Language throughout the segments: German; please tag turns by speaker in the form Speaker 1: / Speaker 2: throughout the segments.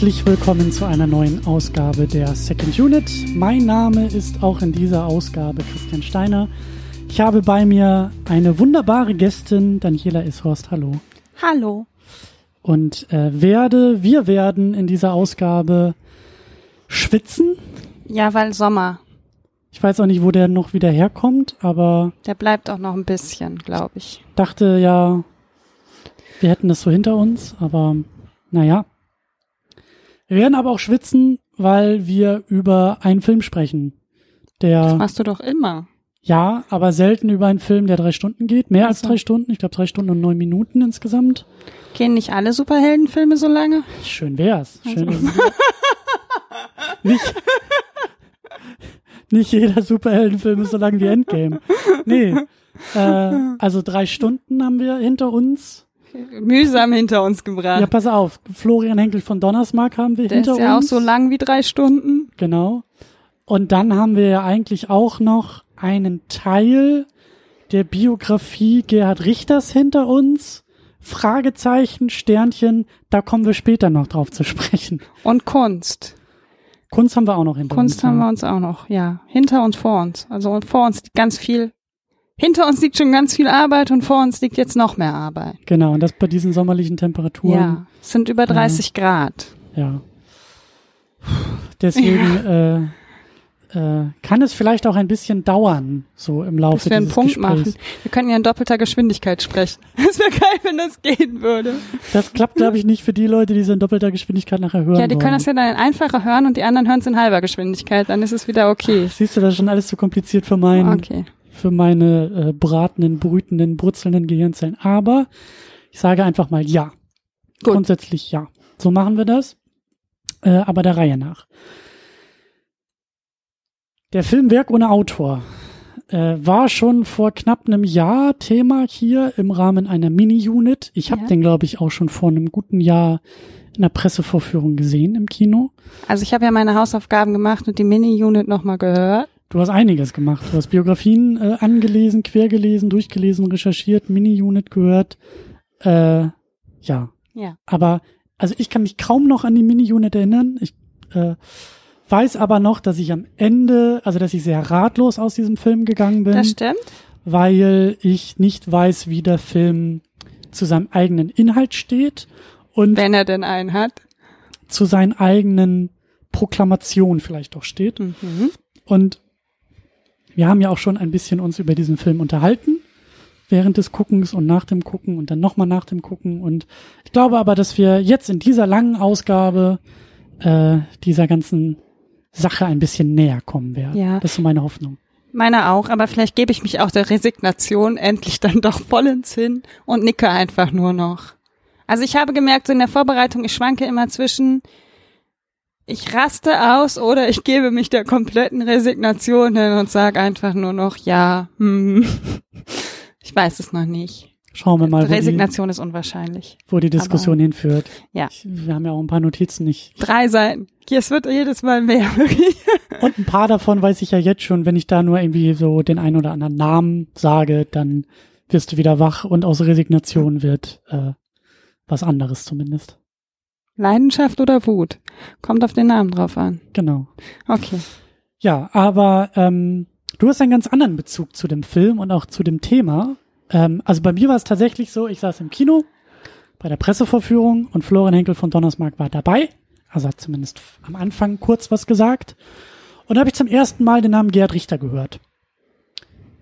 Speaker 1: Herzlich willkommen zu einer neuen Ausgabe der Second Unit. Mein Name ist auch in dieser Ausgabe Christian Steiner. Ich habe bei mir eine wunderbare Gästin, Daniela Ishorst. Hallo.
Speaker 2: Hallo.
Speaker 1: Und äh, werde, wir werden in dieser Ausgabe schwitzen.
Speaker 2: Ja, weil Sommer.
Speaker 1: Ich weiß auch nicht, wo der noch wieder herkommt, aber
Speaker 2: Der bleibt auch noch ein bisschen, glaube ich.
Speaker 1: dachte ja, wir hätten das so hinter uns, aber naja. Wir werden aber auch schwitzen, weil wir über einen Film sprechen.
Speaker 2: Das
Speaker 1: Der,
Speaker 2: machst du doch immer.
Speaker 1: ja, aber selten über einen Film, der drei Stunden geht. Mehr als
Speaker 2: Ach so.
Speaker 1: drei Stunden. Ich glaube drei Stunden und neun Minuten insgesamt.
Speaker 2: Gehen nicht alle Superheldenfilme so lange?
Speaker 1: Schön wär's. Schön
Speaker 2: Also.
Speaker 1: nicht, nicht jeder Superheldenfilm ist so lang wie Endgame. Nee. Äh, also drei Stunden haben wir hinter uns.
Speaker 2: Mühsam hinter uns gebracht.
Speaker 1: Ja, pass auf. Florian Henkel von Donnersmark haben wir
Speaker 2: Der
Speaker 1: hinter
Speaker 2: ist ja
Speaker 1: uns.
Speaker 2: auch so lang wie drei Stunden.
Speaker 1: Genau. Und dann haben wir ja eigentlich auch noch einen Teil der Biografie Gerhard Richters hinter uns. Fragezeichen, Sternchen, da kommen wir später noch drauf zu sprechen.
Speaker 2: Und Kunst.
Speaker 1: Kunst haben wir auch noch hinter uns.
Speaker 2: Kunst haben wir uns auch noch, ja. Hinter uns, vor uns. Also vor uns ganz viel. Hinter uns liegt schon ganz viel Arbeit und vor uns liegt jetzt noch mehr Arbeit.
Speaker 1: Genau, und das bei diesen sommerlichen Temperaturen.
Speaker 2: Ja. Es sind über 30 Grad.
Speaker 1: Ja. Deswegen äh, äh, kann es vielleicht auch ein bisschen dauern, so im Laufe
Speaker 2: Dass wir einen Punkt
Speaker 1: Gesprächs.
Speaker 2: machen. Wir könnten ja in doppelter Geschwindigkeit sprechen. Das wäre geil, wenn das gehen würde.
Speaker 1: Das klappt, glaube ich, nicht für die Leute, die es in doppelter Geschwindigkeit nachher hören
Speaker 2: Ja, die können
Speaker 1: wollen.
Speaker 2: das ja dann einfacher hören und die anderen hören es in halber Geschwindigkeit. Dann ist es wieder okay.
Speaker 1: Siehst du, das ist schon alles zu kompliziert für mein,
Speaker 2: Okay.
Speaker 1: Für meine äh, bratenden, brütenden, brutzelnden Gehirnzellen. Aber ich sage einfach mal ja.
Speaker 2: Gut.
Speaker 1: Grundsätzlich ja. So machen wir das. Äh, aber der Reihe nach. Der Film Werk ohne Autor äh, war schon vor knapp einem Jahr Thema hier im Rahmen einer Mini-Unit. Ich habe
Speaker 2: Ja.
Speaker 1: den, glaube ich, auch schon vor einem guten Jahr in der Pressevorführung gesehen im Kino.
Speaker 2: Also ich habe ja meine Hausaufgaben gemacht und die Mini-Unit nochmal gehört.
Speaker 1: Du hast einiges gemacht. Du hast Biografien äh, angelesen, quergelesen, durchgelesen, recherchiert, Mini-Unit gehört. Äh, ja.
Speaker 2: Ja.
Speaker 1: Aber, also ich kann mich kaum noch an die Mini-Unit erinnern. Ich äh, weiß aber noch, dass ich am Ende, also dass ich sehr ratlos aus diesem Film gegangen bin,
Speaker 2: Das stimmt.
Speaker 1: weil ich nicht weiß, wie der Film zu seinem eigenen Inhalt steht und
Speaker 2: Wenn er denn einen hat.
Speaker 1: zu seinen eigenen Proklamationen vielleicht auch steht.
Speaker 2: Mhm.
Speaker 1: Und wir haben ja auch schon ein bisschen uns über diesen Film unterhalten, während des Guckens und nach dem Gucken und dann nochmal nach dem Gucken. Und ich glaube aber, dass wir jetzt in dieser langen Ausgabe äh, dieser ganzen Sache ein bisschen näher kommen werden.
Speaker 2: Ja.
Speaker 1: Das ist so meine Hoffnung.
Speaker 2: Meine auch, aber vielleicht gebe ich mich auch der Resignation endlich dann doch vollends hin und nicke einfach nur noch. Also ich habe gemerkt, so in der Vorbereitung, ich schwanke immer zwischen, ich raste aus oder ich gebe mich der kompletten Resignation hin und sage einfach nur noch, ja, hm. Ich weiß es noch nicht.
Speaker 1: Schauen wir mal, wo die,
Speaker 2: Resignation ist unwahrscheinlich.
Speaker 1: wo die Diskussion hinführt.
Speaker 2: Ja.
Speaker 1: Ich, wir haben ja auch ein paar Notizen nicht.
Speaker 2: Drei Seiten. Es wird jedes Mal mehr, wirklich.
Speaker 1: Und ein paar davon weiß ich ja jetzt schon, wenn ich da nur irgendwie so den einen oder anderen Namen sage, dann wirst du wieder wach und aus Resignation wird äh, was anderes zumindest.
Speaker 2: Leidenschaft oder Wut? Kommt auf den Namen drauf an.
Speaker 1: Genau.
Speaker 2: Okay.
Speaker 1: Ja, aber ähm, du hast einen ganz anderen Bezug zu dem Film und auch zu dem Thema. Ähm, also bei mir war es tatsächlich so, ich saß im Kino bei der Pressevorführung und Florian Henkel von Donnersmark war dabei. Also hat zumindest am Anfang kurz was gesagt. Und da habe ich zum ersten Mal den Namen Gerhard Richter gehört.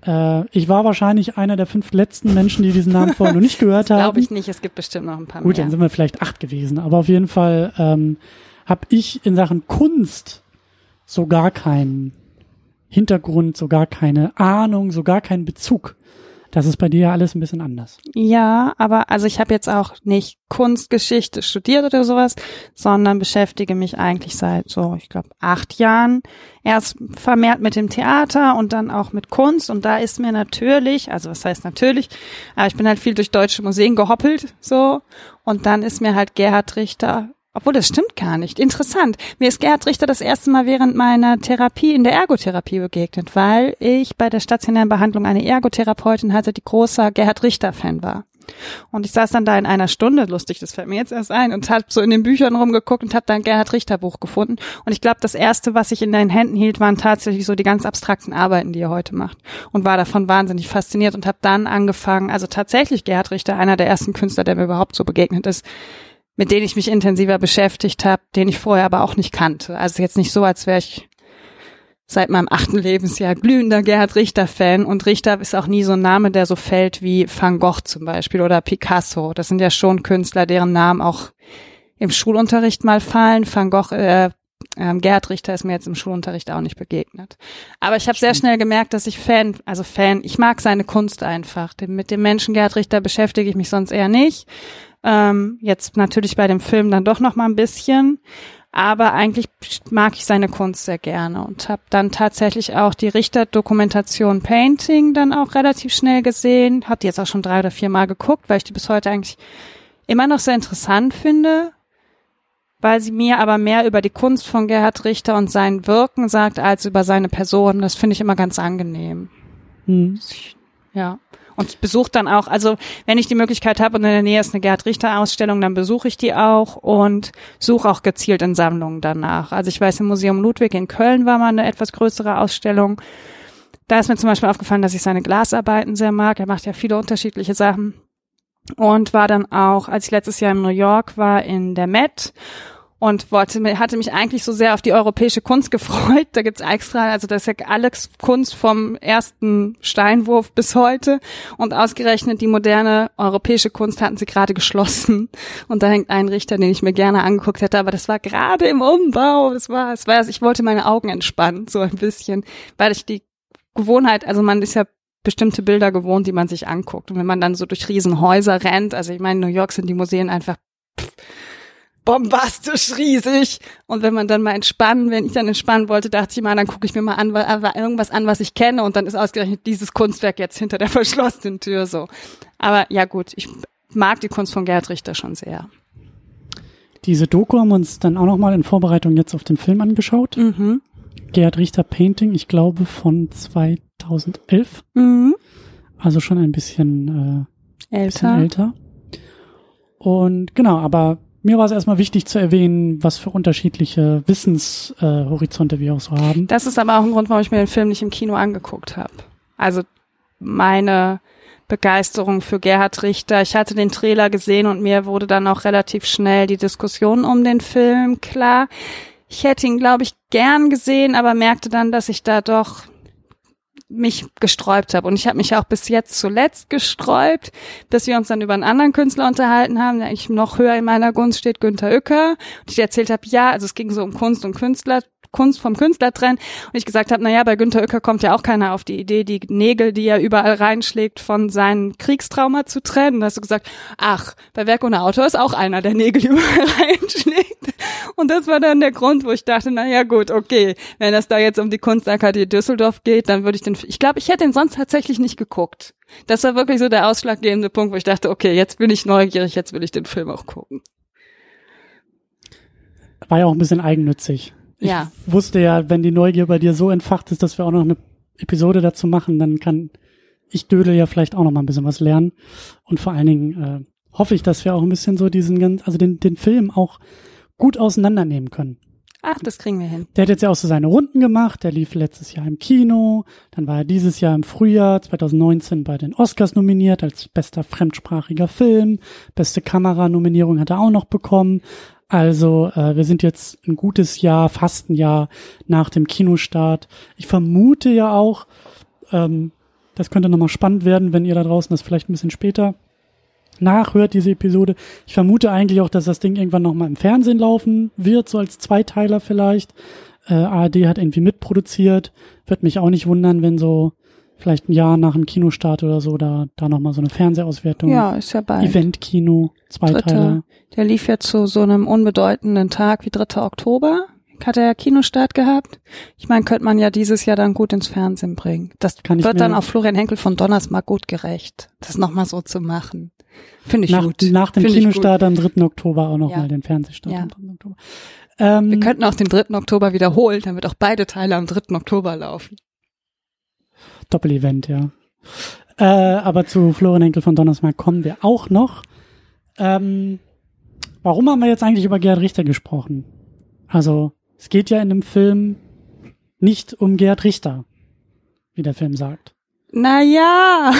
Speaker 1: Äh, ich war wahrscheinlich einer der fünf letzten Menschen, die diesen Namen vorher noch nicht gehört haben.
Speaker 2: Glaube ich nicht, es gibt bestimmt noch ein paar
Speaker 1: Gut, dann
Speaker 2: mehr.
Speaker 1: sind wir vielleicht acht gewesen. Aber auf jeden Fall ähm, habe ich in Sachen Kunst so gar keinen Hintergrund, so gar keine Ahnung, so gar keinen Bezug. Das ist bei dir ja alles ein bisschen anders.
Speaker 2: Ja, aber also ich habe jetzt auch nicht Kunstgeschichte studiert oder sowas, sondern beschäftige mich eigentlich seit so, ich glaube, acht Jahren erst vermehrt mit dem Theater und dann auch mit Kunst. Und da ist mir natürlich, also was heißt natürlich, aber ich bin halt viel durch deutsche Museen gehoppelt so. Und dann ist mir halt Gerhard Richter obwohl, das stimmt gar nicht. Interessant. Mir ist Gerhard Richter das erste Mal während meiner Therapie in der Ergotherapie begegnet, weil ich bei der stationären Behandlung eine Ergotherapeutin hatte, die großer Gerhard Richter-Fan war. Und ich saß dann da in einer Stunde, lustig, das fällt mir jetzt erst ein, und habe so in den Büchern rumgeguckt und habe dann Gerhard Richter Buch gefunden. Und ich glaube, das erste, was ich in deinen Händen hielt, waren tatsächlich so die ganz abstrakten Arbeiten, die er heute macht. Und war davon wahnsinnig fasziniert und habe dann angefangen, also tatsächlich Gerhard Richter, einer der ersten Künstler, der mir überhaupt so begegnet ist, mit denen ich mich intensiver beschäftigt habe, den ich vorher aber auch nicht kannte. Also jetzt nicht so, als wäre ich seit meinem achten Lebensjahr glühender Gerhard Richter-Fan und Richter ist auch nie so ein Name, der so fällt wie Van Gogh zum Beispiel oder Picasso. Das sind ja schon Künstler, deren Namen auch im Schulunterricht mal fallen. Van Gogh, äh, ähm, Gerhard Richter ist mir jetzt im Schulunterricht auch nicht begegnet. Aber ich habe sehr schnell gemerkt, dass ich Fan, also Fan, ich mag seine Kunst einfach. Mit dem Menschen Gerhard Richter beschäftige ich mich sonst eher nicht. Ähm, jetzt natürlich bei dem Film dann doch noch mal ein bisschen. Aber eigentlich mag ich seine Kunst sehr gerne und habe dann tatsächlich auch die Richter-Dokumentation Painting dann auch relativ schnell gesehen. Habe die jetzt auch schon drei oder vier Mal geguckt, weil ich die bis heute eigentlich immer noch sehr interessant finde, weil sie mir aber mehr über die Kunst von Gerhard Richter und sein Wirken sagt, als über seine Person. Das finde ich immer ganz angenehm. Hm. Ja. Und besuche dann auch, also wenn ich die Möglichkeit habe und in der Nähe ist eine Gerhard Richter Ausstellung, dann besuche ich die auch und suche auch gezielt in Sammlungen danach. Also ich weiß, im Museum Ludwig in Köln war mal eine etwas größere Ausstellung. Da ist mir zum Beispiel aufgefallen, dass ich seine Glasarbeiten sehr mag. Er macht ja viele unterschiedliche Sachen. Und war dann auch, als ich letztes Jahr in New York war, in der Met und wollte, hatte mich eigentlich so sehr auf die europäische Kunst gefreut. Da gibt's extra, also das ist ja alles Kunst vom ersten Steinwurf bis heute. Und ausgerechnet die moderne europäische Kunst hatten sie gerade geschlossen. Und da hängt ein Richter, den ich mir gerne angeguckt hätte, aber das war gerade im Umbau. Das war, es war, ich wollte meine Augen entspannen, so ein bisschen, weil ich die Gewohnheit, also man ist ja bestimmte Bilder gewohnt, die man sich anguckt. Und wenn man dann so durch Riesenhäuser rennt, also ich meine, in New York sind die Museen einfach pff, bombastisch riesig. Und wenn man dann mal entspannen, wenn ich dann entspannen wollte, dachte ich mal, dann gucke ich mir mal an, irgendwas an, was ich kenne. Und dann ist ausgerechnet dieses Kunstwerk jetzt hinter der verschlossenen Tür so. Aber ja gut, ich mag die Kunst von Gerhard Richter schon sehr.
Speaker 1: Diese Doku haben wir uns dann auch nochmal in Vorbereitung jetzt auf den Film angeschaut. Mhm. Gerhard Richter Painting, ich glaube von 2011. Mhm. Also schon ein bisschen, äh, älter. bisschen älter. Und genau, aber mir war es erstmal wichtig zu erwähnen, was für unterschiedliche Wissenshorizonte äh, wir auch so haben.
Speaker 2: Das ist aber auch ein Grund, warum ich mir den Film nicht im Kino angeguckt habe. Also meine Begeisterung für Gerhard Richter. Ich hatte den Trailer gesehen und mir wurde dann auch relativ schnell die Diskussion um den Film klar. Ich hätte ihn, glaube ich, gern gesehen, aber merkte dann, dass ich da doch mich gesträubt habe. Und ich habe mich auch bis jetzt zuletzt gesträubt, bis wir uns dann über einen anderen Künstler unterhalten haben, der eigentlich noch höher in meiner Gunst steht, Günther Uecker. Und ich erzählt habe, ja, also es ging so um Kunst und Künstler, Kunst vom Künstler trennen. Und ich gesagt habe, na ja, bei Günter Uecker kommt ja auch keiner auf die Idee, die Nägel, die er überall reinschlägt, von seinem Kriegstrauma zu trennen. Da hast du gesagt, ach, bei Werk ohne Autor ist auch einer, der Nägel überall reinschlägt. Und das war dann der Grund, wo ich dachte, na ja, gut, okay, wenn es da jetzt um die Kunstakademie Düsseldorf geht, dann würde ich den, ich glaube, ich hätte den sonst tatsächlich nicht geguckt. Das war wirklich so der ausschlaggebende Punkt, wo ich dachte, okay, jetzt bin ich neugierig, jetzt will ich den Film auch gucken.
Speaker 1: War ja auch ein bisschen eigennützig. Ich ja. wusste ja, wenn die Neugier bei dir so entfacht ist, dass wir auch noch eine Episode dazu machen, dann kann ich Dödel ja vielleicht auch noch mal ein bisschen was lernen. Und vor allen Dingen äh, hoffe ich, dass wir auch ein bisschen so diesen ganz, also den, den Film auch gut auseinandernehmen können.
Speaker 2: Ach, das kriegen wir hin.
Speaker 1: Der hat jetzt ja auch so seine Runden gemacht. Der lief letztes Jahr im Kino. Dann war er dieses Jahr im Frühjahr 2019 bei den Oscars nominiert als bester fremdsprachiger Film. Beste Kamera-Nominierung hat er auch noch bekommen. Also äh, wir sind jetzt ein gutes Jahr, fast ein Jahr nach dem Kinostart. Ich vermute ja auch, ähm, das könnte nochmal spannend werden, wenn ihr da draußen das vielleicht ein bisschen später nachhört, diese Episode. Ich vermute eigentlich auch, dass das Ding irgendwann nochmal im Fernsehen laufen wird, so als Zweiteiler vielleicht. Äh, ARD hat irgendwie mitproduziert. Wird mich auch nicht wundern, wenn so vielleicht ein Jahr nach dem Kinostart oder so, da, da nochmal so eine Fernsehauswertung.
Speaker 2: Ja, ist ja bald.
Speaker 1: Event-Kino, Zweiteiler.
Speaker 2: Der lief ja zu so einem unbedeutenden Tag wie 3. Oktober. Hat er ja Kinostart gehabt. Ich meine, könnte man ja dieses Jahr dann gut ins Fernsehen bringen. Das Kann wird dann auch Florian Henkel von Donnersmark gut gerecht, das nochmal so zu machen. Finde ich
Speaker 1: nach,
Speaker 2: gut.
Speaker 1: Nach dem Find Kinostart am 3. Oktober auch nochmal ja. den Fernsehstart ja. am 3. Oktober.
Speaker 2: Ähm, Wir könnten auch den 3. Oktober wiederholen, dann wird auch beide Teile am 3. Oktober laufen.
Speaker 1: Doppelevent, ja. Äh, aber zu Florian Henkel von Donnersmarck kommen wir auch noch. Ähm, warum haben wir jetzt eigentlich über Gerhard Richter gesprochen? Also, es geht ja in dem Film nicht um Gerhard Richter, wie der Film sagt.
Speaker 2: Naja,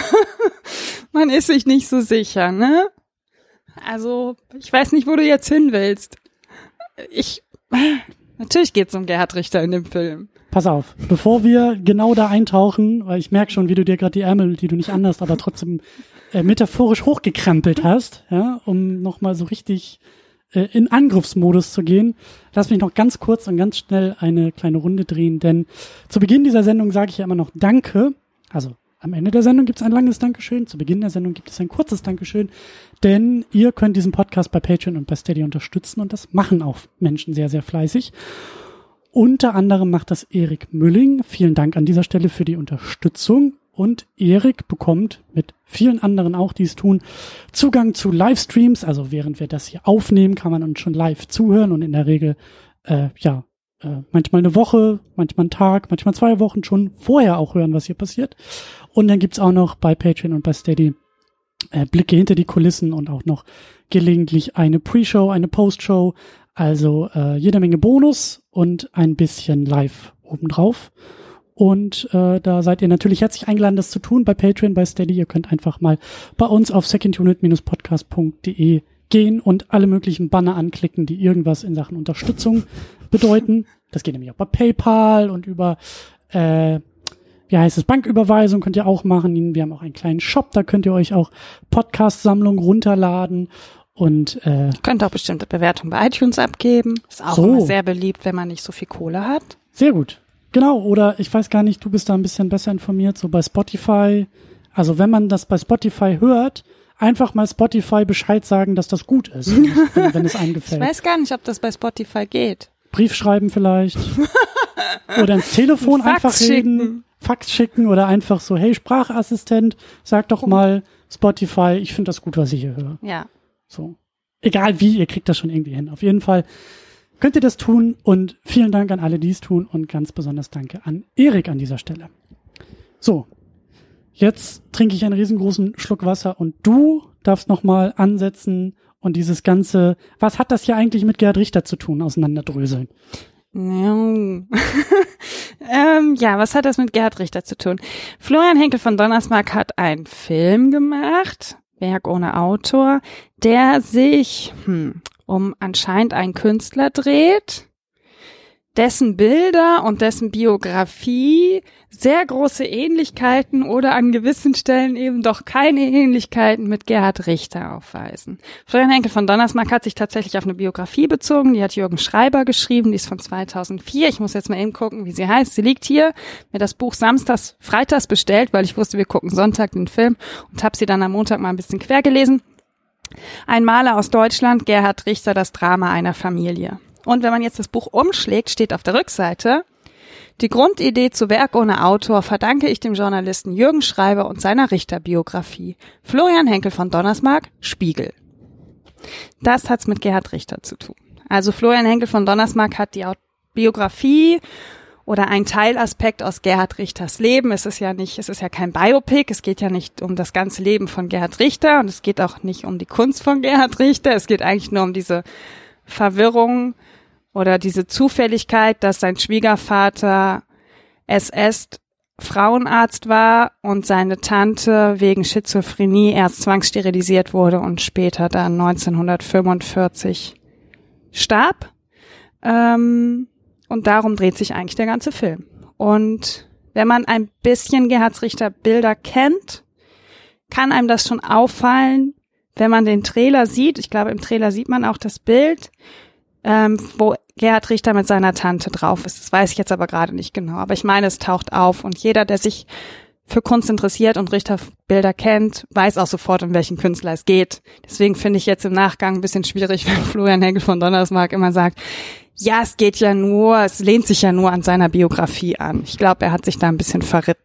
Speaker 2: man ist sich nicht so sicher, ne? Also, ich weiß nicht, wo du jetzt hin willst. Ich, natürlich geht's um Gerhard Richter in dem Film.
Speaker 1: Pass auf, bevor wir genau da eintauchen, weil ich merke schon, wie du dir gerade die Ärmel, die du nicht anhast, aber trotzdem äh, metaphorisch hochgekrempelt hast, ja, um nochmal so richtig äh, in Angriffsmodus zu gehen. Lass mich noch ganz kurz und ganz schnell eine kleine Runde drehen, denn zu Beginn dieser Sendung sage ich ja immer noch Danke. Also am Ende der Sendung gibt es ein langes Dankeschön, zu Beginn der Sendung gibt es ein kurzes Dankeschön, denn ihr könnt diesen Podcast bei Patreon und bei Steady unterstützen und das machen auch Menschen sehr, sehr fleißig. Unter anderem macht das Erik Mülling. Vielen Dank an dieser Stelle für die Unterstützung. Und Erik bekommt mit vielen anderen auch, die es tun, Zugang zu Livestreams. Also während wir das hier aufnehmen, kann man uns schon live zuhören und in der Regel, äh, ja, äh, manchmal eine Woche, manchmal einen Tag, manchmal zwei Wochen schon vorher auch hören, was hier passiert. Und dann gibt's auch noch bei Patreon und bei Steady äh, Blicke hinter die Kulissen und auch noch gelegentlich eine Pre-Show, eine Post-Show, also äh, jede Menge Bonus und ein bisschen live obendrauf. Und äh, da seid ihr natürlich herzlich eingeladen, das zu tun bei Patreon, bei Steady. Ihr könnt einfach mal bei uns auf secondunit-podcast.de gehen und alle möglichen Banner anklicken, die irgendwas in Sachen Unterstützung bedeuten. Das geht nämlich auch bei PayPal und über äh, wie heißt es, Banküberweisung könnt ihr auch machen. Wir haben auch einen kleinen Shop, da könnt ihr euch auch Podcast-Sammlung runterladen und äh,
Speaker 2: Könnt auch bestimmte Bewertungen bei iTunes abgeben. Ist auch
Speaker 1: So.
Speaker 2: immer sehr beliebt, wenn man nicht so viel Kohle hat.
Speaker 1: sehr gut. Genau, oder ich weiß gar nicht, du bist da ein bisschen besser informiert, so bei Spotify. Also wenn man das bei Spotify hört, einfach mal Spotify Bescheid sagen, dass das gut ist, wenn, wenn es einem
Speaker 2: Ich
Speaker 1: gefällt.
Speaker 2: weiß gar nicht, ob das bei Spotify geht.
Speaker 1: Brief schreiben vielleicht. oder ins Telefon
Speaker 2: Fax
Speaker 1: einfach reden.
Speaker 2: schicken.
Speaker 1: Fax schicken oder einfach so, hey Sprachassistent, sag doch mal Spotify, ich finde das gut, was ich hier höre.
Speaker 2: Ja.
Speaker 1: So. Egal wie, ihr kriegt das schon irgendwie hin. Auf jeden Fall könnt ihr das tun und vielen Dank an alle, die es tun und ganz besonders danke an Erik an dieser Stelle. So. Jetzt trinke ich einen riesengroßen Schluck Wasser und du darfst nochmal ansetzen und dieses ganze, was hat das hier eigentlich mit Gerhard Richter zu tun, auseinanderdröseln?
Speaker 2: Ja. ähm, ja, was hat das mit Gerhard Richter zu tun? Florian Henkel von Donnersmarck hat einen Film gemacht, Werk ohne Autor, der sich hm, um anscheinend einen Künstler dreht, dessen Bilder und dessen Biografie sehr große Ähnlichkeiten oder an gewissen Stellen eben doch keine Ähnlichkeiten mit Gerhard Richter aufweisen. Florian Henkel von Donnersmarck hat sich tatsächlich auf eine Biografie bezogen, die hat Jürgen Schreiber geschrieben, die ist von 2004. Ich muss jetzt mal eben gucken, wie sie heißt. Sie liegt hier, mir das Buch samstags, freitags bestellt, weil ich wusste, wir gucken Sonntag den Film und habe sie dann am Montag mal ein bisschen quer gelesen. Ein Maler aus Deutschland, Gerhard Richter, das Drama einer Familie. Und wenn man jetzt das Buch umschlägt, steht auf der Rückseite, die Grundidee zu Werk ohne Autor verdanke ich dem Journalisten Jürgen Schreiber und seiner Richterbiografie. Florian Henkel von Donnersmarck, Spiegel. Das hat's mit Gerhard Richter zu tun. Also Florian Henkel von Donnersmarck hat die Biografie oder ein Teilaspekt aus Gerhard Richters Leben. Es ist ja nicht, es ist ja kein Biopic. Es geht ja nicht um das ganze Leben von Gerhard Richter und es geht auch nicht um die Kunst von Gerhard Richter. Es geht eigentlich nur um diese Verwirrung oder diese Zufälligkeit, dass sein Schwiegervater SS Frauenarzt war und seine Tante wegen Schizophrenie erst zwangssterilisiert wurde und später dann 1945 starb. Ähm, und darum dreht sich eigentlich der ganze Film. Und wenn man ein bisschen Gerhard Richter Bilder kennt, kann einem das schon auffallen, wenn man den Trailer sieht. Ich glaube, im Trailer sieht man auch das Bild, ähm, wo Gerhard Richter mit seiner Tante drauf ist. Das weiß ich jetzt aber gerade nicht genau. Aber ich meine, es taucht auf und jeder, der sich für Kunst interessiert und Richterbilder kennt, weiß auch sofort, um welchen Künstler es geht. Deswegen finde ich jetzt im Nachgang ein bisschen schwierig, wenn Florian Henkel von Donnersmarck immer sagt, ja, es geht ja nur, es lehnt sich ja nur an seiner Biografie an. Ich glaube, er hat sich da ein bisschen verritten.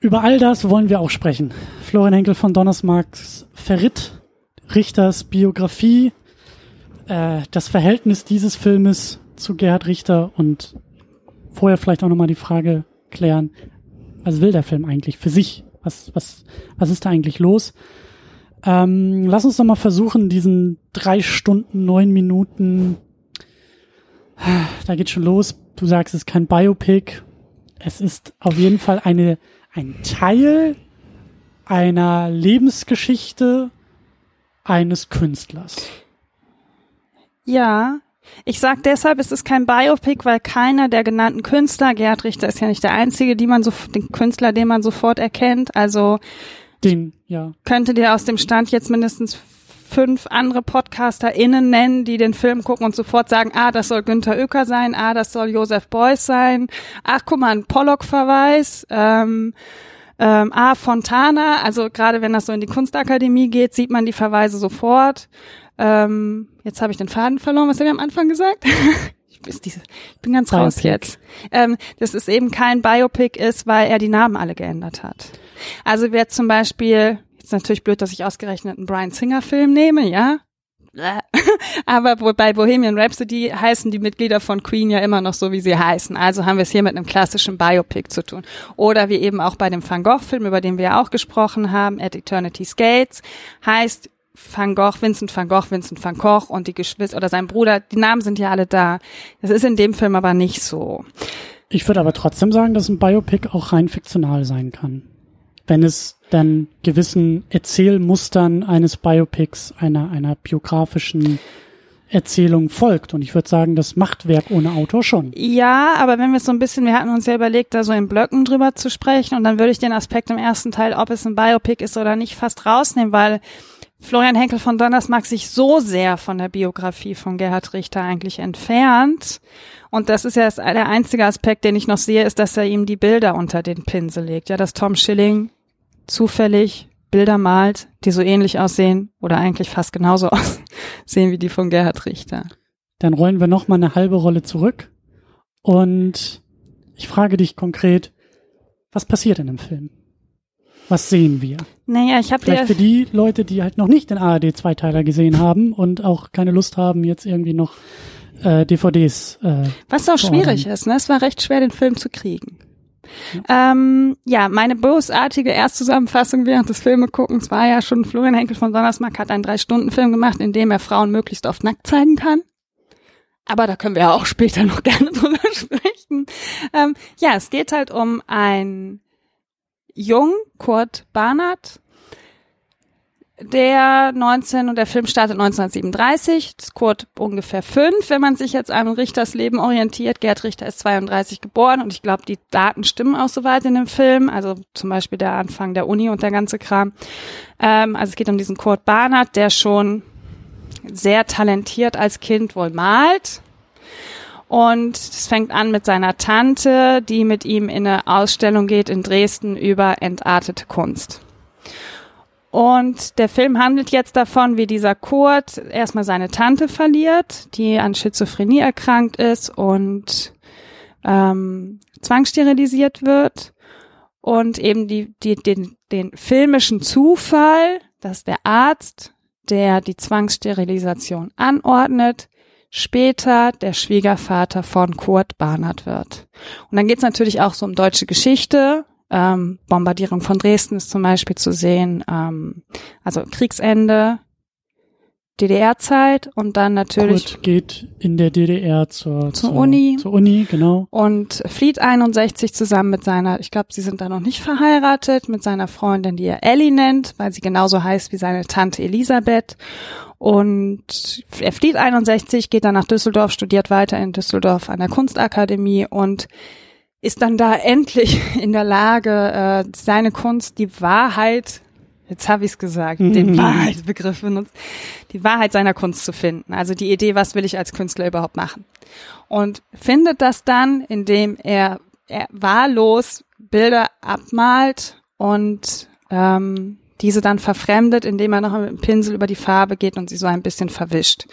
Speaker 1: Über all das wollen wir auch sprechen. Florian Henkel von Donnersmarks verritt Richters Biografie, äh, das Verhältnis dieses Filmes zu Gerhard Richter und vorher vielleicht auch nochmal die Frage klären, was will der Film eigentlich für sich? Was, was, was ist da eigentlich los? Ähm, lass uns doch mal versuchen, diesen drei Stunden, neun Minuten, da geht schon los. Du sagst, es ist kein Biopic. Es ist auf jeden Fall eine, ein Teil einer Lebensgeschichte eines Künstlers.
Speaker 2: Ja, ich sag deshalb, es ist kein Biopic, weil keiner der genannten Künstler, Gerhard Richter ist ja nicht der einzige, die man so, den Künstler, den man sofort erkennt. Also
Speaker 1: den, ja.
Speaker 2: Könnte dir aus dem Stand jetzt mindestens fünf andere PodcasterInnen nennen, die den Film gucken und sofort sagen, ah, das soll Günther Oecker sein, ah, das soll Josef Beuys sein, ach, guck mal, ein Pollock-Verweis, ähm, ähm, ah, Fontana, also gerade wenn das so in die Kunstakademie geht, sieht man die Verweise sofort. Ähm, jetzt habe ich den Faden verloren, was haben wir am Anfang gesagt? ich, diese, ich bin ganz Biopic. raus jetzt. Ähm, dass es eben kein Biopic ist, weil er die Namen alle geändert hat. Also wer zum Beispiel, jetzt natürlich blöd, dass ich ausgerechnet einen Brian Singer Film nehme, ja. Aber bei Bohemian Rhapsody heißen die Mitglieder von Queen ja immer noch so, wie sie heißen. Also haben wir es hier mit einem klassischen Biopic zu tun. Oder wie eben auch bei dem Van Gogh-Film, über den wir ja auch gesprochen haben, At Eternity's Gates, heißt Van Gogh, Vincent van Gogh, Vincent van Gogh und die Geschwister oder sein Bruder, die Namen sind ja alle da. Das ist in dem Film aber nicht so.
Speaker 1: Ich würde aber trotzdem sagen, dass ein Biopic auch rein fiktional sein kann wenn es dann gewissen Erzählmustern eines Biopics, einer, einer biografischen Erzählung folgt. Und ich würde sagen, das macht Werk ohne Autor schon.
Speaker 2: Ja, aber wenn wir so ein bisschen, wir hatten uns ja überlegt, da so in Blöcken drüber zu sprechen und dann würde ich den Aspekt im ersten Teil, ob es ein Biopic ist oder nicht, fast rausnehmen, weil Florian Henkel von Donnersmarck sich so sehr von der Biografie von Gerhard Richter eigentlich entfernt. Und das ist ja der einzige Aspekt, den ich noch sehe, ist, dass er ihm die Bilder unter den Pinsel legt. Ja, dass Tom Schilling zufällig Bilder malt, die so ähnlich aussehen oder eigentlich fast genauso aussehen wie die von Gerhard Richter.
Speaker 1: Dann rollen wir noch mal eine halbe Rolle zurück und ich frage dich konkret, was passiert in dem Film? Was sehen wir?
Speaker 2: Naja, ich habe
Speaker 1: Vielleicht für die Leute, die halt noch nicht den ARD-Zweiteiler gesehen haben und auch keine Lust haben, jetzt irgendwie noch äh, DVDs. Äh,
Speaker 2: Was auch schwierig ist, ne? Es war recht schwer, den Film zu kriegen. Ja. Ähm, ja, meine bösartige Erstzusammenfassung während des Filmeguckens war ja schon, Florian Henkel von Donnersmarck hat einen Drei-Stunden-Film gemacht, in dem er Frauen möglichst oft nackt zeigen kann. Aber da können wir ja auch später noch gerne drüber sprechen. Ähm, ja, es geht halt um ein Jung, Kurt Barnard, der 19 und der Film startet 1937. Das ist Kurt ungefähr fünf, wenn man sich jetzt an Richters Leben orientiert. Gerd Richter ist 32 geboren und ich glaube, die Daten stimmen auch soweit in dem Film. Also zum Beispiel der Anfang der Uni und der ganze Kram. Ähm, also es geht um diesen Kurt Barnard, der schon sehr talentiert als Kind wohl malt. Und es fängt an mit seiner Tante, die mit ihm in eine Ausstellung geht in Dresden über entartete Kunst. Und der Film handelt jetzt davon, wie dieser Kurt erstmal seine Tante verliert, die an Schizophrenie erkrankt ist und ähm, zwangssterilisiert wird. Und eben die, die, den, den filmischen Zufall, dass der Arzt, der die Zwangssterilisation anordnet, später der Schwiegervater von Kurt Barnard wird. Und dann geht's natürlich auch so um deutsche Geschichte, ähm, Bombardierung von Dresden ist zum Beispiel zu sehen. Ähm, also Kriegsende, DDR-Zeit und dann natürlich.
Speaker 1: Kurt geht in der DDR zur,
Speaker 2: zur, zur, Uni.
Speaker 1: Zur Uni, genau.
Speaker 2: Und flieht 61 zusammen mit seiner, ich glaube, sie sind da noch nicht verheiratet, mit seiner Freundin, die er Ellie nennt, weil sie genauso heißt wie seine Tante Elisabeth. Und er flieht 61, geht dann nach Düsseldorf, studiert weiter in Düsseldorf an der Kunstakademie und ist dann da endlich in der Lage, äh, seine Kunst, die Wahrheit, jetzt habe ich es gesagt, mhm. den Wahrheitsbegriff benutzt, die Wahrheit seiner Kunst zu finden. Also die Idee, was will ich als Künstler überhaupt machen? Und findet das dann, indem er, er wahllos Bilder abmalt und ähm, diese dann verfremdet, indem er noch mit dem Pinsel über die Farbe geht und sie so ein bisschen verwischt.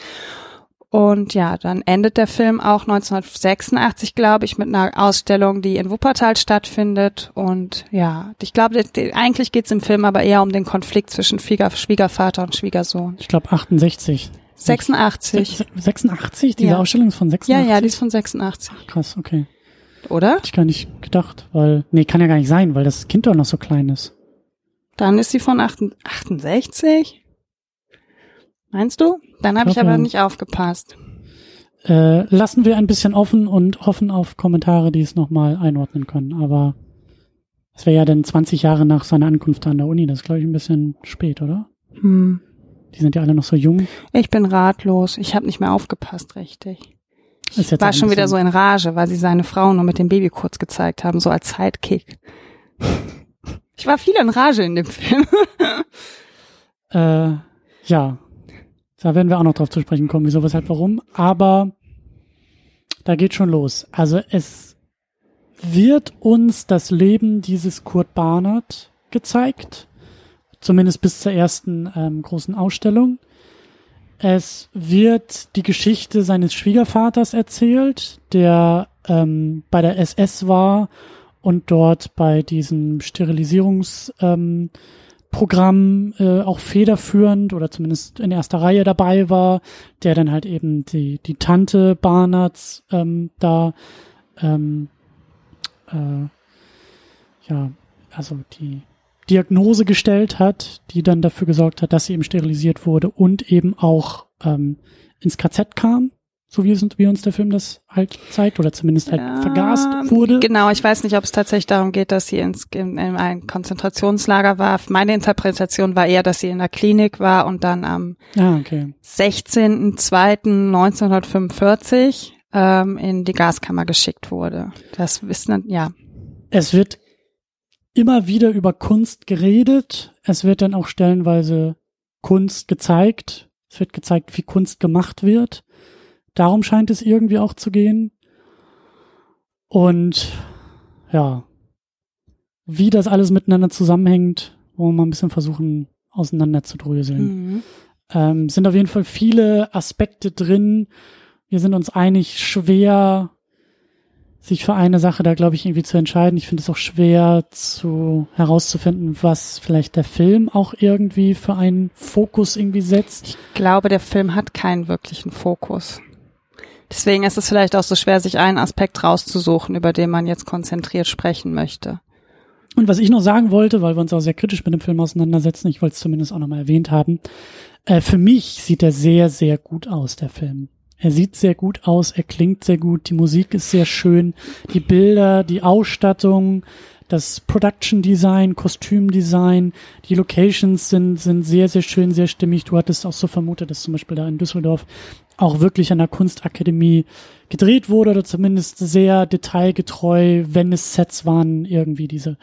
Speaker 2: Und ja, dann endet der Film auch 1986, glaube ich, mit einer Ausstellung, die in Wuppertal stattfindet. Und ja, ich glaube, eigentlich geht's im Film aber eher um den Konflikt zwischen Schwiegervater und Schwiegersohn.
Speaker 1: Ich glaube 68.
Speaker 2: 86.
Speaker 1: 86? Diese ja. Ausstellung ist von 86?
Speaker 2: Ja, ja, die ist von 86.
Speaker 1: Ach, krass, okay.
Speaker 2: oder?
Speaker 1: Hätte ich gar nicht gedacht, weil, nee, kann ja gar nicht sein, weil das Kind doch noch so klein ist.
Speaker 2: Dann ist sie von 68? Meinst du? Dann habe ich,
Speaker 1: Ich
Speaker 2: aber
Speaker 1: ja.
Speaker 2: nicht aufgepasst.
Speaker 1: Äh, lassen wir ein bisschen offen und hoffen auf Kommentare, die es nochmal einordnen können. Aber es wäre ja dann 20 Jahre nach seiner Ankunft an der Uni. Das ist, glaube ich, ein bisschen spät, oder?
Speaker 2: Hm.
Speaker 1: Die sind ja alle noch so jung.
Speaker 2: Ich bin ratlos. Ich habe nicht mehr aufgepasst, richtig.
Speaker 1: Jetzt
Speaker 2: War schon wieder so in Rage, weil sie seine Frau nur mit dem Baby kurz gezeigt haben, so als Sidekick. Ich war viel in Rage in dem Film.
Speaker 1: Äh, ja, da werden wir auch noch drauf zu sprechen kommen, wieso, weshalb, warum. Aber da geht schon los. Also es wird uns das Leben dieses Kurt Barnard gezeigt, zumindest bis zur ersten ähm, großen Ausstellung. Es wird die Geschichte seines Schwiegervaters erzählt, der ähm, bei der SS war und dort bei diesem Sterilisierungs ähm, äh, auch federführend oder zumindest in erster Reihe dabei war, der dann halt eben die, die Tante Barnards ähm, da ähm, äh, ja, also die Diagnose gestellt hat, die dann dafür gesorgt hat, dass sie eben sterilisiert wurde und eben auch ähm, ins KZ kam, so wie, es, wie uns der Film das halt zeigt, oder zumindest halt
Speaker 2: Ja,
Speaker 1: vergast wurde.
Speaker 2: Genau, ich weiß nicht, ob es tatsächlich darum geht, dass sie ins, in, in ein Konzentrationslager war. Meine Interpretation war eher, dass sie in der Klinik war und dann am
Speaker 1: Ah, okay.
Speaker 2: 16.02.1945 ähm, in die Gaskammer geschickt wurde. Das wissen, ja.
Speaker 1: Es wird immer wieder über Kunst geredet. Es wird dann auch stellenweise Kunst gezeigt. Es wird gezeigt, wie Kunst gemacht wird. Darum scheint es irgendwie auch zu gehen. Und ja, wie das alles miteinander zusammenhängt, wollen wir mal ein bisschen versuchen, auseinander zu dröseln.
Speaker 2: Mhm.
Speaker 1: Ähm, sind auf jeden Fall viele Aspekte drin. Wir sind uns einig, schwer, sich für eine Sache da, glaube ich, irgendwie zu entscheiden. Ich finde es auch schwer zu herauszufinden, was vielleicht der Film auch irgendwie für einen Fokus irgendwie setzt.
Speaker 2: Ich glaube, der Film hat keinen wirklichen Fokus. Deswegen ist es vielleicht auch so schwer, sich einen Aspekt rauszusuchen, über den man jetzt konzentriert sprechen möchte.
Speaker 1: Und was ich noch sagen wollte, weil wir uns auch sehr kritisch mit dem Film auseinandersetzen, ich wollte es zumindest auch nochmal erwähnt haben, äh, für mich sieht er sehr, sehr gut aus, der Film. Er sieht sehr gut aus, er klingt sehr gut, die Musik ist sehr schön, die Bilder, die Ausstattung, das Production Design, Kostümdesign, die Locations sind, sind sehr, sehr schön, sehr stimmig. Du hattest auch so vermutet, dass zum Beispiel da in Düsseldorf auch wirklich an der Kunstakademie gedreht wurde oder zumindest sehr detailgetreu, wenn es Sets waren, irgendwie diese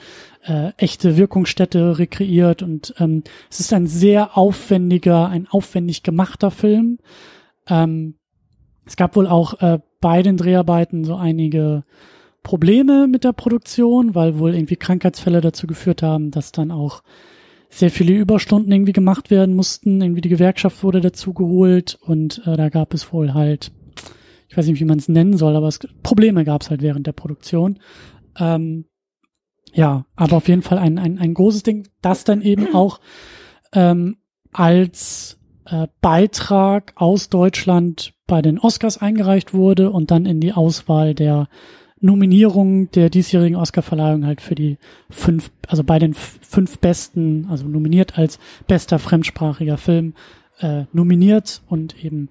Speaker 1: äh, echte Wirkungsstätte rekreiert und ähm, es ist ein sehr aufwendiger, ein aufwendig gemachter Film. Ähm, es gab wohl auch äh, bei den Dreharbeiten so einige Probleme mit der Produktion, weil wohl irgendwie Krankheitsfälle dazu geführt haben, dass dann auch sehr viele Überstunden irgendwie gemacht werden mussten. Irgendwie die Gewerkschaft wurde dazu geholt und äh, da gab es wohl halt, ich weiß nicht, wie man es nennen soll, aber es, Probleme gab es halt während der Produktion. Ähm, ja, aber auf jeden Fall ein, ein, ein großes Ding, das dann eben auch ähm, als äh, Beitrag aus Deutschland bei den Oscars eingereicht wurde und dann in die Auswahl der Nominierung der diesjährigen Oscarverleihung halt für die fünf, also bei den fünf besten, also nominiert als bester fremdsprachiger Film, äh, nominiert und eben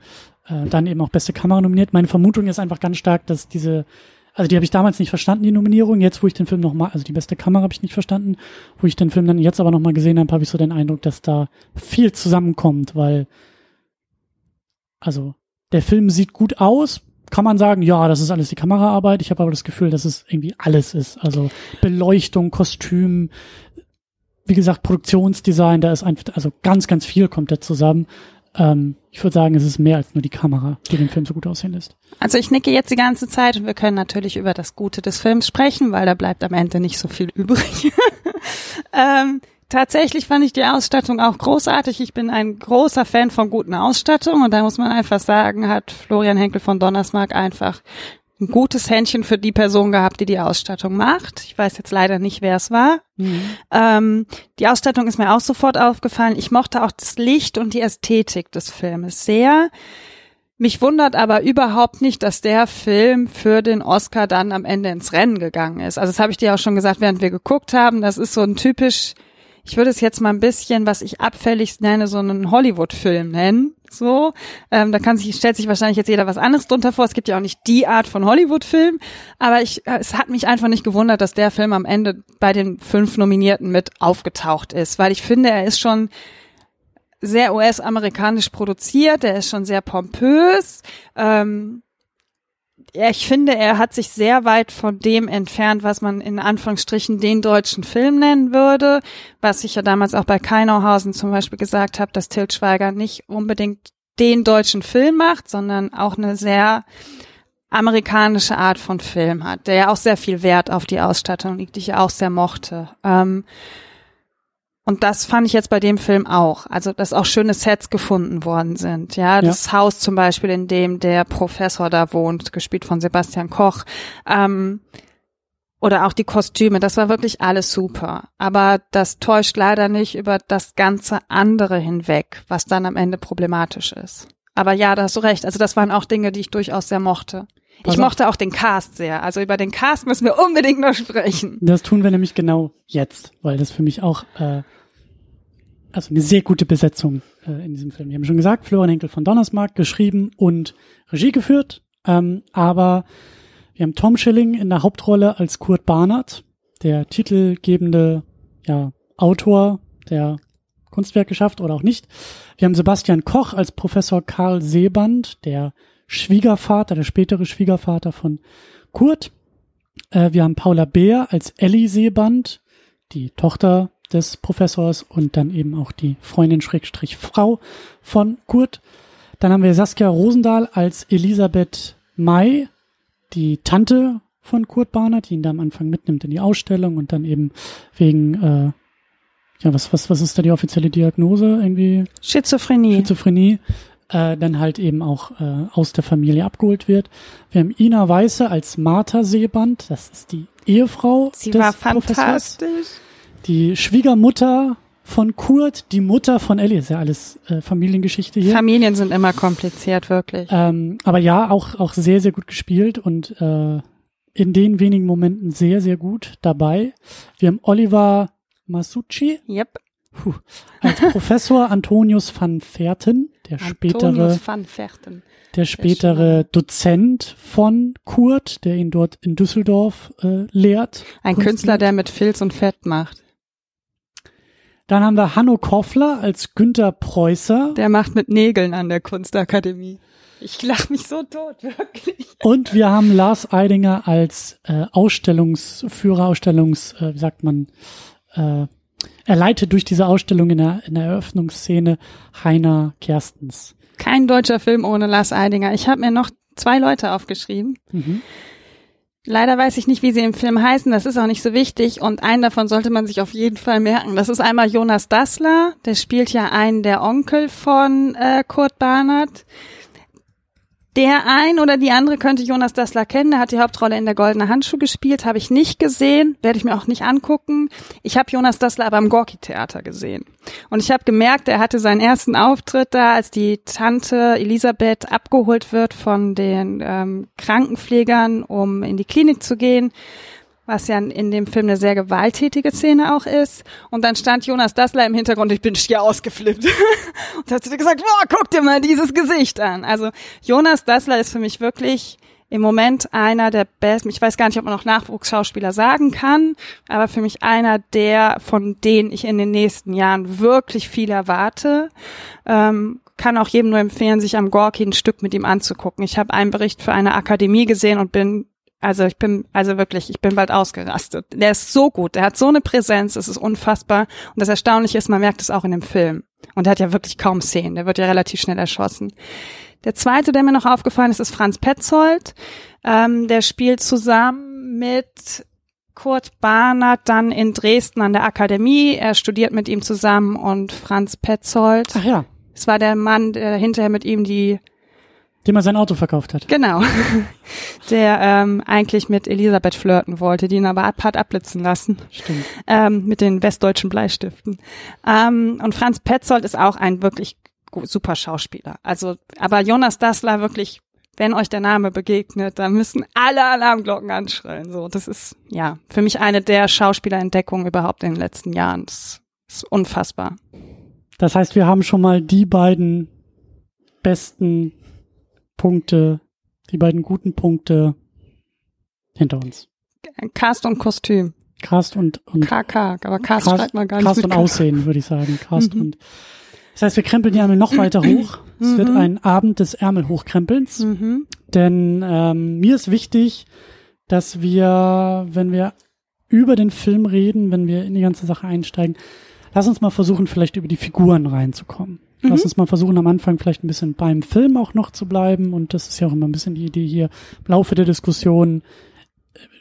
Speaker 1: äh, dann eben auch beste Kamera nominiert. Meine Vermutung ist einfach ganz stark, dass diese, also die habe ich damals nicht verstanden, die Nominierung. Jetzt, wo ich den Film nochmal, also die beste Kamera habe ich nicht verstanden, wo ich den Film dann jetzt aber nochmal gesehen habe, habe ich so den Eindruck, dass da viel zusammenkommt, weil, also der Film sieht gut aus, kann man sagen, ja, das ist alles die Kameraarbeit. Ich habe aber das Gefühl, dass es irgendwie alles ist. Also Beleuchtung, Kostüm, wie gesagt, Produktionsdesign, da ist einfach, also ganz, ganz viel kommt da zusammen. Ähm, ich würde sagen, es ist mehr als nur die Kamera, die den Film so gut aussehen lässt.
Speaker 2: Also ich nicke jetzt die ganze Zeit und wir können natürlich über das Gute des Films sprechen, weil da bleibt am Ende nicht so viel übrig. ähm, tatsächlich fand ich die Ausstattung auch großartig. Ich bin ein großer Fan von guten Ausstattung und da muss man einfach sagen, hat Florian Henkel von Donnersmarck einfach ein gutes Händchen für die Person gehabt, die die Ausstattung macht. Ich weiß jetzt leider nicht, wer es war. Ähm, die Ausstattung ist mir auch sofort aufgefallen. Ich mochte auch das Licht und die Ästhetik des Filmes sehr. Mich wundert aber überhaupt nicht, dass der Film für den Oscar dann am Ende ins Rennen gegangen ist. Also das habe ich dir auch schon gesagt, während wir geguckt haben. Das ist so ein typisch, ich würde es jetzt mal ein bisschen, was ich abfällig nenne, so einen Hollywood-Film nennen. So, ähm, da kann sich, stellt sich wahrscheinlich jetzt jeder was anderes drunter vor. Es gibt ja auch nicht die Art von Hollywood-Film, aber ich, es hat mich einfach nicht gewundert, dass der Film am Ende bei den fünf Nominierten mit aufgetaucht ist, weil ich finde, er ist schon sehr US-amerikanisch produziert, er ist schon sehr pompös. Ähm, ich finde, er hat sich sehr weit von dem entfernt, was man in Anführungsstrichen den deutschen Film nennen würde, was ich ja damals auch bei Keinauhausen zum Beispiel gesagt habe, dass Til Schweiger nicht unbedingt den deutschen Film macht, sondern auch eine sehr amerikanische Art von Film hat, der ja auch sehr viel Wert auf die Ausstattung liegt, die ich ja auch sehr mochte. Ähm, und das fand ich jetzt bei dem Film auch. Also, dass auch schöne Sets gefunden worden sind. Ja, das ja. Haus zum Beispiel, in dem der Professor da wohnt, gespielt von Sebastian Koch. Ähm, oder auch die Kostüme, das war wirklich alles super. Aber das täuscht leider nicht über das ganze andere hinweg, was dann am Ende problematisch ist. Aber ja, da hast du recht. Also das waren auch Dinge, die ich durchaus sehr mochte. Ich mochte auch den Cast sehr. Also über den Cast müssen wir unbedingt noch sprechen.
Speaker 1: Das tun wir nämlich genau jetzt, weil das für mich auch äh, also eine sehr gute Besetzung äh, in diesem Film. Wir haben schon gesagt, Florian Henkel von Donnersmarck geschrieben und Regie geführt. Ähm, aber wir haben Tom Schilling in der Hauptrolle als Kurt Barnard, der titelgebende ja, Autor, der Kunstwerke schafft oder auch nicht. Wir haben Sebastian Koch als Professor Karl Seeband, der Schwiegervater, der spätere Schwiegervater von Kurt. Äh, wir haben Paula Beer als Ellie Seeband, die Tochter des Professors und dann eben auch die Freundin Schrägstrich Frau von Kurt. Dann haben wir Saskia Rosendahl als Elisabeth May, die Tante von Kurt Barnert, die ihn da am Anfang mitnimmt in die Ausstellung und dann eben wegen, äh, ja, was, was, was ist da die offizielle Diagnose? Irgendwie?
Speaker 2: Schizophrenie.
Speaker 1: Schizophrenie. Äh, dann halt eben auch äh, aus der Familie abgeholt wird. Wir haben Ina Weiße als Martha Seeband, das ist die Ehefrau
Speaker 2: Sie
Speaker 1: des
Speaker 2: war
Speaker 1: Professors.
Speaker 2: fantastisch.
Speaker 1: Die Schwiegermutter von Kurt, die Mutter von Ellie, ist ja alles äh, Familiengeschichte hier.
Speaker 2: Familien sind immer kompliziert, wirklich.
Speaker 1: Ähm, aber ja, auch, auch sehr, sehr gut gespielt und äh, in den wenigen Momenten sehr, sehr gut dabei. Wir haben Oliver Masucci
Speaker 2: Yep.
Speaker 1: Puh, als Professor Antonius van Verten, der spätere,
Speaker 2: Antonius van Verten.
Speaker 1: der spätere Dozent von Kurt, der ihn dort in Düsseldorf äh, lehrt.
Speaker 2: Ein
Speaker 1: Kunst
Speaker 2: Künstler,
Speaker 1: lehrt.
Speaker 2: der mit Filz und Fett macht.
Speaker 1: Dann haben wir Hanno Koffler als Günther Preußer.
Speaker 2: Der macht mit Nägeln an der Kunstakademie. Ich lach mich so tot, wirklich.
Speaker 1: Und wir haben Lars Eidinger als äh, Ausstellungsführer, Ausstellungs, äh, wie sagt man, äh, er leitet durch diese Ausstellung in der, in der Eröffnungsszene Heiner Kerstens.
Speaker 2: Kein deutscher Film ohne Lars Eidinger. Ich habe mir noch zwei Leute aufgeschrieben.
Speaker 1: Mhm.
Speaker 2: Leider weiß ich nicht, wie sie im Film heißen. Das ist auch nicht so wichtig. Und einen davon sollte man sich auf jeden Fall merken. Das ist einmal Jonas Dassler. Der spielt ja einen der Onkel von äh, Kurt Barnard. Der ein oder die andere könnte Jonas Dassler kennen. Der hat die Hauptrolle in der Goldene Handschuh gespielt. Habe ich nicht gesehen. Werde ich mir auch nicht angucken. Ich habe Jonas Dassler aber am Gorki-Theater gesehen. Und ich habe gemerkt, er hatte seinen ersten Auftritt da, als die Tante Elisabeth abgeholt wird von den ähm, Krankenpflegern, um in die Klinik zu gehen was ja in dem Film eine sehr gewalttätige Szene auch ist. Und dann stand Jonas Dassler im Hintergrund, ich bin schier ausgeflippt. und hat sie gesagt, boah, guck dir mal dieses Gesicht an. Also Jonas Dassler ist für mich wirklich im Moment einer der besten, ich weiß gar nicht, ob man noch Nachwuchsschauspieler sagen kann, aber für mich einer der, von denen ich in den nächsten Jahren wirklich viel erwarte. Ähm, kann auch jedem nur empfehlen, sich am Gorki ein Stück mit ihm anzugucken. Ich habe einen Bericht für eine Akademie gesehen und bin also ich bin, also wirklich, ich bin bald ausgerastet. Der ist so gut, der hat so eine Präsenz, es ist unfassbar. Und das Erstaunliche ist, man merkt es auch in dem Film. Und der hat ja wirklich kaum Szenen, der wird ja relativ schnell erschossen. Der zweite, der mir noch aufgefallen ist, ist Franz Petzold. Ähm, der spielt zusammen mit Kurt Barnard dann in Dresden an der Akademie. Er studiert mit ihm zusammen und Franz Petzold.
Speaker 1: Ach ja,
Speaker 2: Es war der Mann, der hinterher mit ihm die
Speaker 1: dem er sein Auto verkauft hat.
Speaker 2: Genau. Der ähm, eigentlich mit Elisabeth flirten wollte, die ihn aber ab, hat abblitzen lassen.
Speaker 1: Stimmt.
Speaker 2: Ähm, mit den westdeutschen Bleistiften. Ähm, und Franz Petzold ist auch ein wirklich super Schauspieler. Also, aber Jonas Dassler wirklich, wenn euch der Name begegnet, dann müssen alle Alarmglocken anschrillen. So, das ist ja für mich eine der Schauspielerentdeckungen überhaupt in den letzten Jahren. Das ist unfassbar.
Speaker 1: Das heißt, wir haben schon mal die beiden besten Punkte, die beiden guten Punkte hinter uns.
Speaker 2: Cast und Kostüm.
Speaker 1: Cast und, und
Speaker 2: KK, aber Cast, Cast schreibt man gar nicht.
Speaker 1: Cast und Aussehen, würde ich sagen. Cast mhm. und das heißt, wir krempeln die Ärmel noch weiter hoch. Es mhm. wird ein Abend des Ärmelhochkrempelns. Mhm. Denn ähm, mir ist wichtig, dass wir, wenn wir über den Film reden, wenn wir in die ganze Sache einsteigen, lass uns mal versuchen, vielleicht über die Figuren reinzukommen. Mhm. Lass uns mal versuchen, am Anfang vielleicht ein bisschen beim Film auch noch zu bleiben. Und das ist ja auch immer ein bisschen die Idee hier, im Laufe der Diskussion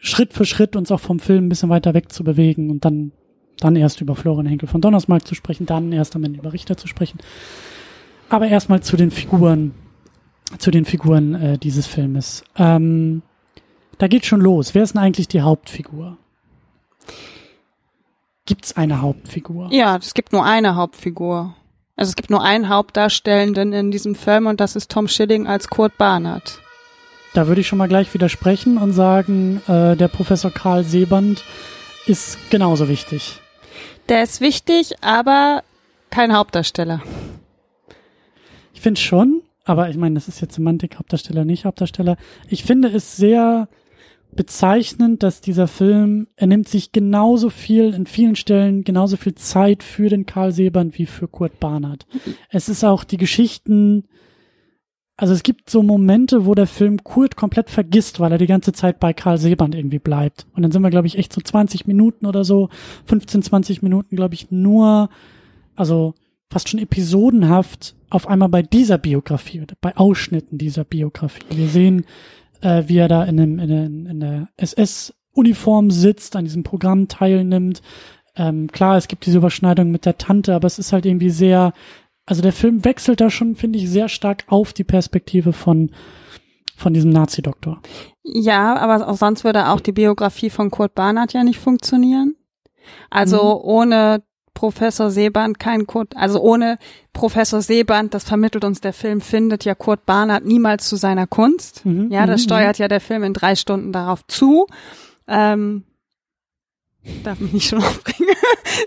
Speaker 1: Schritt für Schritt uns auch vom Film ein bisschen weiter weg zu bewegen und dann dann erst über Florian Henkel von Donnersmarck zu sprechen, dann erst am Ende über Richter zu sprechen. Aber erstmal zu den Figuren, zu den Figuren äh, dieses Filmes. Ähm, da geht schon los. Wer ist denn eigentlich die Hauptfigur? Gibt es eine Hauptfigur?
Speaker 2: Ja, es gibt nur eine Hauptfigur. Also es gibt nur einen Hauptdarstellenden in diesem Film und das ist Tom Schilling als Kurt Barnard.
Speaker 1: Da würde ich schon mal gleich widersprechen und sagen, äh, der Professor Karl Seeband ist genauso wichtig.
Speaker 2: Der ist wichtig, aber kein Hauptdarsteller.
Speaker 1: Ich finde schon, aber ich meine, das ist jetzt Semantik, Hauptdarsteller, nicht Hauptdarsteller. Ich finde es sehr bezeichnend, dass dieser Film, er nimmt sich genauso viel, in vielen Stellen genauso viel Zeit für den Karl Seband wie für Kurt Barnard. Es ist auch die Geschichten, also es gibt so Momente, wo der Film Kurt komplett vergisst, weil er die ganze Zeit bei Karl Seband irgendwie bleibt. Und dann sind wir, glaube ich, echt so 20 Minuten oder so, 15, 20 Minuten, glaube ich, nur, also fast schon episodenhaft auf einmal bei dieser Biografie oder bei Ausschnitten dieser Biografie. Wir sehen, äh, wie er da in, einem, in, in, in der SS-Uniform sitzt, an diesem Programm teilnimmt. Ähm, klar, es gibt diese Überschneidung mit der Tante, aber es ist halt irgendwie sehr also der Film wechselt da schon, finde ich, sehr stark auf die Perspektive von, von diesem Nazi-Doktor.
Speaker 2: Ja, aber auch sonst würde auch die Biografie von Kurt Barnard ja nicht funktionieren. Also mhm. ohne Professor Seeband kein Kurt, also ohne Professor Seeband, das vermittelt uns der Film, findet ja Kurt Barnard niemals zu seiner Kunst. Mhm. Ja, das mhm. steuert ja der Film in drei Stunden darauf zu. Ähm, darf mich nicht schon aufbringen.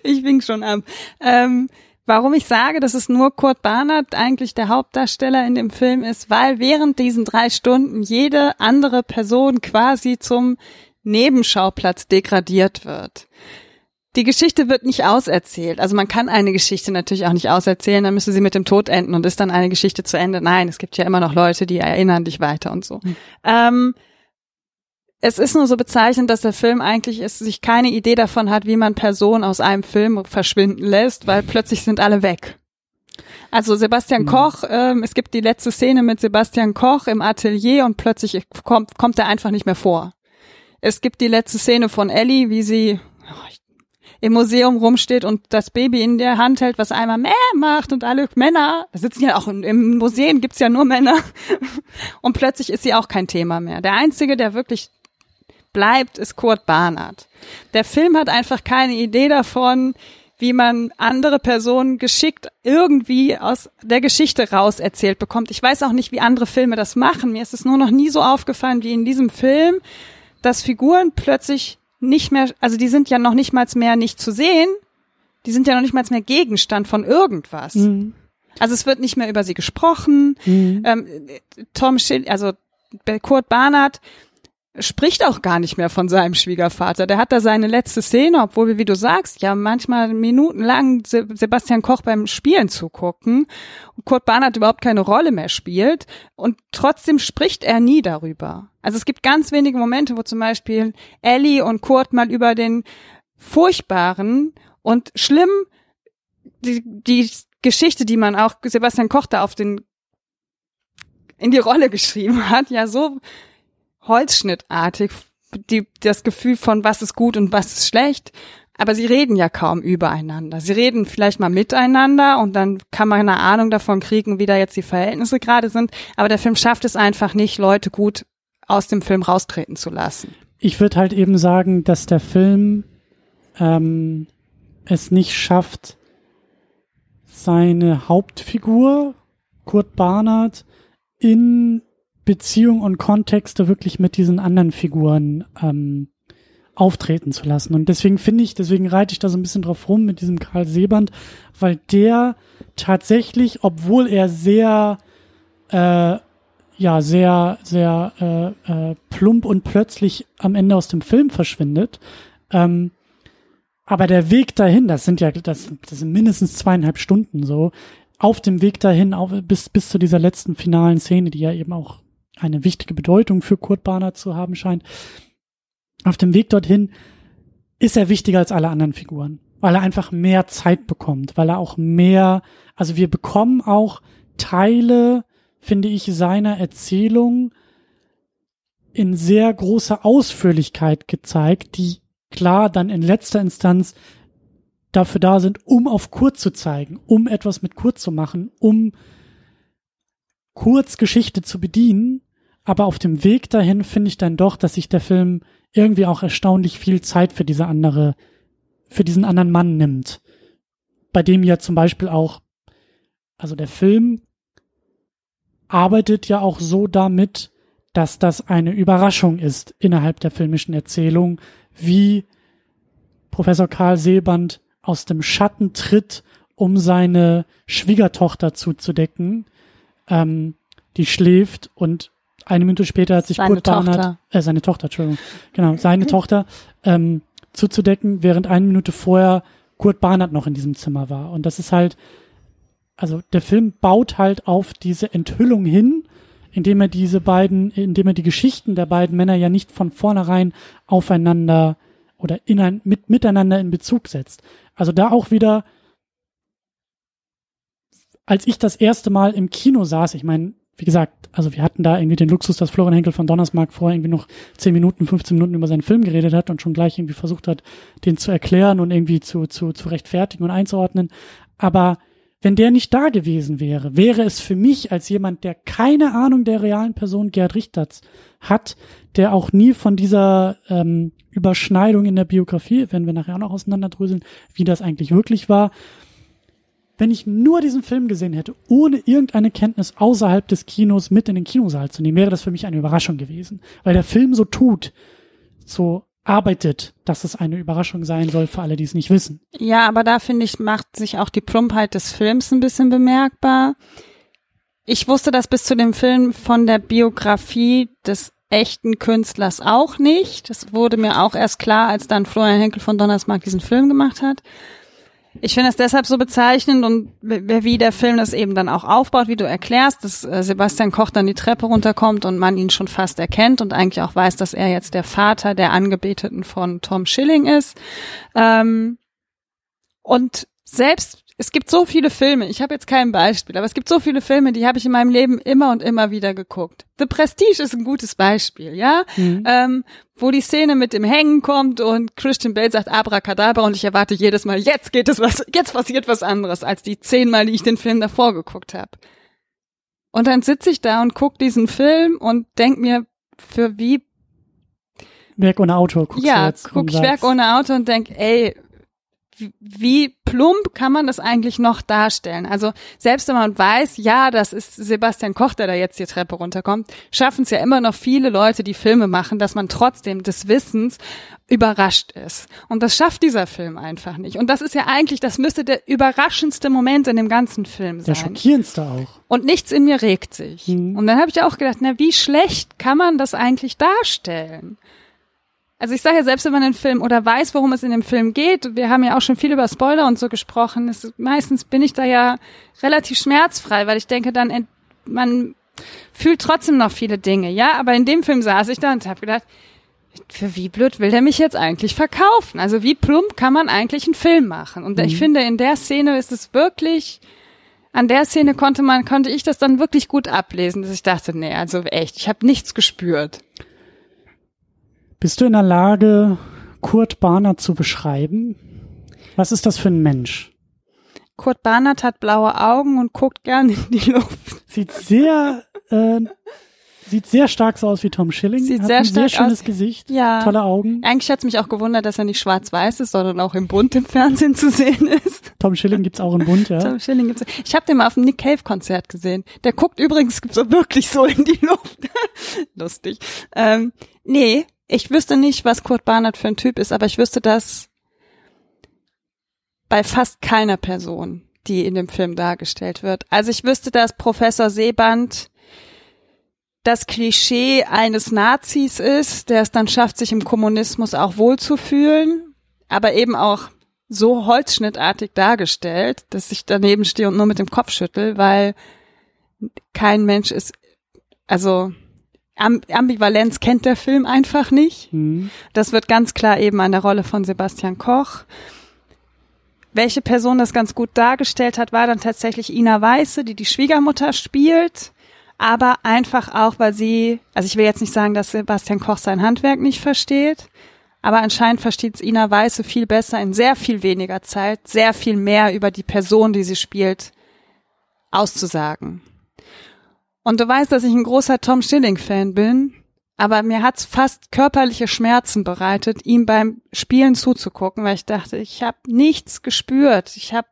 Speaker 2: ich wink schon ab. Ähm, Warum ich sage, dass es nur Kurt Barnard eigentlich der Hauptdarsteller in dem Film ist, weil während diesen drei Stunden jede andere Person quasi zum Nebenschauplatz degradiert wird. Die Geschichte wird nicht auserzählt. Also man kann eine Geschichte natürlich auch nicht auserzählen, dann müsste sie mit dem Tod enden und ist dann eine Geschichte zu Ende. Nein, es gibt ja immer noch Leute, die erinnern dich weiter und so. Mhm. Ähm, es ist nur so bezeichnend, dass der Film eigentlich ist, sich keine Idee davon hat, wie man Personen aus einem Film verschwinden lässt, weil plötzlich sind alle weg. Also Sebastian mhm. Koch, ähm, es gibt die letzte Szene mit Sebastian Koch im Atelier und plötzlich kommt, kommt er einfach nicht mehr vor. Es gibt die letzte Szene von Ellie, wie sie im Museum rumsteht und das Baby in der Hand hält, was einmal mehr macht und alle Männer, da sitzen ja auch im Museum gibt's ja nur Männer und plötzlich ist sie auch kein Thema mehr. Der einzige, der wirklich bleibt, ist Kurt Barnard. Der Film hat einfach keine Idee davon, wie man andere Personen geschickt irgendwie aus der Geschichte raus erzählt bekommt. Ich weiß auch nicht, wie andere Filme das machen. Mir ist es nur noch nie so aufgefallen wie in diesem Film, dass Figuren plötzlich nicht mehr, also die sind ja noch nicht mal mehr nicht zu sehen. Die sind ja noch nicht mal mehr Gegenstand von irgendwas. Mhm. Also es wird nicht mehr über sie gesprochen. Mhm. Ähm, Tom Schill, also Kurt Barnard spricht auch gar nicht mehr von seinem Schwiegervater. Der hat da seine letzte Szene, obwohl wir, wie du sagst, ja manchmal minutenlang Sebastian Koch beim Spielen zugucken Kurt Barnard überhaupt keine Rolle mehr spielt und trotzdem spricht er nie darüber. Also es gibt ganz wenige Momente, wo zum Beispiel Ellie und Kurt mal über den furchtbaren und schlimm die, die Geschichte, die man auch Sebastian Koch da auf den in die Rolle geschrieben hat, ja so holzschnittartig die, das Gefühl von was ist gut und was ist schlecht. Aber sie reden ja kaum übereinander. Sie reden vielleicht mal miteinander und dann kann man eine Ahnung davon kriegen, wie da jetzt die Verhältnisse gerade sind. Aber der Film schafft es einfach nicht, Leute gut aus dem Film raustreten zu lassen.
Speaker 1: Ich würde halt eben sagen, dass der Film ähm, es nicht schafft, seine Hauptfigur, Kurt Barnard, in Beziehung und Kontexte wirklich mit diesen anderen Figuren ähm, auftreten zu lassen. Und deswegen finde ich, deswegen reite ich da so ein bisschen drauf rum mit diesem Karl Seeband, weil der tatsächlich, obwohl er sehr, äh, ja, sehr, sehr äh, äh, plump und plötzlich am Ende aus dem Film verschwindet, ähm, aber der Weg dahin, das sind ja, das, das sind mindestens zweieinhalb Stunden so, auf dem Weg dahin, auf, bis, bis zu dieser letzten finalen Szene, die ja eben auch eine wichtige Bedeutung für Kurt Bahner zu haben scheint. Auf dem Weg dorthin ist er wichtiger als alle anderen Figuren, weil er einfach mehr Zeit bekommt, weil er auch mehr, also wir bekommen auch Teile, finde ich, seiner Erzählung in sehr großer Ausführlichkeit gezeigt, die klar dann in letzter Instanz dafür da sind, um auf Kurt zu zeigen, um etwas mit Kurt zu machen, um Kurz Geschichte zu bedienen. Aber auf dem Weg dahin finde ich dann doch, dass sich der Film irgendwie auch erstaunlich viel Zeit für diese andere, für diesen anderen Mann nimmt. Bei dem ja zum Beispiel auch, also der Film arbeitet ja auch so damit, dass das eine Überraschung ist innerhalb der filmischen Erzählung, wie Professor Karl Seeband aus dem Schatten tritt, um seine Schwiegertochter zuzudecken, ähm, die schläft und eine Minute später hat sich
Speaker 2: Seine
Speaker 1: Kurt Barnard, äh, seine Tochter, Entschuldigung, genau, seine Tochter ähm, zuzudecken, während eine Minute vorher Kurt Barnard noch in diesem Zimmer war. Und das ist halt, also der Film baut halt auf diese Enthüllung hin, indem er diese beiden, indem er die Geschichten der beiden Männer ja nicht von vornherein aufeinander oder in ein, mit, miteinander in Bezug setzt. Also da auch wieder, als ich das erste Mal im Kino saß, ich meine, wie gesagt, also wir hatten da irgendwie den Luxus, dass Florian Henkel von Donnersmarck vorher irgendwie noch 10 Minuten, 15 Minuten über seinen Film geredet hat und schon gleich irgendwie versucht hat, den zu erklären und irgendwie zu, zu, zu rechtfertigen und einzuordnen. Aber wenn der nicht da gewesen wäre, wäre es für mich als jemand, der keine Ahnung der realen Person Gerd Richterts hat, der auch nie von dieser ähm, Überschneidung in der Biografie, wenn wir nachher auch noch auseinanderdröseln, wie das eigentlich wirklich war, wenn ich nur diesen Film gesehen hätte, ohne irgendeine Kenntnis außerhalb des Kinos mit in den Kinosaal zu nehmen, wäre das für mich eine Überraschung gewesen. Weil der Film so tut, so arbeitet, dass es eine Überraschung sein soll für alle, die es nicht wissen.
Speaker 2: Ja, aber da finde ich, macht sich auch die Plumpheit des Films ein bisschen bemerkbar. Ich wusste das bis zu dem Film von der Biografie des echten Künstlers auch nicht. Das wurde mir auch erst klar, als dann Florian Henkel von Donnersmarck diesen Film gemacht hat. Ich finde das deshalb so bezeichnend und wie der Film das eben dann auch aufbaut, wie du erklärst, dass äh, Sebastian Koch dann die Treppe runterkommt und man ihn schon fast erkennt und eigentlich auch weiß, dass er jetzt der Vater der Angebeteten von Tom Schilling ist. Ähm, und selbst es gibt so viele Filme, ich habe jetzt kein Beispiel, aber es gibt so viele Filme, die habe ich in meinem Leben immer und immer wieder geguckt. The Prestige ist ein gutes Beispiel, ja,
Speaker 1: Mhm.
Speaker 2: ähm, wo die Szene mit dem Hängen kommt und Christian Bale sagt Abracadabra und ich erwarte jedes Mal, jetzt geht es was, jetzt passiert was anderes als die zehnmal, die ich den Film davor geguckt habe. Und dann sitze ich da und guck diesen Film und denk mir, für wie
Speaker 1: Werk ohne Auto. guckst du
Speaker 2: ja,
Speaker 1: jetzt
Speaker 2: guck
Speaker 1: und
Speaker 2: ich Werk ohne Auto und denk, ey, wie- plump kann man das eigentlich noch darstellen? Also selbst wenn man weiß, ja, das ist Sebastian Koch, der da jetzt die Treppe runterkommt, schaffen es ja immer noch viele Leute, die Filme machen, dass man trotzdem des Wissens überrascht ist. Und das schafft dieser Film einfach nicht. Und das ist ja eigentlich, das müsste der überraschendste Moment in dem ganzen Film
Speaker 1: Der
Speaker 2: sein.
Speaker 1: schockierendste auch.
Speaker 2: Und nichts in mir regt sich.
Speaker 1: Mhm.
Speaker 2: Und dann habe ich auch gedacht, na, wie schlecht kann man das eigentlich darstellen? Also ich sage ja, selbst wenn man den Film oder weiß, worum es in dem Film geht, wir haben ja auch schon viel über Spoiler und so gesprochen, es, meistens bin ich da ja relativ schmerzfrei, weil ich denke dann, ent- man fühlt trotzdem noch viele Dinge, ja, aber in dem Film saß ich da und habe gedacht, für wie blöd will der mich jetzt eigentlich verkaufen? Also wie plump kann man eigentlich einen Film machen? Und ich finde, in der Szene ist es wirklich, an der Szene konnte man, konnte ich das dann wirklich gut ablesen, dass ich dachte, nee, also echt, ich habe nichts gespürt.
Speaker 1: Bist du in der Lage, Kurt Barnard zu beschreiben? Was ist das für ein Mensch?
Speaker 2: Kurt Barnard hat blaue Augen und guckt gern in die Luft.
Speaker 1: Sieht sehr, äh, Sieht sehr stark so aus wie Tom Schilling.
Speaker 2: Sieht
Speaker 1: Hat
Speaker 2: sehr
Speaker 1: ein sehr
Speaker 2: stark
Speaker 1: schönes
Speaker 2: aus.
Speaker 1: Gesicht.
Speaker 2: Ja.
Speaker 1: Tolle Augen.
Speaker 2: Eigentlich hat's mich auch gewundert, dass er nicht schwarz-weiß ist, sondern auch im Bunt im Fernsehen zu sehen ist.
Speaker 1: Tom Schilling gibt's auch in Bunt, ja.
Speaker 2: Tom Schilling gibt's. Ich habe den mal auf dem Nick Cave Konzert gesehen. Der guckt übrigens so wirklich so in die Luft. Lustig. Ähm, nee, ich wüsste nicht, was Kurt Barnard für ein Typ ist, aber ich wüsste das bei fast keiner Person, die in dem Film dargestellt wird. Also ich wüsste, dass Professor Seeband das Klischee eines Nazis ist, der es dann schafft, sich im Kommunismus auch wohlzufühlen, aber eben auch so holzschnittartig dargestellt, dass ich daneben stehe und nur mit dem Kopf schüttel, weil kein Mensch ist, also Am Ambivalenz kennt der Film einfach nicht.
Speaker 1: Mhm.
Speaker 2: Das wird ganz klar eben an der Rolle von Sebastian Koch. Welche Person das ganz gut dargestellt hat, war dann tatsächlich Ina Weiße, die die Schwiegermutter spielt, aber einfach auch, weil sie, also ich will jetzt nicht sagen, dass Sebastian Koch sein Handwerk nicht versteht, aber anscheinend versteht Ina Weiße viel besser in sehr viel weniger Zeit, sehr viel mehr über die Person, die sie spielt, auszusagen. Und du weißt, dass ich ein großer Tom Schilling-Fan bin, aber mir hat's fast körperliche Schmerzen bereitet, ihm beim Spielen zuzugucken, weil ich dachte, ich habe nichts gespürt, ich habe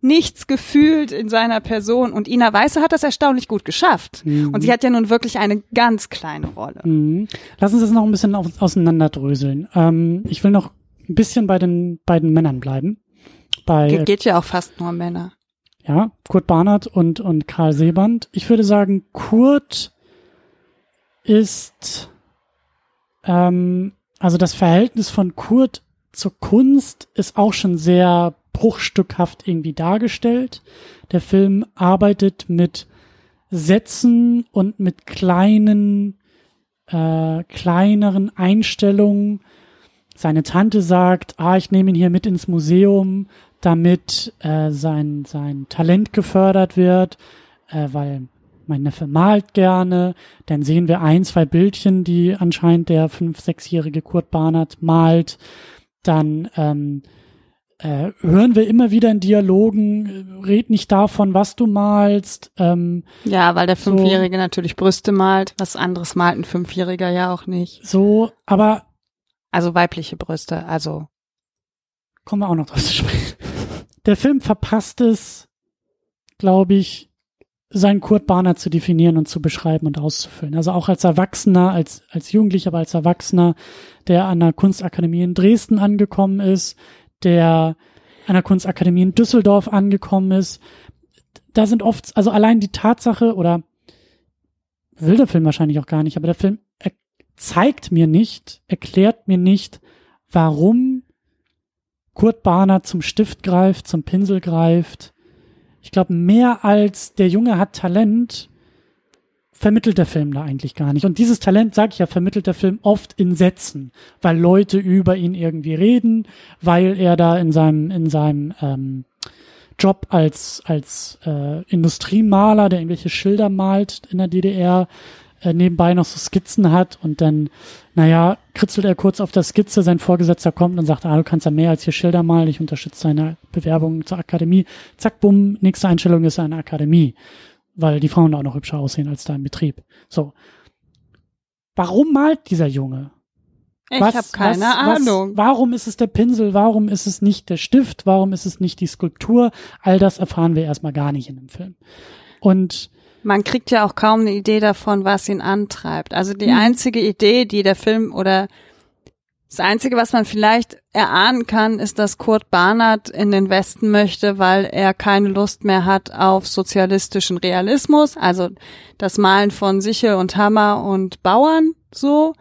Speaker 2: nichts gefühlt in seiner Person. Und Ina Weiße hat das erstaunlich gut geschafft.
Speaker 1: Mhm.
Speaker 2: Und sie hat ja nun wirklich eine ganz kleine Rolle.
Speaker 1: Mhm. Lass uns das noch ein bisschen au- auseinanderdröseln. Ähm, ich will noch ein bisschen bei den beiden Männern bleiben. Bei
Speaker 2: Ge geht ja auch fast nur Männer.
Speaker 1: Ja, Kurt Barnard und, und Karl Seeband. Ich würde sagen, Kurt ist, ähm, also das Verhältnis von Kurt zur Kunst ist auch schon sehr bruchstückhaft irgendwie dargestellt. Der Film arbeitet mit Sätzen und mit kleinen, äh, kleineren Einstellungen. Seine Tante sagt, ah, ich nehme ihn hier mit ins Museum, damit äh, sein, sein Talent gefördert wird, äh, weil mein Neffe malt gerne. Dann sehen wir ein, zwei Bildchen, die anscheinend der fünf-, sechsjährige Kurt Barnard malt. Dann ähm, äh, hören wir immer wieder in Dialogen, äh, red nicht davon, was du malst. Ähm,
Speaker 2: Ja, weil der
Speaker 1: So.
Speaker 2: Fünfjährige natürlich Brüste malt. Was anderes malt ein Fünfjähriger ja auch nicht.
Speaker 1: so, aber
Speaker 2: Also weibliche Brüste, also
Speaker 1: kommen wir auch noch drauf zu sprechen. Der Film verpasst es, glaube ich, seinen Kurt Barnard zu definieren und zu beschreiben und auszufüllen. Also auch als Erwachsener, als, als Jugendlicher, aber als Erwachsener, der an der Kunstakademie in Dresden angekommen ist, der an der Kunstakademie in Düsseldorf angekommen ist. Da sind oft, also allein die Tatsache oder will der Film wahrscheinlich auch gar nicht, aber der Film zeigt mir nicht, erklärt mir nicht, warum Kurt Barnard zum Stift greift, zum Pinsel greift. Ich glaube, mehr als der Junge hat Talent, vermittelt der Film da eigentlich gar nicht. Und dieses Talent, sage ich ja, vermittelt der Film oft in Sätzen, weil Leute über ihn irgendwie reden, weil er da in seinem, in seinem ähm, Job als, als äh, Industriemaler, der irgendwelche Schilder malt in der DDR, äh, nebenbei noch so Skizzen hat und dann, naja, kritzelt er kurz auf der Skizze, sein Vorgesetzter kommt und sagt, ah, du kannst ja mehr als hier Schilder malen, ich unterstütze deine Bewerbung zur Akademie. Zack, bumm, nächste Einstellung ist eine Akademie, weil die Frauen da auch noch hübscher aussehen als da im Betrieb. So. Warum malt dieser Junge?
Speaker 2: ich
Speaker 1: Was-
Speaker 2: habe keine
Speaker 1: was,
Speaker 2: Ahnung.
Speaker 1: Was, warum ist es der Pinsel? Warum ist es nicht der Stift? Warum ist es nicht die Skulptur? All das erfahren wir erstmal gar nicht in dem Film. Und
Speaker 2: Man kriegt ja auch kaum eine Idee davon, was ihn antreibt. Also die
Speaker 1: Mhm.
Speaker 2: einzige Idee, die der Film oder das einzige, was man vielleicht erahnen kann, ist, dass Kurt Barnard in den Westen möchte, weil er keine Lust mehr hat auf sozialistischen Realismus, also das Malen von Sichel und Hammer und Bauern so.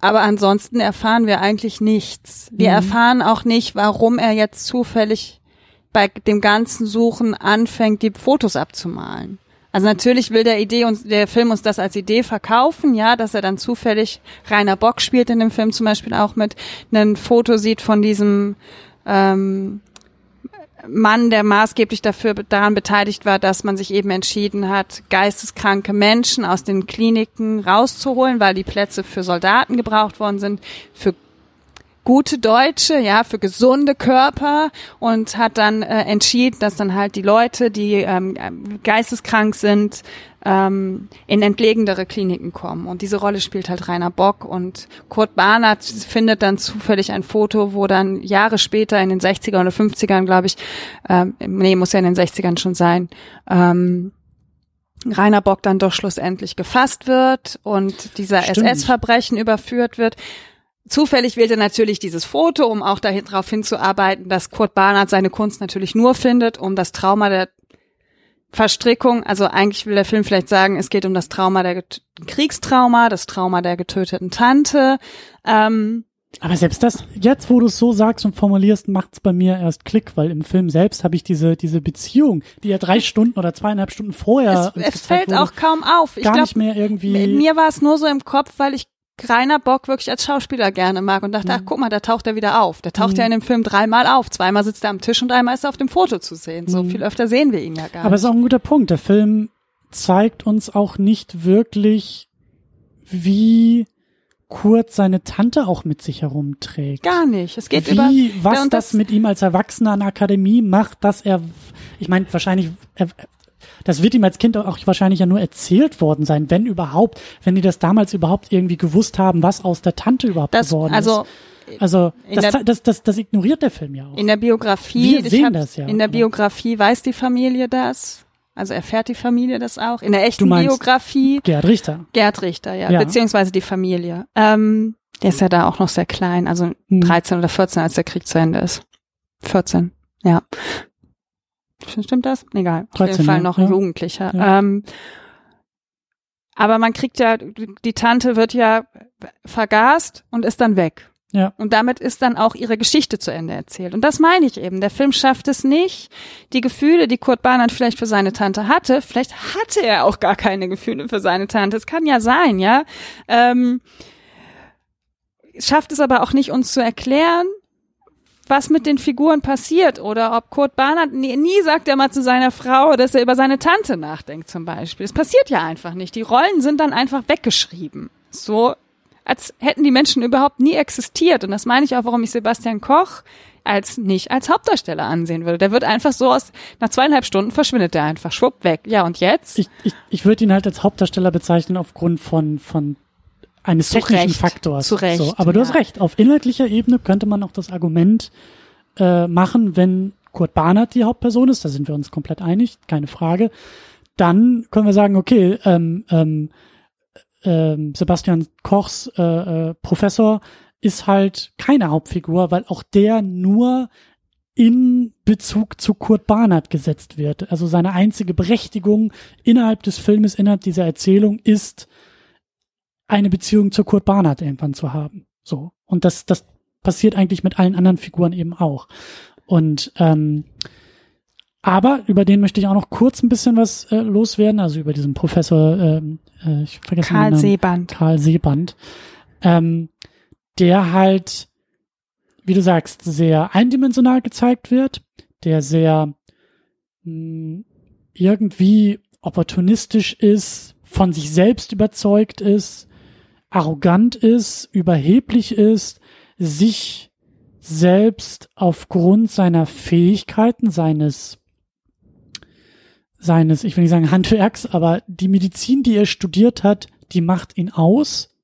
Speaker 2: Aber ansonsten erfahren wir eigentlich nichts. Wir
Speaker 1: Mhm.
Speaker 2: erfahren auch nicht, warum er jetzt zufällig bei dem ganzen Suchen anfängt, die Fotos abzumalen. Also natürlich will der Idee uns, der Film uns das als Idee verkaufen, ja, dass er dann zufällig Rainer Bock spielt in dem Film zum Beispiel auch mit, ein Foto sieht von diesem ähm, Mann, der maßgeblich dafür daran beteiligt war, dass man sich eben entschieden hat, geisteskranke Menschen aus den Kliniken rauszuholen, weil die Plätze für Soldaten gebraucht worden sind, für gute Deutsche, ja, für gesunde Körper und hat dann äh, entschieden, dass dann halt die Leute, die ähm, geisteskrank sind, ähm, in entlegendere Kliniken kommen. Und diese Rolle spielt halt Rainer Bock und Kurt Barnert findet dann zufällig ein Foto, wo dann Jahre später in den 60er oder 50ern, glaube ich, ähm, nee, muss ja in den 60ern schon sein, ähm, Rainer Bock dann doch schlussendlich gefasst wird und dieser SS-Verbrechen überführt wird. Zufällig wählt er natürlich dieses Foto, um auch darauf hinzuarbeiten, dass Kurt Barnard seine Kunst natürlich nur findet, um das Trauma der Verstrickung, also eigentlich will der Film vielleicht sagen, es geht um das Trauma der Kriegstrauma, das Trauma der getöteten Tante. Ähm,
Speaker 1: aber selbst das, jetzt wo du es so sagst und formulierst, macht's bei mir erst Klick, weil im Film selbst habe ich diese, diese Beziehung, die ja drei Stunden oder zweieinhalb Stunden vorher.
Speaker 2: Es, es fällt wurde, auch kaum auf.
Speaker 1: Ich gar glaub, nicht mehr irgendwie.
Speaker 2: Mir war es nur so im Kopf, weil ich Rainer Bock wirklich als Schauspieler gerne mag und dachte, mhm. ach guck mal, da taucht er wieder auf. Der taucht mhm. ja in dem Film dreimal auf. Zweimal sitzt er am Tisch und einmal ist er auf dem Foto zu sehen. So mhm. viel öfter sehen wir ihn ja gar nicht.
Speaker 1: Aber es ist auch ein guter Punkt. Der Film zeigt uns auch nicht wirklich, wie Kurt seine Tante auch mit sich herumträgt.
Speaker 2: Gar nicht. Es geht
Speaker 1: Wie,
Speaker 2: über
Speaker 1: was das, das, mit ihm als Erwachsener an der Akademie macht, dass er, ich meine, wahrscheinlich, er, das wird ihm als Kind auch wahrscheinlich ja nur erzählt worden sein, wenn überhaupt, wenn die das damals überhaupt irgendwie gewusst haben, was aus der Tante überhaupt
Speaker 2: das,
Speaker 1: geworden
Speaker 2: also, ist.
Speaker 1: Also das, der, das, das, das ignoriert der Film ja auch.
Speaker 2: In der Biografie,
Speaker 1: Wir sehen hab, das ja.
Speaker 2: In der Biografie weiß die Familie das. Also erfährt die Familie das auch? In der echten Biografie.
Speaker 1: Gerd Richter.
Speaker 2: Gerd Richter, ja. ja. Beziehungsweise die Familie. Ähm, der ist ja da auch noch sehr klein, also hm. 13 oder 14, als der Krieg zu Ende ist. 14, ja. Stimmt das? Egal. 13, Auf jeden Fall noch ein ja. Jugendlicher. Ja. Ähm, aber man kriegt ja, die Tante wird ja vergast und ist dann weg.
Speaker 1: Ja.
Speaker 2: Und damit ist dann auch ihre Geschichte zu Ende erzählt. Und das meine ich eben. Der Film schafft es nicht, die Gefühle, die Kurt Barnard vielleicht für seine Tante hatte, vielleicht hatte er auch gar keine Gefühle für seine Tante. Es kann ja sein, ja. Ähm, schafft es aber auch nicht, uns zu erklären, was mit den Figuren passiert oder ob Kurt Barnard, nie, nie sagt er mal zu seiner Frau, dass er über seine Tante nachdenkt zum Beispiel. Es passiert ja einfach nicht. Die Rollen sind dann einfach weggeschrieben. So als hätten die Menschen überhaupt nie existiert. Und das meine ich auch, warum ich Sebastian Koch als nicht als Hauptdarsteller ansehen würde. Der wird einfach so aus, nach zweieinhalb Stunden verschwindet der einfach, schwupp, weg. Ja, und jetzt?
Speaker 1: Ich, ich, ich würde ihn halt als Hauptdarsteller bezeichnen aufgrund von, von eines zu technischen Recht, Faktors.
Speaker 2: Zu Recht.
Speaker 1: So, aber du hast recht. Auf inhaltlicher Ebene könnte man auch das Argument äh, machen, wenn Kurt Barnert die Hauptperson ist, da sind wir uns komplett einig, keine Frage. Dann können wir sagen, okay, ähm, ähm, ähm, Sebastian Kochs äh, äh, Professor ist halt keine Hauptfigur, weil auch der nur in Bezug zu Kurt Barnard gesetzt wird. Also seine einzige Berechtigung innerhalb des Filmes, innerhalb dieser Erzählung ist, eine Beziehung zu Kurt Barnard irgendwann zu haben. So. Und das, das passiert eigentlich mit allen anderen Figuren eben auch. Und ähm, aber über den möchte ich auch noch kurz ein bisschen was äh, loswerden, also über diesen Professor, ähm, äh, ich vergesse
Speaker 2: Karl Namen, Seeband.
Speaker 1: Karl Seeband, ähm, der halt, wie du sagst, sehr eindimensional gezeigt wird, der sehr mh, hm, irgendwie opportunistisch ist, von sich selbst überzeugt ist, arrogant ist, überheblich ist, sich selbst aufgrund seiner Fähigkeiten, seines seines, ich will nicht sagen Handwerks, aber die Medizin, die er studiert hat, die macht ihn aus.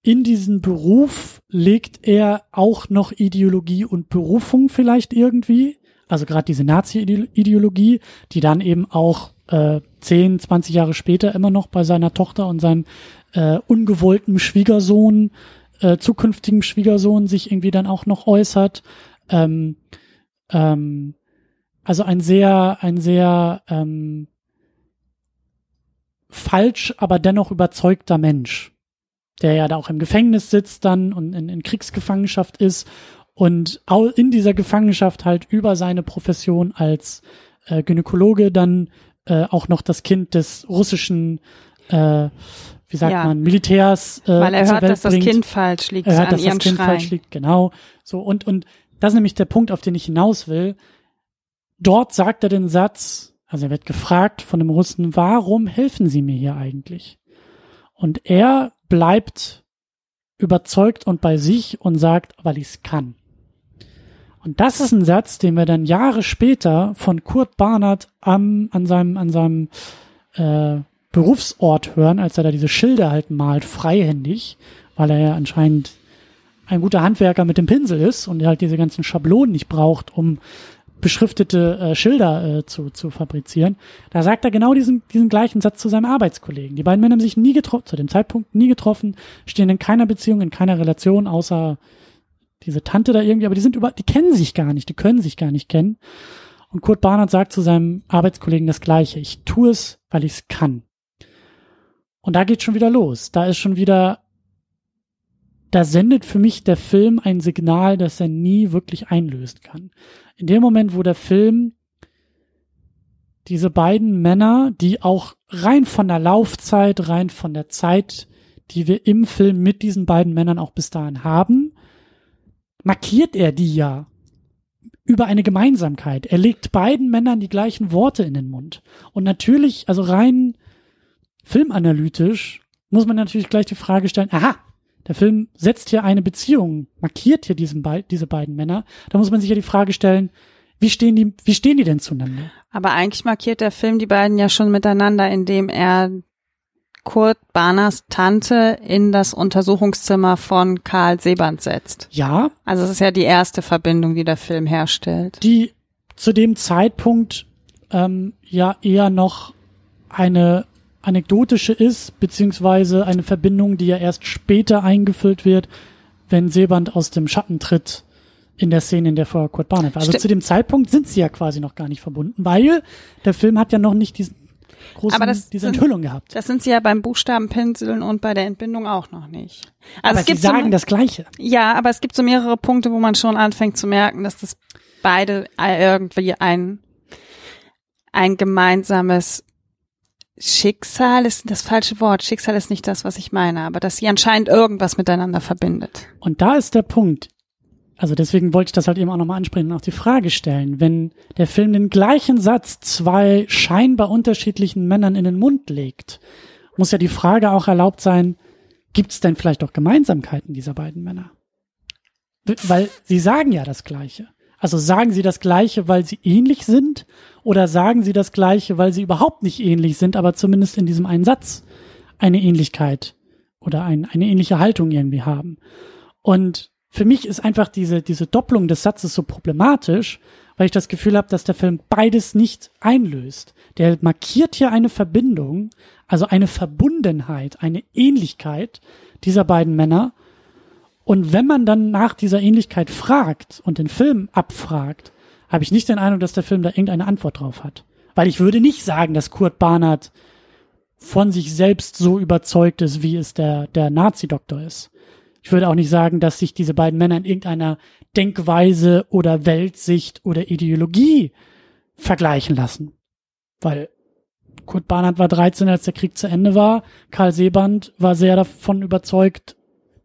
Speaker 1: In diesen Beruf legt er auch noch Ideologie und Berufung vielleicht irgendwie. Also gerade diese Nazi-Ideologie, die dann eben auch äh, 10, 20 Jahre später immer noch bei seiner Tochter und seinem äh, ungewollten Schwiegersohn, äh, zukünftigen Schwiegersohn sich irgendwie dann auch noch äußert. Ähm, ähm, also ein sehr, ein sehr ähm, falsch, aber dennoch überzeugter Mensch, der ja da auch im Gefängnis sitzt dann und in, in Kriegsgefangenschaft ist und in dieser Gefangenschaft halt über seine Profession als äh, Gynäkologe dann äh, auch noch das Kind des russischen äh, wie sagt ja. man, Militärs
Speaker 2: äh, Weil er hört, Welt dass bringt. das Kind falsch liegt
Speaker 1: er hört,
Speaker 2: an
Speaker 1: dass das Kind
Speaker 2: Schrein.
Speaker 1: falsch liegt, genau. So und und das ist nämlich der Punkt, auf den ich hinaus will dort sagt er den Satz, also er wird gefragt von dem Russen, warum helfen Sie mir hier eigentlich? Und er bleibt überzeugt und bei sich und sagt, weil ich es kann. Und das ist ein Satz, den wir dann Jahre später von Kurt Barnard am, an seinem, an seinem äh, Berufsort hören, als er da diese Schilder halt malt, freihändig, weil er ja anscheinend ein guter Handwerker mit dem Pinsel ist und halt diese ganzen Schablonen nicht braucht, um beschriftete äh, Schilder äh, zu, zu fabrizieren. Da sagt er genau diesen, diesen gleichen Satz zu seinem Arbeitskollegen. Die beiden Männer haben sich nie getroffen, zu dem Zeitpunkt nie getroffen, stehen in keiner Beziehung, in keiner Relation, außer diese Tante da irgendwie, aber die sind über, die kennen sich gar nicht, die können sich gar nicht kennen. Und Kurt Barnard sagt zu seinem Arbeitskollegen das Gleiche. Ich tue es, weil ich es kann. Und da geht schon wieder los. Da ist schon wieder, da sendet für mich der Film ein Signal, das er nie wirklich einlösen kann. In dem Moment, wo der Film diese beiden Männer, die auch rein von der Laufzeit, rein von der Zeit, die wir im Film mit diesen beiden Männern auch bis dahin haben, markiert er die ja über eine Gemeinsamkeit. Er legt beiden Männern die gleichen Worte in den Mund. Und natürlich, also rein filmanalytisch, muss man natürlich gleich die Frage stellen, aha, der Film setzt hier eine Beziehung, markiert hier diesen Be diese beiden Männer. Da muss man sich ja die Frage stellen, wie stehen die, wie stehen die denn zueinander?
Speaker 2: Aber eigentlich markiert der Film die beiden ja schon miteinander, indem er Kurt Barners Tante in das Untersuchungszimmer von Karl Seband setzt.
Speaker 1: Ja.
Speaker 2: Also es ist ja die erste Verbindung, die der Film herstellt.
Speaker 1: Die zu dem Zeitpunkt ähm, ja eher noch eine anekdotische ist, beziehungsweise eine Verbindung, die ja erst später eingefüllt wird, wenn Seband aus dem Schatten tritt in der Szene, in der vor Kurt Barnett war. Also St zu dem Zeitpunkt sind sie ja quasi noch gar nicht verbunden, weil der Film hat ja noch nicht diesen großen,
Speaker 2: aber das
Speaker 1: diese
Speaker 2: sind,
Speaker 1: Enthüllung gehabt.
Speaker 2: Das sind sie ja beim Buchstabenpinseln und bei der Entbindung auch noch nicht.
Speaker 1: Also aber es gibt sie sagen so, das Gleiche.
Speaker 2: Ja, aber es gibt so mehrere Punkte, wo man schon anfängt zu merken, dass das beide irgendwie ein, ein gemeinsames Schicksal ist das falsche Wort. Schicksal ist nicht das, was ich meine, aber dass sie anscheinend irgendwas miteinander verbindet.
Speaker 1: Und da ist der Punkt also deswegen wollte ich das halt eben auch nochmal ansprechen und auch die Frage stellen, wenn der Film den gleichen Satz zwei scheinbar unterschiedlichen Männern in den Mund legt, muss ja die Frage auch erlaubt sein, gibt es denn vielleicht auch Gemeinsamkeiten dieser beiden Männer? Weil sie sagen ja das Gleiche. Also sagen sie das Gleiche, weil sie ähnlich sind, oder sagen sie das Gleiche, weil sie überhaupt nicht ähnlich sind, aber zumindest in diesem einen Satz eine Ähnlichkeit oder ein, eine ähnliche Haltung irgendwie haben. Und für mich ist einfach diese, diese Doppelung des Satzes so problematisch, weil ich das Gefühl habe, dass der Film beides nicht einlöst. Der markiert hier eine Verbindung, also eine Verbundenheit, eine Ähnlichkeit dieser beiden Männer. Und wenn man dann nach dieser Ähnlichkeit fragt und den Film abfragt, habe ich nicht den Eindruck, dass der Film da irgendeine Antwort drauf hat. Weil ich würde nicht sagen, dass Kurt Barnard von sich selbst so überzeugt ist, wie es der, der Nazi-Doktor ist. Ich würde auch nicht sagen, dass sich diese beiden Männer in irgendeiner Denkweise oder Weltsicht oder Ideologie vergleichen lassen. Weil Kurt Barnard war 13, als der Krieg zu Ende war. Karl Seeband war sehr davon überzeugt,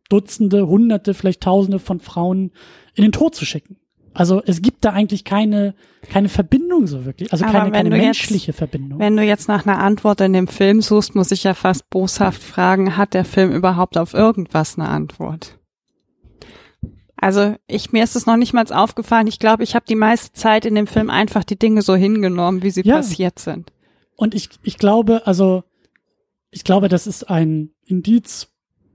Speaker 1: Dutzende, Hunderte, vielleicht Tausende von Frauen in den Tod zu schicken. Also es gibt da eigentlich keine, keine Verbindung so wirklich, also keine, keine menschliche
Speaker 2: jetzt,
Speaker 1: Verbindung.
Speaker 2: Wenn du jetzt nach einer Antwort in dem Film suchst, muss ich ja fast boshaft fragen, hat der Film überhaupt auf irgendwas eine Antwort? Also ich mir ist es noch nicht mal aufgefallen. Ich glaube, ich habe die meiste Zeit in dem Film einfach die Dinge so hingenommen, wie sie ja. passiert sind.
Speaker 1: Und ich, ich glaube, also ich glaube, das ist ein Indiz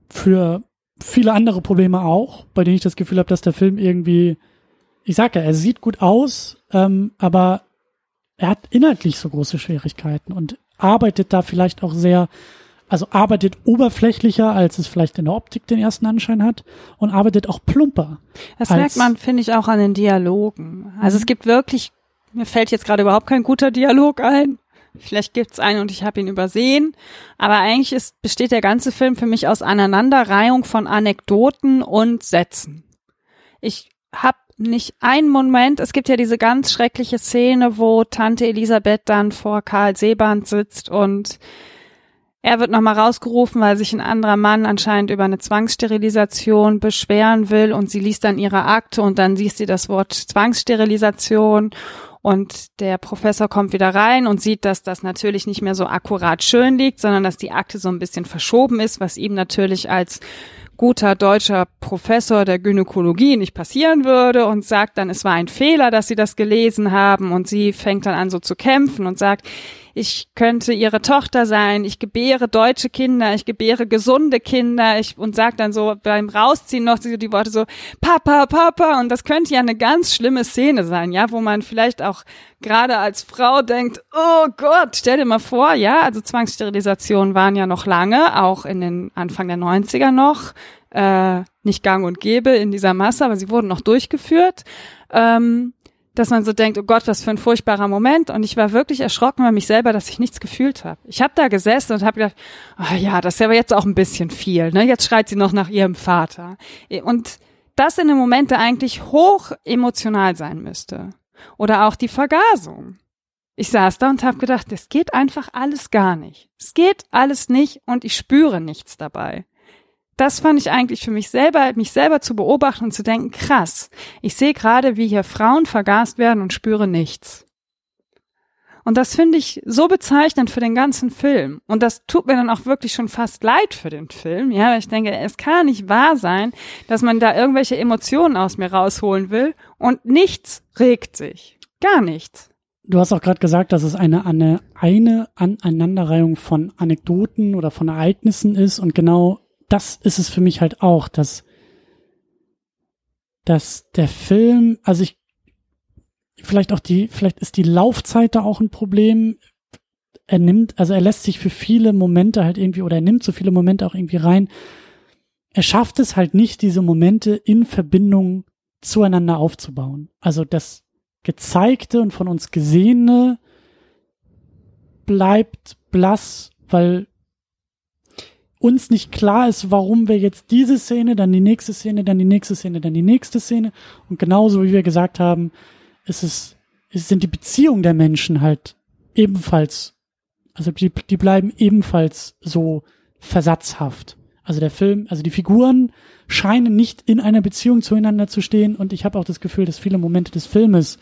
Speaker 1: für viele andere Probleme auch, bei denen ich das Gefühl habe, dass der Film irgendwie ich sag ja, er sieht gut aus, ähm, aber er hat inhaltlich so große Schwierigkeiten und arbeitet da vielleicht auch sehr, also arbeitet oberflächlicher, als es vielleicht in der Optik den ersten Anschein hat und arbeitet auch plumper.
Speaker 2: Das merkt man, finde ich, auch an den Dialogen. Also mhm. es gibt wirklich, mir fällt jetzt gerade überhaupt kein guter Dialog ein. Vielleicht gibt's einen und ich habe ihn übersehen. Aber eigentlich ist, besteht der ganze Film für mich aus Aneinanderreihung von Anekdoten und Sätzen. Ich habe nicht ein Moment. Es gibt ja diese ganz schreckliche Szene, wo Tante Elisabeth dann vor Karl Seeband sitzt und er wird nochmal rausgerufen, weil sich ein anderer Mann anscheinend über eine Zwangssterilisation beschweren will und sie liest dann ihre Akte und dann liest sie das Wort Zwangssterilisation und der Professor kommt wieder rein und sieht, dass das natürlich nicht mehr so akkurat schön liegt, sondern dass die Akte so ein bisschen verschoben ist, was ihm natürlich als guter deutscher Professor der Gynäkologie nicht passieren würde und sagt dann, es war ein Fehler, dass sie das gelesen haben. Und sie fängt dann an so zu kämpfen und sagt, ich könnte ihre Tochter sein, ich gebäre deutsche Kinder, ich gebäre gesunde Kinder. Ich, und sagt dann so beim Rausziehen noch die, die Worte so, Papa, Papa. Und das könnte ja eine ganz schlimme Szene sein, ja, wo man vielleicht auch gerade als Frau denkt, oh Gott, stell dir mal vor, ja, also Zwangssterilisationen waren ja noch lange, auch in den Anfang der 90er noch, äh, nicht gang und gäbe in dieser Masse, aber sie wurden noch durchgeführt. Ähm, dass man so denkt, oh Gott, was für ein furchtbarer Moment. Und ich war wirklich erschrocken über mich selber, dass ich nichts gefühlt habe. Ich habe da gesessen und habe gedacht, oh ja, das ist aber jetzt auch ein bisschen viel. Ne? Jetzt schreit sie noch nach ihrem Vater. Und das in einem Moment, der eigentlich hoch emotional sein müsste. Oder auch die Vergasung. Ich saß da und habe gedacht, es geht einfach alles gar nicht. Es geht alles nicht und ich spüre nichts dabei das fand ich eigentlich für mich selber, mich selber zu beobachten und zu denken, krass, ich sehe gerade, wie hier Frauen vergast werden und spüre nichts. Und das finde ich so bezeichnend für den ganzen Film. Und das tut mir dann auch wirklich schon fast leid für den Film. Ja, weil ich denke, es kann nicht wahr sein, dass man da irgendwelche Emotionen aus mir rausholen will und nichts regt sich. Gar nichts.
Speaker 1: Du hast auch gerade gesagt, dass es eine, eine, eine Aneinanderreihung von Anekdoten oder von Ereignissen ist und genau das ist es für mich halt auch, dass, dass der Film, also ich, vielleicht auch die, vielleicht ist die Laufzeit da auch ein Problem. Er nimmt, also er lässt sich für viele Momente halt irgendwie, oder er nimmt so viele Momente auch irgendwie rein. Er schafft es halt nicht, diese Momente in Verbindung zueinander aufzubauen. Also das Gezeigte und von uns Gesehene bleibt blass, weil uns nicht klar ist, warum wir jetzt diese Szene, dann die nächste Szene, dann die nächste Szene, dann die nächste Szene. Und genauso wie wir gesagt haben, ist es, es sind die Beziehungen der Menschen halt ebenfalls, also die, die bleiben ebenfalls so versatzhaft. Also der Film, also die Figuren scheinen nicht in einer Beziehung zueinander zu stehen und ich habe auch das Gefühl, dass viele Momente des Filmes,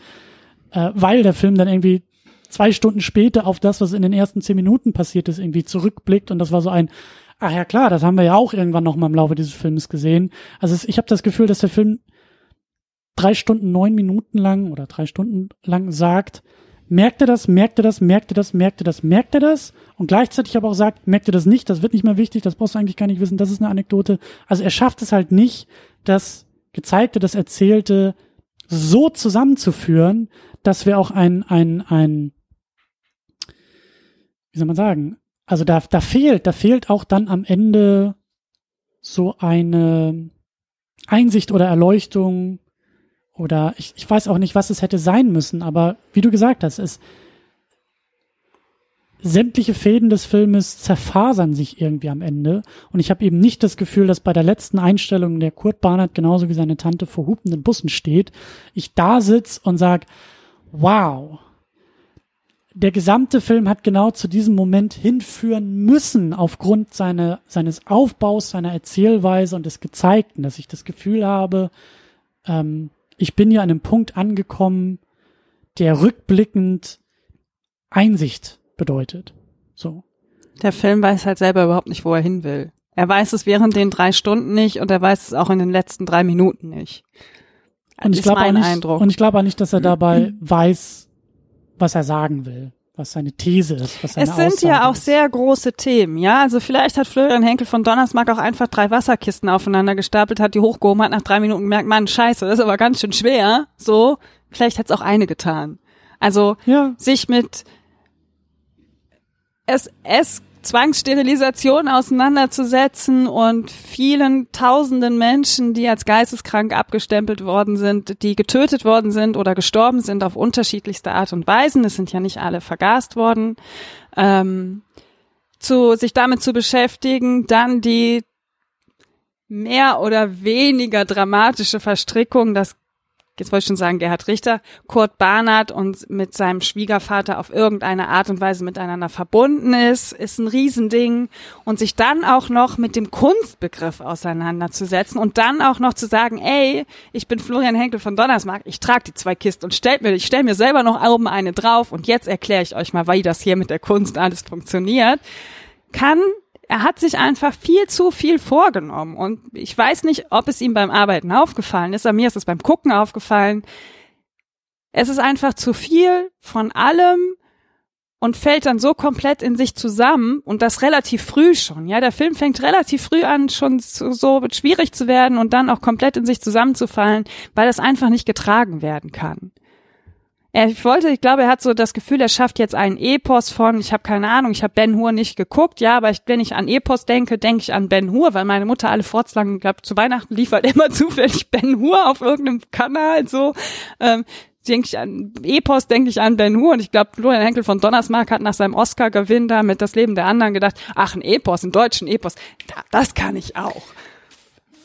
Speaker 1: äh, weil der Film dann irgendwie zwei Stunden später auf das, was in den ersten zehn Minuten passiert ist, irgendwie zurückblickt und das war so ein, ach ja klar, das haben wir ja auch irgendwann noch mal im Laufe dieses Films gesehen. Also es, ich habe das Gefühl, dass der Film drei Stunden, neun Minuten lang oder drei Stunden lang sagt, merkt er das, merkt er das, merkt er das, merkt er das, merkt er das und gleichzeitig aber auch sagt, merkt er das nicht, das wird nicht mehr wichtig, das brauchst du eigentlich gar nicht wissen, das ist eine Anekdote. Also er schafft es halt nicht, das Gezeigte, das Erzählte so zusammenzuführen, dass wir auch ein, ein, ein, wie soll man sagen, also da, da fehlt, da fehlt auch dann am Ende so eine Einsicht oder Erleuchtung oder ich, ich weiß auch nicht, was es hätte sein müssen, aber wie du gesagt hast, es sämtliche Fäden des Filmes zerfasern sich irgendwie am Ende. Und ich habe eben nicht das Gefühl, dass bei der letzten Einstellung der Kurt Barnard genauso wie seine Tante vor hupenden Bussen steht, ich da sitz und sag, wow, der gesamte Film hat genau zu diesem Moment hinführen müssen, aufgrund seine, seines Aufbaus, seiner Erzählweise und des Gezeigten, dass ich das Gefühl habe, ähm, ich bin ja an einem Punkt angekommen, der rückblickend Einsicht bedeutet. So.
Speaker 2: Der Film weiß halt selber überhaupt nicht, wo er hin will. Er weiß es während den drei Stunden nicht und er weiß es auch in den letzten drei Minuten nicht.
Speaker 1: Und ich glaube auch nicht, Eindruck. und ich glaube auch nicht, dass er dabei weiß, was er sagen will, was seine These ist, was seine
Speaker 2: Es sind
Speaker 1: Aussage
Speaker 2: ja auch
Speaker 1: ist.
Speaker 2: sehr große Themen, ja. Also vielleicht hat Florian Henkel von Donnersmarck auch einfach drei Wasserkisten aufeinander gestapelt, hat die hochgehoben, hat nach drei Minuten gemerkt, Mann, scheiße, das ist aber ganz schön schwer. So, vielleicht hat es auch eine getan. Also
Speaker 1: Ja.
Speaker 2: sich mit es, es Zwangssterilisation auseinanderzusetzen und vielen tausenden Menschen, die als geisteskrank abgestempelt worden sind, die getötet worden sind oder gestorben sind auf unterschiedlichste Art und Weisen, es sind ja nicht alle vergast worden, ähm, zu, sich damit zu beschäftigen, dann die mehr oder weniger dramatische Verstrickung, dass jetzt wollte ich schon sagen, Gerhard Richter, Kurt Barnard und mit seinem Schwiegervater auf irgendeine Art und Weise miteinander verbunden ist, ist ein Riesending. Und sich dann auch noch mit dem Kunstbegriff auseinanderzusetzen und dann auch noch zu sagen, ey, ich bin Florian Henkel von Donnersmarck, ich trage die zwei Kisten und stell mir, ich stell mir selber noch oben eine drauf und jetzt erkläre ich euch mal, wie das hier mit der Kunst alles funktioniert, kann er hat sich einfach viel zu viel vorgenommen. Und ich weiß nicht, ob es ihm beim Arbeiten aufgefallen ist, aber mir ist es beim Gucken aufgefallen. Es ist einfach zu viel von allem und fällt dann so komplett in sich zusammen und das relativ früh schon. Ja, der Film fängt relativ früh an, schon so, so schwierig zu werden und dann auch komplett in sich zusammenzufallen, weil das einfach nicht getragen werden kann. Er wollte, ich glaube, er hat so das Gefühl, er schafft jetzt einen Epos von, ich habe keine Ahnung, ich habe Ben Hur nicht geguckt, ja, aber ich, wenn ich an Epos denke, denke ich an Ben Hur, weil meine Mutter alle fortslang, ich glaube, zu Weihnachten liefert immer zufällig Ben Hur auf irgendeinem Kanal so. Ähm, denke ich an Epos, denke ich an Ben Hur und ich glaube, Florian Henkel von Donnersmark hat nach seinem Oscar-Gewinn da mit Das Leben der anderen gedacht, ach, ein Epos, ein deutschen Epos, das kann ich auch.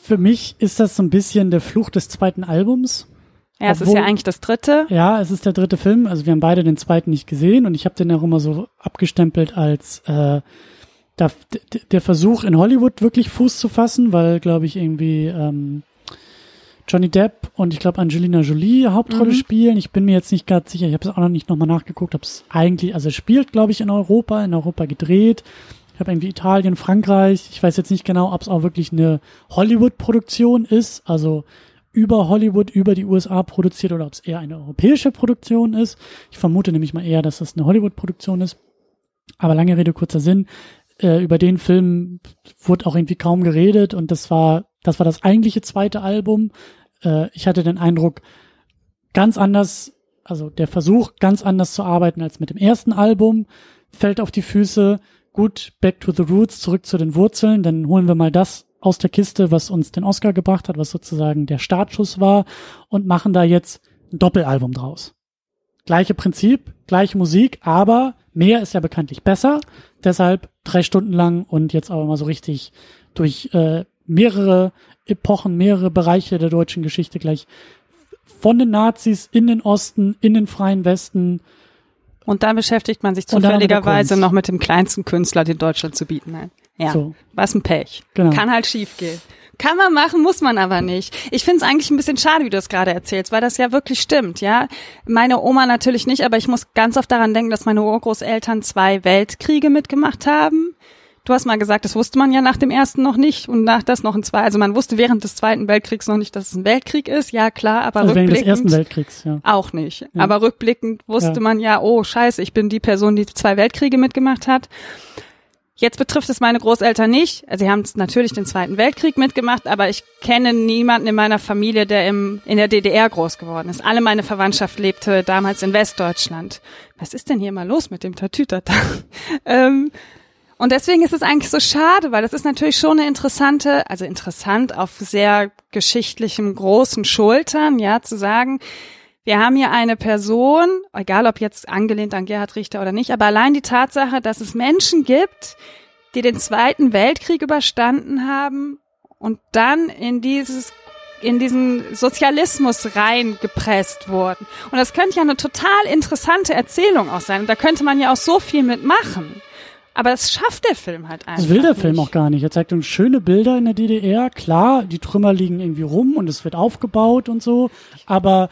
Speaker 1: Für mich ist das so ein bisschen der Fluch des zweiten Albums.
Speaker 2: Ja, es ist ja eigentlich das dritte.
Speaker 1: Ja, es ist der dritte Film. Also wir haben beide den zweiten nicht gesehen und ich habe den auch immer so abgestempelt als äh, der, der Versuch in Hollywood wirklich Fuß zu fassen, weil, glaube ich, irgendwie ähm, Johnny Depp und ich glaube Angelina Jolie Hauptrolle mhm. spielen. Ich bin mir jetzt nicht ganz sicher, ich habe es auch noch nicht nochmal nachgeguckt, ob es eigentlich, also es spielt, glaube ich, in Europa, in Europa gedreht. Ich habe irgendwie Italien, Frankreich. Ich weiß jetzt nicht genau, ob es auch wirklich eine Hollywood-Produktion ist, also über Hollywood, über die USA produziert oder ob es eher eine europäische Produktion ist. Ich vermute nämlich mal eher, dass das eine Hollywood-Produktion ist. Aber lange Rede, kurzer Sinn. Äh, über den Film wurde auch irgendwie kaum geredet und das war das war das eigentliche zweite Album. Äh, ich hatte den Eindruck, ganz anders, also der Versuch, ganz anders zu arbeiten als mit dem ersten Album, fällt auf die Füße. Gut, back to the roots, zurück zu den Wurzeln, dann holen wir mal das aus der Kiste, was uns den Oscar gebracht hat, was sozusagen der Startschuss war und machen da jetzt ein Doppelalbum draus. Gleiche Prinzip, gleiche Musik, aber mehr ist ja bekanntlich besser. Deshalb drei Stunden lang und jetzt aber mal so richtig durch äh, mehrere Epochen, mehrere Bereiche der deutschen Geschichte gleich von den Nazis in den Osten, in den freien Westen.
Speaker 2: Und dann beschäftigt man sich zufälligerweise noch mit dem kleinsten Künstler, den Deutschland zu bieten hat. Ja, so. was ein Pech. Genau. Kann halt schief gehen. Kann man machen, muss man aber nicht. Ich finde es eigentlich ein bisschen schade, wie du es gerade erzählst, weil das ja wirklich stimmt, ja. Meine Oma natürlich nicht, aber ich muss ganz oft daran denken, dass meine Urgroßeltern zwei Weltkriege mitgemacht haben. Du hast mal gesagt, das wusste man ja nach dem ersten noch nicht und nach das noch ein zwei. Also man wusste während des Zweiten Weltkriegs noch nicht, dass es ein Weltkrieg ist. Ja klar, aber also rückblickend während des
Speaker 1: Ersten Weltkriegs, ja.
Speaker 2: auch nicht. Ja. Aber rückblickend wusste ja. man ja, oh Scheiße, ich bin die Person, die zwei Weltkriege mitgemacht hat. Jetzt betrifft es meine Großeltern nicht. Also sie haben natürlich den Zweiten Weltkrieg mitgemacht, aber ich kenne niemanden in meiner Familie, der im, in der DDR groß geworden ist. Alle meine Verwandtschaft lebte damals in Westdeutschland. Was ist denn hier mal los mit dem Tatütata? ähm, und deswegen ist es eigentlich so schade, weil das ist natürlich schon eine interessante, also interessant auf sehr geschichtlichem großen Schultern, ja, zu sagen, wir haben hier eine Person, egal ob jetzt angelehnt an Gerhard Richter oder nicht, aber allein die Tatsache, dass es Menschen gibt, die den Zweiten Weltkrieg überstanden haben und dann in dieses in diesen Sozialismus reingepresst wurden. Und das könnte ja eine total interessante Erzählung auch sein. Und da könnte man ja auch so viel mitmachen. Aber das schafft der Film halt einfach.
Speaker 1: Das will der Film auch gar nicht. Er zeigt uns schöne Bilder in der DDR. Klar, die Trümmer liegen irgendwie rum und es wird aufgebaut und so. Aber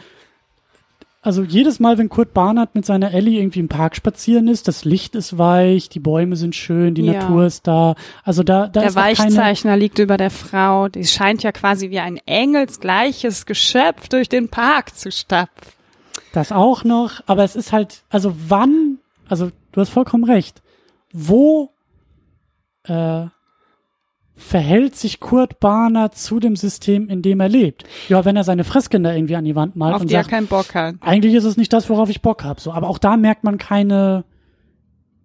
Speaker 1: also jedes Mal, wenn Kurt Barnard mit seiner Ellie irgendwie im Park spazieren ist, das Licht ist weich, die Bäume sind schön, die ja. Natur ist da. Also da, da
Speaker 2: der
Speaker 1: ist
Speaker 2: Weichzeichner
Speaker 1: keine...
Speaker 2: liegt über der Frau. Die scheint ja quasi wie ein engelsgleiches Geschöpf durch den Park zu stapfen.
Speaker 1: Das auch noch, aber es ist halt, also wann, also du hast vollkommen recht wo äh, verhält sich Kurt Bahner zu dem System, in dem er lebt? Ja, wenn er seine Fresskinder irgendwie an die Wand malt
Speaker 2: Auf
Speaker 1: und
Speaker 2: die
Speaker 1: sagt,
Speaker 2: er keinen Bock hat.
Speaker 1: eigentlich ist es nicht das, worauf ich Bock habe. So, aber auch da merkt man keine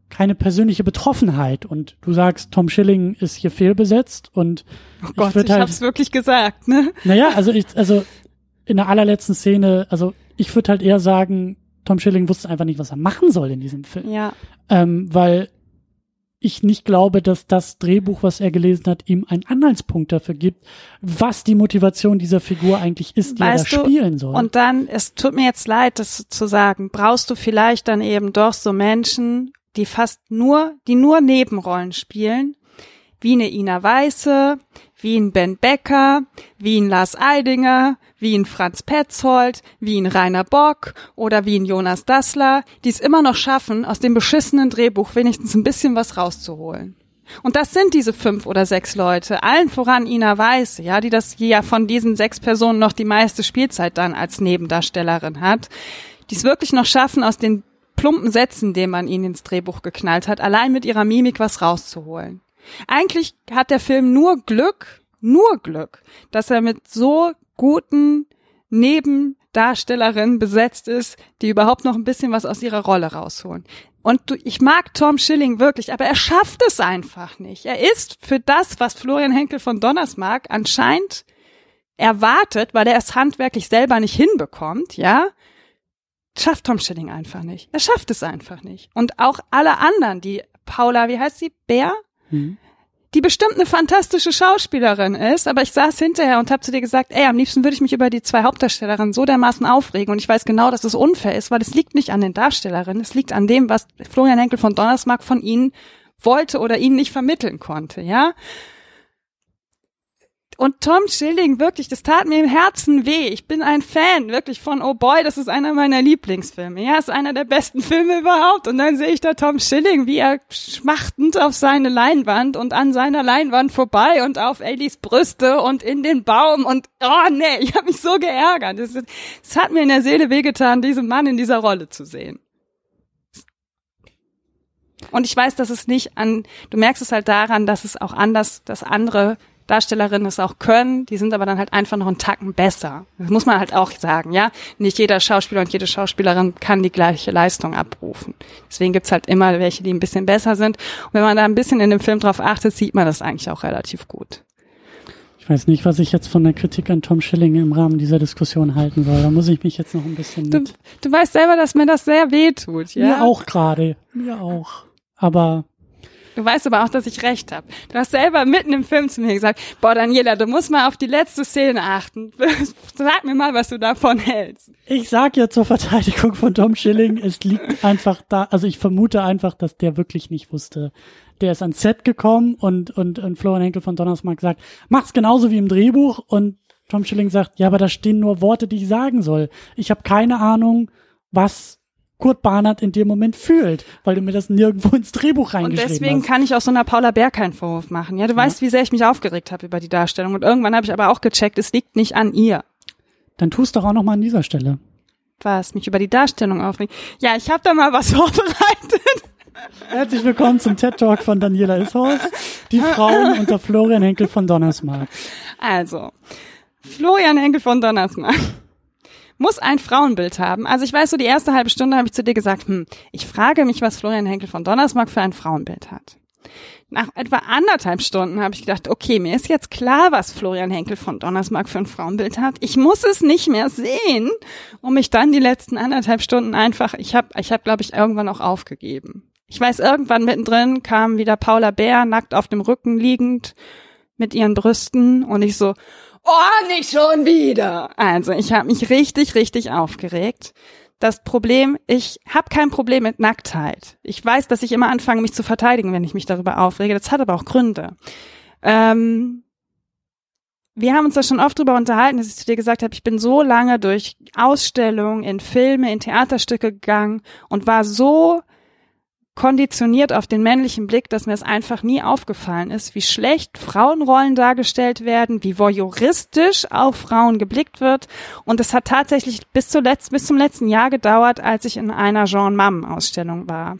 Speaker 1: keine persönliche Betroffenheit und du sagst, Tom Schilling ist hier fehlbesetzt und
Speaker 2: oh Gott, ich, ich halt, hab's wirklich gesagt, ne?
Speaker 1: Naja, also ich, also in der allerletzten Szene, also ich würde halt eher sagen, Tom Schilling wusste einfach nicht, was er machen soll in diesem Film.
Speaker 2: Ja.
Speaker 1: Ähm, weil ich nicht glaube, dass das Drehbuch, was er gelesen hat, ihm einen Anhaltspunkt dafür gibt, was die Motivation dieser Figur eigentlich ist, die weißt er da spielen soll.
Speaker 2: Und dann, es tut mir jetzt leid, das zu sagen, brauchst du vielleicht dann eben doch so Menschen, die fast nur, die nur Nebenrollen spielen, wie eine Ina Weiße, wie ein Ben Becker, wie ein Lars Eidinger, wie ein Franz Petzold, wie ein Rainer Bock oder wie ein Jonas Dassler, die es immer noch schaffen, aus dem beschissenen Drehbuch wenigstens ein bisschen was rauszuholen. Und das sind diese fünf oder sechs Leute, allen voran Ina Weiß, ja, die das ja von diesen sechs Personen noch die meiste Spielzeit dann als Nebendarstellerin hat, die es wirklich noch schaffen, aus den plumpen Sätzen, den man ihnen ins Drehbuch geknallt hat, allein mit ihrer Mimik was rauszuholen. Eigentlich hat der Film nur Glück, nur Glück, dass er mit so guten Nebendarstellerinnen besetzt ist, die überhaupt noch ein bisschen was aus ihrer Rolle rausholen. Und du, ich mag Tom Schilling wirklich, aber er schafft es einfach nicht. Er ist für das, was Florian Henkel von Donnersmarck anscheinend erwartet, weil er es handwerklich selber nicht hinbekommt, ja, schafft Tom Schilling einfach nicht. Er schafft es einfach nicht. Und auch alle anderen, die Paula, wie heißt sie? Bär? Mhm die bestimmt eine fantastische Schauspielerin ist, aber ich saß hinterher und habe zu dir gesagt, ey, am liebsten würde ich mich über die zwei Hauptdarstellerinnen so dermaßen aufregen und ich weiß genau, dass es unfair ist, weil es liegt nicht an den Darstellerinnen, es liegt an dem, was Florian Henkel von Donnersmarck von ihnen wollte oder ihnen nicht vermitteln konnte, ja? Und Tom Schilling, wirklich, das tat mir im Herzen weh. Ich bin ein Fan, wirklich von Oh Boy, das ist einer meiner Lieblingsfilme. Ja, ist einer der besten Filme überhaupt. Und dann sehe ich da Tom Schilling, wie er schmachtend auf seine Leinwand und an seiner Leinwand vorbei und auf Ellies Brüste und in den Baum und oh nee, ich habe mich so geärgert. Es, es hat mir in der Seele wehgetan, diesen Mann in dieser Rolle zu sehen. Und ich weiß, dass es nicht an, du merkst es halt daran, dass es auch anders, dass andere Darstellerinnen es auch können, die sind aber dann halt einfach noch einen Tacken besser. Das muss man halt auch sagen, ja. Nicht jeder Schauspieler und jede Schauspielerin kann die gleiche Leistung abrufen. Deswegen gibt's halt immer welche, die ein bisschen besser sind. Und wenn man da ein bisschen in dem Film drauf achtet, sieht man das eigentlich auch relativ gut.
Speaker 1: Ich weiß nicht, was ich jetzt von der Kritik an Tom Schilling im Rahmen dieser Diskussion halten soll. Da muss ich mich jetzt noch ein bisschen.
Speaker 2: Du, du weißt selber, dass mir das sehr weh tut, ja?
Speaker 1: Mir auch gerade. Mir auch. Aber
Speaker 2: Du weißt aber auch, dass ich recht habe. Du hast selber mitten im Film zu mir gesagt, boah, Daniela, du musst mal auf die letzte Szene achten. Sag mir mal, was du davon hältst.
Speaker 1: Ich sag ja zur Verteidigung von Tom Schilling, es liegt einfach da, also ich vermute einfach, dass der wirklich nicht wusste. Der ist ans Set gekommen und, und, und Florian Henkel von Donnersmark sagt, mach's genauso wie im Drehbuch und Tom Schilling sagt, ja, aber da stehen nur Worte, die ich sagen soll. Ich habe keine Ahnung, was Kurt Barnert in dem Moment fühlt, weil du mir das nirgendwo ins Drehbuch reingeschrieben hast.
Speaker 2: Und deswegen
Speaker 1: hast.
Speaker 2: kann ich auch so einer Paula Bär keinen Vorwurf machen. Ja, du ja. weißt, wie sehr ich mich aufgeregt habe über die Darstellung. Und irgendwann habe ich aber auch gecheckt, es liegt nicht an ihr.
Speaker 1: Dann tust doch auch noch mal an dieser Stelle.
Speaker 2: Was? Mich über die Darstellung aufregt? Ja, ich habe da mal was vorbereitet.
Speaker 1: Herzlich willkommen zum TED Talk von Daniela Ishaus, die Frauen unter Florian Henkel von Donnersmarck.
Speaker 2: Also, Florian Henkel von Donnersmarck muss ein Frauenbild haben. Also ich weiß so, die erste halbe Stunde habe ich zu dir gesagt, hm, ich frage mich, was Florian Henkel von Donnersmarck für ein Frauenbild hat. Nach etwa anderthalb Stunden habe ich gedacht, okay, mir ist jetzt klar, was Florian Henkel von Donnersmarck für ein Frauenbild hat. Ich muss es nicht mehr sehen, um mich dann die letzten anderthalb Stunden einfach, ich habe, ich hab, glaube ich, irgendwann auch aufgegeben. Ich weiß, irgendwann mittendrin kam wieder Paula Bär nackt auf dem Rücken liegend mit ihren Brüsten und ich so, Oh, nicht schon wieder. Also, ich habe mich richtig, richtig aufgeregt. Das Problem, ich habe kein Problem mit Nacktheit. Ich weiß, dass ich immer anfange, mich zu verteidigen, wenn ich mich darüber aufrege. Das hat aber auch Gründe. Ähm, wir haben uns da schon oft drüber unterhalten, dass ich zu dir gesagt habe, ich bin so lange durch Ausstellungen, in Filme, in Theaterstücke gegangen und war so konditioniert auf den männlichen Blick, dass mir es einfach nie aufgefallen ist, wie schlecht Frauenrollen dargestellt werden, wie voyeuristisch auf Frauen geblickt wird. Und es hat tatsächlich bis, zuletzt, bis zum letzten Jahr gedauert, als ich in einer Jean Mam Ausstellung war.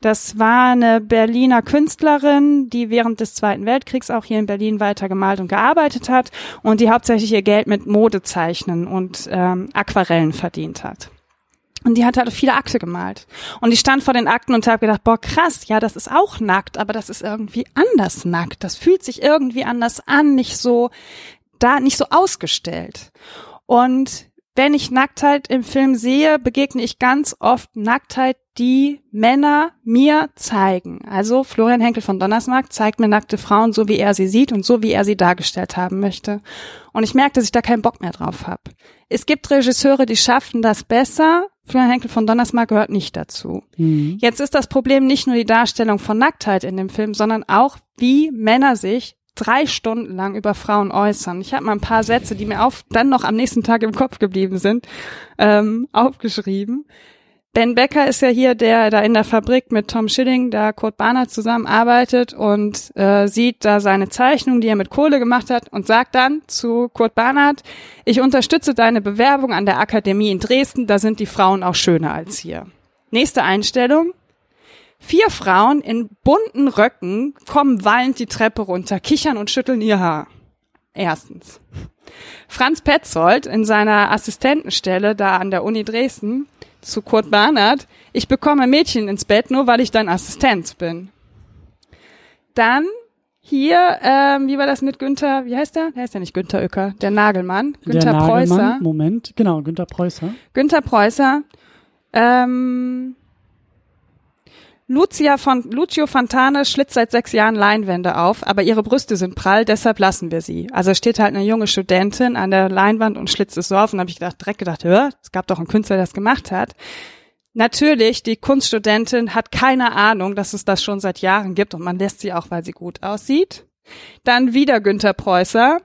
Speaker 2: Das war eine Berliner Künstlerin, die während des Zweiten Weltkriegs auch hier in Berlin weiter gemalt und gearbeitet hat und die hauptsächlich ihr Geld mit Modezeichnen und ähm, Aquarellen verdient hat. Und die hat halt viele Akte gemalt. Und ich stand vor den Akten und habe gedacht, boah, krass, ja, das ist auch nackt, aber das ist irgendwie anders nackt. Das fühlt sich irgendwie anders an, nicht so, da, nicht so ausgestellt. Und wenn ich Nacktheit im Film sehe, begegne ich ganz oft Nacktheit, die Männer mir zeigen. Also Florian Henkel von Donnersmarck zeigt mir nackte Frauen so, wie er sie sieht und so, wie er sie dargestellt haben möchte. Und ich merke, dass ich da keinen Bock mehr drauf habe. Es gibt Regisseure, die schaffen das besser. Florian Henkel von Donnersmarck gehört nicht dazu. Mhm. Jetzt ist das Problem nicht nur die Darstellung von Nacktheit in dem Film, sondern auch, wie Männer sich drei Stunden lang über Frauen äußern. Ich habe mal ein paar Sätze, die mir auf, dann noch am nächsten Tag im Kopf geblieben sind, ähm, aufgeschrieben. Ben Becker ist ja hier, der da in der Fabrik mit Tom Schilling, da Kurt Barnard zusammenarbeitet und äh, sieht da seine Zeichnung, die er mit Kohle gemacht hat und sagt dann zu Kurt Barnard, ich unterstütze deine Bewerbung an der Akademie in Dresden, da sind die Frauen auch schöner als hier. Nächste Einstellung. Vier Frauen in bunten Röcken kommen wallend die Treppe runter, kichern und schütteln ihr Haar. Erstens. Franz Petzold in seiner Assistentenstelle da an der Uni Dresden zu Kurt Barnard, ich bekomme Mädchen ins Bett, nur weil ich dein Assistent bin. Dann hier, ähm, wie war das mit Günther, wie heißt der? Der heißt ja nicht Günther Uecker, der Nagelmann. Günther
Speaker 1: der
Speaker 2: Preußer.
Speaker 1: Nagelmann, Moment, genau, Günther Preußer.
Speaker 2: Günther Preußer. Ähm, Lucia von, Lucio Fontane schlitzt seit sechs Jahren Leinwände auf, aber ihre Brüste sind prall, deshalb lassen wir sie. Also steht halt eine junge Studentin an der Leinwand und schlitzt es so auf und habe ich gedacht, direkt gedacht, hör, es gab doch einen Künstler, der das gemacht hat. Natürlich, die Kunststudentin hat keine Ahnung, dass es das schon seit Jahren gibt und man lässt sie auch, weil sie gut aussieht. Dann wieder Günther Preußer.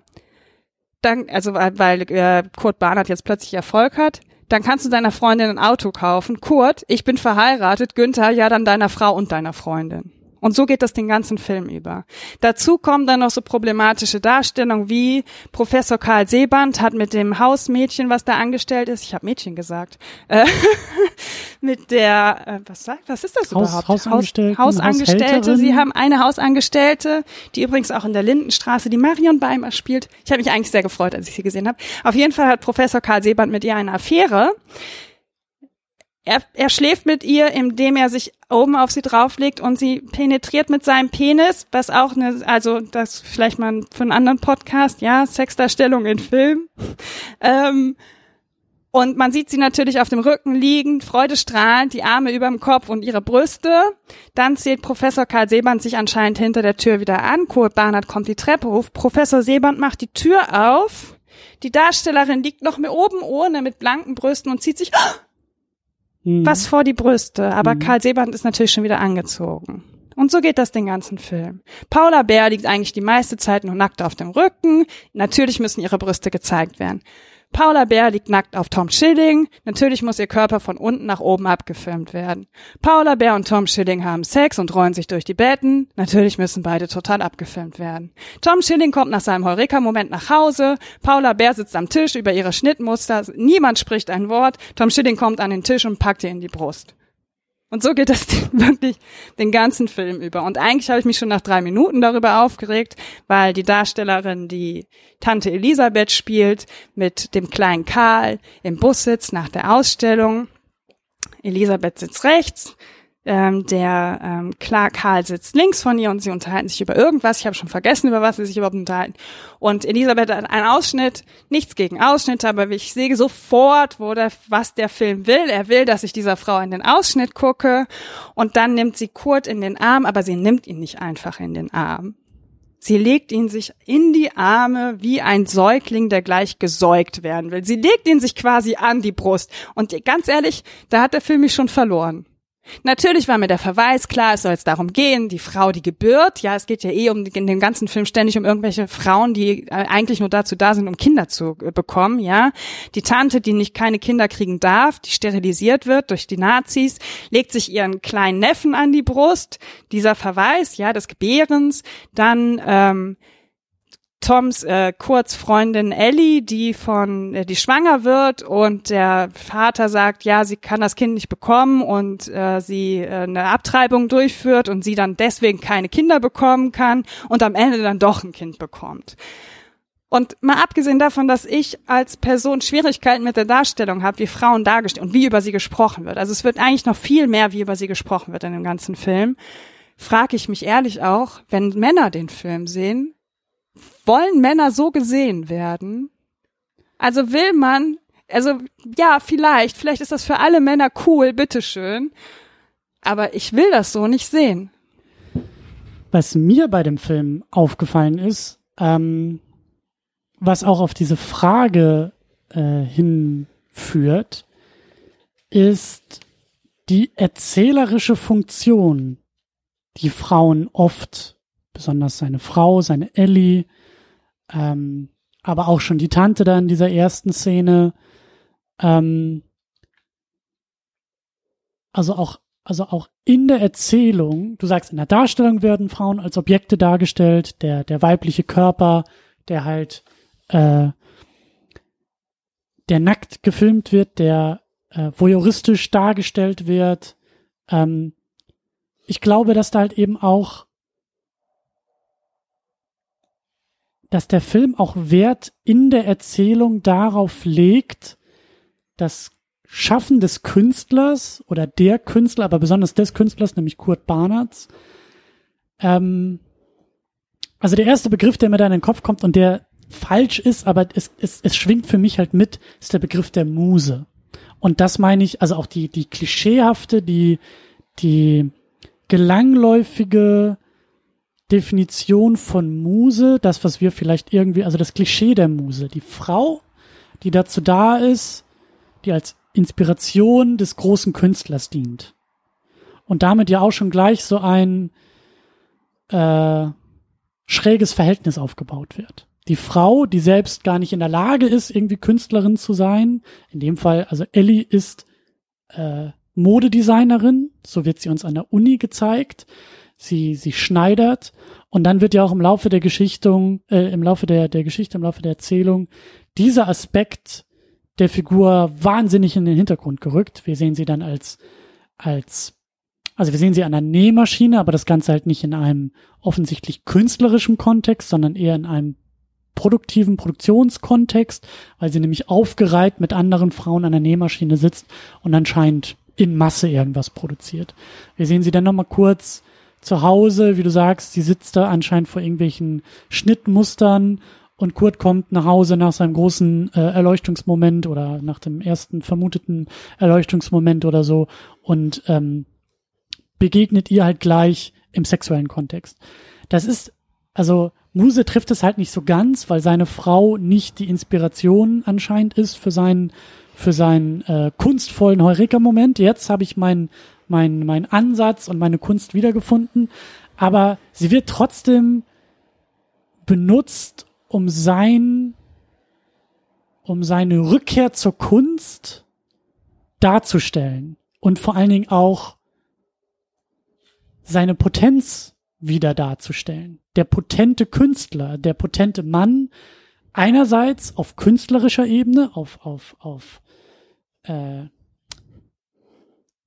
Speaker 2: Dann, also weil, äh, Kurt Barnard jetzt plötzlich Erfolg hat dann kannst du deiner Freundin ein Auto kaufen. Kurt, ich bin verheiratet, Günther, ja dann deiner Frau und deiner Freundin. Und so geht das den ganzen Film über. Dazu kommen dann noch so problematische Darstellungen wie Professor Karl Seeband hat mit dem Hausmädchen, was da angestellt ist, ich habe Mädchen gesagt, äh, mit der, äh, was sagt, was ist das
Speaker 1: Haus,
Speaker 2: überhaupt?
Speaker 1: Hausangestellte.
Speaker 2: Hausangestellte. Sie haben eine Hausangestellte, die übrigens auch in der Lindenstraße die Marion Beimer spielt. Ich habe mich eigentlich sehr gefreut, als ich sie gesehen habe. Auf jeden Fall hat Professor Karl Seeband mit ihr eine Affäre er, er schläft mit ihr, indem er sich oben auf sie drauflegt und sie penetriert mit seinem Penis, was auch eine, also das vielleicht mal für einen anderen Podcast, ja, Sexdarstellung in Film. ähm, und man sieht sie natürlich auf dem Rücken liegen, freudestrahlend, die Arme überm Kopf und ihre Brüste. Dann zählt Professor Karl Seeband sich anscheinend hinter der Tür wieder an. Kurt Barnard kommt die Treppe hoch. Professor Seeband macht die Tür auf. Die Darstellerin liegt noch mit oben ohne, mit blanken Brüsten und zieht sich
Speaker 1: Mhm.
Speaker 2: was vor die Brüste. Aber
Speaker 1: Mhm.
Speaker 2: Karl Seeband ist natürlich schon wieder angezogen. Und so geht das den ganzen Film. Paula Bär liegt eigentlich die meiste Zeit nur nackt auf dem Rücken. Natürlich müssen ihre Brüste gezeigt werden. Paula Bär liegt nackt auf Tom Schilling. Natürlich muss ihr Körper von unten nach oben abgefilmt werden. Paula Bär und Tom Schilling haben Sex und rollen sich durch die Betten. Natürlich müssen beide total abgefilmt werden. Tom Schilling kommt nach seinem Heureka-Moment nach Hause. Paula Bär sitzt am Tisch über ihre Schnittmuster. Niemand spricht ein Wort. Tom Schilling kommt an den Tisch und packt ihr in die Brust. Und so geht das wirklich den ganzen Film über. Und eigentlich habe ich mich schon nach drei Minuten darüber aufgeregt, weil die Darstellerin, die Tante Elisabeth spielt, mit dem kleinen Karl im Bus sitzt nach der Ausstellung. Elisabeth sitzt rechts, ähm, der ähm, klar Karl sitzt links von ihr und sie unterhalten sich über irgendwas. Ich habe schon vergessen, über was sie sich überhaupt unterhalten. Und Elisabeth hat einen Ausschnitt, nichts gegen Ausschnitte, aber ich sehe sofort, wo der, was der Film will. Er will, dass ich dieser Frau in den Ausschnitt gucke und dann nimmt sie Kurt in den Arm, aber sie nimmt ihn nicht einfach in den Arm. Sie legt ihn sich in die Arme wie ein Säugling, der gleich gesäugt werden will. Sie legt ihn sich quasi an die Brust. Und ganz ehrlich, da hat der Film mich schon verloren. Natürlich war mir der Verweis klar, es soll jetzt darum gehen, die Frau, die gebührt. Ja, es geht ja eh um in dem ganzen Film ständig um irgendwelche Frauen, die äh, eigentlich nur dazu da sind, um Kinder zu äh, bekommen. Ja, die Tante, die nicht keine Kinder kriegen darf, die sterilisiert wird durch die Nazis, legt sich ihren kleinen Neffen an die Brust. Dieser Verweis, ja, des Gebärens. Dann ähm, Toms äh, Kurzfreundin Ellie, die von äh, die schwanger wird und der Vater sagt, ja, sie kann das Kind nicht bekommen und äh, sie äh, eine Abtreibung durchführt und sie dann deswegen keine Kinder bekommen kann und am Ende dann doch ein Kind bekommt. Und mal abgesehen davon, dass ich als Person Schwierigkeiten mit der Darstellung habe, wie Frauen dargestellt und wie über sie gesprochen wird. Also es wird eigentlich noch viel mehr, wie über sie gesprochen wird in dem ganzen Film. Frage ich mich ehrlich auch, wenn Männer den Film sehen, wollen Männer so gesehen werden? Also will man, also ja, vielleicht, vielleicht ist das für alle Männer cool, bitteschön. Aber ich will das so nicht sehen.
Speaker 1: Was mir bei dem Film aufgefallen ist, ähm, was auch auf diese Frage äh, hinführt, ist die erzählerische Funktion, die Frauen oft, besonders seine Frau, seine Ellie, ähm, aber auch schon die Tante da in dieser ersten Szene, ähm, also auch, also auch in der Erzählung, du sagst, in der Darstellung werden Frauen als Objekte dargestellt, der, der weibliche Körper, der halt, äh, der nackt gefilmt wird, der äh, voyeuristisch dargestellt wird. Ähm, ich glaube, dass da halt eben auch, dass der Film auch Wert in der Erzählung darauf legt, das Schaffen des Künstlers oder der Künstler, aber besonders des Künstlers, nämlich Kurt Barnards. Ähm, also der erste Begriff, der mir da in den Kopf kommt und der falsch ist, aber es, es, es schwingt für mich halt mit, ist der Begriff der Muse. Und das meine ich, also auch die, die klischeehafte, die, die gelangläufige Definition von Muse, das, was wir vielleicht irgendwie, also das Klischee der Muse, die Frau, die dazu da ist, die als Inspiration des großen Künstlers dient. Und damit ja auch schon gleich so ein äh, schräges Verhältnis aufgebaut wird die Frau, die selbst gar nicht in der Lage ist, irgendwie Künstlerin zu sein. In dem Fall, also Ellie ist äh, Modedesignerin, so wird sie uns an der Uni gezeigt. Sie, sie schneidert und dann wird ja auch im Laufe der Geschichtung, äh, im Laufe der, der Geschichte, im Laufe der Erzählung dieser Aspekt der Figur wahnsinnig in den Hintergrund gerückt. Wir sehen sie dann als, als, also wir sehen sie an der Nähmaschine, aber das Ganze halt nicht in einem offensichtlich künstlerischen Kontext, sondern eher in einem produktiven Produktionskontext, weil sie nämlich aufgereiht mit anderen Frauen an der Nähmaschine sitzt und anscheinend in Masse irgendwas produziert. Wir sehen sie dann nochmal kurz zu Hause, wie du sagst, sie sitzt da anscheinend vor irgendwelchen Schnittmustern und Kurt kommt nach Hause nach seinem großen äh, Erleuchtungsmoment oder nach dem ersten vermuteten Erleuchtungsmoment oder so und ähm, begegnet ihr halt gleich im sexuellen Kontext. Das ist also Muse trifft es halt nicht so ganz, weil seine Frau nicht die Inspiration anscheinend ist für seinen für seinen äh, kunstvollen Heureka-Moment. Jetzt habe ich meinen mein, mein Ansatz und meine Kunst wiedergefunden, aber sie wird trotzdem benutzt, um sein um seine Rückkehr zur Kunst darzustellen und vor allen Dingen auch seine Potenz wieder darzustellen. Der potente Künstler, der potente Mann, einerseits auf künstlerischer Ebene, auf, auf, auf äh,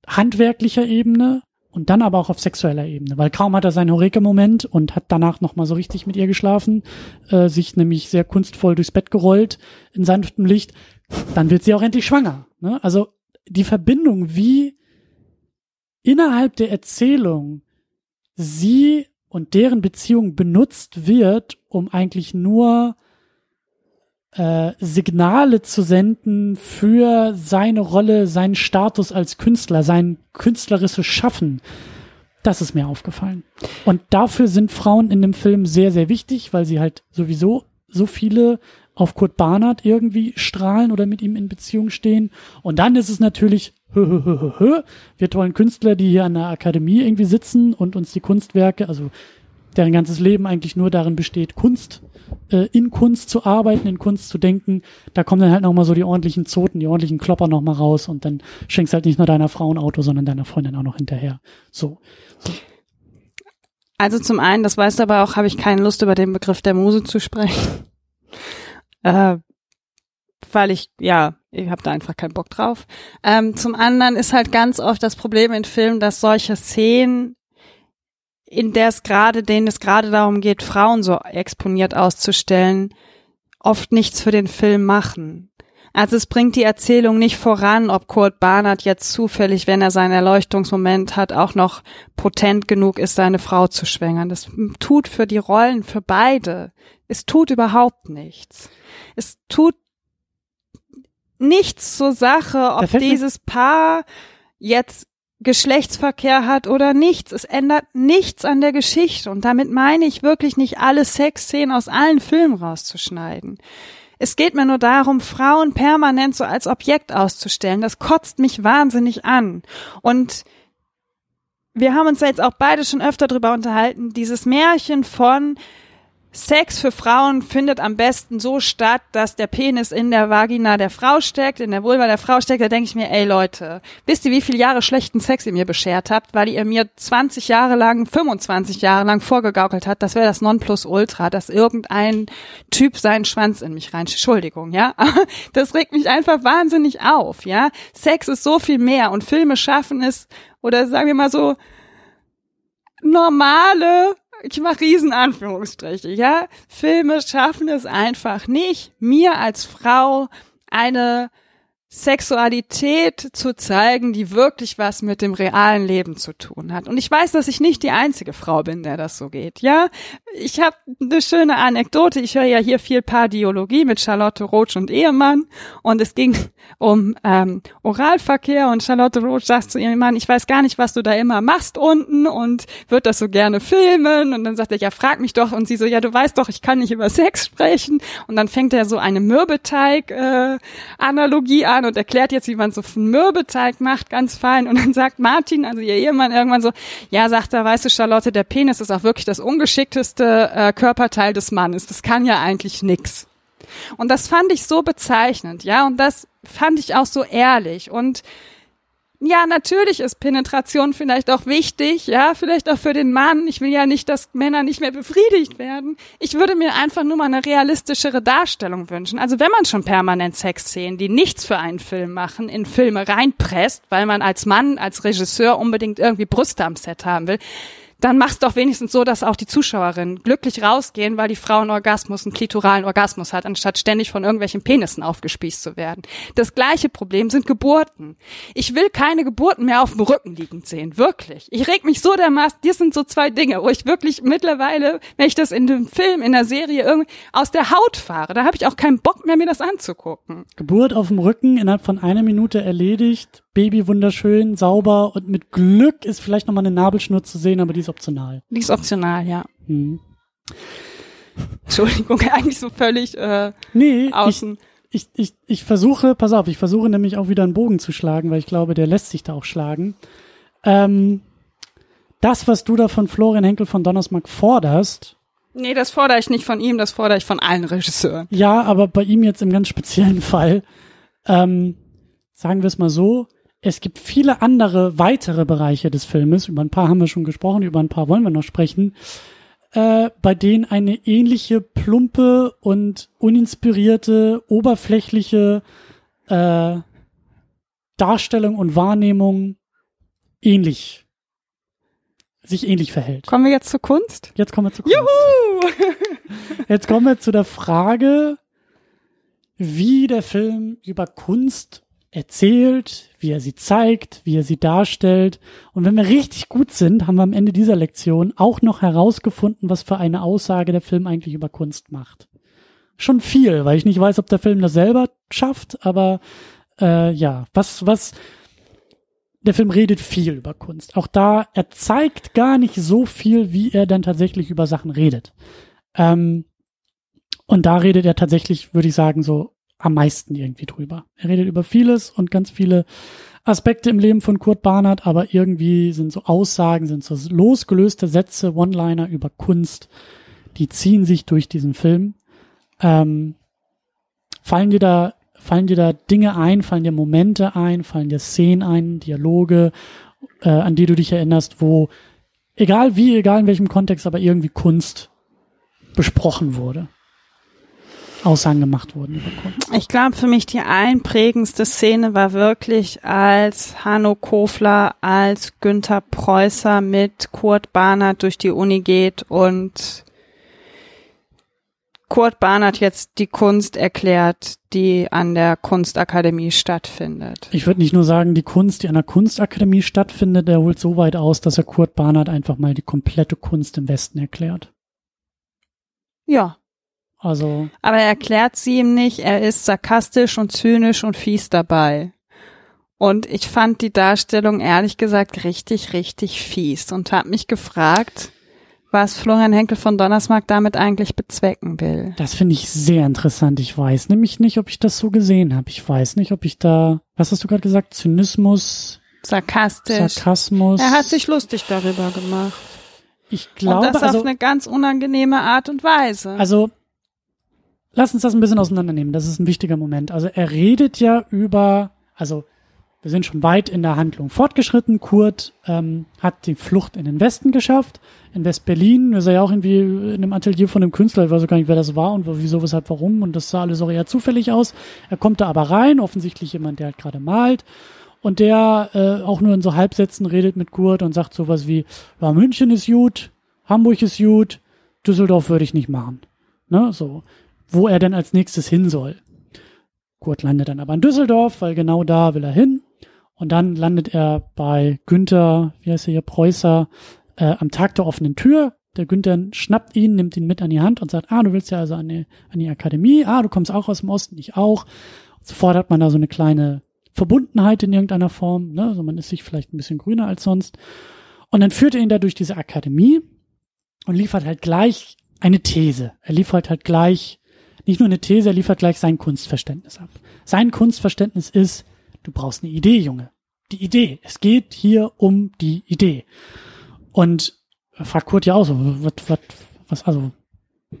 Speaker 1: handwerklicher Ebene und dann aber auch auf sexueller Ebene, weil kaum hat er seinen Horeke-Moment und hat danach nochmal so richtig mit ihr geschlafen, äh, sich nämlich sehr kunstvoll durchs Bett gerollt in sanftem Licht, dann wird sie auch endlich schwanger. Ne? Also die Verbindung, wie innerhalb der Erzählung sie und deren Beziehung benutzt wird, um eigentlich nur äh, Signale zu senden für seine Rolle, seinen Status als Künstler, sein künstlerisches Schaffen. Das ist mir aufgefallen. Und dafür sind Frauen in dem Film sehr, sehr wichtig, weil sie halt sowieso so viele auf Kurt Barnard irgendwie strahlen oder mit ihm in Beziehung stehen. Und dann ist es natürlich hö, hö, hö, hö, hö. wir tollen Künstler, die hier an der Akademie irgendwie sitzen und uns die Kunstwerke, also deren ganzes Leben eigentlich nur darin besteht, Kunst, äh, in Kunst zu arbeiten, in Kunst zu denken, da kommen dann halt nochmal so die ordentlichen Zoten, die ordentlichen Klopper nochmal raus und dann schenkst halt nicht nur deiner Frau ein Auto, sondern deiner Freundin auch noch hinterher. So. so.
Speaker 2: Also zum einen, das weißt du aber auch, habe ich keine Lust über den Begriff der Muse zu sprechen. Äh, weil ich, ja, ich habe da einfach keinen Bock drauf. Ähm, zum anderen ist halt ganz oft das Problem in Filmen, dass solche Szenen, in der es gerade, denen es gerade darum geht, Frauen so exponiert auszustellen, oft nichts für den Film machen. Also es bringt die Erzählung nicht voran, ob Kurt Barnard jetzt zufällig, wenn er seinen Erleuchtungsmoment hat, auch noch potent genug ist, seine Frau zu schwängern. Das tut für die Rollen, für beide. Es tut überhaupt nichts. Es tut nichts zur Sache, ob dieses Paar jetzt Geschlechtsverkehr hat oder nichts. Es ändert nichts an der Geschichte. Und damit meine ich wirklich nicht alle Sexszenen aus allen Filmen rauszuschneiden. Es geht mir nur darum, Frauen permanent so als Objekt auszustellen. Das kotzt mich wahnsinnig an. Und wir haben uns jetzt auch beide schon öfter drüber unterhalten, dieses Märchen von Sex für Frauen findet am besten so statt, dass der Penis in der Vagina der Frau steckt, in der Vulva der Frau steckt. Da denke ich mir, ey Leute, wisst ihr, wie viele Jahre schlechten Sex ihr mir beschert habt, weil ihr mir 20 Jahre lang, 25 Jahre lang vorgegaukelt habt, das wäre das Nonplusultra, dass irgendein Typ seinen Schwanz in mich rein. Entschuldigung, ja. Das regt mich einfach wahnsinnig auf, ja. Sex ist so viel mehr und Filme schaffen es, oder sagen wir mal so, normale ich mache riesen Anführungsstriche, ja. Filme schaffen es einfach nicht, mir als Frau eine Sexualität zu zeigen, die wirklich was mit dem realen Leben zu tun hat. Und ich weiß, dass ich nicht die einzige Frau bin, der das so geht. Ja, ich habe eine schöne Anekdote. Ich höre ja hier viel Pardiologie mit Charlotte Roach und Ehemann und es ging um ähm, Oralverkehr und Charlotte Roach sagt zu ihrem Mann, ich weiß gar nicht, was du da immer machst unten und wird das so gerne filmen und dann sagt er, ja, frag mich doch und sie so, ja, du weißt doch, ich kann nicht über Sex sprechen und dann fängt er so eine Mürbeteig äh, Analogie an und erklärt jetzt, wie man so Mürbeteig macht, ganz fein. Und dann sagt Martin, also ihr Ehemann, irgendwann so, ja, sagt er, weißt du, Charlotte, der Penis ist auch wirklich das ungeschickteste äh, Körperteil des Mannes. Das kann ja eigentlich nix. Und das fand ich so bezeichnend, ja, und das fand ich auch so ehrlich. Und ja, natürlich ist Penetration vielleicht auch wichtig, ja, vielleicht auch für den Mann. Ich will ja nicht, dass Männer nicht mehr befriedigt werden. Ich würde mir einfach nur mal eine realistischere Darstellung wünschen. Also wenn man schon permanent Sexszenen, die nichts für einen Film machen, in Filme reinpresst, weil man als Mann, als Regisseur unbedingt irgendwie Brüste am Set haben will, dann mach's doch wenigstens so, dass auch die Zuschauerinnen glücklich rausgehen, weil die Frau einen Orgasmus, einen klitoralen Orgasmus hat, anstatt ständig von irgendwelchen Penissen aufgespießt zu werden. Das gleiche Problem sind Geburten. Ich will keine Geburten mehr auf dem Rücken liegend sehen, wirklich. Ich reg mich so dermaßen, das sind so zwei Dinge, wo ich wirklich mittlerweile, wenn ich das in dem Film, in der Serie irgendwie aus der Haut fahre, da habe ich auch keinen Bock mehr, mir das anzugucken.
Speaker 1: Geburt auf dem Rücken innerhalb von einer Minute erledigt, Baby wunderschön, sauber und mit Glück ist vielleicht nochmal eine Nabelschnur zu sehen, aber die ist optional.
Speaker 2: Die ist optional, ja. Hm. Entschuldigung, eigentlich so völlig äh,
Speaker 1: nee, außen. Ich, ich, ich, ich versuche, pass auf, ich versuche nämlich auch wieder einen Bogen zu schlagen, weil ich glaube, der lässt sich da auch schlagen. Ähm, das, was du da von Florian Henkel von Donnersmarck forderst,
Speaker 2: Nee, das fordere ich nicht von ihm, das fordere ich von allen Regisseuren.
Speaker 1: Ja, aber bei ihm jetzt im ganz speziellen Fall, ähm, sagen wir es mal so, es gibt viele andere weitere Bereiche des Filmes, über ein paar haben wir schon gesprochen, über ein paar wollen wir noch sprechen, äh, bei denen eine ähnliche plumpe und uninspirierte, oberflächliche äh, Darstellung und Wahrnehmung ähnlich sich ähnlich verhält.
Speaker 2: Kommen wir jetzt zur Kunst?
Speaker 1: Jetzt kommen wir zur Kunst. Juhu! jetzt kommen wir zu der Frage, wie der Film über Kunst erzählt, wie er sie zeigt, wie er sie darstellt. Und wenn wir richtig gut sind, haben wir am Ende dieser Lektion auch noch herausgefunden, was für eine Aussage der Film eigentlich über Kunst macht. Schon viel, weil ich nicht weiß, ob der Film das selber schafft, aber äh, ja, was, was, der Film redet viel über Kunst. Auch da, er zeigt gar nicht so viel, wie er dann tatsächlich über Sachen redet. Ähm, und da redet er tatsächlich, würde ich sagen, so am meisten irgendwie drüber. Er redet über vieles und ganz viele Aspekte im Leben von Kurt Barnard, aber irgendwie sind so Aussagen, sind so losgelöste Sätze, One-Liner über Kunst, die ziehen sich durch diesen Film. Ähm, fallen dir da, fallen dir da Dinge ein, fallen dir Momente ein, fallen dir Szenen ein, Dialoge, äh, an die du dich erinnerst, wo, egal wie, egal in welchem Kontext, aber irgendwie Kunst besprochen wurde? Aussagen gemacht wurden.
Speaker 2: Ich glaube, für mich die einprägendste Szene war wirklich, als Hanno Kofler als Günther Preußer mit Kurt Barnert durch die Uni geht und Kurt Barnert jetzt die Kunst erklärt, die an der Kunstakademie stattfindet.
Speaker 1: Ich würde nicht nur sagen, die Kunst, die an der Kunstakademie stattfindet, der holt so weit aus, dass er Kurt Barnert einfach mal die komplette Kunst im Westen erklärt.
Speaker 2: Ja,
Speaker 1: also.
Speaker 2: Aber er erklärt sie ihm nicht, er ist sarkastisch und zynisch und fies dabei. Und ich fand die Darstellung ehrlich gesagt richtig, richtig fies und habe mich gefragt, was Florian Henkel von Donnersmark damit eigentlich bezwecken will.
Speaker 1: Das finde ich sehr interessant. Ich weiß nämlich nicht, ob ich das so gesehen habe. Ich weiß nicht, ob ich da, was hast du gerade gesagt, Zynismus,
Speaker 2: Sarkastisch.
Speaker 1: Sarkasmus.
Speaker 2: Er hat sich lustig darüber gemacht.
Speaker 1: Ich glaube,
Speaker 2: und das
Speaker 1: also,
Speaker 2: auf eine ganz unangenehme Art und Weise.
Speaker 1: also lass uns das ein bisschen auseinandernehmen. Das ist ein wichtiger Moment. Also er redet ja über, also wir sind schon weit in der Handlung fortgeschritten. Kurt ähm, hat die Flucht in den Westen geschafft. In West-Berlin ist er ja auch irgendwie in einem Atelier von einem Künstler. Ich weiß gar nicht, wer das war und wieso, weshalb, warum. Und das sah alles auch eher zufällig aus. Er kommt da aber rein, offensichtlich jemand, der halt gerade malt. Und der äh, auch nur in so Halbsätzen redet mit Kurt und sagt sowas wie, ja, München ist gut, Hamburg ist gut, Düsseldorf würde ich nicht machen. Ne, so. Wo er denn als nächstes hin soll. Kurt landet dann aber in Düsseldorf, weil genau da will er hin. Und dann landet er bei Günther, wie heißt er hier, Preußer, äh, am Tag der offenen Tür. Der Günther schnappt ihn, nimmt ihn mit an die Hand und sagt, ah, du willst ja also an die, an die Akademie, ah, du kommst auch aus dem Osten, ich auch. Und sofort hat man da so eine kleine Verbundenheit in irgendeiner Form, ne? also man ist sich vielleicht ein bisschen grüner als sonst. Und dann führt er ihn da durch diese Akademie und liefert halt gleich eine These. Er liefert halt gleich, nicht nur eine These, er liefert gleich sein Kunstverständnis ab. Sein Kunstverständnis ist, du brauchst eine Idee, Junge. Die Idee. Es geht hier um die Idee. Und fragt Kurt ja auch so, was, was, was, also,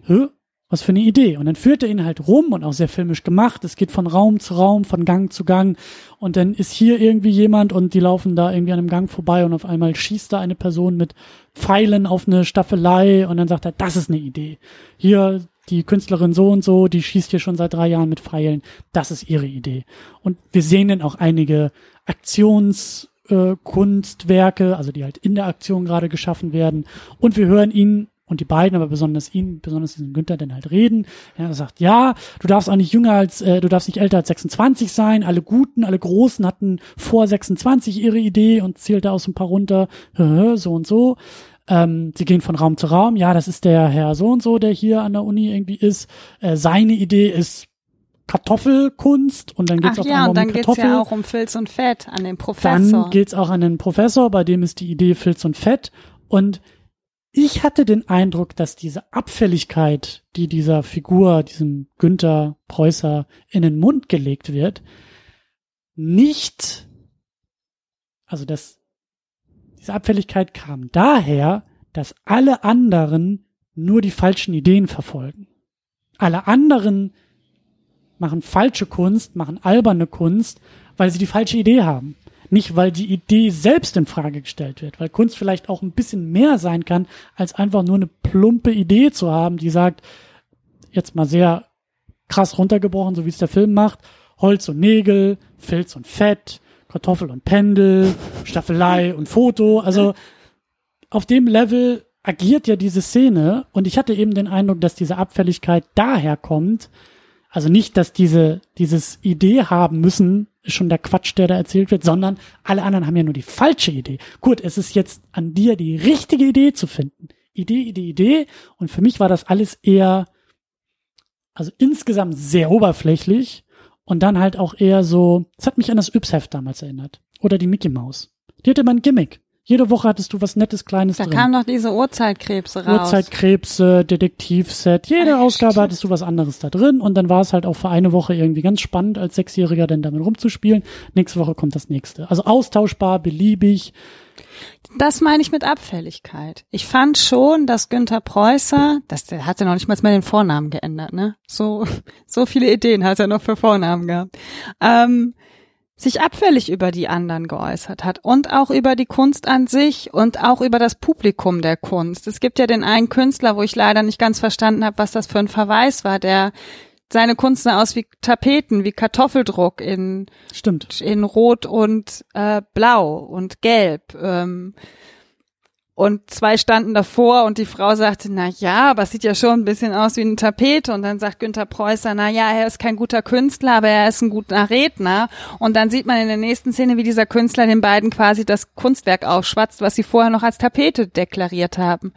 Speaker 1: hä? Was für eine Idee. Und dann führt er ihn halt rum und auch sehr filmisch gemacht. Es geht von Raum zu Raum, von Gang zu Gang. Und dann ist hier irgendwie jemand und die laufen da irgendwie an einem Gang vorbei und auf einmal schießt da eine Person mit Pfeilen auf eine Staffelei und dann sagt er, das ist eine Idee. Hier die Künstlerin so und so, die schießt hier schon seit drei Jahren mit Pfeilen. Das ist ihre Idee. Und wir sehen dann auch einige Aktionskunstwerke, äh, also die halt in der Aktion gerade geschaffen werden. Und wir hören ihn und die beiden, aber besonders ihn, besonders diesen Günther, dann halt reden. Er sagt, ja, du darfst auch nicht jünger als, äh, du darfst nicht älter als 26 sein. Alle Guten, alle Großen hatten vor 26 ihre Idee und zählte aus ein paar runter, so und so. Ähm, sie gehen von Raum zu Raum. Ja, das ist der Herr so und so, der hier an der Uni irgendwie ist. Äh, seine Idee ist Kartoffelkunst und dann geht's
Speaker 2: Ach
Speaker 1: auch
Speaker 2: ja, und dann
Speaker 1: um Kartoffel.
Speaker 2: ja auch um Filz und Fett an den Professor.
Speaker 1: Dann geht's auch an den Professor, bei dem ist die Idee Filz und Fett. Und ich hatte den Eindruck, dass diese Abfälligkeit, die dieser Figur, diesem Günther Preußer in den Mund gelegt wird, nicht, also dass diese Abfälligkeit kam daher, dass alle anderen nur die falschen Ideen verfolgen. Alle anderen machen falsche Kunst, machen alberne Kunst, weil sie die falsche Idee haben. Nicht, weil die Idee selbst in Frage gestellt wird, weil Kunst vielleicht auch ein bisschen mehr sein kann, als einfach nur eine plumpe Idee zu haben, die sagt, jetzt mal sehr krass runtergebrochen, so wie es der Film macht, Holz und Nägel, Filz und Fett, Kartoffel und Pendel, Staffelei und Foto. Also auf dem Level agiert ja diese Szene und ich hatte eben den Eindruck, dass diese Abfälligkeit daher kommt. Also nicht, dass diese, dieses Idee haben müssen, ist schon der Quatsch, der da erzählt wird, sondern alle anderen haben ja nur die falsche Idee. Gut, es ist jetzt an dir, die richtige Idee zu finden. Idee, Idee, Idee. Und für mich war das alles eher, also insgesamt sehr oberflächlich und dann halt auch eher so, es hat mich an das Yps-Heft damals erinnert. Oder die Mickey Maus. Die hatte immer ein Gimmick. Jede Woche hattest du was Nettes, Kleines
Speaker 2: da
Speaker 1: drin.
Speaker 2: kamen noch diese Urzeitkrebse raus.
Speaker 1: Uhrzeitkrebse, Detektivset, jede
Speaker 2: Echt?
Speaker 1: Ausgabe hattest du was anderes da drin und dann war es halt auch für eine Woche irgendwie ganz spannend, als Sechsjähriger dann damit rumzuspielen. Nächste Woche kommt das nächste. Also austauschbar, beliebig.
Speaker 2: Das meine ich mit Abfälligkeit. Ich fand schon, dass Günther Preußer, das, der hatte noch nicht mal den Vornamen geändert, ne? So, so viele Ideen hat er noch für Vornamen gehabt. Ähm, sich abfällig über die anderen geäußert hat und auch über die Kunst an sich und auch über das Publikum der Kunst. Es gibt ja den einen Künstler, wo ich leider nicht ganz verstanden habe, was das für ein Verweis war, der seine Kunst sah aus wie Tapeten, wie Kartoffeldruck in
Speaker 1: Stimmt.
Speaker 2: in Rot und äh, Blau und Gelb. Ähm, und zwei standen davor und die Frau sagte, na ja, aber es sieht ja schon ein bisschen aus wie eine Tapete. Und dann sagt Günther Preußer, na ja, er ist kein guter Künstler, aber er ist ein guter Redner. Und dann sieht man in der nächsten Szene, wie dieser Künstler den beiden quasi das Kunstwerk aufschwatzt, was sie vorher noch als Tapete deklariert haben.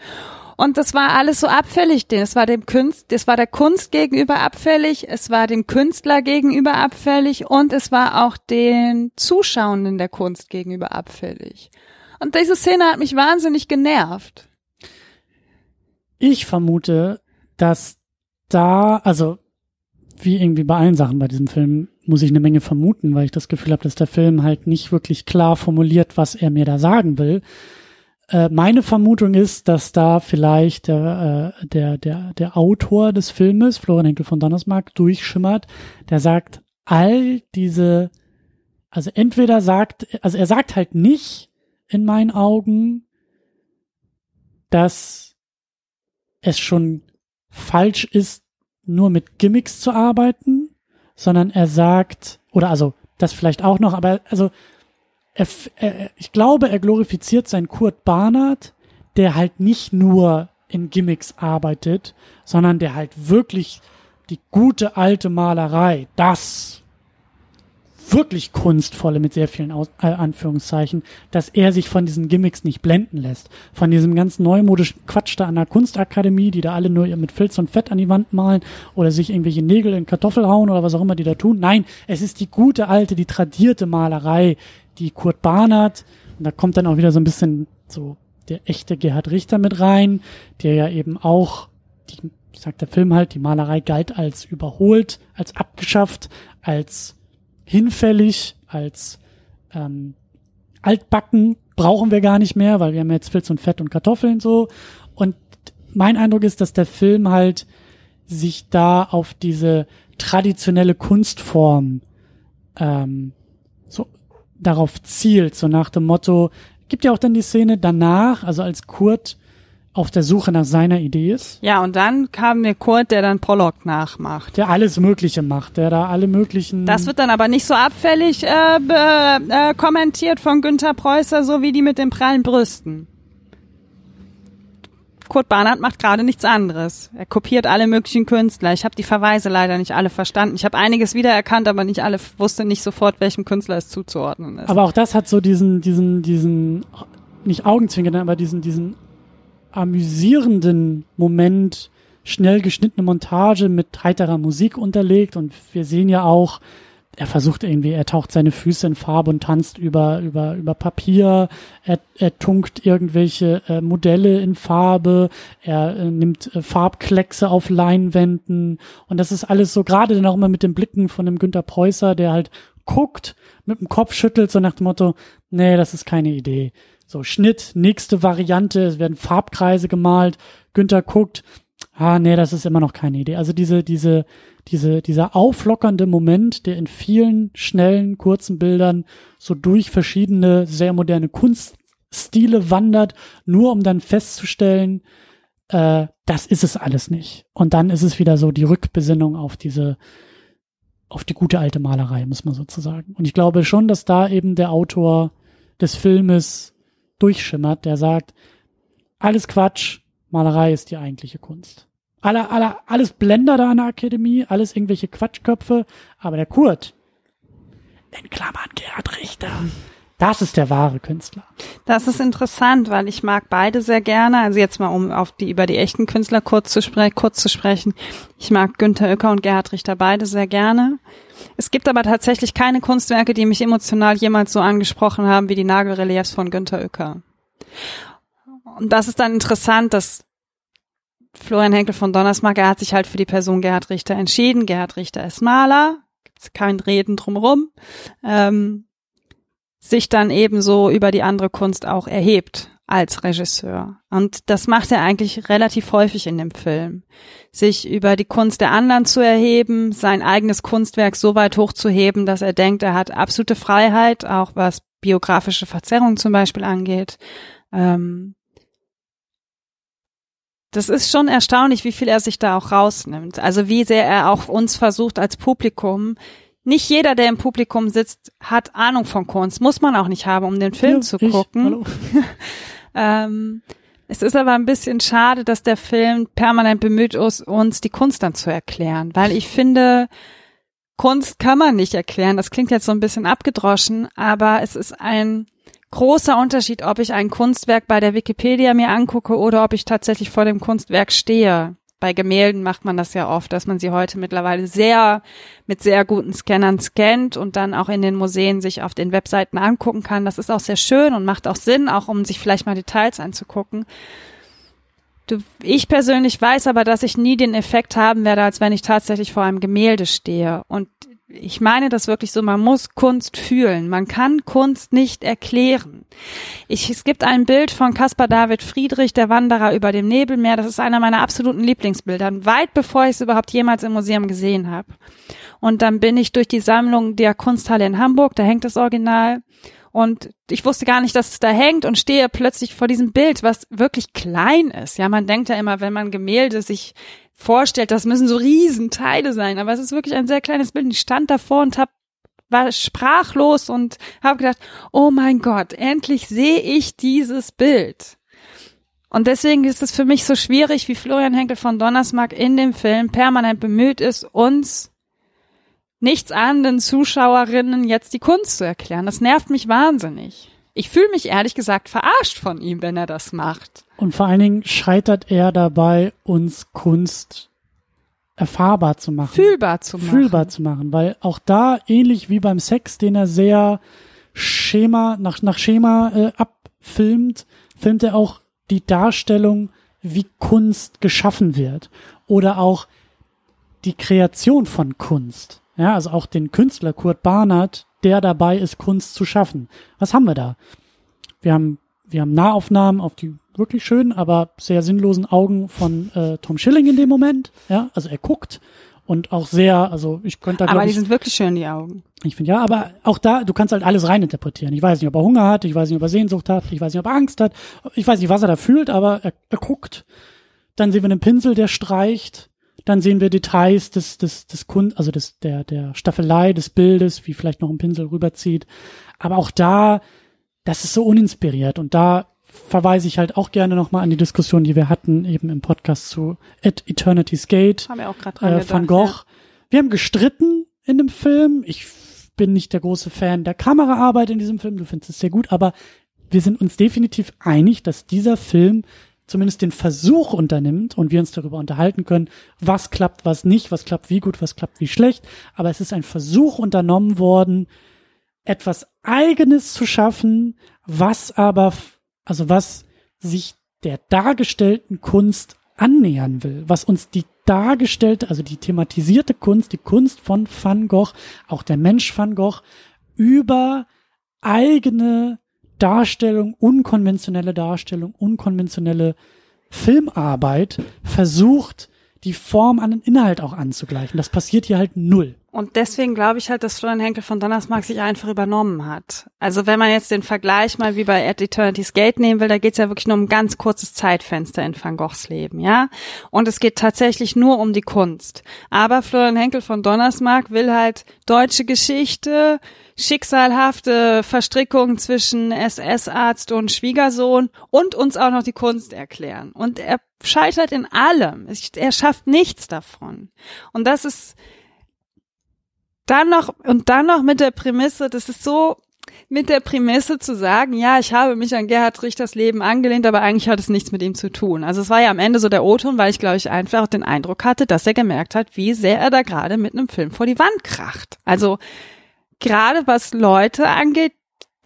Speaker 2: Und das war alles so abfällig, denn es war dem Kunst, es war der Kunst gegenüber abfällig, es war dem Künstler gegenüber abfällig und es war auch den Zuschauenden der Kunst gegenüber abfällig. Und diese Szene hat mich wahnsinnig genervt.
Speaker 1: Ich vermute, dass da, also wie irgendwie bei allen Sachen bei diesem Film, muss ich eine Menge vermuten, weil ich das Gefühl habe, dass der Film halt nicht wirklich klar formuliert, was er mir da sagen will. Äh, meine Vermutung ist, dass da vielleicht der, äh, der, der, der Autor des Filmes, Florian Henkel von Donnersmarck, durchschimmert, der sagt, all diese, also entweder sagt, also er sagt halt nicht in meinen Augen, dass es schon falsch ist, nur mit Gimmicks zu arbeiten, sondern er sagt, oder also das vielleicht auch noch, aber also er, er, ich glaube, er glorifiziert seinen Kurt Barnard, der halt nicht nur in Gimmicks arbeitet, sondern der halt wirklich die gute alte Malerei, das wirklich kunstvolle mit sehr vielen Aus äh, Anführungszeichen, dass er sich von diesen Gimmicks nicht blenden lässt. Von diesem ganz neumodischen Quatsch da an der Kunstakademie, die da alle nur mit Filz und Fett an die Wand malen oder sich irgendwelche Nägel in Kartoffel hauen oder was auch immer die da tun. Nein, es ist die gute alte, die tradierte Malerei, die Kurt Barnard, und da kommt dann auch wieder so ein bisschen so der echte Gerhard Richter mit rein, der ja eben auch, die, sagt der Film halt, die Malerei galt als überholt, als abgeschafft, als hinfällig, als ähm, altbacken, brauchen wir gar nicht mehr, weil wir haben jetzt Filz und Fett und Kartoffeln so. Und mein Eindruck ist, dass der Film halt sich da auf diese traditionelle Kunstform ähm, so darauf zielt, so nach dem Motto, gibt ja auch dann die Szene danach, also als Kurt auf der Suche nach seiner Idee ist.
Speaker 2: Ja, und dann kam mir Kurt, der dann Pollock nachmacht.
Speaker 1: Der alles Mögliche macht, der da alle möglichen.
Speaker 2: Das wird dann aber nicht so abfällig äh, äh, kommentiert von Günther Preußer, so wie die mit den prallen Brüsten. Kurt Barnard macht gerade nichts anderes. Er kopiert alle möglichen Künstler. Ich habe die Verweise leider nicht alle verstanden. Ich habe einiges wiedererkannt, aber nicht alle wusste nicht sofort, welchem Künstler es zuzuordnen ist.
Speaker 1: Aber auch das hat so diesen, diesen, diesen, nicht Augenzwinkern, aber diesen, diesen amüsierenden Moment, schnell geschnittene Montage mit heiterer Musik unterlegt und wir sehen ja auch, er versucht irgendwie, er taucht seine Füße in Farbe und tanzt über, über, über Papier, er, er tunkt irgendwelche äh, Modelle in Farbe, er äh, nimmt äh, Farbkleckse auf Leinwänden. Und das ist alles so, gerade dann auch immer mit den Blicken von dem Günter Preußer, der halt guckt, mit dem Kopf schüttelt, so nach dem Motto, nee, das ist keine Idee. So, Schnitt, nächste Variante, es werden Farbkreise gemalt, Günther guckt, ah, nee, das ist immer noch keine Idee. Also diese, diese, diese, dieser auflockernde Moment, der in vielen schnellen, kurzen Bildern so durch verschiedene, sehr moderne Kunststile wandert, nur um dann festzustellen, äh, das ist es alles nicht. Und dann ist es wieder so die Rückbesinnung auf diese, auf die gute alte Malerei, muss man sozusagen. Und ich glaube schon, dass da eben der Autor des Filmes durchschimmert, der sagt, alles Quatsch, Malerei ist die eigentliche Kunst. Alle, alle, alles Blender da an der Akademie, alles irgendwelche Quatschköpfe, aber der Kurt, in Klammern Gerhard Richter, das ist der wahre Künstler.
Speaker 2: Das ist interessant, weil ich mag beide sehr gerne. Also jetzt mal, um auf die, über die echten Künstler kurz zu, spre kurz zu sprechen. Ich mag Günther Oecker und Gerhard Richter beide sehr gerne. Es gibt aber tatsächlich keine Kunstwerke, die mich emotional jemals so angesprochen haben wie die Nagelreliefs von Günter Uecker. Und das ist dann interessant, dass Florian Henkel von Donnersmarck, er hat sich halt für die Person Gerhard Richter entschieden. Gerhard Richter ist Maler, gibt's kein Reden drumherum, ähm, sich dann ebenso über die andere Kunst auch erhebt als Regisseur. Und das macht er eigentlich relativ häufig in dem Film. Sich über die Kunst der anderen zu erheben, sein eigenes Kunstwerk so weit hochzuheben, dass er denkt, er hat absolute Freiheit, auch was biografische Verzerrung zum Beispiel angeht. Ähm das ist schon erstaunlich, wie viel er sich da auch rausnimmt. Also wie sehr er auch uns versucht als Publikum nicht jeder, der im Publikum sitzt, hat Ahnung von Kunst. Muss man auch nicht haben, um den Film ja, zu gucken. ähm, es ist aber ein bisschen schade, dass der Film permanent bemüht ist, uns die Kunst dann zu erklären, weil ich finde, Kunst kann man nicht erklären. Das klingt jetzt so ein bisschen abgedroschen, aber es ist ein großer Unterschied, ob ich ein Kunstwerk bei der Wikipedia mir angucke oder ob ich tatsächlich vor dem Kunstwerk stehe bei Gemälden macht man das ja oft, dass man sie heute mittlerweile sehr mit sehr guten Scannern scannt und dann auch in den Museen sich auf den Webseiten angucken kann. Das ist auch sehr schön und macht auch Sinn, auch um sich vielleicht mal Details anzugucken. Du, ich persönlich weiß aber, dass ich nie den Effekt haben werde, als wenn ich tatsächlich vor einem Gemälde stehe. Und ich meine das wirklich so, man muss Kunst fühlen. Man kann Kunst nicht erklären. Ich, es gibt ein Bild von Caspar David Friedrich, der Wanderer über dem Nebelmeer. Das ist einer meiner absoluten Lieblingsbilder, weit bevor ich es überhaupt jemals im Museum gesehen habe. Und dann bin ich durch die Sammlung der Kunsthalle in Hamburg, da hängt das Original. Und ich wusste gar nicht, dass es da hängt und stehe plötzlich vor diesem Bild, was wirklich klein ist. Ja, man denkt ja immer, wenn man Gemälde sich vorstellt, das müssen so Riesenteile sein, aber es ist wirklich ein sehr kleines Bild. Ich stand davor und hab, war sprachlos und habe gedacht, oh mein Gott, endlich sehe ich dieses Bild. Und deswegen ist es für mich so schwierig, wie Florian Henkel von Donnersmarck in dem Film permanent bemüht ist, uns nichts ahnenden Zuschauerinnen jetzt die Kunst zu erklären. Das nervt mich wahnsinnig. Ich fühle mich ehrlich gesagt verarscht von ihm, wenn er das macht.
Speaker 1: Und vor allen Dingen scheitert er dabei, uns Kunst erfahrbar zu machen.
Speaker 2: Fühlbar zu machen.
Speaker 1: Fühlbar zu machen, weil auch da, ähnlich wie beim Sex, den er sehr Schema, nach, nach Schema äh, abfilmt, filmt er auch die Darstellung, wie Kunst geschaffen wird. Oder auch die Kreation von Kunst. Ja, also auch den Künstler Kurt Barnard, der dabei ist, Kunst zu schaffen. Was haben wir da? Wir haben, wir haben Nahaufnahmen auf die wirklich schönen, aber sehr sinnlosen Augen von äh, Tom Schilling in dem Moment. Ja, also er guckt und auch sehr, also ich könnte da
Speaker 2: Aber die
Speaker 1: ich,
Speaker 2: sind wirklich schön, die Augen.
Speaker 1: ich finde ja, aber auch da, du kannst halt alles reininterpretieren. Ich weiß nicht, ob er Hunger hat, ich weiß nicht, ob er Sehnsucht hat, ich weiß nicht, ob er Angst hat, ich weiß nicht, was er da fühlt, aber er, er guckt. Dann sehen wir einen Pinsel, der streicht. Dann sehen wir Details des, des, des Kund, also des, der, der Staffelei des Bildes, wie vielleicht noch ein Pinsel rüberzieht. Aber auch da, das ist so uninspiriert und da verweise ich halt auch gerne nochmal an die Diskussion, die wir hatten eben im Podcast zu At Eternity's Gate
Speaker 2: Haben wir auch gerade
Speaker 1: äh. Van Gogh. Wir haben gestritten in dem Film. Ich bin nicht der große Fan der Kameraarbeit in diesem Film. Du findest es sehr gut, aber wir sind uns definitiv einig, dass dieser Film zumindest den Versuch unternimmt und wir uns darüber unterhalten können, was klappt, was nicht, was klappt wie gut, was klappt wie schlecht. Aber es ist ein Versuch unternommen worden, etwas Eigenes zu schaffen, was aber, also was sich der dargestellten Kunst annähern will, was uns die dargestellte, also die thematisierte Kunst, die Kunst von Van Gogh, auch der Mensch Van Gogh, über eigene Darstellung, unkonventionelle Darstellung, unkonventionelle Filmarbeit versucht, die Form an den Inhalt auch anzugleichen. Das passiert hier halt null.
Speaker 2: Und deswegen glaube ich halt, dass Florian Henkel von Donnersmarck sich einfach übernommen hat. Also wenn man jetzt den Vergleich mal wie bei At Eternity's Gate nehmen will, da geht es ja wirklich nur um ein ganz kurzes Zeitfenster in Van Goghs Leben, ja. Und es geht tatsächlich nur um die Kunst. Aber Florian Henkel von Donnersmarck will halt deutsche Geschichte, schicksalhafte Verstrickungen zwischen SS-Arzt und Schwiegersohn und uns auch noch die Kunst erklären. Und er scheitert in allem. Er schafft nichts davon. Und das ist dann noch und dann noch mit der Prämisse, das ist so mit der Prämisse zu sagen, ja, ich habe mich an Gerhard Richters Leben angelehnt, aber eigentlich hat es nichts mit ihm zu tun. Also es war ja am Ende so der O-Ton, weil ich glaube ich einfach den Eindruck hatte, dass er gemerkt hat, wie sehr er da gerade mit einem Film vor die Wand kracht. Also gerade was Leute angeht,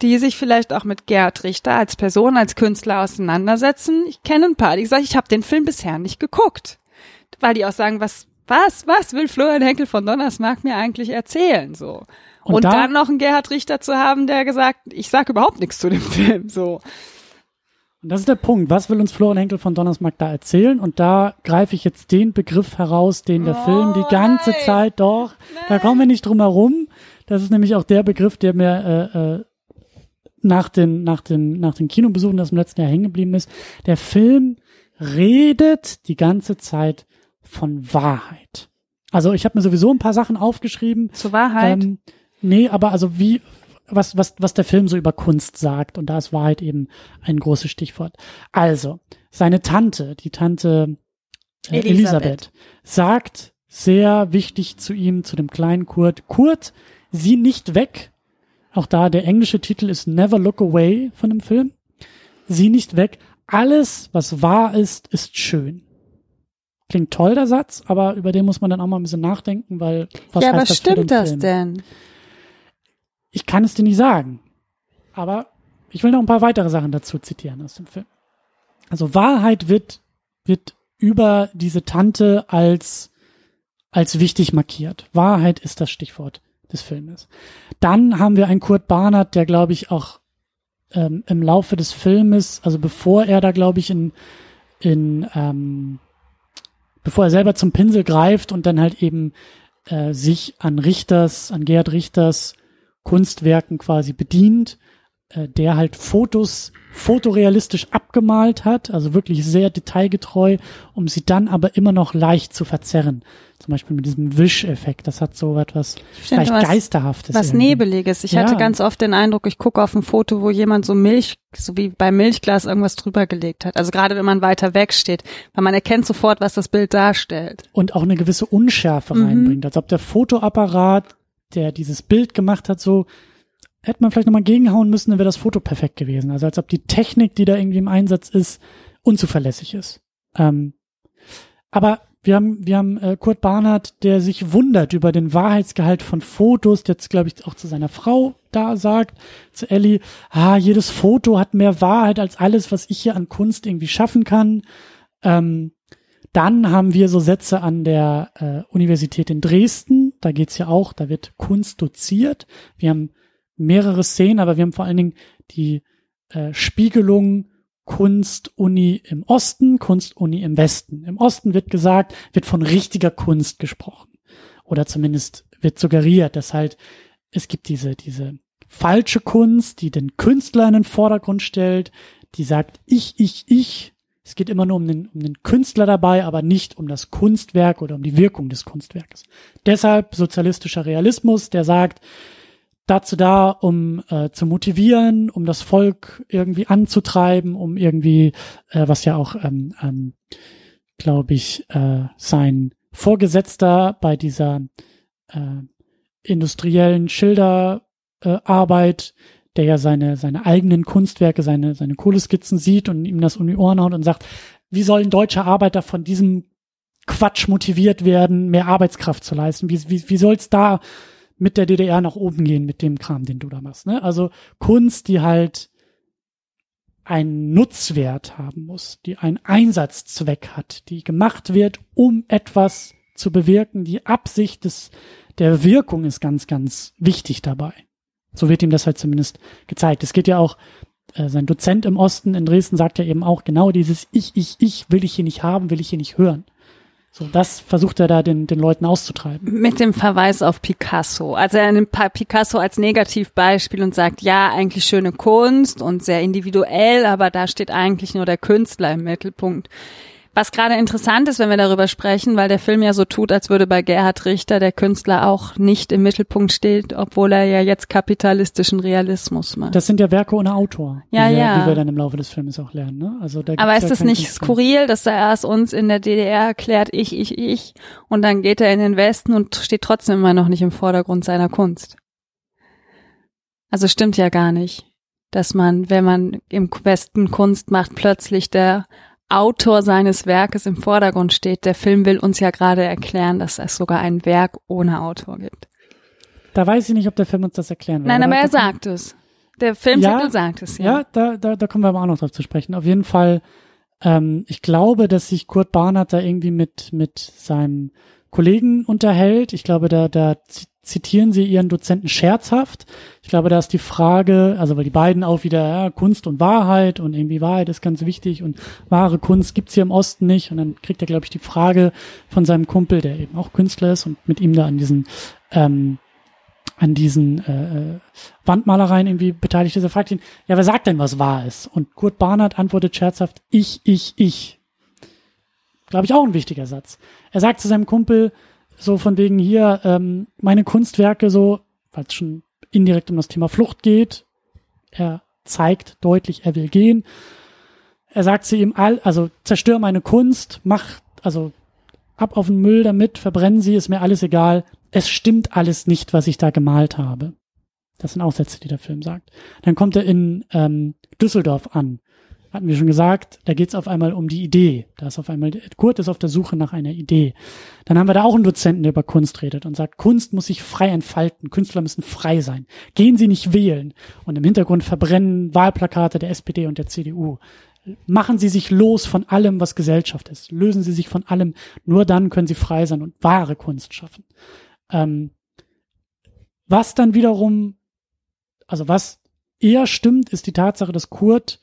Speaker 2: die sich vielleicht auch mit Gerhard Richter als Person, als Künstler auseinandersetzen. Ich kenne ein paar, die sagen, ich habe den Film bisher nicht geguckt. Weil die auch sagen, was, was, was will Florian Henkel von Donnersmarck mir eigentlich erzählen? So.
Speaker 1: Und
Speaker 2: Und,
Speaker 1: da-
Speaker 2: dann noch einen Gerhard Richter zu haben, der gesagt, ich sag überhaupt nichts zu dem Film. So.
Speaker 1: Und das ist der Punkt. Was will uns Florian Henkel von Donnersmarck da erzählen? Und da greife ich jetzt den Begriff heraus, den der
Speaker 2: Oh,
Speaker 1: Film die ganze
Speaker 2: nein.
Speaker 1: Zeit doch, da kommen wir nicht drum herum. Das ist nämlich auch der Begriff, der mir äh, äh, nach den, nach den, nach den Kinobesuchen, das im letzten Jahr hängen geblieben ist. Der Film redet die ganze Zeit von Wahrheit. Also ich habe mir sowieso ein paar Sachen aufgeschrieben,
Speaker 2: Zur Wahrheit.
Speaker 1: ähm, nee, aber also wie, was, was, was der Film so über Kunst sagt. Und da ist Wahrheit eben ein großes Stichwort. Also, seine Tante, die Tante äh,
Speaker 2: Elisabeth.
Speaker 1: Elisabeth, sagt sehr wichtig zu ihm, zu dem kleinen Kurt, Kurt, sieh nicht weg. Auch da der englische Titel ist Never Look Away von dem Film. Sieh nicht weg. Alles, was wahr ist, ist schön. Klingt toll, der Satz, aber über den muss man dann auch mal ein bisschen nachdenken, weil was
Speaker 2: ja,
Speaker 1: heißt
Speaker 2: aber
Speaker 1: das für den
Speaker 2: stimmt das
Speaker 1: Film?
Speaker 2: denn?
Speaker 1: Ich kann es dir nicht sagen. Aber ich will noch ein paar weitere Sachen dazu zitieren aus dem Film. Also Wahrheit wird, wird über diese Tante als, als wichtig markiert. Wahrheit ist das Stichwort des Filmes. Dann haben wir einen Kurt Barnard, der glaube ich auch ähm, im Laufe des Filmes, also bevor er da, glaube ich, in, in ähm, bevor er selber zum Pinsel greift und dann halt eben äh, sich an Richters, an Gerhard Richters Kunstwerken quasi bedient, äh, der halt Fotos fotorealistisch abgemalt hat, also wirklich sehr detailgetreu, um sie dann aber immer noch leicht zu verzerren. Zum Beispiel mit diesem Wischeffekt. Das hat so etwas
Speaker 2: Stimmt,
Speaker 1: vielleicht
Speaker 2: was-
Speaker 1: Geisterhaftes.
Speaker 2: Was
Speaker 1: irgendwie.
Speaker 2: Nebeliges. Ich
Speaker 1: Ja.
Speaker 2: hatte ganz oft den Eindruck, ich gucke auf ein Foto, wo jemand so Milch, so wie beim Milchglas irgendwas drüber gelegt hat. Also gerade wenn man weiter weg steht, weil man erkennt sofort, was das Bild darstellt.
Speaker 1: und auch eine gewisse Unschärfe
Speaker 2: Mhm.
Speaker 1: reinbringt. Als ob der Fotoapparat, der dieses Bild gemacht hat, so hätte man vielleicht nochmal gegenhauen müssen, dann wäre das Foto perfekt gewesen. Also als ob die Technik, die da irgendwie im Einsatz ist, unzuverlässig ist. Ähm, aber wir haben, wir haben äh, Kurt Barnard, der sich wundert über den Wahrheitsgehalt von Fotos, der jetzt, glaube ich, auch zu seiner Frau da sagt, zu Ellie, ah, jedes Foto hat mehr Wahrheit als alles, was ich hier an Kunst irgendwie schaffen kann. Ähm, dann haben wir so Sätze an der äh, Universität in Dresden. Da geht's ja auch, da wird Kunst doziert. Wir haben mehrere Szenen, aber wir haben vor allen Dingen die äh, Spiegelung Kunstuni im Osten, Kunstuni im Westen. Im Osten wird gesagt, wird von richtiger Kunst gesprochen. Oder zumindest wird suggeriert, dass halt es gibt diese, diese falsche Kunst, die den Künstler in den Vordergrund stellt, die sagt, ich, ich, ich. Es geht immer nur um den, um den Künstler dabei, aber nicht um das Kunstwerk oder um die Wirkung des Kunstwerkes. Deshalb sozialistischer Realismus, der sagt, dazu da, um äh, zu motivieren, um das Volk irgendwie anzutreiben, um irgendwie, äh, was ja auch, ähm, ähm, glaube ich, äh, sein Vorgesetzter bei dieser äh, industriellen Schilderarbeit, äh, Arbeit, der ja seine, seine eigenen Kunstwerke, seine, seine Kohleskizzen sieht und ihm das um die Ohren haut und sagt, wie sollen deutsche Arbeiter von diesem Quatsch motiviert werden, mehr Arbeitskraft zu leisten? Wie, wie, wie soll es da mit der DDR nach oben gehen mit dem Kram, den du da machst? Ne? Also Kunst, die halt einen Nutzwert haben muss, die einen Einsatzzweck hat, die gemacht wird, um etwas zu bewirken. Die Absicht des, der Wirkung ist ganz, ganz wichtig dabei. So wird ihm das halt zumindest gezeigt. Es geht ja auch, äh, sein Dozent im Osten in Dresden sagt ja eben auch genau dieses Ich, ich, ich will ich hier nicht haben, will ich hier nicht hören. So, das versucht er da den, den Leuten auszutreiben.
Speaker 2: Mit dem Verweis auf Picasso. Also er nimmt Picasso als Negativbeispiel und sagt, ja, eigentlich schöne Kunst und sehr individuell, aber da steht eigentlich nur der Künstler im Mittelpunkt. Was gerade interessant ist, wenn wir darüber sprechen, weil der Film ja so tut, als würde bei Gerhard Richter der Künstler auch nicht im Mittelpunkt steht, obwohl er ja jetzt kapitalistischen Realismus macht.
Speaker 1: Das sind ja Werke ohne Autor,
Speaker 2: Ja,
Speaker 1: die, wir,
Speaker 2: ja.
Speaker 1: die wir dann im Laufe des Filmes auch lernen. Ne? Also da
Speaker 2: Aber ist
Speaker 1: ja
Speaker 2: es
Speaker 1: keinen
Speaker 2: nicht
Speaker 1: Künstler.
Speaker 2: skurril, dass er erst uns in der DDR erklärt, ich, ich, ich, und dann geht er in den Westen und steht trotzdem immer noch nicht im Vordergrund seiner Kunst? Also stimmt ja gar nicht, dass man, wenn man im Westen Kunst macht, plötzlich der Autor seines Werkes im Vordergrund steht. Der Film will uns ja gerade erklären, dass es sogar ein Werk ohne Autor gibt.
Speaker 1: Da weiß ich nicht, ob der Film uns das erklären will.
Speaker 2: Nein, aber er sagt es. Der Filmtitel
Speaker 1: Ja,
Speaker 2: sagt es, ja.
Speaker 1: Ja, da, da, da kommen wir aber auch noch drauf zu sprechen. Auf jeden Fall, ähm, ich glaube, dass sich Kurt Barnard da irgendwie mit, mit seinem Kollegen unterhält. Ich glaube, da, da zitieren sie ihren Dozenten scherzhaft. Ich glaube, da ist die Frage, also weil die beiden auch wieder ja, Kunst und Wahrheit und irgendwie Wahrheit ist ganz wichtig und wahre Kunst gibt's hier im Osten nicht. Und dann kriegt er, glaube ich, die Frage von seinem Kumpel, der eben auch Künstler ist und mit ihm da an diesen ähm, an diesen äh, äh, Wandmalereien irgendwie beteiligt ist. Er fragt ihn, ja, wer sagt denn, was wahr ist? Und Kurt Barnard antwortet scherzhaft, ich, ich, ich. Glaube ich auch ein wichtiger Satz. Er sagt zu seinem Kumpel so von wegen hier, ähm, meine Kunstwerke so, weil es schon indirekt um das Thema Flucht geht. Er zeigt deutlich, er will gehen. Er sagt zu ihm, all, also zerstör meine Kunst, mach, also ab auf den Müll damit, verbrennen sie, ist mir alles egal. Es stimmt alles nicht, was ich da gemalt habe. Das sind auch Sätze, die der Film sagt. Dann kommt er in ähm, Düsseldorf an. Hatten wir schon gesagt, da geht's auf einmal um die Idee. Da ist auf einmal, Kurt ist auf der Suche nach einer Idee. Dann haben wir da auch einen Dozenten, der über Kunst redet und sagt, Kunst muss sich frei entfalten, Künstler müssen frei sein. Gehen Sie nicht wählen. Und im Hintergrund verbrennen Wahlplakate der SPD und der CDU. Machen Sie sich los von allem, was Gesellschaft ist. Lösen Sie sich von allem. Nur dann können Sie frei sein und wahre Kunst schaffen. Ähm, was dann wiederum, also was eher stimmt, ist die Tatsache, dass Kurt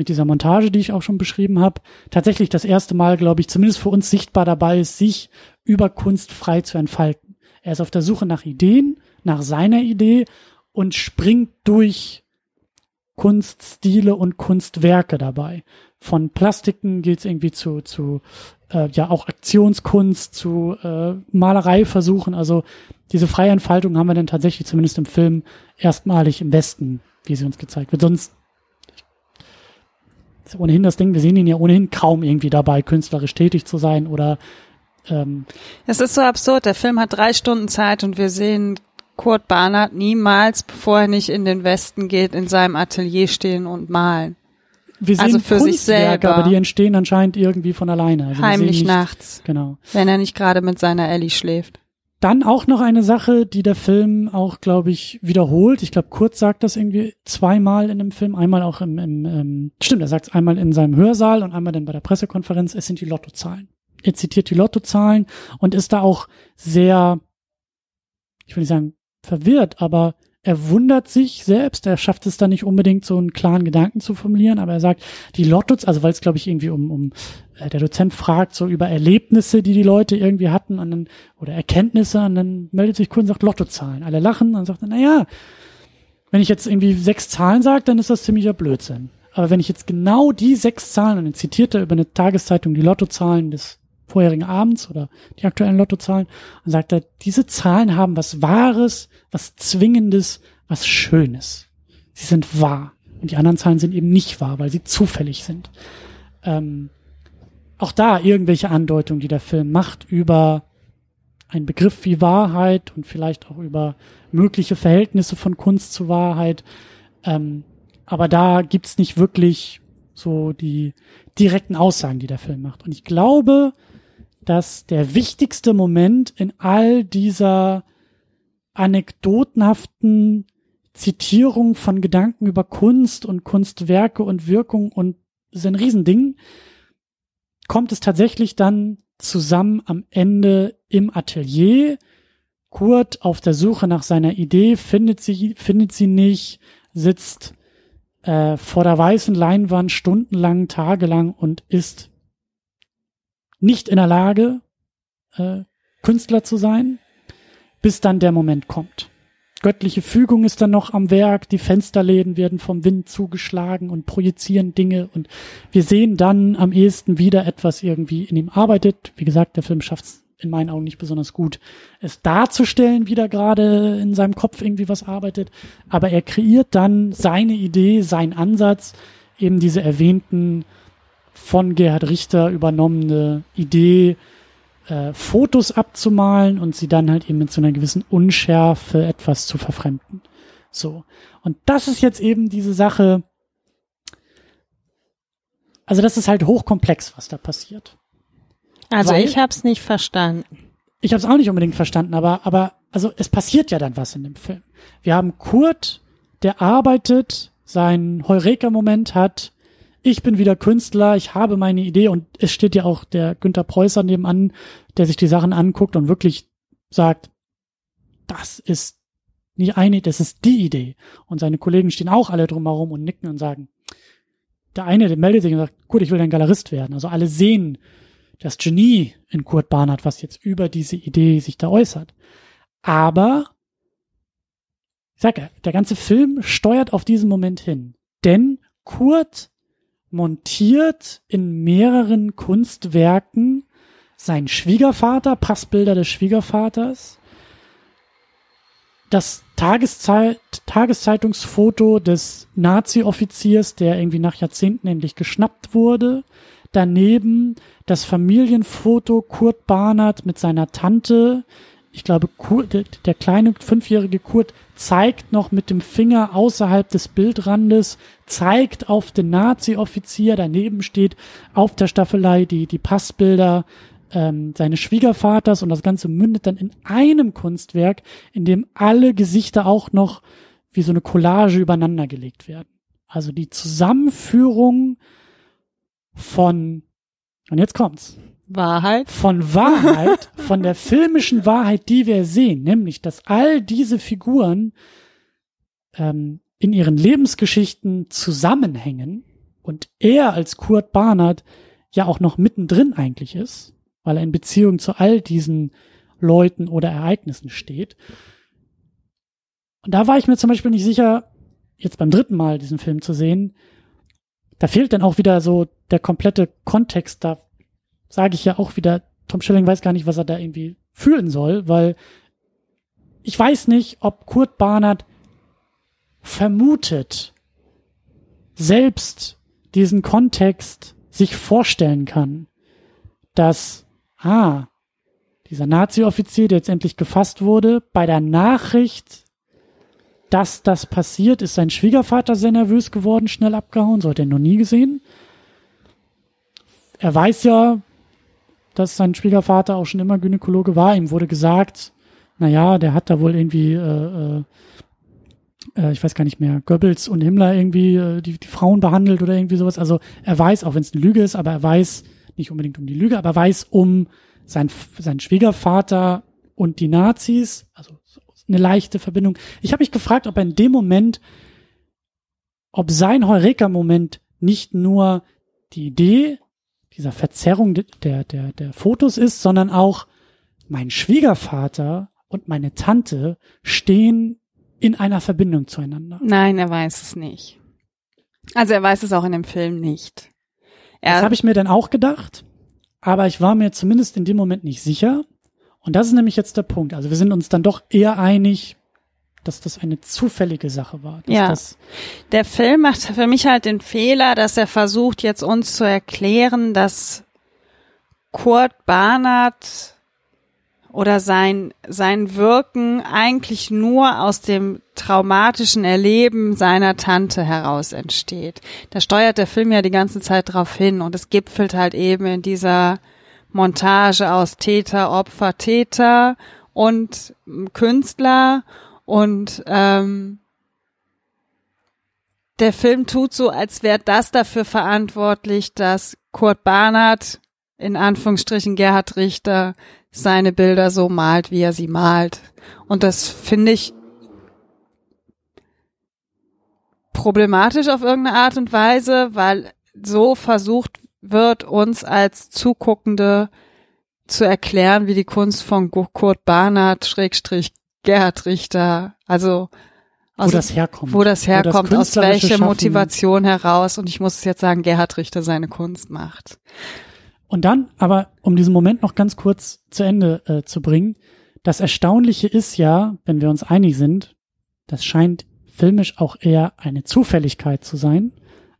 Speaker 1: mit dieser Montage, die ich auch schon beschrieben habe, tatsächlich das erste Mal, glaube ich, zumindest für uns sichtbar dabei ist, sich über Kunst frei zu entfalten. Er ist auf der Suche nach Ideen, nach seiner Idee und springt durch Kunststile und Kunstwerke dabei. Von Plastiken geht's irgendwie zu, zu äh, ja auch Aktionskunst, zu äh, Malereiversuchen. Also diese freie Entfaltung haben wir dann tatsächlich zumindest im Film erstmalig im Westen, wie sie uns gezeigt wird. Sonst ist ohnehin das Ding, wir sehen ihn ja ohnehin kaum irgendwie dabei, künstlerisch tätig zu sein oder ähm,
Speaker 2: Es ist so absurd. Der Film hat drei Stunden Zeit und wir sehen Kurt Barnard niemals, bevor er nicht in den Westen geht, in seinem Atelier stehen und malen.
Speaker 1: wir sehen
Speaker 2: Also für sich
Speaker 1: Kunstwerke,
Speaker 2: selber.
Speaker 1: aber die entstehen anscheinend irgendwie von alleine. Also
Speaker 2: Heimlich nachts,
Speaker 1: Genau.
Speaker 2: wenn er nicht gerade mit seiner Ellie schläft.
Speaker 1: Dann auch noch eine Sache, die der Film auch, glaube ich, wiederholt. Ich glaube, Kurt sagt das irgendwie zweimal in dem Film. Einmal auch im, im ähm, stimmt, er sagt es einmal in seinem Hörsaal und einmal dann bei der Pressekonferenz. Es sind die Lottozahlen. Er zitiert die Lottozahlen und ist da auch sehr, ich will nicht sagen verwirrt, aber er wundert sich selbst. Er schafft es da nicht unbedingt so einen klaren Gedanken zu formulieren, aber er sagt, die Lottos, also weil es glaube ich irgendwie um, um äh, der Dozent fragt so über Erlebnisse, die die Leute irgendwie hatten und dann oder Erkenntnisse und dann meldet sich Kunden und sagt Lottozahlen. Alle lachen und sagt, na ja, wenn ich jetzt irgendwie sechs Zahlen sage, dann ist das ziemlicher Blödsinn. Aber wenn ich jetzt genau die sechs Zahlen und dann zitiert er über eine Tageszeitung die Lottozahlen des vorherigen Abends oder die aktuellen Lottozahlen und sagt er, diese Zahlen haben was Wahres, was Zwingendes, was Schönes. Sie sind wahr. Und die anderen Zahlen sind eben nicht wahr, weil sie zufällig sind. Ähm, auch da irgendwelche Andeutungen, die der Film macht über einen Begriff wie Wahrheit und vielleicht auch über mögliche Verhältnisse von Kunst zu Wahrheit. Ähm, aber da gibt's nicht wirklich so die direkten Aussagen, die der Film macht. Und ich glaube, dass der wichtigste Moment in all dieser anekdotenhaften Zitierung von Gedanken über Kunst und Kunstwerke und Wirkung und ein Riesending, kommt es tatsächlich dann zusammen am Ende im Atelier. Kurt auf der Suche nach seiner Idee findet sie, findet sie nicht, sitzt äh, vor der weißen Leinwand stundenlang, tagelang und ist nicht in der Lage, äh, Künstler zu sein, bis dann der Moment kommt. Göttliche Fügung ist dann noch am Werk, die Fensterläden werden vom Wind zugeschlagen und projizieren Dinge und wir sehen dann am ehesten wieder etwas irgendwie in ihm arbeitet. Wie gesagt, der Film schafft es in meinen Augen nicht besonders gut, es darzustellen, wie da gerade in seinem Kopf irgendwie was arbeitet, aber er kreiert dann seine Idee, seinen Ansatz, eben diese erwähnten von Gerhard Richter übernommene Idee, äh, Fotos abzumalen und sie dann halt eben mit so einer gewissen Unschärfe etwas zu verfremden. So. Und das ist jetzt eben diese Sache. Also das ist halt hochkomplex, was da passiert.
Speaker 2: Also
Speaker 1: Weil-
Speaker 2: ich hab's nicht verstanden.
Speaker 1: Ich habe es auch nicht unbedingt verstanden, aber aber also es passiert ja dann was in dem Film. Wir haben Kurt, der arbeitet, seinen Heureka-Moment hat. Ich bin wieder Künstler, ich habe meine Idee und es steht ja auch der Günther Preußer nebenan, der sich die Sachen anguckt und wirklich sagt, das ist nicht eine, das ist die Idee. Und seine Kollegen stehen auch alle drumherum und nicken und sagen, der eine, der meldet sich und sagt, gut, ich will ein Galerist werden. Also alle sehen das Genie in Kurt Barnard, was jetzt über diese Idee sich da äußert. Aber, ich sag ja, der ganze Film steuert auf diesen Moment hin. Denn Kurt montiert in mehreren Kunstwerken seinen Schwiegervater, Passbilder des Schwiegervaters, das Tageszeit, Tageszeitungsfoto des Nazi-Offiziers, der irgendwie nach Jahrzehnten endlich geschnappt wurde. Daneben das Familienfoto Kurt Barnard mit seiner Tante. Ich glaube, Kurt, der, kleine fünfjährige Kurt zeigt noch mit dem Finger außerhalb des Bildrandes, zeigt auf den Nazi-Offizier. Daneben steht auf der Staffelei die, die Passbilder ähm, seines Schwiegervaters und das Ganze mündet dann in einem Kunstwerk, in dem alle Gesichter auch noch wie so eine Collage übereinander gelegt werden. Also die Zusammenführung von, und jetzt kommt's,
Speaker 2: Wahrheit?
Speaker 1: von Wahrheit, von der filmischen Wahrheit, die wir sehen, nämlich, dass all diese Figuren ähm, in ihren Lebensgeschichten zusammenhängen und er als Kurt Barnard ja auch noch mittendrin eigentlich ist, weil er in Beziehung zu all diesen Leuten oder Ereignissen steht. Und da war ich mir zum Beispiel nicht sicher, jetzt beim dritten Mal diesen Film zu sehen, da fehlt dann auch wieder so der komplette Kontext. Da sage ich ja auch wieder, Tom Schilling weiß gar nicht, was er da irgendwie fühlen soll, weil ich weiß nicht, ob Kurt Barnard vermutet, selbst diesen Kontext sich vorstellen kann, dass, ah, dieser Nazi-Offizier, der jetzt endlich gefasst wurde, bei der Nachricht, dass das passiert, ist sein Schwiegervater sehr nervös geworden, schnell abgehauen, so hat er noch nie gesehen. Er weiß ja, dass sein Schwiegervater auch schon immer Gynäkologe war. Ihm wurde gesagt, na ja, der hat da wohl irgendwie, äh, äh, äh, ich weiß gar nicht mehr, Goebbels und Himmler irgendwie äh, die, die Frauen behandelt oder irgendwie sowas. Also er weiß, auch wenn es eine Lüge ist, aber er weiß nicht unbedingt um die Lüge, aber er weiß um sein, sein Schwiegervater und die Nazis. Also eine leichte Verbindung. Ich habe mich gefragt, ob er in dem Moment, ob sein Heureka-Moment nicht nur die Idee dieser Verzerrung der, der, der Fotos ist, sondern auch mein Schwiegervater und meine Tante stehen in einer Verbindung zueinander.
Speaker 2: Nein, er weiß es nicht. Also er weiß es auch in dem Film nicht.
Speaker 1: Er das habe ich mir dann auch gedacht, aber ich war mir zumindest in dem Moment nicht sicher. Und das ist nämlich jetzt der Punkt. Also wir sind uns dann doch eher einig, dass das eine zufällige Sache war.
Speaker 2: ja. der Film macht für mich halt den Fehler, dass er versucht, jetzt uns zu erklären, dass Kurt Barnard oder sein, sein Wirken eigentlich nur aus dem traumatischen Erleben seiner Tante heraus entsteht. Da steuert der Film ja die ganze Zeit drauf hin und es gipfelt halt eben in dieser Montage aus Täter, Opfer, Täter und Künstler und ähm, der Film tut so, als wäre das dafür verantwortlich, dass Kurt Barnard, in Anführungsstrichen Gerhard Richter, seine Bilder so malt, wie er sie malt. Und das finde ich problematisch auf irgendeine Art und Weise, weil so versucht wird, uns als Zuguckende zu erklären, wie die Kunst von Kurt Barnard, Schrägstrich Gerhard Richter, also
Speaker 1: aus, wo das herkommt.
Speaker 2: Wo das herkommt, wo das aus welcher Motivation heraus. Und ich muss es jetzt sagen, Gerhard Richter seine Kunst macht.
Speaker 1: Und dann, aber um diesen Moment noch ganz kurz zu Ende äh, zu bringen, das Erstaunliche ist ja, wenn wir uns einig sind, das scheint filmisch auch eher eine Zufälligkeit zu sein.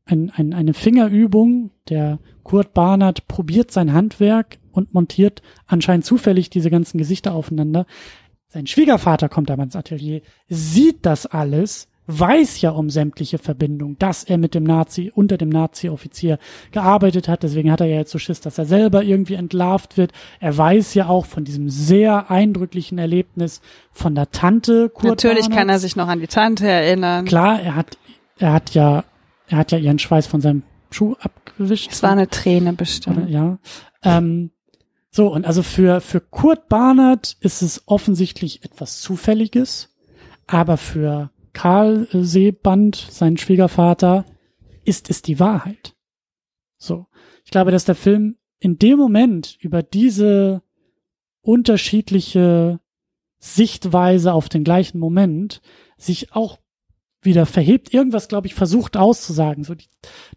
Speaker 1: Ein, ein, eine Fingerübung, der Kurt Barnard probiert sein Handwerk und montiert anscheinend zufällig diese ganzen Gesichter aufeinander. Sein Schwiegervater kommt aber ins Atelier, sieht das alles, weiß ja um sämtliche Verbindungen, dass er mit dem Nazi, unter dem Nazi-Offizier gearbeitet hat. Deswegen hat er ja jetzt so Schiss, dass er selber irgendwie entlarvt wird. Er weiß ja auch von diesem sehr eindrücklichen Erlebnis von der Tante
Speaker 2: Kurt Natürlich Arnolds. kann er sich noch an die Tante erinnern.
Speaker 1: Klar, er hat, er hat ja, er hat ja ihren Schweiß von seinem Schuh abgewischt.
Speaker 2: Es war eine Träne bestimmt.
Speaker 1: Ja. Ähm, so, und also für, für Kurt Barnard ist es offensichtlich etwas Zufälliges, aber für Karl Seeband, sein Schwiegervater, ist es die Wahrheit. So. Ich glaube, dass der Film in dem Moment über diese unterschiedliche Sichtweise auf den gleichen Moment sich auch wieder verhebt, irgendwas, glaube ich, versucht auszusagen. So die,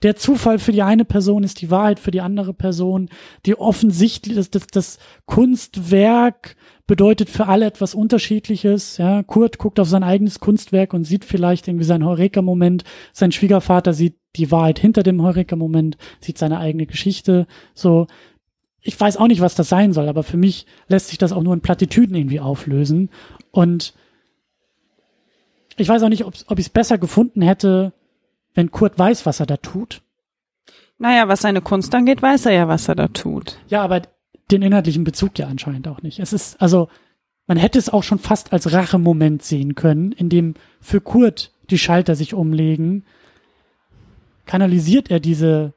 Speaker 1: der Zufall für die eine Person ist die Wahrheit für die andere Person. Die offensichtlich, das, das, das Kunstwerk bedeutet für alle etwas Unterschiedliches. Ja, Kurt guckt auf sein eigenes Kunstwerk und sieht vielleicht irgendwie seinen Heureka-Moment. Sein Schwiegervater sieht die Wahrheit hinter dem Heureka-Moment, sieht seine eigene Geschichte. So, ich weiß auch nicht, was das sein soll, aber für mich lässt sich das auch nur in Plattitüden irgendwie auflösen. Und ich weiß auch nicht, ob, ob ich es besser gefunden hätte, wenn Kurt weiß, was er da tut.
Speaker 2: Naja, was seine Kunst angeht, weiß er ja, was er da tut.
Speaker 1: Ja, aber den inhaltlichen Bezug ja anscheinend auch nicht. Es ist, also, man hätte es auch schon fast als Rachemoment sehen können, in dem für Kurt die Schalter sich umlegen. Kanalisiert er diese,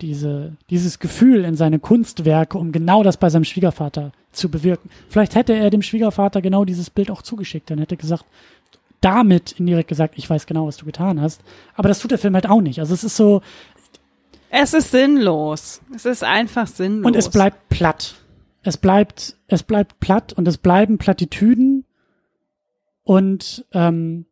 Speaker 1: diese, dieses Gefühl in seine Kunstwerke, um genau das bei seinem Schwiegervater zu bewirken. Vielleicht hätte er dem Schwiegervater genau dieses Bild auch zugeschickt. Dann hätte gesagt, damit indirekt gesagt, ich weiß genau, was du getan hast. Aber das tut der Film halt auch nicht. Also es ist so.
Speaker 2: Es ist sinnlos. Es ist einfach sinnlos.
Speaker 1: Und es bleibt platt. Es bleibt, es bleibt platt und es bleiben Plattitüden. Und ähm,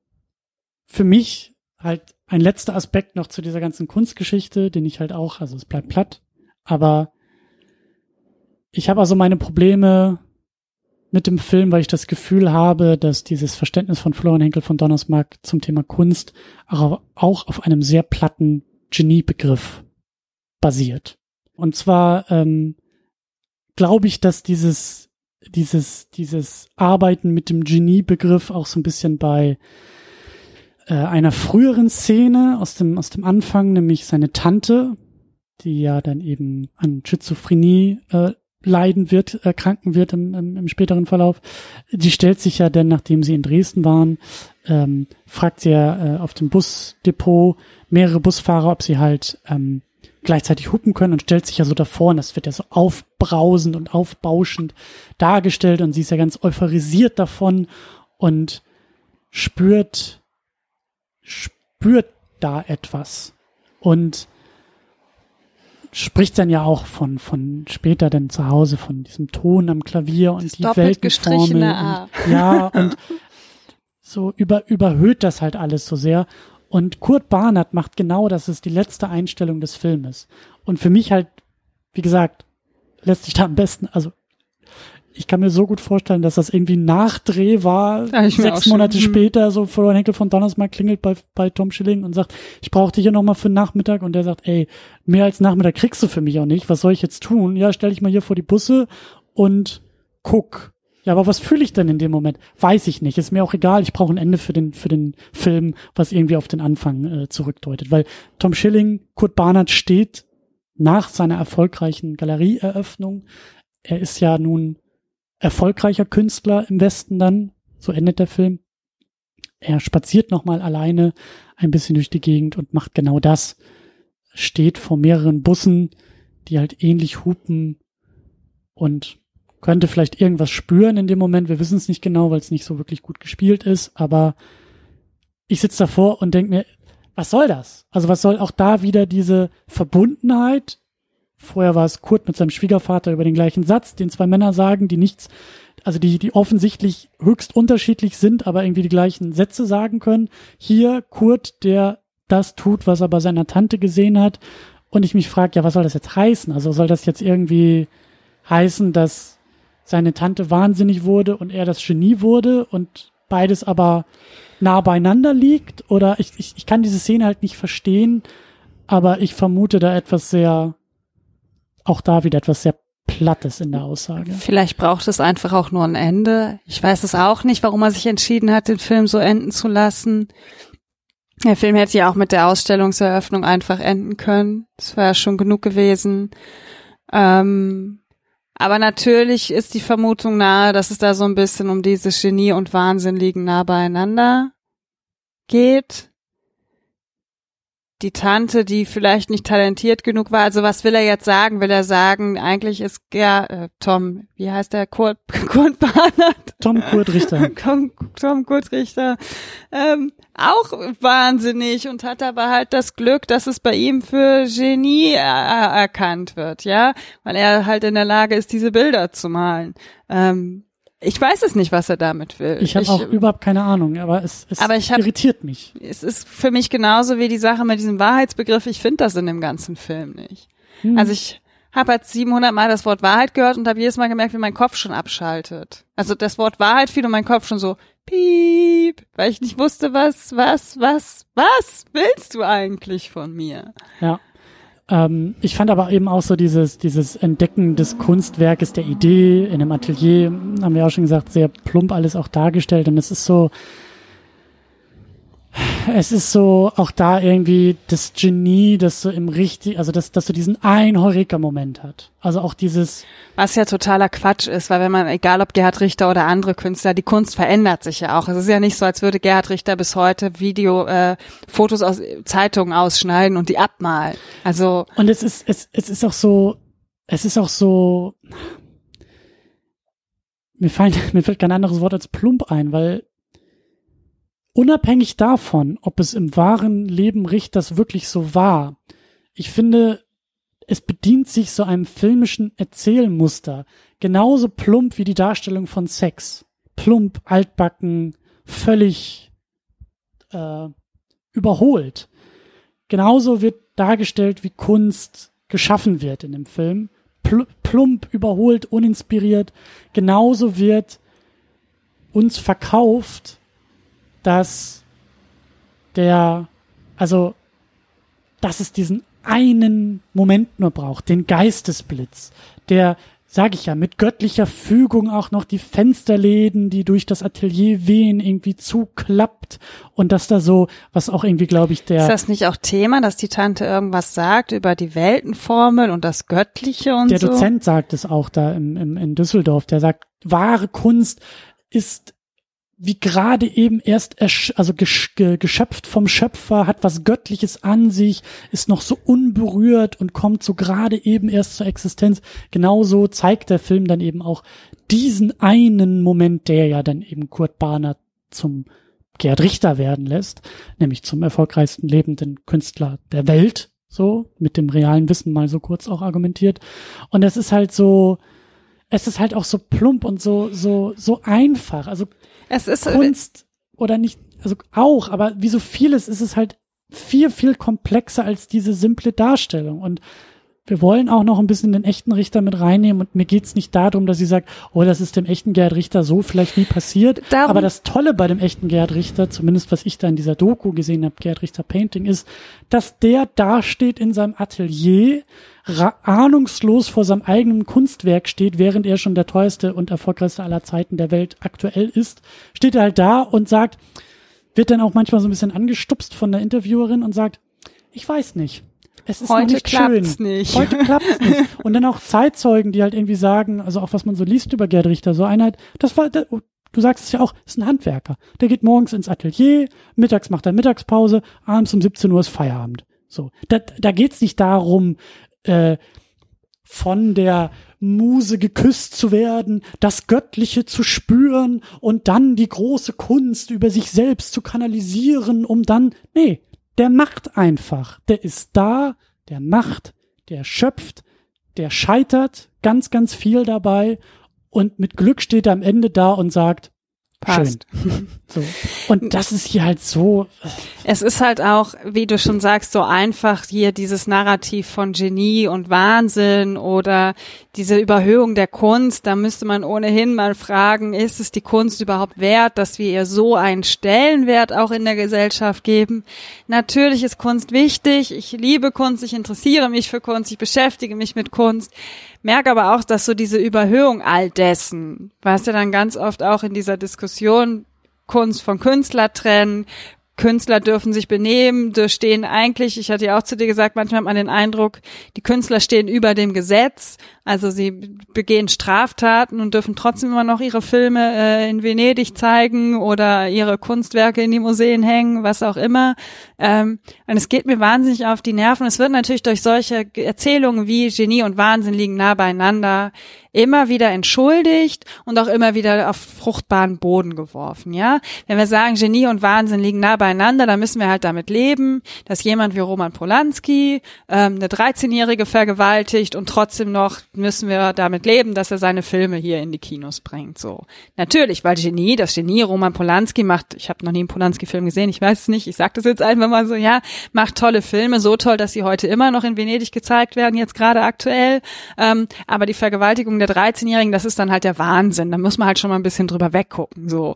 Speaker 1: für mich halt ein letzter Aspekt noch zu dieser ganzen Kunstgeschichte, den ich halt auch, also es bleibt platt, aber ich habe also meine Probleme mit dem Film, weil ich das Gefühl habe, dass dieses Verständnis von Florian Henkel von Donnersmarck zum Thema Kunst auch auf einem sehr platten Geniebegriff basiert. Und zwar ähm, glaube ich, dass dieses dieses dieses Arbeiten mit dem Geniebegriff auch so ein bisschen bei äh, einer früheren Szene aus dem aus dem Anfang, nämlich seine Tante, die ja dann eben an Schizophrenie äh, leiden wird, erkranken wird im, im, im späteren Verlauf. Die stellt sich ja dann, nachdem sie in Dresden waren, ähm, fragt sie ja äh, auf dem Busdepot mehrere Busfahrer, ob sie halt ähm, gleichzeitig hupen können und stellt sich ja so davor und das wird ja so aufbrausend und aufbauschend dargestellt und sie ist ja ganz euphorisiert davon und spürt, spürt da etwas. Und spricht dann ja auch von, von später dann zu Hause von diesem Ton am Klavier und das die Weltenformel. Und, ja, und so über, überhöht das halt alles so sehr. Und Kurt Barnert macht genau das, ist die letzte Einstellung des Filmes. Und für mich halt, wie gesagt, lässt sich da am besten, also ich kann mir so gut vorstellen, dass das irgendwie ein Nachdreh war. Sechs Monate schon. Hm. später, so Florian Henkel von Donnersmarck klingelt bei, bei Tom Schilling und sagt, ich brauche dich hier nochmal für den Nachmittag. Und der sagt, ey, mehr als Nachmittag kriegst du für mich auch nicht. Was soll ich jetzt tun? Ja, stell dich mal hier vor die Busse und guck. Ja, aber was fühle ich denn in dem Moment? Weiß ich nicht. Ist mir auch egal. Ich brauche ein Ende für den, für den Film, was irgendwie auf den Anfang äh, zurückdeutet. Weil Tom Schilling, Kurt Barnard steht nach seiner erfolgreichen Galerieeröffnung. Er ist ja nun erfolgreicher Künstler im Westen dann, so endet der Film. Er spaziert nochmal alleine ein bisschen durch die Gegend und macht genau das. Steht vor mehreren Bussen, die halt ähnlich hupen und könnte vielleicht irgendwas spüren in dem Moment. Wir wissen es nicht genau, weil es nicht so wirklich gut gespielt ist, aber ich sitze davor und denke mir, was soll das? Also was soll auch da wieder diese Verbundenheit Vorher war es Kurt mit seinem Schwiegervater über den gleichen Satz, den zwei Männer sagen, die nichts, also die, die offensichtlich höchst unterschiedlich sind, aber irgendwie die gleichen Sätze sagen können. Hier Kurt, der das tut, was er bei seiner Tante gesehen hat. Und ich mich frage, ja, was soll das jetzt heißen? Also soll das jetzt irgendwie heißen, dass seine Tante wahnsinnig wurde und er das Genie wurde und beides aber nah beieinander liegt? Oder ich, ich, ich kann diese Szene halt nicht verstehen, aber ich vermute da etwas sehr auch da wieder etwas sehr Plattes in der Aussage.
Speaker 2: Vielleicht braucht es einfach auch nur ein Ende. Ich weiß es auch nicht, warum er sich entschieden hat, den Film so enden zu lassen. Der Film hätte ja auch mit der Ausstellungseröffnung einfach enden können. Das ja schon genug gewesen. Ähm, aber natürlich ist die Vermutung nahe, dass es da so ein bisschen um dieses Genie und Wahnsinn liegen nah beieinander geht die Tante, die vielleicht nicht talentiert genug war. Also was will er jetzt sagen? Will er sagen, eigentlich ist ja äh, Tom, wie heißt der Kurt Kurt Barnard?
Speaker 1: Tom Kurt Richter.
Speaker 2: Tom, Tom Kurt Richter. Ähm, auch wahnsinnig und hat aber halt das Glück, dass es bei ihm für Genie er erkannt wird, ja, weil er halt in der Lage ist, diese Bilder zu malen. Ähm, ich weiß es nicht, was er damit will.
Speaker 1: Ich habe auch überhaupt keine Ahnung, aber es, es
Speaker 2: aber hab,
Speaker 1: irritiert mich.
Speaker 2: Es ist für mich genauso wie die Sache mit diesem Wahrheitsbegriff. Ich finde das in dem ganzen Film nicht. Hm. Also ich habe halt 700 Mal das Wort Wahrheit gehört und habe jedes Mal gemerkt, wie mein Kopf schon abschaltet. Also das Wort Wahrheit fiel und mein Kopf schon so piep, weil ich nicht wusste, was, was, was, was willst du eigentlich von mir?
Speaker 1: Ja. Ähm, ich fand aber eben auch so dieses, dieses Entdecken des Kunstwerkes, der Idee in einem Atelier, haben wir auch schon gesagt, sehr plump alles auch dargestellt. Und es ist so, es ist so auch da irgendwie das Genie, das so im richtig, also dass, dass du diesen einen Heureka-Moment hat. Also auch dieses.
Speaker 2: Was ja totaler Quatsch ist, weil wenn man, egal ob Gerhard Richter oder andere Künstler, die Kunst verändert sich ja auch. Es ist ja nicht so, als würde Gerhard Richter bis heute Video, äh, Fotos aus Zeitungen ausschneiden und die abmalen. Also.
Speaker 1: Und es ist, es, es ist auch so, es ist auch so, mir, fallen, mir fällt kein anderes Wort als plump ein, weil unabhängig davon, ob es im wahren Leben Richters wirklich so war, ich finde, es bedient sich so einem filmischen Erzählmuster. Genauso plump wie die Darstellung von Sex. Plump, altbacken, völlig äh, überholt. Genauso wird dargestellt, wie Kunst geschaffen wird in dem Film. Pl plump, überholt, uninspiriert. Genauso wird uns verkauft, dass der, also, dass es diesen einen Moment nur braucht, den Geistesblitz, der sag ich ja, mit göttlicher Fügung auch noch die Fensterläden, die durch das Atelier wehen, irgendwie zuklappt und dass da so, was auch irgendwie, glaube ich, der.
Speaker 2: Ist das nicht auch Thema, dass die Tante irgendwas sagt über die Weltenformel und das Göttliche und
Speaker 1: der
Speaker 2: so?
Speaker 1: Der Dozent sagt es auch da im, im, in Düsseldorf, der sagt, wahre Kunst ist wie gerade eben erst also geschöpft vom Schöpfer, hat was Göttliches an sich, ist noch so unberührt und kommt so gerade eben erst zur Existenz. Genauso zeigt der Film dann eben auch diesen einen Moment, der ja dann eben Kurt Bahner zum Gerd Richter werden lässt, nämlich zum erfolgreichsten lebenden Künstler der Welt, so mit dem realen Wissen mal so kurz auch argumentiert. Und es ist halt so, es ist halt auch so plump und so so so einfach. Also
Speaker 2: es ist äh,
Speaker 1: Kunst oder nicht, also auch, aber wie so vieles ist es halt viel, viel komplexer als diese simple Darstellung. Und wir wollen auch noch ein bisschen den echten Richter mit reinnehmen und mir geht's nicht darum, dass sie sagt, oh, das ist dem echten Gerhard Richter so vielleicht nie passiert. Darum Aber das Tolle bei dem echten Gerhard Richter, zumindest was ich da in dieser Doku gesehen habe, Gerhard Richter Painting, ist, dass der dasteht in seinem Atelier, ahnungslos vor seinem eigenen Kunstwerk steht, während er schon der teuerste und erfolgreichste aller Zeiten der Welt aktuell ist, steht er halt da und sagt, wird dann auch manchmal so ein bisschen angestupst von der Interviewerin und sagt, ich weiß nicht es ist
Speaker 2: Heute
Speaker 1: noch nicht
Speaker 2: klappt's
Speaker 1: schön.
Speaker 2: Nicht.
Speaker 1: Heute klappt's nicht. Und dann auch Zeitzeugen, die halt irgendwie sagen, also auch was man so liest über Gerd Richter, so Einheit, das war, du sagst es ja auch, ist ein Handwerker. Der geht morgens ins Atelier, mittags macht er Mittagspause, abends um 17 Uhr ist Feierabend. So, da, da geht's nicht darum, äh, von der Muse geküsst zu werden, das Göttliche zu spüren und dann die große Kunst über sich selbst zu kanalisieren, um dann, nee, der macht einfach. Der ist da, der macht, der schöpft, der scheitert ganz, ganz viel dabei und mit Glück steht er am Ende da und sagt, Passt. Schön. So. Und das ist hier halt so.
Speaker 2: Es ist halt auch, wie du schon sagst, so einfach hier dieses Narrativ von Genie und Wahnsinn oder diese Überhöhung der Kunst. Da müsste man ohnehin mal fragen, ist es die Kunst überhaupt wert, dass wir ihr so einen Stellenwert auch in der Gesellschaft geben? Natürlich ist Kunst wichtig. Ich liebe Kunst. Ich interessiere mich für Kunst. Ich beschäftige mich mit Kunst merke aber auch, dass so diese Überhöhung all dessen, was ja dann ganz oft auch in dieser Diskussion Kunst von Künstler trennen, Künstler dürfen sich benehmen, stehen eigentlich, ich hatte ja auch zu dir gesagt, manchmal hat man den Eindruck, die Künstler stehen über dem Gesetz, also sie begehen Straftaten und dürfen trotzdem immer noch ihre Filme äh, in Venedig zeigen oder ihre Kunstwerke in die Museen hängen, was auch immer. Ähm, und es geht mir wahnsinnig auf die Nerven. Es wird natürlich durch solche Erzählungen wie Genie und Wahnsinn liegen nah beieinander immer wieder entschuldigt und auch immer wieder auf fruchtbaren Boden geworfen, ja. Wenn wir sagen, Genie und Wahnsinn liegen nah beieinander, dann müssen wir halt damit leben, dass jemand wie Roman Polanski ähm, eine 13-Jährige vergewaltigt und trotzdem noch müssen wir damit leben, dass er seine Filme hier in die Kinos bringt. So natürlich, weil Genie, das Genie Roman Polanski macht. Ich habe noch nie einen Polanski-Film gesehen, ich weiß es nicht. Ich sage das jetzt einfach mal so, ja, macht tolle Filme, so toll, dass sie heute immer noch in Venedig gezeigt werden, jetzt gerade aktuell. Ähm, aber die Vergewaltigung der 13-Jährigen, das ist dann halt der Wahnsinn. Da muss man halt schon mal ein bisschen drüber weggucken. So.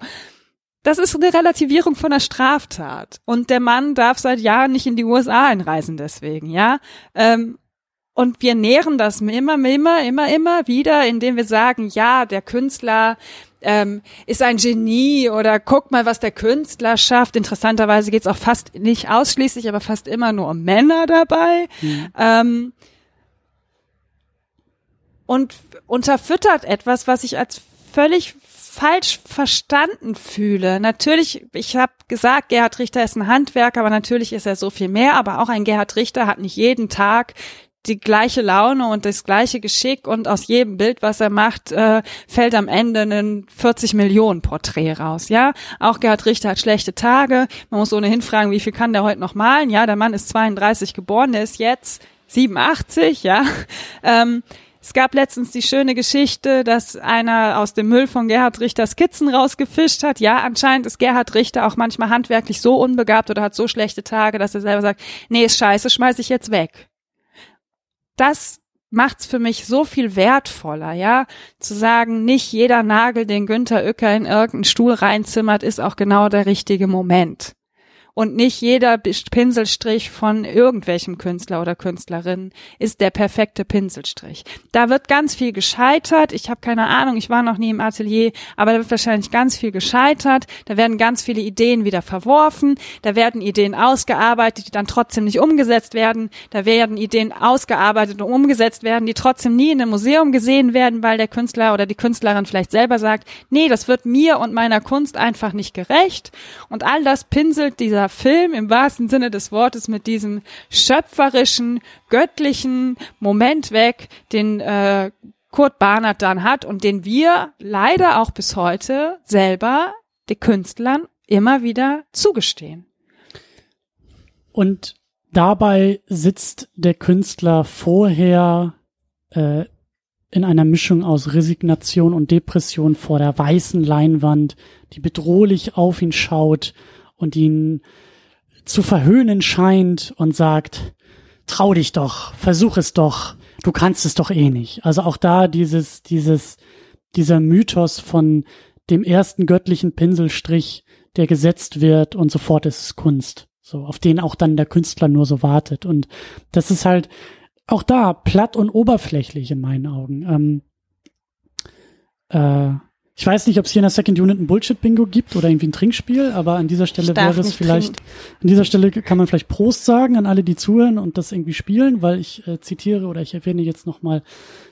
Speaker 2: Das ist eine Relativierung von der Straftat. Und der Mann darf seit Jahren nicht in die USA einreisen deswegen, ja. Ähm, und wir nähren das immer, immer, immer, immer wieder, indem wir sagen, ja, der Künstler ähm, ist ein Genie oder guck mal, was der Künstler schafft. Interessanterweise geht's auch fast nicht ausschließlich, aber fast immer nur um Männer dabei. Mhm. Ähm, und unterfüttert etwas, was ich als völlig falsch verstanden fühle. Natürlich, ich habe gesagt, Gerhard Richter ist ein Handwerker, aber natürlich ist er so viel mehr. Aber auch ein Gerhard Richter hat nicht jeden Tag die gleiche Laune und das gleiche Geschick und aus jedem Bild, was er macht, äh, fällt am Ende ein 40 Millionen Porträt raus. Ja, auch Gerhard Richter hat schlechte Tage. Man muss ohnehin fragen, wie viel kann der heute noch malen? Ja, der Mann ist 32 geboren, der ist jetzt 87. Ja. Ähm, es gab letztens die schöne Geschichte, dass einer aus dem Müll von Gerhard Richter Skizzen rausgefischt hat. Ja, anscheinend ist Gerhard Richter auch manchmal handwerklich so unbegabt oder hat so schlechte Tage, dass er selber sagt, nee, ist scheiße, schmeiß ich jetzt weg. Das macht's für mich so viel wertvoller, ja, zu sagen, nicht jeder Nagel, den Günther Uecker in irgendeinen Stuhl reinzimmert, ist auch genau der richtige Moment und nicht jeder Pinselstrich von irgendwelchem Künstler oder Künstlerin ist der perfekte Pinselstrich. Da wird ganz viel gescheitert. Ich habe keine Ahnung, ich war noch nie im Atelier, aber da wird wahrscheinlich ganz viel gescheitert. Da werden ganz viele Ideen wieder verworfen. Da werden Ideen ausgearbeitet, die dann trotzdem nicht umgesetzt werden. Da werden Ideen ausgearbeitet und umgesetzt werden, die trotzdem nie in einem Museum gesehen werden, weil der Künstler oder die Künstlerin vielleicht selber sagt, nee, das wird mir und meiner Kunst einfach nicht gerecht. Und all das pinselt dieser dieser Film im wahrsten Sinne des Wortes mit diesem schöpferischen, göttlichen Moment weg, den äh, Kurt Barnard dann hat und den wir leider auch bis heute selber den Künstlern immer wieder zugestehen.
Speaker 1: Und dabei sitzt der Künstler vorher äh, in einer Mischung aus Resignation und Depression vor der weißen Leinwand, die bedrohlich auf ihn schaut und ihn zu verhöhnen scheint und sagt, trau dich doch, versuch es doch, du kannst es doch eh nicht. Also auch da dieses, dieses, dieser Mythos von dem ersten göttlichen Pinselstrich, der gesetzt wird und sofort ist es Kunst. So, auf den auch dann der Künstler nur so wartet. Und das ist halt auch da platt und oberflächlich in meinen Augen. Ähm, äh, ich weiß nicht, ob es hier in der Second Unit ein Bullshit-Bingo gibt oder irgendwie ein Trinkspiel, aber an dieser Stelle wäre es vielleicht, trinken. an dieser Stelle kann man vielleicht Prost sagen an alle, die zuhören und das irgendwie spielen, weil ich äh, zitiere oder ich erwähne jetzt nochmal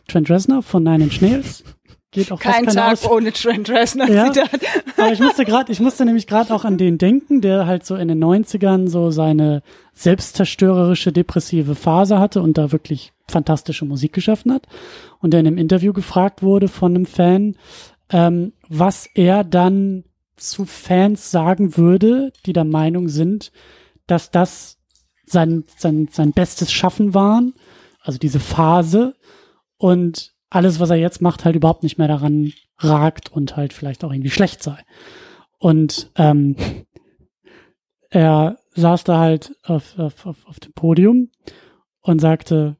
Speaker 1: Trent Reznor von Nine Inch Nails.
Speaker 2: Geht auch Kein Tag aus. ohne Trent Reznor
Speaker 1: ja, Aber ich musste gerade, ich musste nämlich gerade auch an den denken, der halt so in den 90ern so seine selbstzerstörerische depressive Phase hatte und da wirklich fantastische Musik geschaffen hat und der in einem Interview gefragt wurde von einem Fan, ähm, was er dann zu Fans sagen würde, die der Meinung sind, dass das sein, sein, sein bestes Schaffen waren, also diese Phase und alles, was er jetzt macht, halt überhaupt nicht mehr daran ragt und halt vielleicht auch irgendwie schlecht sei. Und ähm, er saß da halt auf, auf, auf, auf dem Podium und sagte,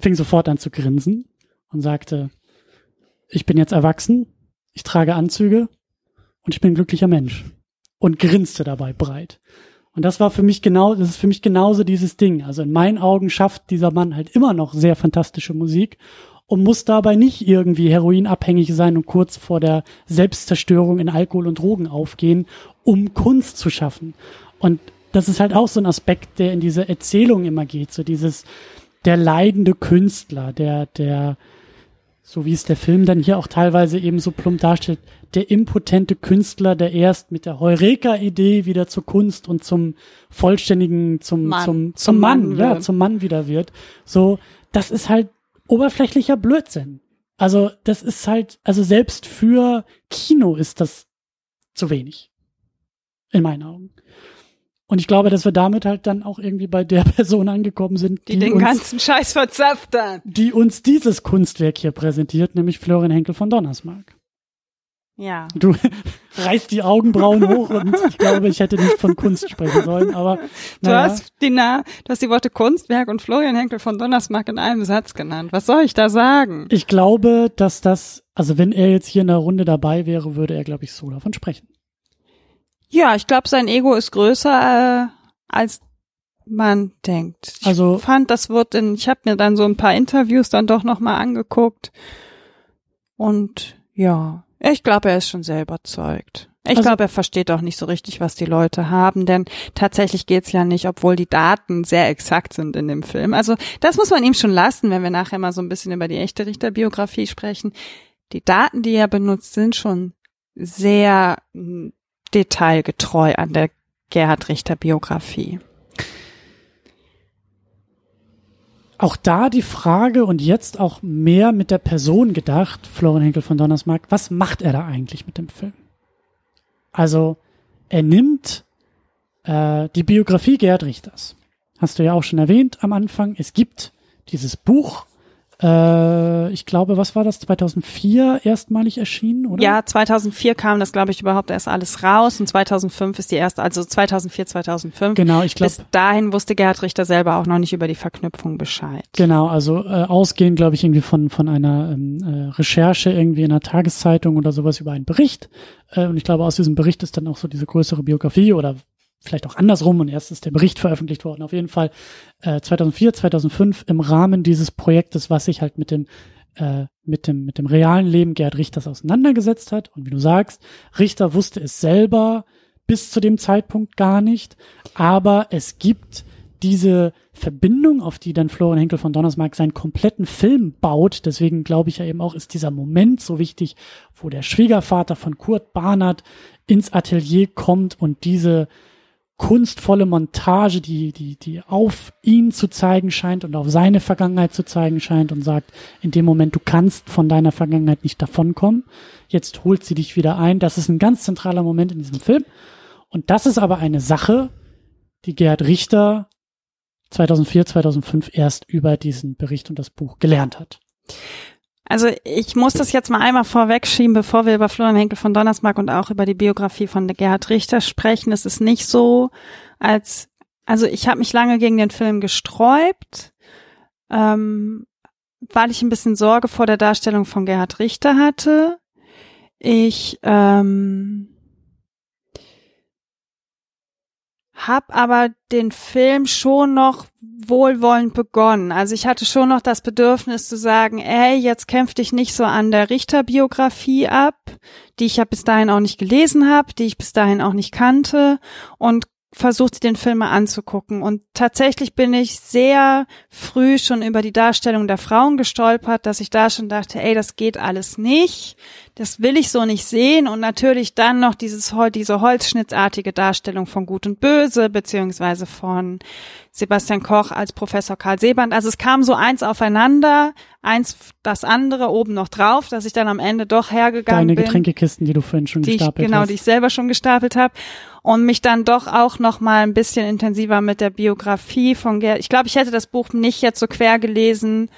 Speaker 1: fing sofort an zu grinsen und sagte, ich bin jetzt erwachsen, ich trage Anzüge und ich bin ein glücklicher Mensch. Und grinste dabei breit. Und das war für mich genau, das ist für mich genauso dieses Ding. Also in meinen Augen schafft dieser Mann halt immer noch sehr fantastische Musik und muss dabei nicht irgendwie heroinabhängig sein und kurz vor der Selbstzerstörung in Alkohol und Drogen aufgehen, um Kunst zu schaffen. Und das ist halt auch so ein Aspekt, der in diese Erzählung immer geht, so dieses, der leidende Künstler, der, der, so wie es der Film dann hier auch teilweise eben so plump darstellt, der impotente Künstler, der erst mit der Heureka-Idee wieder zur Kunst und zum vollständigen, zum, Mann. zum, zum, Mann, Mann ja, zum Mann wieder wird. So, das ist halt oberflächlicher Blödsinn. Also, das ist halt, also selbst für Kino ist das zu wenig. In meinen Augen. Und ich glaube, dass wir damit halt dann auch irgendwie bei der Person angekommen sind,
Speaker 2: die, die den uns, ganzen Scheiß verzapft hat.
Speaker 1: Die uns dieses Kunstwerk hier präsentiert, nämlich Florian Henkel von Donnersmarck.
Speaker 2: Ja.
Speaker 1: Du reißt die Augenbrauen hoch und ich glaube, ich hätte nicht von Kunst sprechen sollen, aber.
Speaker 2: Du hast die, na, du hast die Worte Kunstwerk und Florian Henkel von Donnersmarck in einem Satz genannt. Was soll ich da sagen?
Speaker 1: Ich glaube, dass das, also wenn er jetzt hier in der Runde dabei wäre, würde er, glaube ich, so davon sprechen.
Speaker 2: Ja, ich glaube, sein Ego ist größer, äh, als man denkt. Ich
Speaker 1: also
Speaker 2: fand, das wird in, ich habe mir dann so ein paar Interviews dann doch nochmal angeguckt. Und ja, ich glaube, er ist schon sehr überzeugt. Ich also, glaube, er versteht auch nicht so richtig, was die Leute haben, denn tatsächlich geht's ja nicht, obwohl die Daten sehr exakt sind in dem Film. Also das muss man ihm schon lassen, wenn wir nachher mal so ein bisschen über die echte Richterbiografie sprechen. Die Daten, die er benutzt, sind schon sehr detailgetreu an der Gerhard Richter Biografie.
Speaker 1: auch da die Frage und jetzt auch mehr mit der Person gedacht, Florian Henkel von Donnersmarck, was macht er da eigentlich mit dem Film? Also er nimmt äh, die Biografie Gerhard Richters. Hast du ja auch schon erwähnt am Anfang. Es gibt dieses Buch äh, ich glaube, was war das? 2004 erstmalig erschienen, oder?
Speaker 2: Ja, 2004 kam das, glaube ich, überhaupt erst alles raus und 2005 ist die erste, also 2004, 2005.
Speaker 1: Genau, ich glaube.
Speaker 2: Bis dahin wusste Gerhard Richter selber auch noch nicht über die Verknüpfung Bescheid.
Speaker 1: Genau, also äh, ausgehend, glaube ich, irgendwie von von einer ähm, äh, Recherche irgendwie in einer Tageszeitung oder sowas über einen Bericht. Äh, und ich glaube, aus diesem Bericht ist dann auch so diese größere Biografie oder vielleicht auch andersrum und erst ist der Bericht veröffentlicht worden. Auf jeden Fall äh, 2004, 2005 im Rahmen dieses Projektes, was sich halt mit dem äh, mit dem mit dem realen Leben Gerhard Richters auseinandergesetzt hat. Und wie du sagst, Richter wusste es selber bis zu dem Zeitpunkt gar nicht, aber es gibt diese Verbindung, auf die dann Florian Henkel von Donnersmarck seinen kompletten Film baut. Deswegen glaube ich ja eben auch, ist dieser Moment so wichtig, wo der Schwiegervater von Kurt Barnard ins Atelier kommt und diese kunstvolle Montage, die, die, die auf ihn zu zeigen scheint und auf seine Vergangenheit zu zeigen scheint und sagt, in dem Moment, du kannst von deiner Vergangenheit nicht davonkommen. Jetzt holt sie dich wieder ein. Das ist ein ganz zentraler Moment in diesem Film. Und das ist aber eine Sache, die Gerhard Richter 2004, 2005 erst über diesen Bericht und das Buch gelernt hat.
Speaker 2: Also ich muss das jetzt mal einmal vorwegschieben, bevor wir über Florian Henkel von Donnersmarck und auch über die Biografie von Gerhard Richter sprechen. Es ist nicht so, als also ich habe mich lange gegen den Film gesträubt, ähm, weil ich ein bisschen Sorge vor der Darstellung von Gerhard Richter hatte. Ich ähm, habe aber den Film schon noch wohlwollend begonnen. Also ich hatte schon noch das Bedürfnis zu sagen, ey, jetzt kämpf dich nicht so an der Richterbiografie ab, die ich ja bis dahin auch nicht gelesen habe, die ich bis dahin auch nicht kannte und versucht, den Film mal anzugucken. Und tatsächlich bin ich sehr früh schon über die Darstellung der Frauen gestolpert, dass ich da schon dachte, ey, das geht alles nicht. Das will ich so nicht sehen. Und natürlich dann noch dieses, diese holzschnittartige Darstellung von Gut und Böse, beziehungsweise von Sebastian Koch als Professor Karl Seeband. Also es kam so eins aufeinander, eins das andere oben noch drauf, dass ich dann am Ende doch hergegangen
Speaker 1: Deine
Speaker 2: bin.
Speaker 1: Deine Getränkekisten, die du vorhin schon
Speaker 2: die
Speaker 1: gestapelt
Speaker 2: ich, genau,
Speaker 1: hast.
Speaker 2: die ich selber schon gestapelt habe und mich dann doch auch noch mal ein bisschen intensiver mit der Biografie von Gerd. Ich glaube, ich hätte das Buch nicht jetzt so quer gelesen,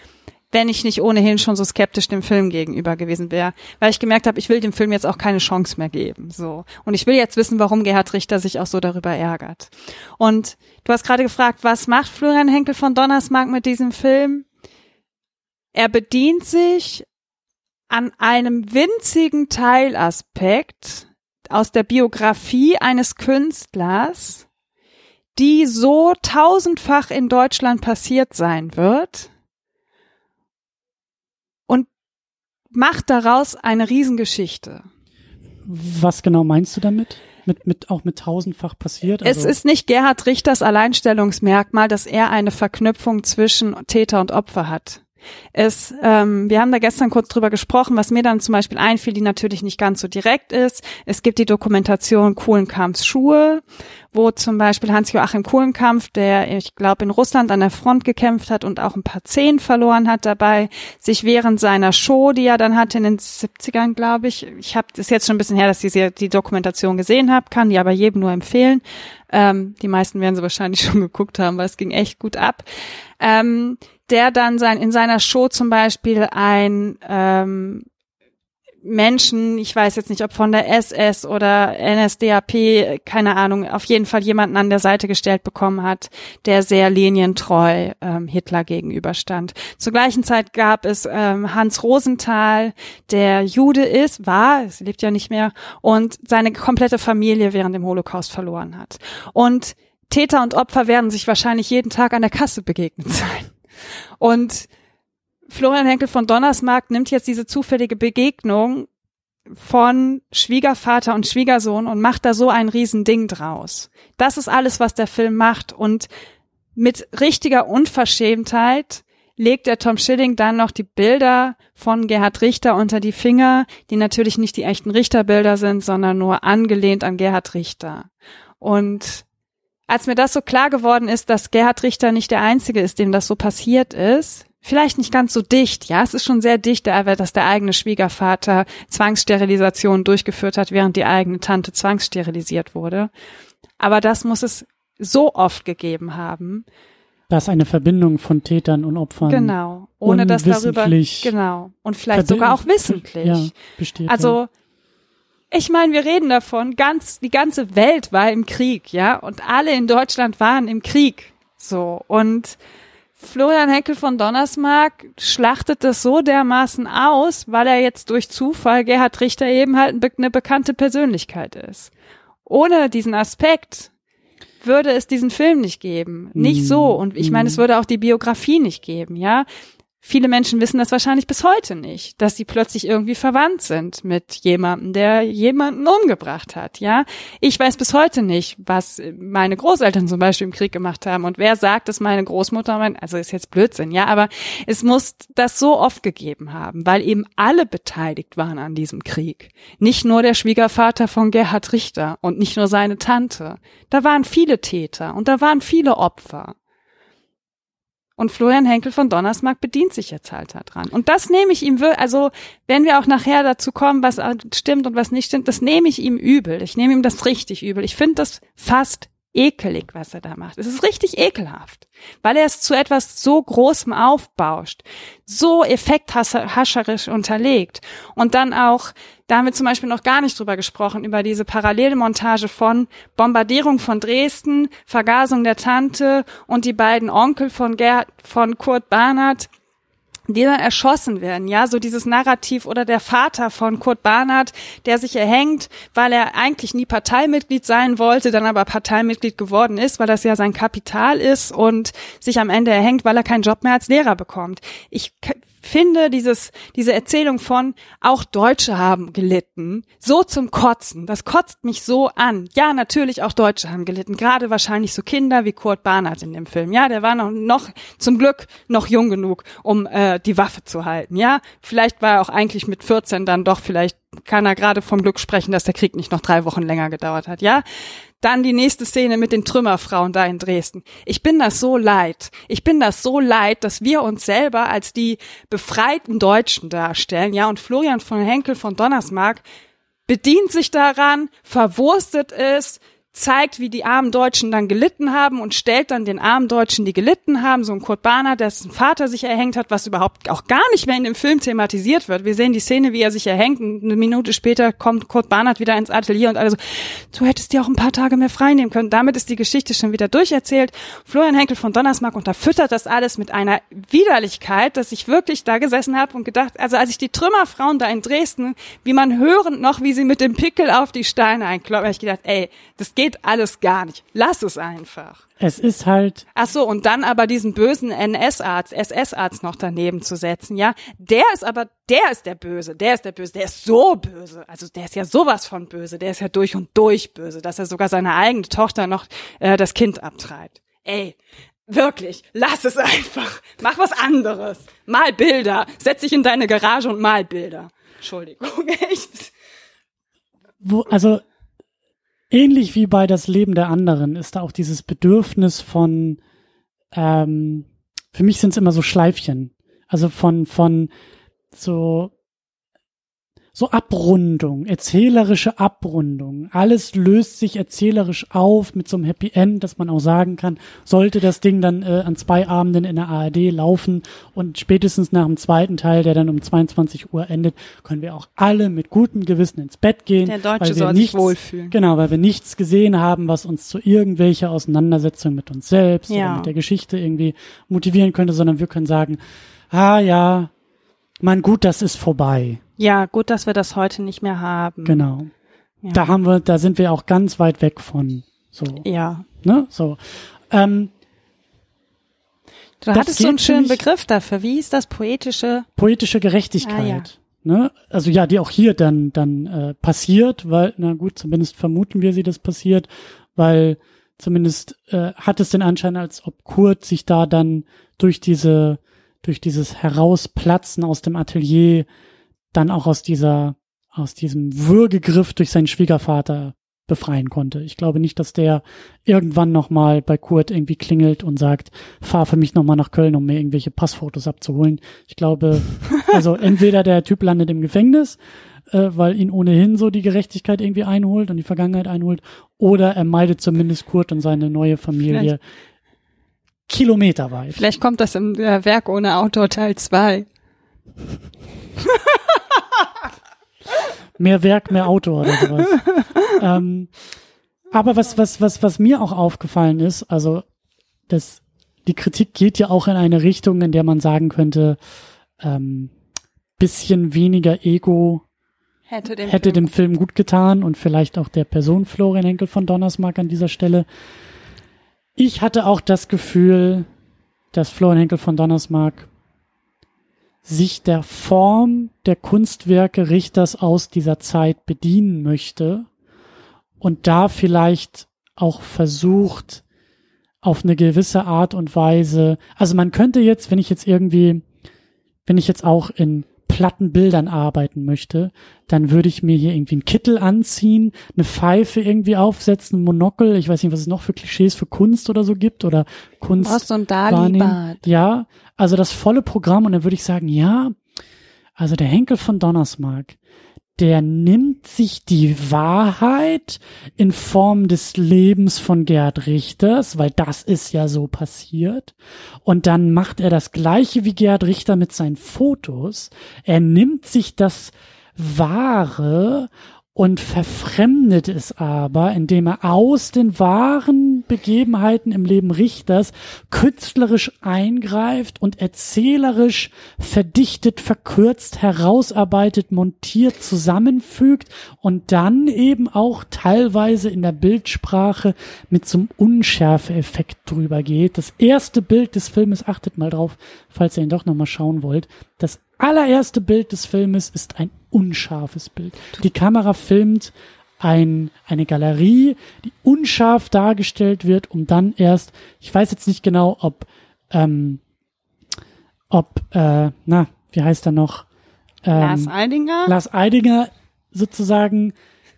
Speaker 2: wenn ich nicht ohnehin schon so skeptisch dem Film gegenüber gewesen wäre, weil ich gemerkt habe, ich will dem Film jetzt auch keine Chance mehr geben, so. Und ich will jetzt wissen, warum Gerhard Richter sich auch so darüber ärgert. Und du hast gerade gefragt, was macht Florian Henkel von Donnersmarck mit diesem Film? Er bedient sich an einem winzigen Teilaspekt aus der Biografie eines Künstlers, die so tausendfach in Deutschland passiert sein wird, und macht daraus eine Riesengeschichte.
Speaker 1: Was genau meinst du damit? Mit, mit, auch mit tausendfach passiert?
Speaker 2: Also es ist nicht Gerhard Richters Alleinstellungsmerkmal, dass er eine Verknüpfung zwischen Täter und Opfer hat. Es, ähm, wir haben da gestern kurz drüber gesprochen, was mir dann zum Beispiel einfiel, die natürlich nicht ganz so direkt ist. Es gibt die Dokumentation Kuhlenkamps Schuhe, wo zum Beispiel Hans-Joachim Kuhlenkampf, der, ich glaube, in Russland an der Front gekämpft hat und auch ein paar Zehen verloren hat dabei, sich während seiner Show, die er dann hatte in den 70ern, glaube ich, ich habe das jetzt schon ein bisschen her, dass ich die, die Dokumentation gesehen habe, kann die aber jedem nur empfehlen. Ähm, die meisten werden sie wahrscheinlich schon geguckt haben, weil es ging echt gut ab. Ähm, der dann sein, in seiner Show zum Beispiel ein ähm, Menschen, ich weiß jetzt nicht, ob von der SS oder NSDAP, keine Ahnung, auf jeden Fall jemanden an der Seite gestellt bekommen hat, der sehr linientreu ähm, Hitler gegenüberstand. Zur gleichen Zeit gab es ähm, Hans Rosenthal, der Jude ist, war, es lebt ja nicht mehr, und seine komplette Familie während dem Holocaust verloren hat. Und Täter und Opfer werden sich wahrscheinlich jeden Tag an der Kasse begegnet sein. Und Florian Henkel von Donnersmarck nimmt jetzt diese zufällige Begegnung von Schwiegervater und Schwiegersohn und macht da so ein Riesending draus. Das ist alles, was der Film macht. Und mit richtiger Unverschämtheit legt der Tom Schilling dann noch die Bilder von Gerhard Richter unter die Finger, die natürlich nicht die echten Richterbilder sind, sondern nur angelehnt an Gerhard Richter. Und als mir das so klar geworden ist, dass Gerhard Richter nicht der Einzige ist, dem das so passiert ist, vielleicht nicht ganz so dicht, ja, es ist schon sehr dicht, dass der eigene Schwiegervater Zwangssterilisation durchgeführt hat, während die eigene Tante zwangssterilisiert wurde. Aber das muss es so oft gegeben haben.
Speaker 1: Dass eine Verbindung von Tätern und Opfern.
Speaker 2: Genau. Ohne dass darüber. Genau. Und vielleicht sogar auch wissentlich.
Speaker 1: Ja, besteht.
Speaker 2: Also,
Speaker 1: ja.
Speaker 2: Ich meine, wir reden davon, ganz, die ganze Welt war im Krieg, ja, und alle in Deutschland waren im Krieg. So. Und Florian Henkel von Donnersmarck schlachtet das so dermaßen aus, weil er jetzt durch Zufall Gerhard Richter eben halt eine bekannte Persönlichkeit ist. Ohne diesen Aspekt würde es diesen Film nicht geben. Nicht so. Und ich meine, es mhm. würde auch die Biografie nicht geben, ja. Viele Menschen wissen das wahrscheinlich bis heute nicht, dass sie plötzlich irgendwie verwandt sind mit jemandem, der jemanden umgebracht hat, ja. Ich weiß bis heute nicht, was meine Großeltern zum Beispiel im Krieg gemacht haben und wer sagt, dass meine Großmutter, mein, also ist jetzt Blödsinn, ja, aber es muss das so oft gegeben haben, weil eben alle beteiligt waren an diesem Krieg. Nicht nur der Schwiegervater von Gerhard Richter und nicht nur seine Tante. Da waren viele Täter und da waren viele Opfer. Und Florian Henkel von Donnersmarck bedient sich jetzt halt daran. Und das nehme ich ihm, also wenn wir auch nachher dazu kommen, was stimmt und was nicht stimmt, das nehme ich ihm übel. Ich nehme ihm das richtig übel. Ich finde das fast ekelig, was er da macht. Es ist richtig ekelhaft, weil er es zu etwas so Großem aufbauscht, so effekthascherisch unterlegt und dann auch, da haben wir zum Beispiel noch gar nicht drüber gesprochen, über diese Parallelmontage von Bombardierung von Dresden, Vergasung der Tante und die beiden Onkel von, Gerd, von Kurt Barnard, die dann erschossen werden, ja, so dieses Narrativ oder der Vater von Kurt Barnard, der sich erhängt, weil er eigentlich nie Parteimitglied sein wollte, dann aber Parteimitglied geworden ist, weil das ja sein Kapital ist und sich am Ende erhängt, weil er keinen Job mehr als Lehrer bekommt. Ich finde dieses, diese Erzählung von auch Deutsche haben gelitten, so zum Kotzen. Das kotzt mich so an. Ja, natürlich auch Deutsche haben gelitten. Gerade wahrscheinlich so Kinder wie Kurt Barnard in dem Film. Ja, der war noch, noch zum Glück noch jung genug, um äh, die Waffe zu halten. Ja, vielleicht war er auch eigentlich mit 14 dann doch vielleicht kann er gerade vom Glück sprechen, dass der Krieg nicht noch drei Wochen länger gedauert hat. Ja, dann die nächste Szene mit den Trümmerfrauen da in Dresden. Ich bin das so leid. Ich bin das so leid, dass wir uns selber als die befreiten Deutschen darstellen. Ja, und Florian von Henkel von Donnersmarck bedient sich daran, verwurstet es, zeigt, wie die armen Deutschen dann gelitten haben und stellt dann den armen Deutschen, die gelitten haben, so ein Kurt Bahner, dessen Vater sich erhängt hat, was überhaupt auch gar nicht mehr in dem Film thematisiert wird. Wir sehen die Szene, wie er sich erhängt und eine Minute später kommt Kurt Barnard wieder ins Atelier und also, du hättest dir auch ein paar Tage mehr frei nehmen können. Damit ist die Geschichte schon wieder durcherzählt. Florian Henkel von Donnersmarck unterfüttert das alles mit einer Widerlichkeit, dass ich wirklich da gesessen habe und gedacht, also als ich die Trümmerfrauen da in Dresden, wie man hörend noch, wie sie mit dem Pickel auf die Steine einkloppen, habe ich gedacht, ey, das geht geht alles gar nicht. Lass es einfach.
Speaker 1: Es ist halt.
Speaker 2: Ach so, und dann aber diesen bösen NS-Arzt, SS-Arzt noch daneben zu setzen, ja. Der ist aber, der ist der Böse, der ist der Böse, der ist so böse. Also der ist ja sowas von böse, der ist ja durch und durch böse, dass er sogar seine eigene Tochter noch äh, das Kind abtreibt. Ey, wirklich, lass es einfach. Mach was anderes. Mal Bilder. Setz dich in deine Garage und mal Bilder. Entschuldigung, echt.
Speaker 1: Wo, also ähnlich wie bei das Leben der anderen ist da auch dieses Bedürfnis von, ähm, für mich sind es immer so Schleifchen. Also von, von so so Abrundung, erzählerische Abrundung. Alles löst sich erzählerisch auf mit so einem Happy End, dass man auch sagen kann, sollte das Ding dann äh, an zwei Abenden in der ARD laufen und spätestens nach dem zweiten Teil, der dann um 22 Uhr endet, können wir auch alle mit gutem Gewissen ins Bett gehen.
Speaker 2: Der Deutsche
Speaker 1: weil wir
Speaker 2: soll
Speaker 1: nichts,
Speaker 2: sich wohlfühlen.
Speaker 1: Genau, weil wir nichts gesehen haben, was uns zu irgendwelcher Auseinandersetzung mit uns selbst
Speaker 2: ja.
Speaker 1: oder mit der Geschichte irgendwie motivieren könnte, sondern wir können sagen, ah ja, man gut, das ist vorbei.
Speaker 2: Ja, gut, dass wir das heute nicht mehr haben.
Speaker 1: Genau. Ja. Da haben wir, da sind wir auch ganz weit weg von. So.
Speaker 2: Ja.
Speaker 1: Ne? So. Ähm,
Speaker 2: du hattest so einen schönen Begriff dafür. Wie ist das poetische?
Speaker 1: Poetische Gerechtigkeit. Ah, ja. Ne? Also ja, die auch hier dann dann äh, passiert, weil na gut, zumindest vermuten wir sie, das passiert, weil zumindest äh, hat es den Anschein, als ob Kurt sich da dann durch diese durch dieses Herausplatzen aus dem Atelier dann auch aus dieser, aus diesem Würgegriff durch seinen Schwiegervater befreien konnte. Ich glaube nicht, dass der irgendwann nochmal bei Kurt irgendwie klingelt und sagt, fahr für mich nochmal nach Köln, um mir irgendwelche Passfotos abzuholen. Ich glaube, also entweder der Typ landet im Gefängnis, äh, weil ihn ohnehin so die Gerechtigkeit irgendwie einholt und die Vergangenheit einholt, oder er meidet zumindest Kurt und seine neue Familie
Speaker 2: Vielleicht.
Speaker 1: kilometerweit.
Speaker 2: Vielleicht kommt das im äh, Werk ohne Autor Teil 2.
Speaker 1: mehr Werk, mehr Autor oder sowas. ähm, aber was, was, was, was mir auch aufgefallen ist, also das, die Kritik geht ja auch in eine Richtung, in der man sagen könnte, ähm, bisschen weniger Ego
Speaker 2: Hätte dem,
Speaker 1: hätte
Speaker 2: Film
Speaker 1: dem Film gut getan und vielleicht auch der Person Florian Henkel von Donnersmarck an dieser Stelle. Ich hatte auch das Gefühl, dass Florian Henkel von Donnersmarck sich der Form der Kunstwerke Richters aus dieser Zeit bedienen möchte und da vielleicht auch versucht, auf eine gewisse Art und Weise, also man könnte jetzt, wenn ich jetzt irgendwie, wenn ich jetzt auch in platten Bildern arbeiten möchte, dann würde ich mir hier irgendwie einen Kittel anziehen, eine Pfeife irgendwie aufsetzen, ein Monokel, ich weiß nicht, was es noch für Klischees für Kunst oder so gibt oder Kunst.
Speaker 2: ein
Speaker 1: wahrnehmen.
Speaker 2: Dali-Bad.
Speaker 1: Ja, also das volle Programm und dann würde ich sagen, ja, also der Henkel von Donnersmarck, der nimmt sich die Wahrheit in Form des Lebens von Gerhard Richters, weil das ist ja so passiert. Und dann macht er das gleiche wie Gerhard Richter mit seinen Fotos. Er nimmt sich das Wahre und verfremdet es aber, indem er aus den wahren Begebenheiten im Leben Richters künstlerisch eingreift und erzählerisch verdichtet, verkürzt, herausarbeitet, montiert, zusammenfügt und dann eben auch teilweise in der Bildsprache mit so einem Unschärfe-Effekt drüber geht. Das erste Bild des Filmes, achtet mal drauf, falls ihr ihn doch nochmal schauen wollt, das allererste Bild des Filmes ist ein unscharfes Bild. Die Kamera filmt ein, eine Galerie, die unscharf dargestellt wird, um dann erst, ich weiß jetzt nicht genau, ob, ähm, ob, äh, na, wie heißt er noch? Ähm,
Speaker 2: Lars Eidinger?
Speaker 1: Lars Eidinger sozusagen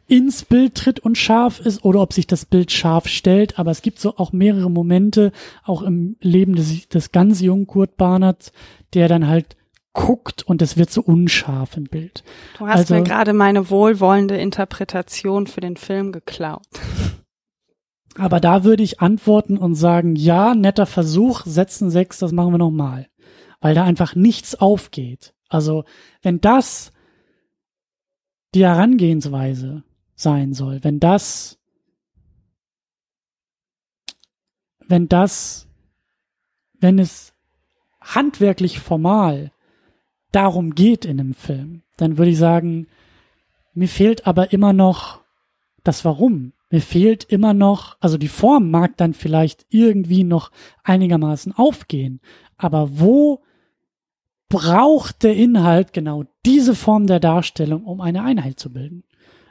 Speaker 1: ins Bild tritt und scharf ist oder ob sich das Bild scharf stellt. Aber es gibt so auch mehrere Momente, auch im Leben des, des ganz jungen Kurt Barnert, der dann halt guckt und es wird so unscharf im Bild.
Speaker 2: Du hast
Speaker 1: Also-
Speaker 2: mir gerade meine wohlwollende Interpretation für den Film geklaut.
Speaker 1: Aber da würde ich antworten und sagen, ja, netter Versuch, setzen sechs, das machen wir nochmal. Weil da einfach nichts aufgeht. Also, wenn das die Herangehensweise sein soll, wenn das, wenn das, wenn es handwerklich formal darum geht in einem Film, dann würde ich sagen, mir fehlt aber immer noch das Warum. Mir fehlt immer noch, also die Form mag dann vielleicht irgendwie noch einigermaßen aufgehen, aber wo braucht der Inhalt genau diese Form der Darstellung, um eine Einheit zu bilden?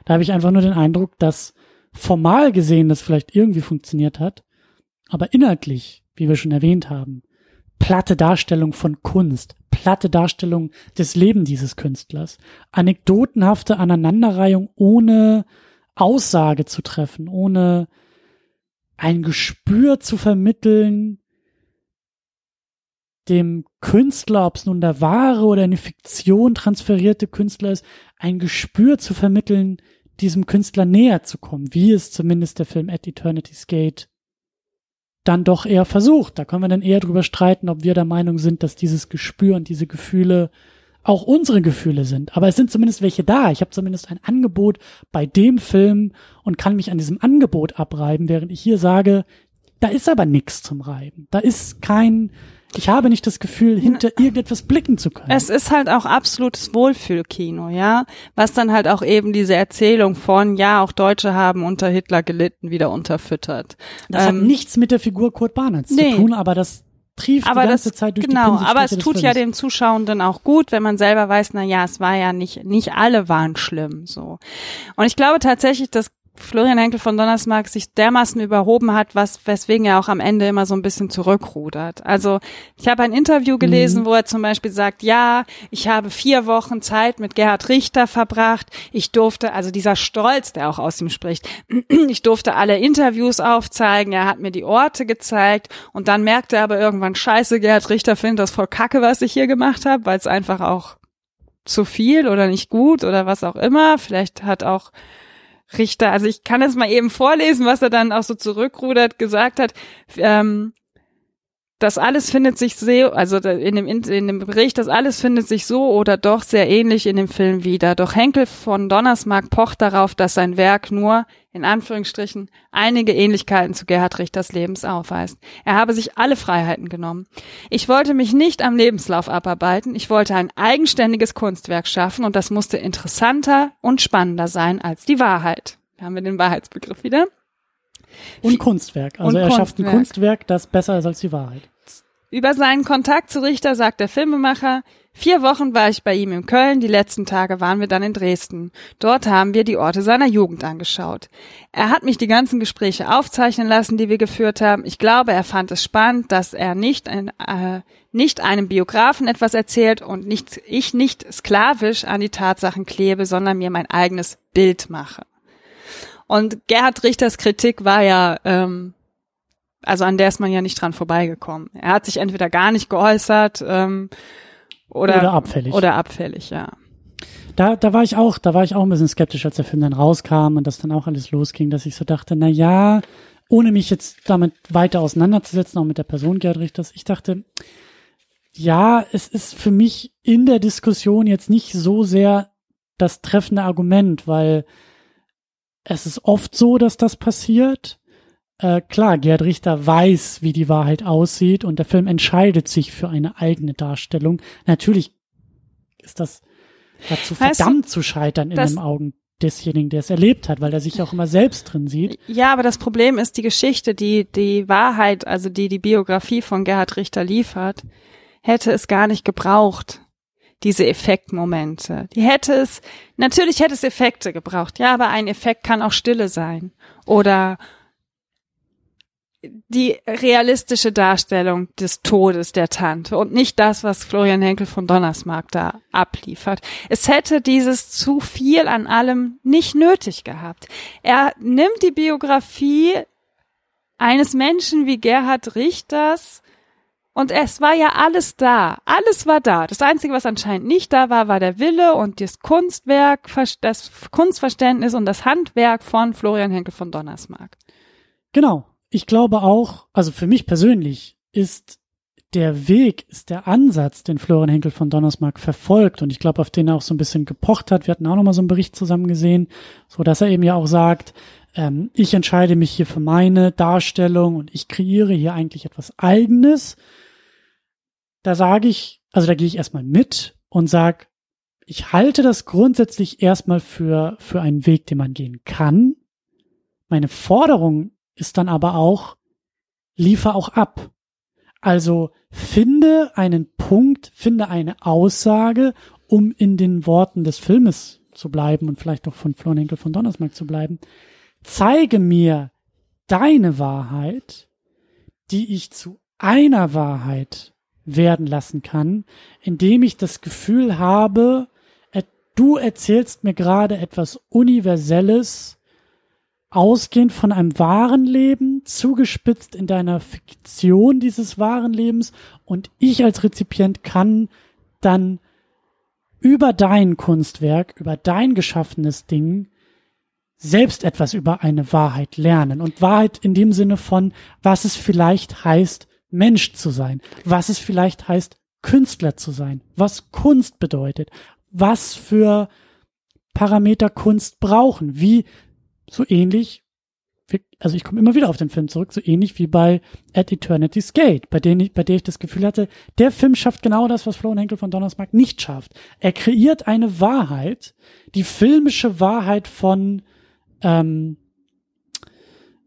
Speaker 1: Da habe ich einfach nur den Eindruck, dass formal gesehen das vielleicht irgendwie funktioniert hat, aber inhaltlich, wie wir schon erwähnt haben, platte Darstellung von Kunst, platte Darstellung des Lebens dieses Künstlers, anekdotenhafte Aneinanderreihung ohne Aussage zu treffen, ohne ein Gespür zu vermitteln, dem Künstler, ob es nun der wahre oder eine Fiktion transferierte Künstler ist, ein Gespür zu vermitteln, diesem Künstler näher zu kommen, wie es zumindest der Film At Eternity's Gate dann doch eher versucht. Da können wir dann eher drüber streiten, ob wir der Meinung sind, dass dieses Gespür und diese Gefühle auch unsere Gefühle sind. Aber es sind zumindest welche da. Ich habe zumindest ein Angebot bei dem Film und kann mich an diesem Angebot abreiben, während ich hier sage, da ist aber nichts zum Reiben. Da ist kein, ich habe nicht das Gefühl, hinter irgendetwas blicken zu können.
Speaker 2: Es ist halt auch absolutes Wohlfühlkino, ja, was dann halt auch eben diese Erzählung von, ja, auch Deutsche haben unter Hitler gelitten, wieder unterfüttert.
Speaker 1: das hat
Speaker 2: ähm,
Speaker 1: nichts mit der Figur Kurt Barnetz
Speaker 2: nee.
Speaker 1: zu tun, aber das trieft
Speaker 2: aber
Speaker 1: die
Speaker 2: das,
Speaker 1: ganze Zeit durch
Speaker 2: genau,
Speaker 1: die
Speaker 2: aber es tut ja dem Zuschauenden auch gut, wenn man selber weiß, na ja, es war ja nicht, nicht alle waren schlimm, so. Und ich glaube tatsächlich, dass Florian Henkel von Donnersmarck sich dermaßen überhoben hat, was weswegen er auch am Ende immer so ein bisschen zurückrudert. Also ich habe ein Interview gelesen, mhm. wo er zum Beispiel sagt, ja, ich habe vier Wochen Zeit mit Gerhard Richter verbracht. Ich durfte, also dieser Stolz, der auch aus ihm spricht, ich durfte alle Interviews aufzeigen. Er hat mir die Orte gezeigt und dann merkte er aber irgendwann, scheiße, Gerhard Richter findet das voll kacke, was ich hier gemacht habe, weil es einfach auch zu viel oder nicht gut oder was auch immer. Vielleicht hat auch Richter, also ich kann es mal eben vorlesen, was er dann auch so zurückrudert, gesagt hat. Ähm, das alles findet sich sehr, also in dem, in dem Bericht, das alles findet sich so oder doch sehr ähnlich in dem Film wieder. Doch Henkel von Donnersmarck pocht darauf, dass sein Werk nur, in Anführungsstrichen, einige Ähnlichkeiten zu Gerhard Richters Lebens aufweist. Er habe sich alle Freiheiten genommen. Ich wollte mich nicht am Lebenslauf abarbeiten, ich wollte ein eigenständiges Kunstwerk schaffen und das musste interessanter und spannender sein als die Wahrheit. Da haben wir den Wahrheitsbegriff wieder.
Speaker 1: Und Kunstwerk. Also und er Kunstwerk. schafft ein Kunstwerk, das besser ist als die Wahrheit.
Speaker 2: Über seinen Kontakt zu Richter sagt der Filmemacher, vier Wochen war ich bei ihm in Köln, die letzten Tage waren wir dann in Dresden. Dort haben wir die Orte seiner Jugend angeschaut. Er hat mich die ganzen Gespräche aufzeichnen lassen, die wir geführt haben. Ich glaube, er fand es spannend, dass er nicht, ein, äh, nicht einem Biografen etwas erzählt und nicht, ich nicht sklavisch an die Tatsachen klebe, sondern mir mein eigenes Bild mache. Und Gerhard Richters Kritik war ja, ähm, also an der ist man ja nicht dran vorbeigekommen. Er hat sich entweder gar nicht geäußert ähm, oder,
Speaker 1: oder abfällig.
Speaker 2: Oder abfällig, ja.
Speaker 1: Da, da war ich auch, da war ich auch ein bisschen skeptisch, als der Film dann rauskam und das dann auch alles losging, dass ich so dachte, na ja, ohne mich jetzt damit weiter auseinanderzusetzen, auch mit der Person Gerhard Richters, ich dachte, ja, es ist für mich in der Diskussion jetzt nicht so sehr das treffende Argument, weil es ist oft so, dass das passiert. Äh, klar, Gerd Richter weiß, wie die Wahrheit aussieht und der Film entscheidet sich für eine eigene Darstellung. Natürlich ist das dazu weißt verdammt du, zu scheitern in den Augen desjenigen, der es erlebt hat, weil er sich auch immer selbst drin sieht.
Speaker 2: Ja, aber das Problem ist die Geschichte, die die Wahrheit, also die die Biografie von Gerhard Richter liefert, hätte es gar nicht gebraucht diese Effektmomente. Die hätte es, natürlich hätte es Effekte gebraucht, ja, aber ein Effekt kann auch Stille sein. Oder die realistische Darstellung des Todes der Tante und nicht das, was Florian Henkel von Donnersmarck da abliefert. Es hätte dieses zu viel an allem nicht nötig gehabt. Er nimmt die Biografie eines Menschen wie Gerhard Richters und es war ja alles da. Alles war da. Das Einzige, was anscheinend nicht da war, war der Wille und das Kunstwerk, das Kunstverständnis und das Handwerk von Florian Henkel von Donnersmarck.
Speaker 1: Genau. Ich glaube auch, also für mich persönlich ist der Weg, ist der Ansatz, den Florian Henkel von Donnersmarck verfolgt und ich glaube, auf den er auch so ein bisschen gepocht hat. Wir hatten auch nochmal so einen Bericht zusammen gesehen, so dass er eben ja auch sagt, ähm, ich entscheide mich hier für meine Darstellung und ich kreiere hier eigentlich etwas Eigenes da sage ich, also da gehe ich erstmal mit und sag, ich halte das grundsätzlich erstmal für, für einen Weg, den man gehen kann. Meine Forderung ist dann aber auch, liefer auch ab. Also finde einen Punkt, finde eine Aussage, um in den Worten des Filmes zu bleiben und vielleicht auch von Florian Henkel von Donnersmarck zu bleiben. Zeige mir deine Wahrheit, die ich zu einer Wahrheit werden lassen kann, indem ich das Gefühl habe, du erzählst mir gerade etwas Universelles, ausgehend von einem wahren Leben, zugespitzt in deiner Fiktion dieses wahren Lebens. Und ich als Rezipient kann dann über dein Kunstwerk, über dein geschaffenes Ding selbst etwas über eine Wahrheit lernen. Und Wahrheit in dem Sinne von, was es vielleicht heißt, Mensch zu sein, was es vielleicht heißt, Künstler zu sein, was Kunst bedeutet, was für Parameter Kunst brauchen, wie so ähnlich, also ich komme immer wieder auf den Film zurück, so ähnlich wie bei At Eternity's Gate, bei, dem ich, bei der ich das Gefühl hatte, der Film schafft genau das, was Florian Henkel von Donnersmarck nicht schafft. Er kreiert eine Wahrheit, die filmische Wahrheit von, ähm,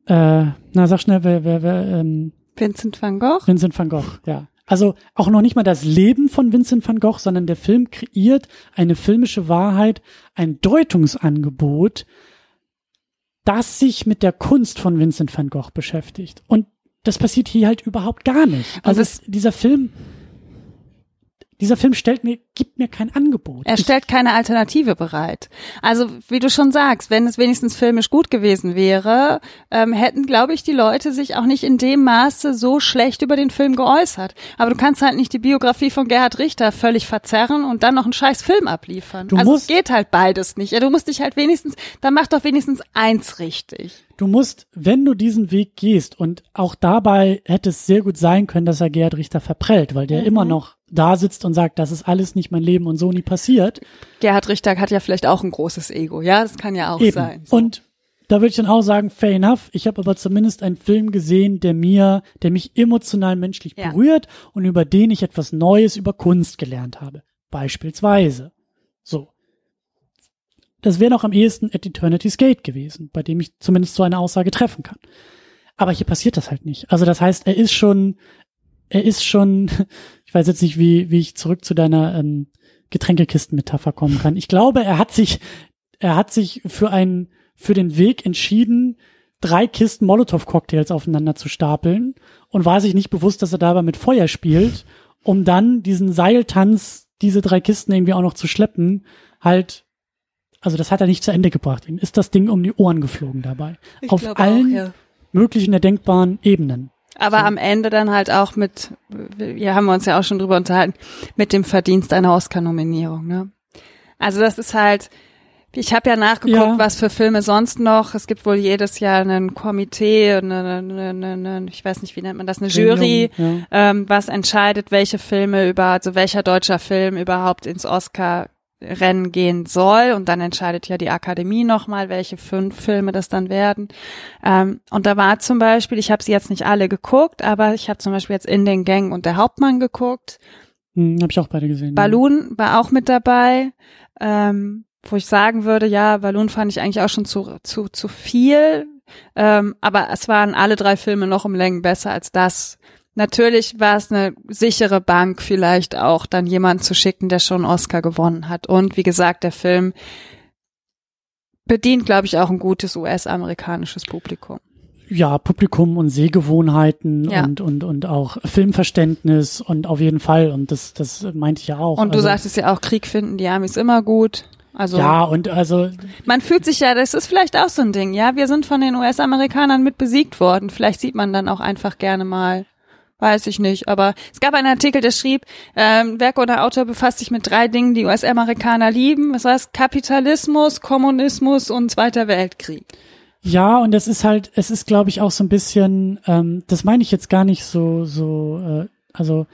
Speaker 1: äh, na sag schnell, wer, wer, wer, ähm,
Speaker 2: Vincent van Gogh?
Speaker 1: Vincent van Gogh, ja. Also auch noch nicht mal das Leben von Vincent van Gogh, sondern der Film kreiert eine filmische Wahrheit, ein Deutungsangebot, das sich mit der Kunst von Vincent van Gogh beschäftigt. Und das passiert hier halt überhaupt gar nicht. Also es, dieser Film dieser Film stellt mir, gibt mir kein Angebot.
Speaker 2: Er stellt keine Alternative bereit. Also wie du schon sagst, wenn es wenigstens filmisch gut gewesen wäre, ähm, hätten, glaube ich, die Leute sich auch nicht in dem Maße so schlecht über den Film geäußert. Aber du kannst halt nicht die Biografie von Gerhard Richter völlig verzerren und dann noch einen scheiß Film abliefern. Du also musst, es geht halt beides nicht. Ja, du musst dich halt wenigstens, dann mach doch wenigstens eins richtig.
Speaker 1: Du musst, wenn du diesen Weg gehst und auch dabei hätte es sehr gut sein können, dass er Gerhard Richter verprellt, weil der mhm. immer noch da sitzt und sagt, das ist alles nicht mein Leben und so nie passiert.
Speaker 2: Gerhard Richter hat ja vielleicht auch ein großes Ego, ja, das kann ja auch Eben. sein.
Speaker 1: So. Und da würde ich dann auch sagen, fair enough. Ich habe aber zumindest einen Film gesehen, der mir, der mich emotional menschlich ja. berührt und über den ich etwas Neues über Kunst gelernt habe. Beispielsweise. So. Das wäre noch am ehesten at Eternity's Gate gewesen, bei dem ich zumindest so eine Aussage treffen kann. Aber hier passiert das halt nicht. Also das heißt, er ist schon, er ist schon, ich weiß jetzt nicht, wie, wie ich zurück zu deiner ähm, Getränkekisten-Metapher kommen kann. Ich glaube, er hat sich, er hat sich für einen, für den Weg entschieden, drei Kisten Molotow-Cocktails aufeinander zu stapeln und war sich nicht bewusst, dass er dabei mit Feuer spielt, um dann diesen Seiltanz, diese drei Kisten irgendwie auch noch zu schleppen, halt, also das hat er nicht zu Ende gebracht. Ihm ist das Ding um die Ohren geflogen dabei. Ich Auf allen auch, ja. möglichen erdenkbaren Ebenen.
Speaker 2: Aber so. am Ende dann halt auch mit, hier haben wir uns ja auch schon drüber unterhalten, mit dem Verdienst einer Oscar-Nominierung. Ne? Also das ist halt, ich habe ja nachgeguckt, ja. was für Filme sonst noch. Es gibt wohl jedes Jahr ein Komitee, eine, eine, eine, eine ich weiß nicht, wie nennt man das, eine Jury, ja. ähm, was entscheidet, welche Filme über, also welcher deutscher Film überhaupt ins Oscar Rennen gehen soll und dann entscheidet ja die Akademie nochmal, welche fünf Filme das dann werden. Ähm, und da war zum Beispiel, ich habe sie jetzt nicht alle geguckt, aber ich habe zum Beispiel jetzt in den Gang und der Hauptmann geguckt.
Speaker 1: Hm, habe ich auch beide gesehen.
Speaker 2: Balloon ja. war auch mit dabei, ähm, wo ich sagen würde, ja, Balloon fand ich eigentlich auch schon zu zu zu viel, ähm, aber es waren alle drei Filme noch um Längen besser als das, Natürlich war es eine sichere Bank, vielleicht auch dann jemanden zu schicken, der schon Oscar gewonnen hat. Und wie gesagt, der Film bedient, glaube ich, auch ein gutes US-amerikanisches Publikum.
Speaker 1: Ja, Publikum und Sehgewohnheiten ja. und, und, und auch Filmverständnis und auf jeden Fall. Und das, das meinte ich ja auch.
Speaker 2: Und du also, sagtest ja auch, Krieg finden die Amis immer gut. Also
Speaker 1: ja, und also
Speaker 2: man fühlt sich ja, das ist vielleicht auch so ein Ding, ja, wir sind von den US-Amerikanern mit besiegt worden. Vielleicht sieht man dann auch einfach gerne mal Weiß ich nicht, aber es gab einen Artikel, der schrieb, ähm, Werk oder Autor befasst sich mit drei Dingen, die US-Amerikaner lieben. Was heißt Kapitalismus, Kommunismus und Zweiter Weltkrieg.
Speaker 1: Ja, und es ist halt, es ist, glaube ich, auch so ein bisschen, ähm, das meine ich jetzt gar nicht so, so, äh, also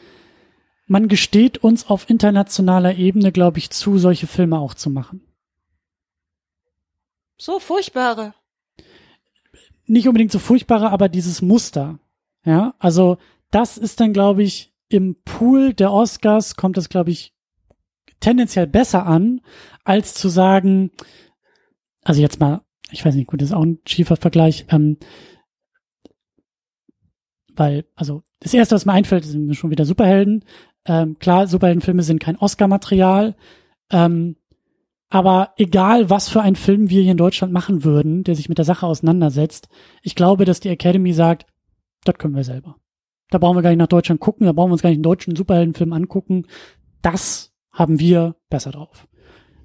Speaker 1: man gesteht uns auf internationaler Ebene, glaube ich, zu, solche Filme auch zu machen.
Speaker 2: So furchtbare.
Speaker 1: Nicht unbedingt so furchtbare, aber dieses Muster. Ja, also das ist dann, glaube ich, im Pool der Oscars kommt das, glaube ich, tendenziell besser an, als zu sagen, also jetzt mal, ich weiß nicht, gut, das ist auch ein schiefer Vergleich, ähm, weil, also das erste, was mir einfällt, sind schon wieder Superhelden. Ähm, klar, Superheldenfilme sind kein Oscar-Material, ähm, aber egal, was für einen Film wir hier in Deutschland machen würden, der sich mit der Sache auseinandersetzt, ich glaube, dass die Academy sagt, das können wir selber. Da brauchen wir gar nicht nach Deutschland gucken, da brauchen wir uns gar nicht einen deutschen Superheldenfilm angucken. Das haben wir besser drauf.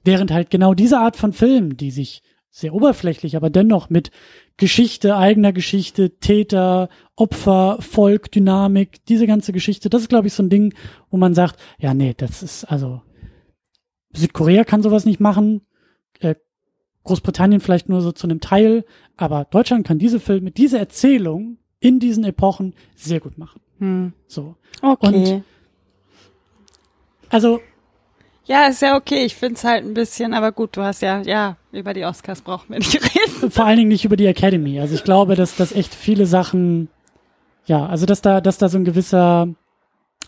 Speaker 1: Während halt genau diese Art von Film, die sich sehr oberflächlich, aber dennoch mit Geschichte, eigener Geschichte, Täter, Opfer, Volk, Dynamik, diese ganze Geschichte, das ist, glaube ich, so ein Ding, wo man sagt, ja, nee, das ist, also, Südkorea kann sowas nicht machen, äh, Großbritannien vielleicht nur so zu einem Teil, aber Deutschland kann diese Filme, diese Erzählung in diesen Epochen sehr gut machen. Hm. So.
Speaker 2: Okay. Und
Speaker 1: also
Speaker 2: ja, ist ja okay. Ich find's halt ein bisschen, aber gut, du hast ja, ja, über die Oscars brauchen wir nicht reden.
Speaker 1: Vor allen Dingen nicht über die Academy. Also ich glaube, dass das echt viele Sachen, ja, also dass da, dass da so ein gewisser,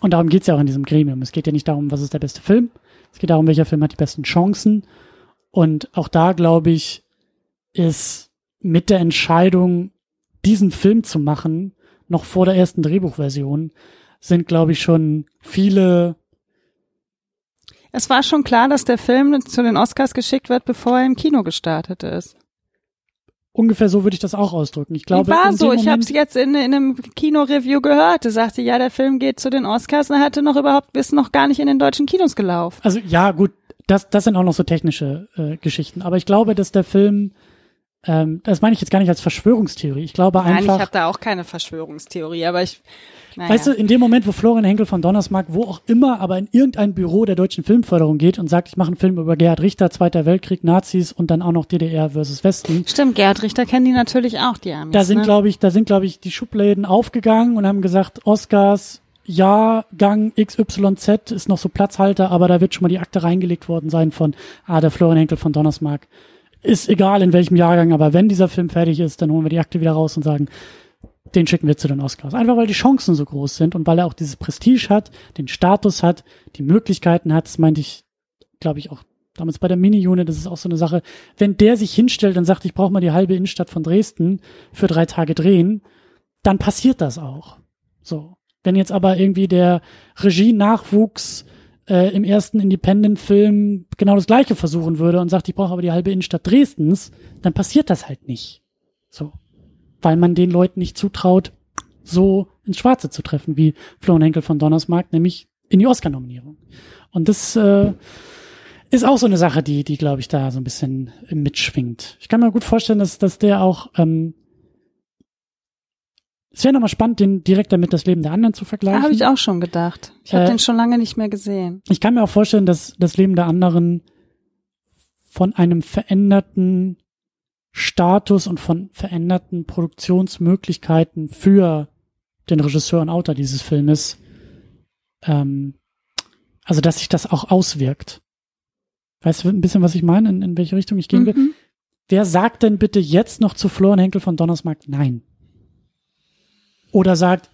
Speaker 1: und darum geht's ja auch in diesem Gremium. Es geht ja nicht darum, was ist der beste Film. Es geht darum, welcher Film hat die besten Chancen. Und auch da, glaube ich, ist mit der Entscheidung, diesen Film zu machen, noch vor der ersten Drehbuchversion, sind, glaube ich, schon viele.
Speaker 2: Es war schon klar, dass der Film zu den Oscars geschickt wird, bevor er im Kino gestartet ist.
Speaker 1: ungefähr so würde ich das auch ausdrücken. Ich glaube,
Speaker 2: war so. Ich habe es jetzt in, in einem Kino-Review gehört. Da sagte, ja, der Film geht zu den Oscars und er hatte noch überhaupt, ist noch gar nicht in den deutschen Kinos gelaufen.
Speaker 1: Also ja, gut, das, das sind auch noch so technische äh, Geschichten. Aber ich glaube, dass der Film, ähm, das meine ich jetzt gar nicht als Verschwörungstheorie. Ich glaube
Speaker 2: Nein, ich
Speaker 1: einfach,
Speaker 2: habe da auch keine Verschwörungstheorie, aber ich, naja.
Speaker 1: weißt du, in dem Moment, wo Florian Henkel von Donnersmarck, wo auch immer, aber in irgendein Büro der deutschen Filmförderung geht und sagt, ich mache einen Film über Gerhard Richter, Zweiter Weltkrieg, Nazis und dann auch noch DDR versus Westen.
Speaker 2: Stimmt, Gerhard Richter kennen die natürlich auch, die Amis.
Speaker 1: Da sind,
Speaker 2: ne?
Speaker 1: glaube ich, da sind, glaube ich, die Schubläden aufgegangen und haben gesagt, Oscars, ja, Gang XYZ ist noch so Platzhalter, aber da wird schon mal die Akte reingelegt worden sein von, ah, der Florian Henkel von Donnersmarck. Ist egal in welchem Jahrgang, aber wenn dieser Film fertig ist, dann holen wir die Akte wieder raus und sagen, den schicken wir zu den Oscars. Einfach weil die Chancen so groß sind und weil er auch dieses Prestige hat, den Status hat, die Möglichkeiten hat, das meinte ich, glaube ich, auch damals bei der Mini-Unit, das ist auch so eine Sache, wenn der sich hinstellt und sagt, ich brauche mal die halbe Innenstadt von Dresden für drei Tage drehen, dann passiert das auch. So. Wenn jetzt aber irgendwie der Regie-Nachwuchs äh, im ersten Independent-Film genau das Gleiche versuchen würde und sagt, ich brauche aber die halbe Innenstadt Dresdens, dann passiert das halt nicht. So. Weil man den Leuten nicht zutraut, so ins Schwarze zu treffen, wie Florian Henkel von Donnersmarck, nämlich in die Oscar-Nominierung. Und das äh, ist auch so eine Sache, die, die glaube ich da so ein bisschen mitschwingt. Ich kann mir gut vorstellen, dass, dass der auch ähm, es wäre nochmal spannend, den direkt damit das Leben der anderen zu vergleichen.
Speaker 2: Habe ich auch schon gedacht. Ich habe
Speaker 1: Äh,
Speaker 2: den schon lange nicht mehr gesehen.
Speaker 1: Ich kann mir auch vorstellen, dass das Leben der anderen von einem veränderten Status und von veränderten Produktionsmöglichkeiten für den Regisseur und Autor dieses Filmes, ähm, also dass sich das auch auswirkt. Weißt du ein bisschen, was ich meine, in, in welche Richtung ich gehen will?
Speaker 2: Mhm.
Speaker 1: Wer sagt denn bitte jetzt noch zu Florian Henkel von Donnersmarck Nein? Oder sagt,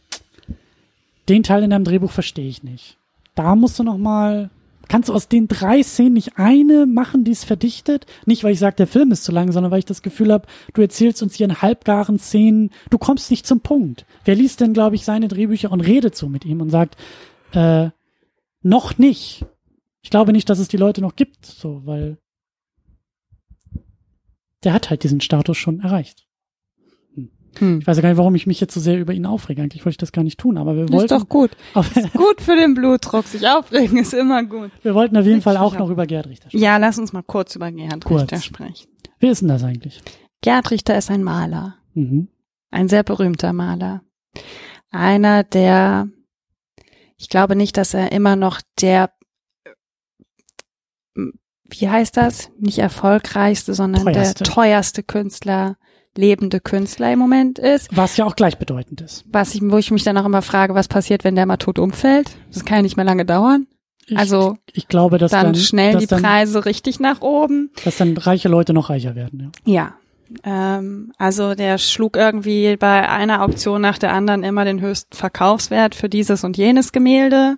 Speaker 1: den Teil in deinem Drehbuch verstehe ich nicht. Da musst du noch mal, kannst du aus den drei Szenen nicht eine machen, die es verdichtet? Nicht, weil ich sage, der Film ist zu lang, sondern weil ich das Gefühl habe, du erzählst uns hier in halbgaren Szenen, du kommst nicht zum Punkt. Wer liest denn, glaube ich, seine Drehbücher und redet so mit ihm und sagt, äh, noch nicht. Ich glaube nicht, dass es die Leute noch gibt, so, weil der hat halt diesen Status schon erreicht.
Speaker 2: Hm.
Speaker 1: Ich weiß ja gar nicht, warum ich mich jetzt so sehr über ihn aufrege. Eigentlich wollte ich das gar nicht tun, aber wir
Speaker 2: Ist
Speaker 1: wollten,
Speaker 2: doch gut.
Speaker 1: auf,
Speaker 2: Gut für den Blutdruck. Sich aufregen ist immer gut.
Speaker 1: wir wollten auf jeden Fall auch noch über Gerd Richter sprechen.
Speaker 2: Ja, lass uns mal kurz über Gerhard
Speaker 1: Kurz.
Speaker 2: Richter sprechen.
Speaker 1: Wer ist denn das eigentlich?
Speaker 2: Gerhard Richter ist ein Maler.
Speaker 1: Mhm.
Speaker 2: Ein sehr berühmter Maler. Einer, der, ich glaube nicht, dass er immer noch der, wie heißt das? Nicht erfolgreichste, sondern
Speaker 1: Teuerste.
Speaker 2: der teuerste Künstler, lebende Künstler im Moment ist.
Speaker 1: Was ja auch gleichbedeutend ist.
Speaker 2: Was ich, wo ich mich dann auch immer frage, was passiert, wenn der mal tot umfällt? Das kann ja nicht mehr lange dauern.
Speaker 1: Ich,
Speaker 2: Also,
Speaker 1: ich glaube, dass
Speaker 2: dann,
Speaker 1: dann,
Speaker 2: schnell
Speaker 1: dass
Speaker 2: die
Speaker 1: dann,
Speaker 2: Preise richtig nach oben.
Speaker 1: dass dann reiche Leute noch reicher werden. Ja.
Speaker 2: Ja. Ähm, also der schlug irgendwie bei einer Auktion nach der anderen immer den höchsten Verkaufswert für dieses und jenes Gemälde.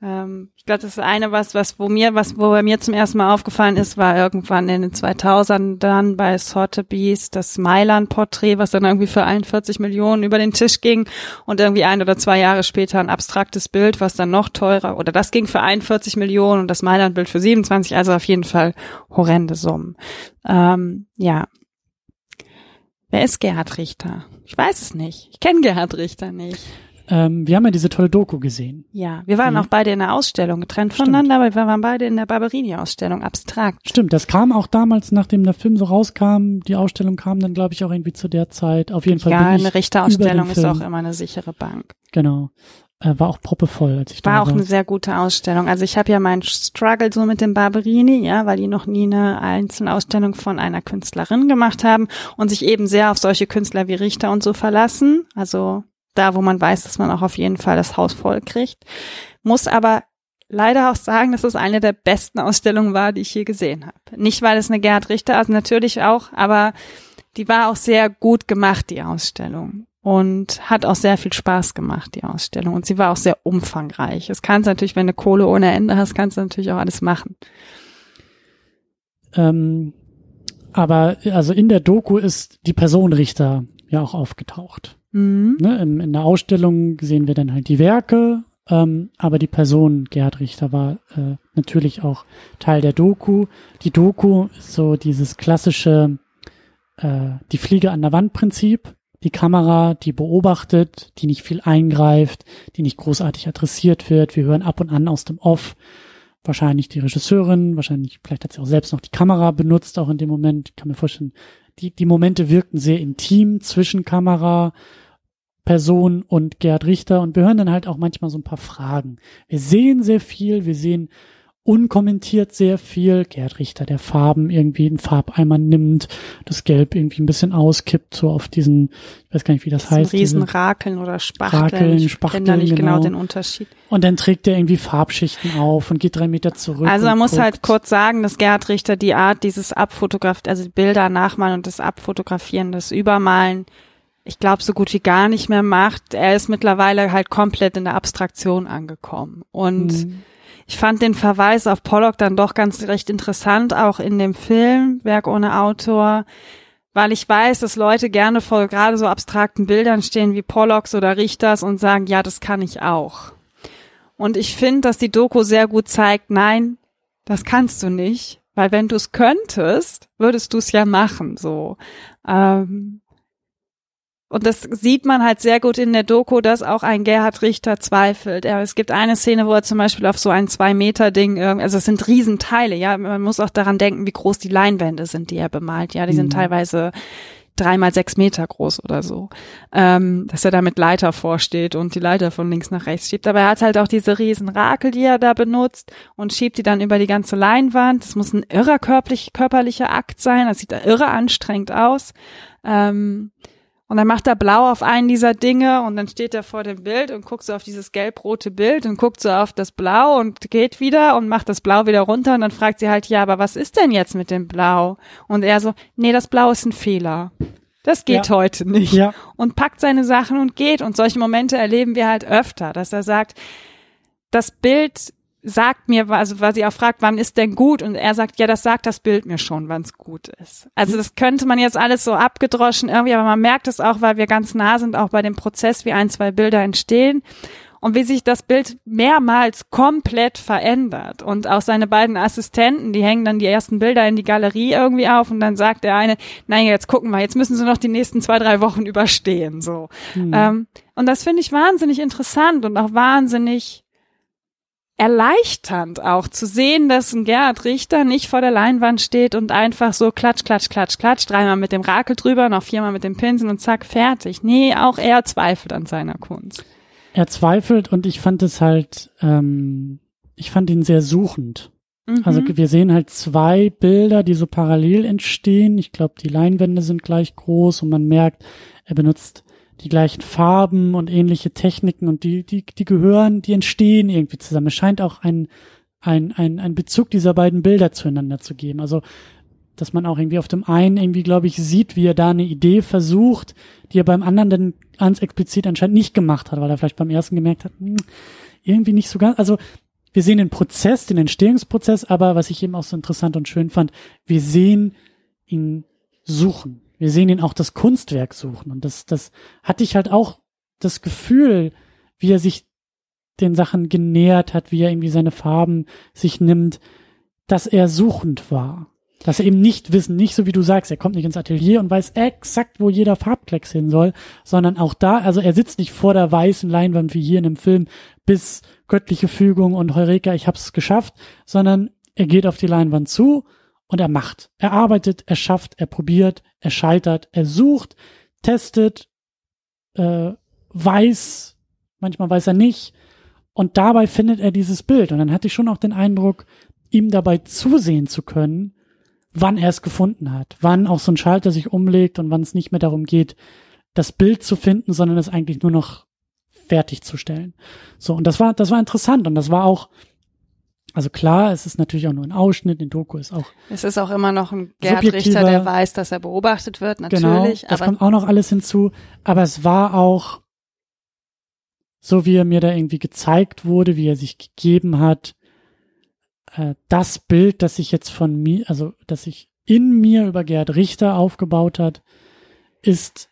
Speaker 2: Ähm, ich glaube, das eine was, was wo mir, was wo bei mir zum ersten Mal aufgefallen ist, war irgendwann in den 2000ern dann bei Sotheby's das Mailand-Porträt, was dann irgendwie für 41 Millionen über den Tisch ging und irgendwie ein oder zwei Jahre später ein abstraktes Bild, was dann noch teurer oder das ging für 41 Millionen und das Mailand-Bild für 27, also auf jeden Fall horrende Summen. Ähm, ja, Wer ist Gerhard Richter? Ich weiß es nicht. Ich kenne Gerhard Richter nicht.
Speaker 1: Ähm, wir haben ja diese tolle Doku gesehen.
Speaker 2: Ja, wir waren
Speaker 1: Mhm.
Speaker 2: auch beide in der Ausstellung, getrennt voneinander, aber wir waren beide in der Barberini-Ausstellung, abstrakt.
Speaker 1: Stimmt, das kam auch damals, nachdem der Film so rauskam. Die Ausstellung kam dann, glaube ich, auch irgendwie zu der Zeit. Auf jeden Fall
Speaker 2: Ja,
Speaker 1: bin ich
Speaker 2: eine Richterausstellung
Speaker 1: über
Speaker 2: ist auch immer eine sichere Bank.
Speaker 1: Genau. Äh, war auch proppevoll, als ich da
Speaker 2: War auch
Speaker 1: war.
Speaker 2: eine sehr gute Ausstellung. Also ich habe ja meinen Struggle so mit dem Barberini, ja, weil die noch nie eine einzelne Ausstellung von einer Künstlerin gemacht haben und sich eben sehr auf solche Künstler wie Richter und so verlassen. Also da, wo man weiß, dass man auch auf jeden Fall das Haus voll kriegt. Muss aber leider auch sagen, dass es eine der besten Ausstellungen war, die ich je gesehen habe. Nicht, weil es eine Gerhard Richter, also natürlich auch, aber die war auch sehr gut gemacht, die Ausstellung. Und hat auch sehr viel Spaß gemacht, die Ausstellung. Und sie war auch sehr umfangreich. Es kannst natürlich, wenn du Kohle ohne Ende hast, kannst du natürlich auch alles machen.
Speaker 1: Ähm, aber also in der Doku ist die Person Richter ja auch aufgetaucht.
Speaker 2: Mhm.
Speaker 1: Ne? In, in der Ausstellung sehen wir dann halt die Werke, ähm, aber die Person Gerhard Richter war äh, natürlich auch Teil der Doku. Die Doku ist so dieses klassische äh, die Fliege an der Wand Prinzip. Die Kamera, die beobachtet, die nicht viel eingreift, die nicht großartig adressiert wird. Wir hören ab und an aus dem Off wahrscheinlich die Regisseurin, wahrscheinlich, vielleicht hat sie auch selbst noch die Kamera benutzt, auch in dem Moment. Ich kann mir vorstellen, die, die Momente wirkten sehr intim zwischen Kamera, Person und Gerd Richter und wir hören dann halt auch manchmal so ein paar Fragen. Wir sehen sehr viel, wir sehen unkommentiert sehr viel. Gerd Richter, der Farben irgendwie in Farbeimer nimmt, das Gelb irgendwie ein bisschen auskippt, so auf diesen, ich weiß gar nicht, wie das, das heißt.
Speaker 2: Riesenrakeln oder Spachteln. Rakeln,
Speaker 1: ich Spachteln, kenne da nicht genau.
Speaker 2: genau den Unterschied.
Speaker 1: Und dann trägt er irgendwie Farbschichten auf und geht drei Meter zurück.
Speaker 2: Also man muss guckt. halt kurz sagen, dass Gerd Richter die Art dieses Abfotografieren, also Bilder nachmalen und das Abfotografieren, das Übermalen, ich glaube, so gut wie gar nicht mehr macht. Er ist mittlerweile halt komplett in der Abstraktion angekommen. Und mhm ich fand den Verweis auf Pollock dann doch ganz recht interessant, auch in dem Film Werk ohne Autor, weil ich weiß, dass Leute gerne vor gerade so abstrakten Bildern stehen wie Pollocks oder Richters und sagen, ja, das kann ich auch. Und ich finde, dass die Doku sehr gut zeigt, nein, das kannst du nicht, weil wenn du es könntest, würdest du es ja machen, so. Ähm, und das sieht man halt sehr gut in der Doku, dass auch ein Gerhard Richter zweifelt. Er, es gibt eine Szene, wo er zum Beispiel auf so ein Zwei-Meter-Ding, also es sind Riesenteile, ja. Man muss auch daran denken, wie groß die Leinwände sind, die er bemalt. Ja, die mhm. sind teilweise dreimal sechs Meter groß oder so. Ähm, dass er da mit Leiter vorsteht und die Leiter von links nach rechts schiebt. Aber er hat halt auch diese riesen Rakel, die er da benutzt und schiebt die dann über die ganze Leinwand. Das muss ein irrer körperlich, körperlicher Akt sein. Das sieht da irre anstrengend aus. Ähm, und dann macht er blau auf einen dieser Dinge und dann steht er vor dem Bild und guckt so auf dieses gelb-rote Bild und guckt so auf das Blau und geht wieder und macht das Blau wieder runter und dann fragt sie halt, ja, aber was ist denn jetzt mit dem Blau? Und er so, nee, das Blau ist ein Fehler. Das geht ja. heute nicht. Ja. Und packt seine Sachen und geht. Und solche Momente erleben wir halt öfter, dass er sagt, das Bild sagt mir, also weil sie auch fragt, wann ist denn gut? Und er sagt, ja, das sagt das Bild mir schon, wann es gut ist. Also das könnte man jetzt alles so abgedroschen irgendwie, aber man merkt es auch, weil wir ganz nah sind, auch bei dem Prozess, wie ein, zwei Bilder entstehen und wie sich das Bild mehrmals komplett verändert. Und auch seine beiden Assistenten, die hängen dann die ersten Bilder in die Galerie irgendwie auf und dann sagt der eine, nein, jetzt gucken wir, jetzt müssen sie noch die nächsten zwei, drei Wochen überstehen. So. Mhm. Ähm, und das finde ich wahnsinnig interessant und auch wahnsinnig erleichternd auch zu sehen, dass ein Gerhard Richter nicht vor der Leinwand steht und einfach so klatsch, klatsch, klatsch, klatsch, dreimal mit dem Rakel drüber, noch viermal mit dem Pinsel und zack, fertig. Nee, auch er zweifelt an seiner Kunst.
Speaker 1: Er zweifelt und ich fand es halt, ähm, ich fand ihn sehr suchend. Mhm. Also wir sehen halt zwei Bilder, die so parallel entstehen. Ich glaube, die Leinwände sind gleich groß und man merkt, er benutzt die gleichen Farben und ähnliche Techniken und die, die, die gehören, die entstehen irgendwie zusammen. Es scheint auch ein, ein, ein, ein Bezug dieser beiden Bilder zueinander zu geben. Also, dass man auch irgendwie auf dem einen irgendwie, glaube ich, sieht, wie er da eine Idee versucht, die er beim anderen dann ganz explizit anscheinend nicht gemacht hat, weil er vielleicht beim ersten gemerkt hat, hm, irgendwie nicht so ganz, also, wir sehen den Prozess, den Entstehungsprozess, aber was ich eben auch so interessant und schön fand, wir sehen ihn suchen. Wir sehen ihn auch das Kunstwerk suchen. Und das, das hatte ich halt auch das Gefühl, wie er sich den Sachen genähert hat, wie er irgendwie seine Farben sich nimmt, dass er suchend war. Dass er eben nicht wissen, nicht so wie du sagst, er kommt nicht ins Atelier und weiß exakt, wo jeder Farbklecks hin soll, sondern auch da, also er sitzt nicht vor der weißen Leinwand wie hier in dem Film bis göttliche Fügung und Heureka, ich hab's geschafft, sondern er geht auf die Leinwand zu und er macht. Er arbeitet, er schafft, er probiert, er scheitert, er sucht, testet, äh, weiß, manchmal weiß er nicht. Und dabei findet er dieses Bild. Und dann hatte ich schon auch den Eindruck, ihm dabei zusehen zu können, wann er es gefunden hat, wann auch so ein Schalter sich umlegt und wann es nicht mehr darum geht, das Bild zu finden, sondern es eigentlich nur noch fertigzustellen. So, und das war, das war interessant und das war auch, also klar, es ist natürlich auch nur ein Ausschnitt, in Doku ist auch.
Speaker 2: Es ist auch immer noch ein Gerd Richter, der weiß, dass er beobachtet wird,
Speaker 1: genau, natürlich. Genau, das kommt auch noch alles hinzu. Aber es war auch, so wie er mir da irgendwie gezeigt wurde, wie er sich gegeben hat, äh, das Bild, das sich jetzt von mir, also das sich in mir über Gerd Richter aufgebaut hat, ist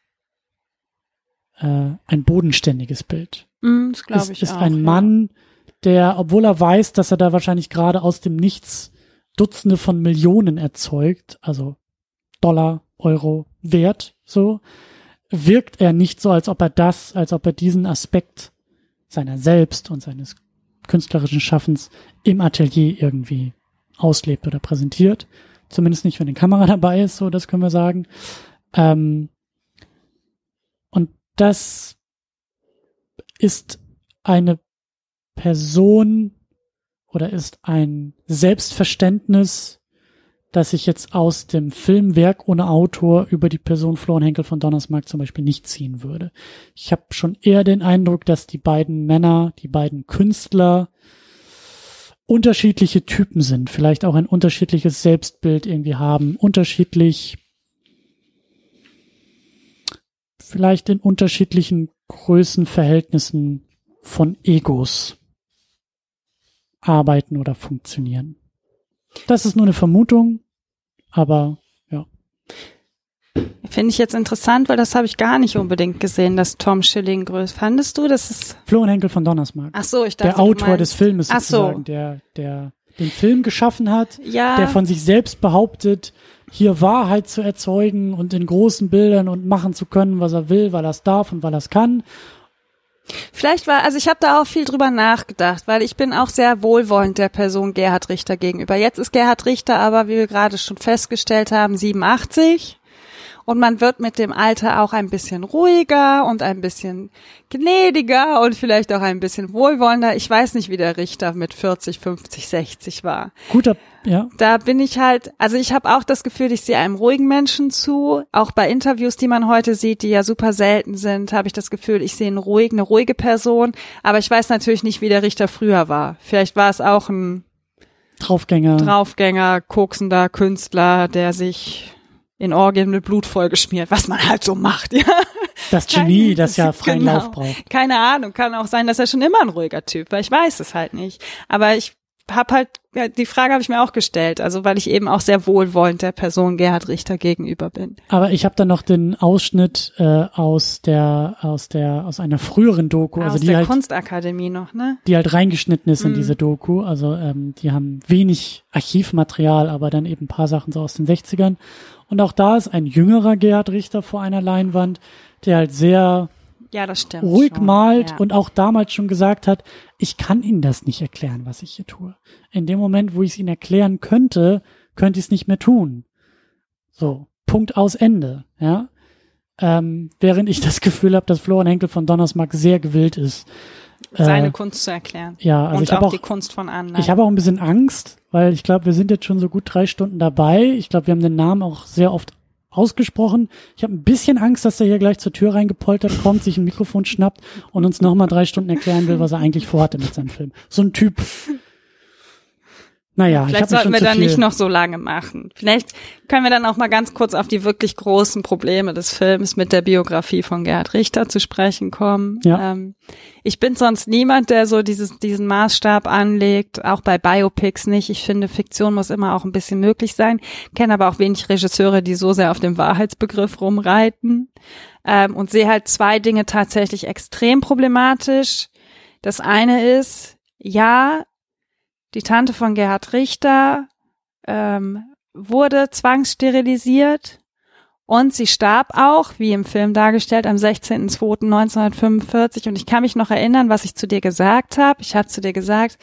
Speaker 1: äh, ein bodenständiges Bild.
Speaker 2: Mm, das glaube ich
Speaker 1: ist
Speaker 2: auch.
Speaker 1: Ist ein Mann, ja der, obwohl er weiß, dass er da wahrscheinlich gerade aus dem Nichts Dutzende von Millionen erzeugt, also Dollar, Euro wert, so, wirkt er nicht so, als ob er das, als ob er diesen Aspekt seiner selbst und seines künstlerischen Schaffens im Atelier irgendwie auslebt oder präsentiert. Zumindest nicht, wenn eine Kamera dabei ist, so, das können wir sagen. Ähm, und das ist eine Person oder ist ein Selbstverständnis, dass ich jetzt aus dem Filmwerk ohne Autor über die Person Florian Henkel von Donnersmarck zum Beispiel nicht ziehen würde. Ich habe schon eher den Eindruck, dass die beiden Männer, die beiden Künstler unterschiedliche Typen sind, vielleicht auch ein unterschiedliches Selbstbild irgendwie haben, unterschiedlich, vielleicht in unterschiedlichen Größenverhältnissen von Egos arbeiten oder funktionieren. Das ist nur eine Vermutung, aber ja.
Speaker 2: Finde ich jetzt interessant, weil das habe ich gar nicht unbedingt gesehen, dass Tom Schilling größt. Fandest du, das ist
Speaker 1: Florian Henkel von Donnersmarck.
Speaker 2: Ach so, ich dachte,
Speaker 1: der Autor
Speaker 2: meinst,
Speaker 1: des Filmes
Speaker 2: Ach so.
Speaker 1: der der den Film geschaffen hat,
Speaker 2: Ja.
Speaker 1: der von sich selbst behauptet, hier Wahrheit zu erzeugen und in großen Bildern und machen zu können, was er will, weil er es darf und weil er es kann.
Speaker 2: Vielleicht war, also ich habe da auch viel drüber nachgedacht, weil ich bin auch sehr wohlwollend der Person Gerhard Richter gegenüber. Jetzt ist Gerhard Richter aber, wie wir gerade schon festgestellt haben, 87 und man wird mit dem Alter auch ein bisschen ruhiger und ein bisschen gnädiger und vielleicht auch ein bisschen wohlwollender. Ich weiß nicht, wie der Richter mit 40, 50, 60 war
Speaker 1: Guter, ja,
Speaker 2: da bin ich halt, also ich habe auch das Gefühl, ich sehe einem ruhigen Menschen zu. Auch bei Interviews, die man heute sieht, die ja super selten sind, habe ich das Gefühl, ich sehe einen ruhig, eine ruhige Person. Aber ich weiß natürlich nicht, wie der Richter früher war. Vielleicht war es auch ein
Speaker 1: Draufgänger.
Speaker 2: Draufgänger, koksender Künstler, der sich in Orgien mit Blut vollgeschmiert, was man halt so macht, ja.
Speaker 1: das Genie, das ja
Speaker 2: Genau.
Speaker 1: freien Lauf braucht.
Speaker 2: Keine Ahnung, kann auch sein, dass er schon immer ein ruhiger Typ war. Ich weiß es halt nicht. Aber ich habe halt, ja, die Frage habe ich mir auch gestellt, also weil ich eben auch sehr wohlwollend der Person Gerhard Richter gegenüber bin.
Speaker 1: Aber ich habe dann noch den Ausschnitt äh, aus der aus der aus einer früheren Doku, also
Speaker 2: Aus
Speaker 1: die
Speaker 2: der
Speaker 1: halt
Speaker 2: Kunstakademie noch, ne?
Speaker 1: die halt reingeschnitten ist in
Speaker 2: Mhm.
Speaker 1: diese Doku. Also ähm, die haben wenig Archivmaterial, aber dann eben ein paar Sachen so aus den 60ern. Und auch da ist ein jüngerer Gerhard Richter vor einer Leinwand, der halt sehr
Speaker 2: Ja, das stimmt.
Speaker 1: ruhig
Speaker 2: schon.
Speaker 1: malt
Speaker 2: ja.
Speaker 1: und auch damals schon gesagt hat, ich kann Ihnen das nicht erklären, was ich hier tue. In dem Moment, wo ich es Ihnen erklären könnte, könnte ich es nicht mehr tun. So, Punkt aus Ende, ja. Ähm, während ich das Gefühl habe, dass Florian Henkel von Donnersmarck sehr gewillt ist.
Speaker 2: seine
Speaker 1: äh,
Speaker 2: Kunst zu erklären.
Speaker 1: Ja, also
Speaker 2: und
Speaker 1: ich
Speaker 2: auch,
Speaker 1: auch,
Speaker 2: die Kunst von anderen.
Speaker 1: ich habe auch ein bisschen Angst, weil ich glaube, wir sind jetzt schon so gut drei Stunden dabei. Ich glaube, wir haben den Namen auch sehr oft ausgesprochen. Ich habe ein bisschen Angst, dass er hier gleich zur Tür reingepoltert kommt, sich ein Mikrofon schnappt und uns nochmal drei Stunden erklären will, was er eigentlich vorhatte mit seinem Film. So ein Typ. Naja, ich
Speaker 2: Vielleicht sollten wir dann nicht noch so lange machen. Vielleicht können wir dann auch mal ganz kurz auf die wirklich großen Probleme des Films mit der Biografie von Gerhard Richter zu sprechen kommen.
Speaker 1: Ja.
Speaker 2: Ähm, ich bin sonst niemand, der so dieses, diesen Maßstab anlegt, auch bei Biopics nicht. Ich finde, Fiktion muss immer auch ein bisschen möglich sein. Kenne aber auch wenig Regisseure, die so sehr auf dem Wahrheitsbegriff rumreiten. Ähm, und sehe halt zwei Dinge tatsächlich extrem problematisch. Das eine ist, ja, die Tante von Gerhard Richter ähm, wurde zwangssterilisiert und sie starb auch, wie im Film dargestellt, am 16.02.1945. Und ich kann mich noch erinnern, was ich zu dir gesagt habe. Ich habe zu dir gesagt,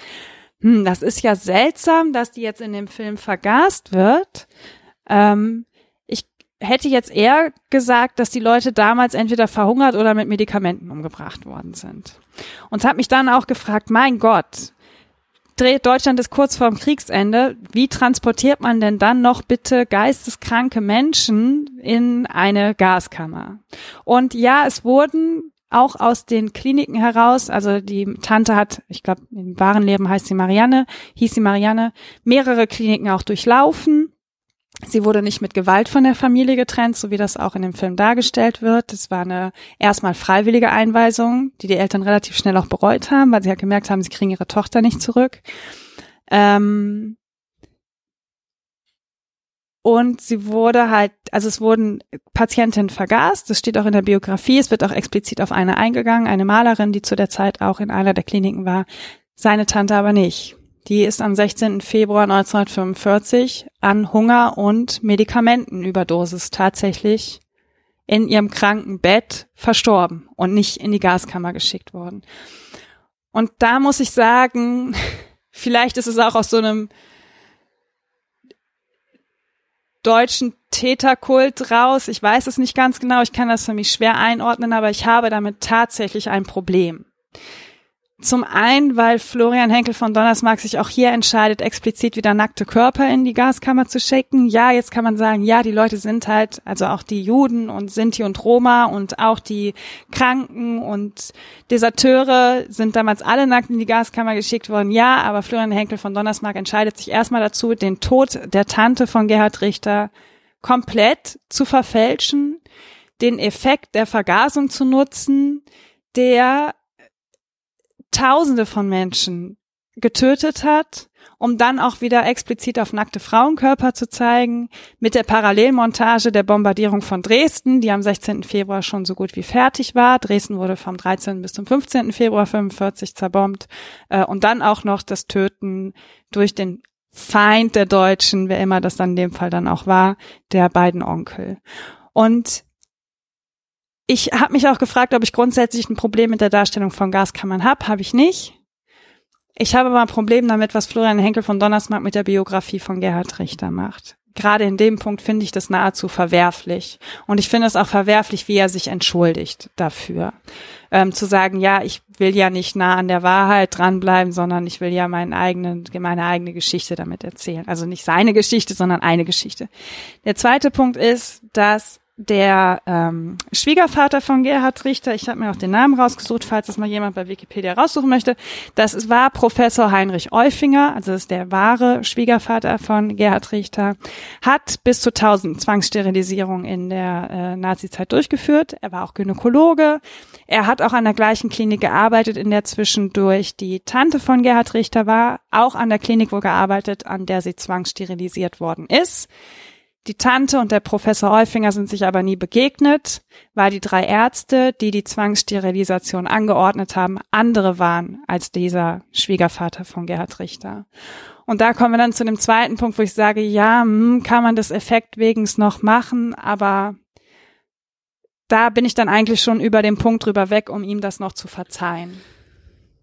Speaker 2: hm, das ist ja seltsam, dass die jetzt in dem Film vergast wird. Ähm, ich hätte jetzt eher gesagt, dass die Leute damals entweder verhungert oder mit Medikamenten umgebracht worden sind. Und habe mich dann auch gefragt, mein Gott, Deutschland ist kurz vorm Kriegsende. Wie transportiert man denn dann noch bitte geisteskranke Menschen in eine Gaskammer? Und ja, es wurden auch aus den Kliniken heraus, also die Tante hat, ich glaube, im wahren Leben heißt sie Marianne, hieß sie Marianne, mehrere Kliniken auch durchlaufen. Sie wurde nicht mit Gewalt von der Familie getrennt, so wie das auch in dem Film dargestellt wird. Es war eine erstmal freiwillige Einweisung, die die Eltern relativ schnell auch bereut haben, weil sie ja gemerkt haben, sie kriegen ihre Tochter nicht zurück. Ähm und sie wurde halt, also es wurden Patientinnen vergast, das steht auch in der Biografie, es wird auch explizit auf eine eingegangen, eine Malerin, die zu der Zeit auch in einer der Kliniken war, seine Tante aber nicht. Die ist am 16. Februar 1945 an Hunger und Medikamentenüberdosis tatsächlich in ihrem kranken Bett verstorben und nicht in die Gaskammer geschickt worden. Und da muss ich sagen, vielleicht ist es auch aus so einem deutschen Täterkult raus. Ich weiß es nicht ganz genau. Ich kann das für mich schwer einordnen, aber ich habe damit tatsächlich ein Problem. Zum einen, weil Florian Henkel von Donnersmarck sich auch hier entscheidet, explizit wieder nackte Körper in die Gaskammer zu schicken. Ja, jetzt kann man sagen, ja, die Leute sind halt, also auch die Juden und Sinti und Roma und auch die Kranken und Deserteure sind damals alle nackt in die Gaskammer geschickt worden. Ja, aber Florian Henkel von Donnersmarck entscheidet sich erstmal dazu, den Tod der Tante von Gerhard Richter komplett zu verfälschen, den Effekt der Vergasung zu nutzen, der Tausende von Menschen getötet hat, um dann auch wieder explizit auf nackte Frauenkörper zu zeigen, mit der Parallelmontage der Bombardierung von Dresden, die am 16. Februar schon so gut wie fertig war. Dresden wurde vom 13. bis zum 15. Februar 45 zerbombt äh, und dann auch noch das Töten durch den Feind der Deutschen, wer immer das dann in dem Fall dann auch war, der beiden Onkel. Und ich habe mich auch gefragt, ob ich grundsätzlich ein Problem mit der Darstellung von Gaskammern habe. Habe ich nicht. Ich habe aber ein Problem damit, was Florian Henkel von Donnersmarck mit der Biografie von Gerhard Richter macht. Gerade in dem Punkt finde ich das nahezu verwerflich. Und ich finde es auch verwerflich, wie er sich entschuldigt dafür. Ähm, zu sagen, ja, ich will ja nicht nah an der Wahrheit dranbleiben, sondern ich will ja meinen eigenen, meine eigene Geschichte damit erzählen. Also nicht seine Geschichte, sondern eine Geschichte. Der zweite Punkt ist, dass der ähm, Schwiegervater von Gerhard Richter, ich habe mir auch den Namen rausgesucht, falls das mal jemand bei Wikipedia raussuchen möchte, das war Professor Heinrich Eufinger, also das ist der wahre Schwiegervater von Gerhard Richter, hat bis zu 1000 Zwangssterilisierungen in der äh, Nazizeit durchgeführt. Er war auch Gynäkologe. Er hat auch an der gleichen Klinik gearbeitet, in der zwischendurch die Tante von Gerhard Richter war, auch an der Klinik wo gearbeitet, an der sie zwangssterilisiert worden ist. Die Tante und der Professor Häufinger sind sich aber nie begegnet, weil die drei Ärzte, die die Zwangssterilisation angeordnet haben, andere waren als dieser Schwiegervater von Gerhard Richter. Und da kommen wir dann zu dem zweiten Punkt, wo ich sage, ja, hm, kann man das Effekt wegens noch machen, aber da bin ich dann eigentlich schon über den Punkt drüber weg, um ihm das noch zu verzeihen.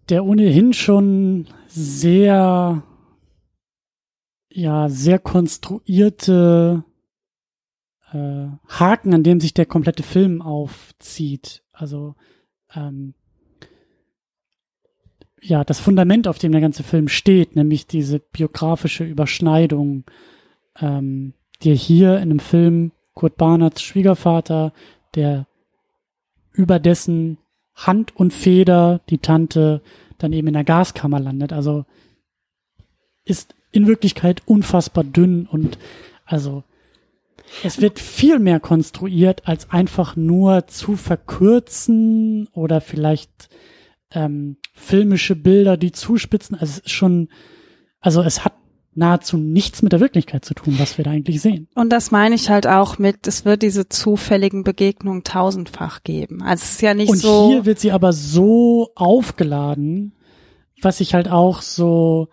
Speaker 1: Der ohnehin schon sehr, ja, sehr konstruierte äh, Haken, an dem sich der komplette Film aufzieht. Also ähm, ja, das Fundament, auf dem der ganze Film steht, nämlich diese biografische Überschneidung, ähm, die hier in dem Film Kurt Barnerts Schwiegervater, der über dessen Hand und Feder die Tante dann eben in der Gaskammer landet. Also ist in Wirklichkeit unfassbar dünn und also es wird viel mehr konstruiert, als einfach nur zu verkürzen oder vielleicht ähm, filmische Bilder, die zuspitzen. Also es ist schon, also es hat nahezu nichts mit der Wirklichkeit zu tun, was wir da eigentlich sehen.
Speaker 2: Und das meine ich halt auch mit, es wird diese zufälligen Begegnungen tausendfach geben. Also es ist ja nicht
Speaker 1: Und
Speaker 2: so.
Speaker 1: Und hier wird sie aber so aufgeladen, was ich halt auch so,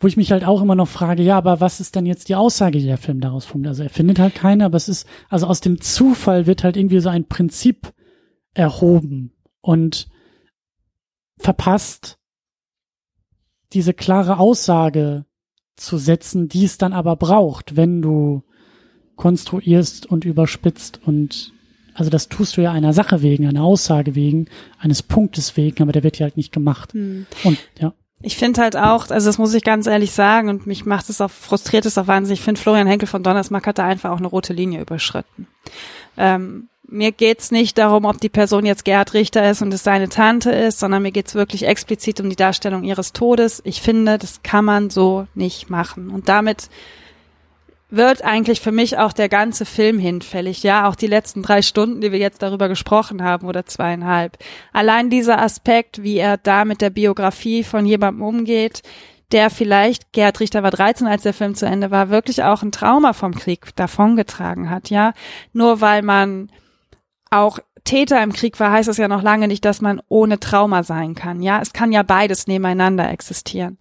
Speaker 1: wo ich mich halt auch immer noch frage, ja, aber was ist denn jetzt die Aussage, die der Film daraus formt? Also er findet halt keine, aber es ist, also aus dem Zufall wird halt irgendwie so ein Prinzip erhoben und verpasst diese klare Aussage zu setzen, die es dann aber braucht, wenn du konstruierst und überspitzt und also das tust du ja einer Sache wegen, einer Aussage wegen, eines Punktes wegen, aber der wird ja halt nicht gemacht. Hm. Und ja.
Speaker 2: Ich finde halt auch, also das muss ich ganz ehrlich sagen und mich macht es auch, frustriert es auch wahnsinnig. Ich finde, Florian Henkel von Donnersmarck hat da einfach auch eine rote Linie überschritten. Ähm, mir geht's nicht darum, ob die Person jetzt Gerhard Richter ist und es seine Tante ist, sondern mir geht's wirklich explizit um die Darstellung ihres Todes. Ich finde, das kann man so nicht machen. Und damit wird eigentlich für mich auch der ganze Film hinfällig. Ja, auch die letzten drei Stunden, die wir jetzt darüber gesprochen haben oder zweieinhalb. Allein dieser Aspekt, wie er da mit der Biografie von jemandem umgeht, der vielleicht, Gerhard Richter war 13, als der Film zu Ende war, wirklich auch ein Trauma vom Krieg davongetragen hat, ja. Nur weil man auch Täter im Krieg war, heißt es ja noch lange nicht, dass man ohne Trauma sein kann, ja. Es kann ja beides nebeneinander existieren.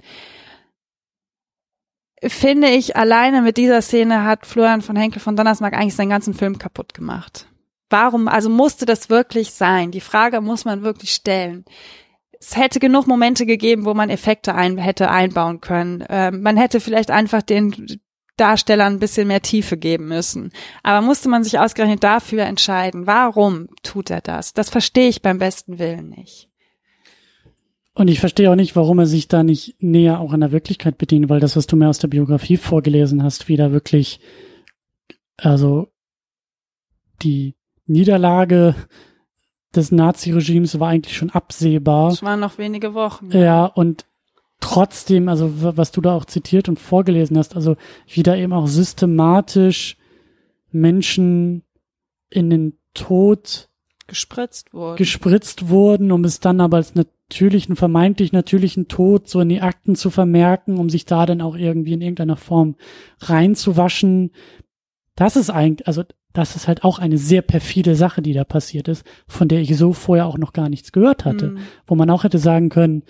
Speaker 2: Finde ich, alleine mit dieser Szene hat Florian von Henkel von Donnersmarck eigentlich seinen ganzen Film kaputt gemacht. Warum, also musste das wirklich sein? Die Frage muss man wirklich stellen. Es hätte genug Momente gegeben, wo man Effekte ein, hätte einbauen können. Ähm, man hätte vielleicht einfach den Darstellern ein bisschen mehr Tiefe geben müssen. Aber musste man sich ausgerechnet dafür entscheiden? Warum tut er das? Das verstehe ich beim besten Willen nicht.
Speaker 1: Und ich verstehe auch nicht, warum er sich da nicht näher auch an der Wirklichkeit bedient, weil das, was du mir aus der Biografie vorgelesen hast, wieder wirklich, also die Niederlage des Naziregimes war eigentlich schon absehbar.
Speaker 2: Es waren noch wenige Wochen.
Speaker 1: Ja, und trotzdem, also was du da auch zitiert und vorgelesen hast, also wie da eben auch systematisch Menschen in den Tod
Speaker 2: gespritzt wurden.
Speaker 1: gespritzt wurden, um es dann aber als natürlichen, vermeintlich natürlichen Tod so in die Akten zu vermerken, um sich da dann auch irgendwie in irgendeiner Form reinzuwaschen. Das ist eigentlich, also das ist halt auch eine sehr perfide Sache, die da passiert ist, von der ich so vorher auch noch gar nichts gehört hatte. Mhm. Wo man auch hätte sagen können,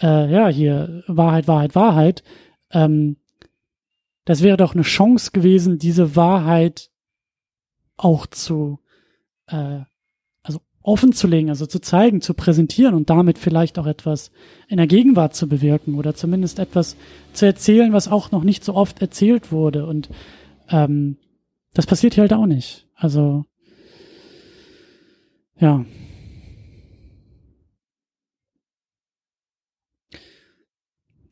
Speaker 1: äh, ja, hier Wahrheit, Wahrheit, Wahrheit. Ähm, das wäre doch eine Chance gewesen, diese Wahrheit auch zu äh, offen zu legen, also zu zeigen, zu präsentieren und damit vielleicht auch etwas in der Gegenwart zu bewirken oder zumindest etwas zu erzählen, was auch noch nicht so oft erzählt wurde. Und ähm, das passiert hier halt auch nicht. Also ja.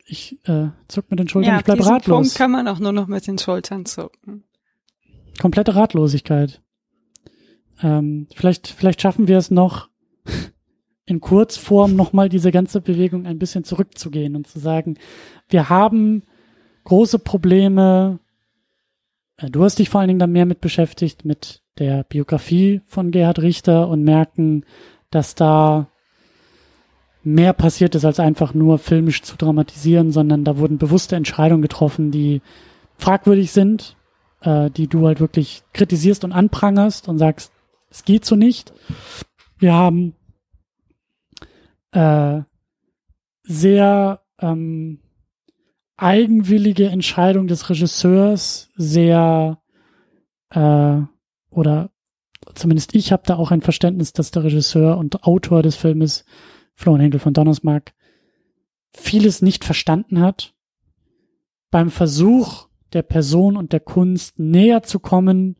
Speaker 1: Ich äh, zuck mit den Schultern,
Speaker 2: ja,
Speaker 1: ich bleib ratlos.
Speaker 2: Punkt kann man auch nur noch mit den Schultern zucken.
Speaker 1: Komplette Ratlosigkeit. Ähm, vielleicht, vielleicht schaffen wir es noch in Kurzform nochmal diese ganze Bewegung ein bisschen zurückzugehen und zu sagen, wir haben große Probleme. Äh, du hast dich vor allen Dingen dann mehr mit beschäftigt, mit der Biografie von Gerhard Richter und merken, dass da mehr passiert ist, als einfach nur filmisch zu dramatisieren, sondern da wurden bewusste Entscheidungen getroffen, die fragwürdig sind, äh, die du halt wirklich kritisierst und anprangerst und sagst, es geht so nicht. Wir haben äh, sehr ähm, eigenwillige Entscheidung des Regisseurs, sehr äh, oder zumindest ich habe da auch ein Verständnis, dass der Regisseur und Autor des Filmes Florian Henkel von Donnersmarck vieles nicht verstanden hat. Beim Versuch der Person und der Kunst näher zu kommen,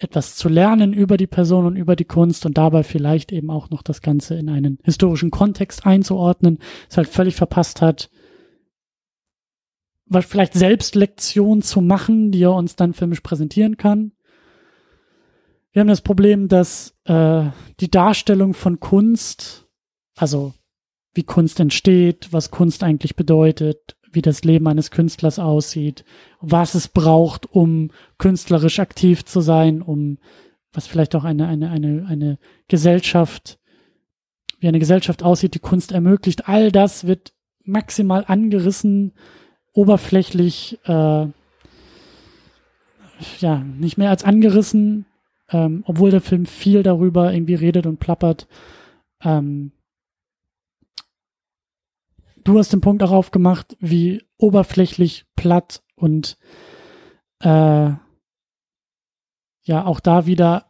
Speaker 1: etwas zu lernen über die Person und über die Kunst und dabei vielleicht eben auch noch das Ganze in einen historischen Kontext einzuordnen, es halt völlig verpasst hat, vielleicht selbst Lektion zu machen, die er uns dann filmisch präsentieren kann. Wir haben das Problem, dass äh, die Darstellung von Kunst, also wie Kunst entsteht, was Kunst eigentlich bedeutet, wie das Leben eines Künstlers aussieht, was es braucht, um künstlerisch aktiv zu sein, um was vielleicht auch eine, eine, eine, eine Gesellschaft, wie eine Gesellschaft aussieht, die Kunst ermöglicht. All das wird maximal angerissen, oberflächlich, äh, ja, nicht mehr als angerissen, ähm, obwohl der Film viel darüber irgendwie redet und plappert. Ähm, du hast den Punkt auch aufgemacht, wie oberflächlich, platt und äh, ja auch da wieder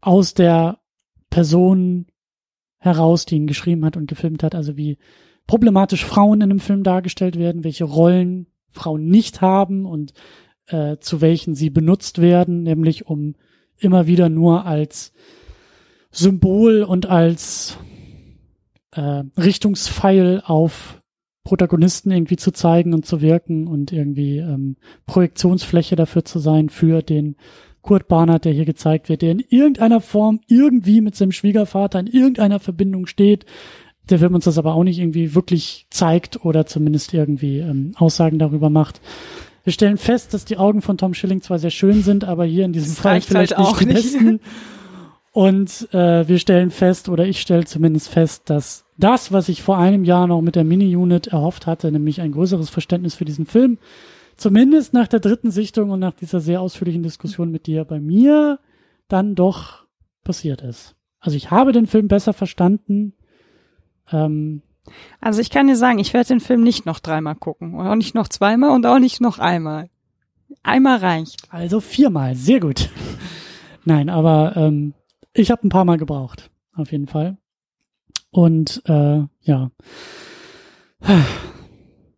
Speaker 1: aus der Person heraus, die ihn geschrieben hat und gefilmt hat, also wie problematisch Frauen in einem Film dargestellt werden, welche Rollen Frauen nicht haben und äh, zu welchen sie benutzt werden, nämlich um immer wieder nur als Symbol und als äh, Richtungspfeil auf Protagonisten irgendwie zu zeigen und zu wirken und irgendwie ähm, Projektionsfläche dafür zu sein für den Kurt Barnard, der hier gezeigt wird, der in irgendeiner Form irgendwie mit seinem Schwiegervater in irgendeiner Verbindung steht. Der Film uns das aber auch nicht irgendwie wirklich zeigt oder zumindest irgendwie ähm, Aussagen darüber macht. Wir stellen fest, dass die Augen von Tom Schilling zwar sehr schön sind, aber hier in diesem Fall vielleicht halt auch nicht die besten. Und äh, wir stellen fest, oder ich stelle zumindest fest, dass das, was ich vor einem Jahr noch mit der Mini-Unit erhofft hatte, nämlich ein größeres Verständnis für diesen Film, zumindest nach der dritten Sichtung und nach dieser sehr ausführlichen Diskussion mit dir bei mir dann doch passiert ist. Also ich habe den Film besser verstanden. Ähm,
Speaker 2: Also ich kann dir sagen, ich werde den Film nicht noch dreimal gucken. Und auch nicht noch zweimal und auch nicht noch einmal. Einmal reicht.
Speaker 1: Also viermal, sehr gut. Nein, aber ähm, ich habe ein paar Mal gebraucht, auf jeden Fall. Und äh, ja.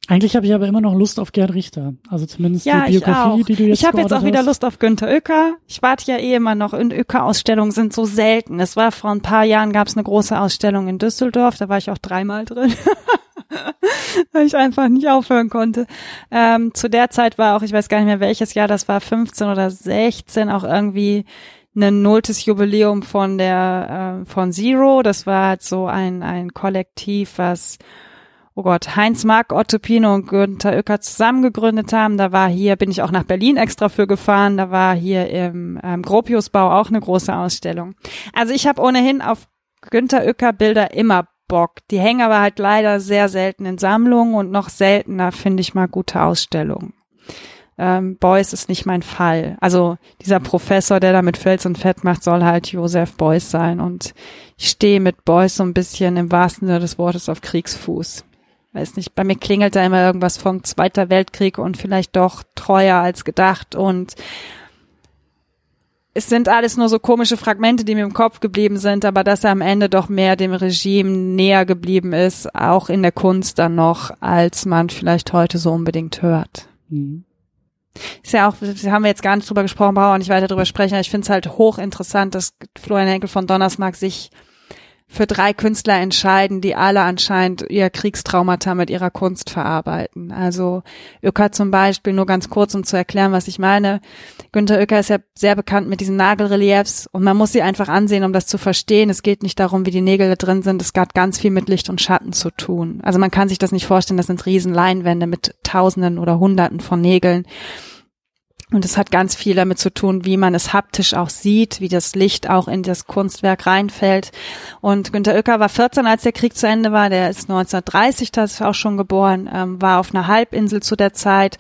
Speaker 1: Eigentlich habe ich aber immer noch Lust auf Gerd Richter. Also zumindest
Speaker 2: ja,
Speaker 1: die Biografie, die du jetzt
Speaker 2: Ich habe jetzt auch wieder. Lust auf Günther Oecker. Ich warte ja eh immer noch. Und Oecker-Ausstellungen sind so selten. Es war vor ein paar Jahren gab es eine große Ausstellung in Düsseldorf. Da war ich auch dreimal drin. weil ich einfach nicht aufhören konnte. Ähm, zu der Zeit war auch, ich weiß gar nicht mehr welches Jahr, das war 15 oder 16, auch irgendwie ein nulltes Jubiläum von der äh, von Zero. Das war halt so ein ein Kollektiv, was oh Gott, Heinz Mark, Otto Pino und Günther Oecker zusammen gegründet haben. Da war hier, bin ich auch nach Berlin extra für gefahren, da war hier im ähm, Gropiusbau auch eine große Ausstellung. Also ich habe ohnehin auf Günther Oecker Bilder immer Bock. Die hängen aber halt leider sehr selten in Sammlungen und noch seltener finde ich mal gute Ausstellungen. Ähm, Beuys ist nicht mein Fall. Also dieser Professor, der da mit Fels und Fett macht, soll halt Josef Beuys sein. Und ich stehe mit Beuys so ein bisschen im wahrsten Sinne des Wortes auf Kriegsfuß. Weiß nicht, bei mir klingelt da immer irgendwas vom Zweiter Weltkrieg und vielleicht doch treuer als gedacht. Und es sind alles nur so komische Fragmente, die mir im Kopf geblieben sind, aber dass er am Ende doch mehr dem Regime näher geblieben ist, auch in der Kunst dann noch, als man vielleicht heute so unbedingt hört.
Speaker 1: Mhm.
Speaker 2: Ist ja auch, wir haben jetzt gar nicht drüber gesprochen, brauchen auch nicht weiter drüber sprechen, ich finde es halt hochinteressant, dass Florian Henkel von Donnersmarck sich für drei Künstler entscheiden, die alle anscheinend ihr Kriegstraumata mit ihrer Kunst verarbeiten. Also Uecker zum Beispiel, nur ganz kurz, um zu erklären, was ich meine. Günter Uecker ist ja sehr bekannt mit diesen Nagelreliefs und man muss sie einfach ansehen, um das zu verstehen. Es geht nicht darum, wie die Nägel da drin sind. Es hat ganz viel mit Licht und Schatten zu tun. Also man kann sich das nicht vorstellen, das sind riesen Leinwände mit Tausenden oder Hunderten von Nägeln. Und es hat ganz viel damit zu tun, wie man es haptisch auch sieht, wie das Licht auch in das Kunstwerk reinfällt. Und Günter Oecker war 14, als der Krieg zu Ende war. Der ist 1930 das ist auch schon geboren, ähm, war auf einer Halbinsel zu der Zeit.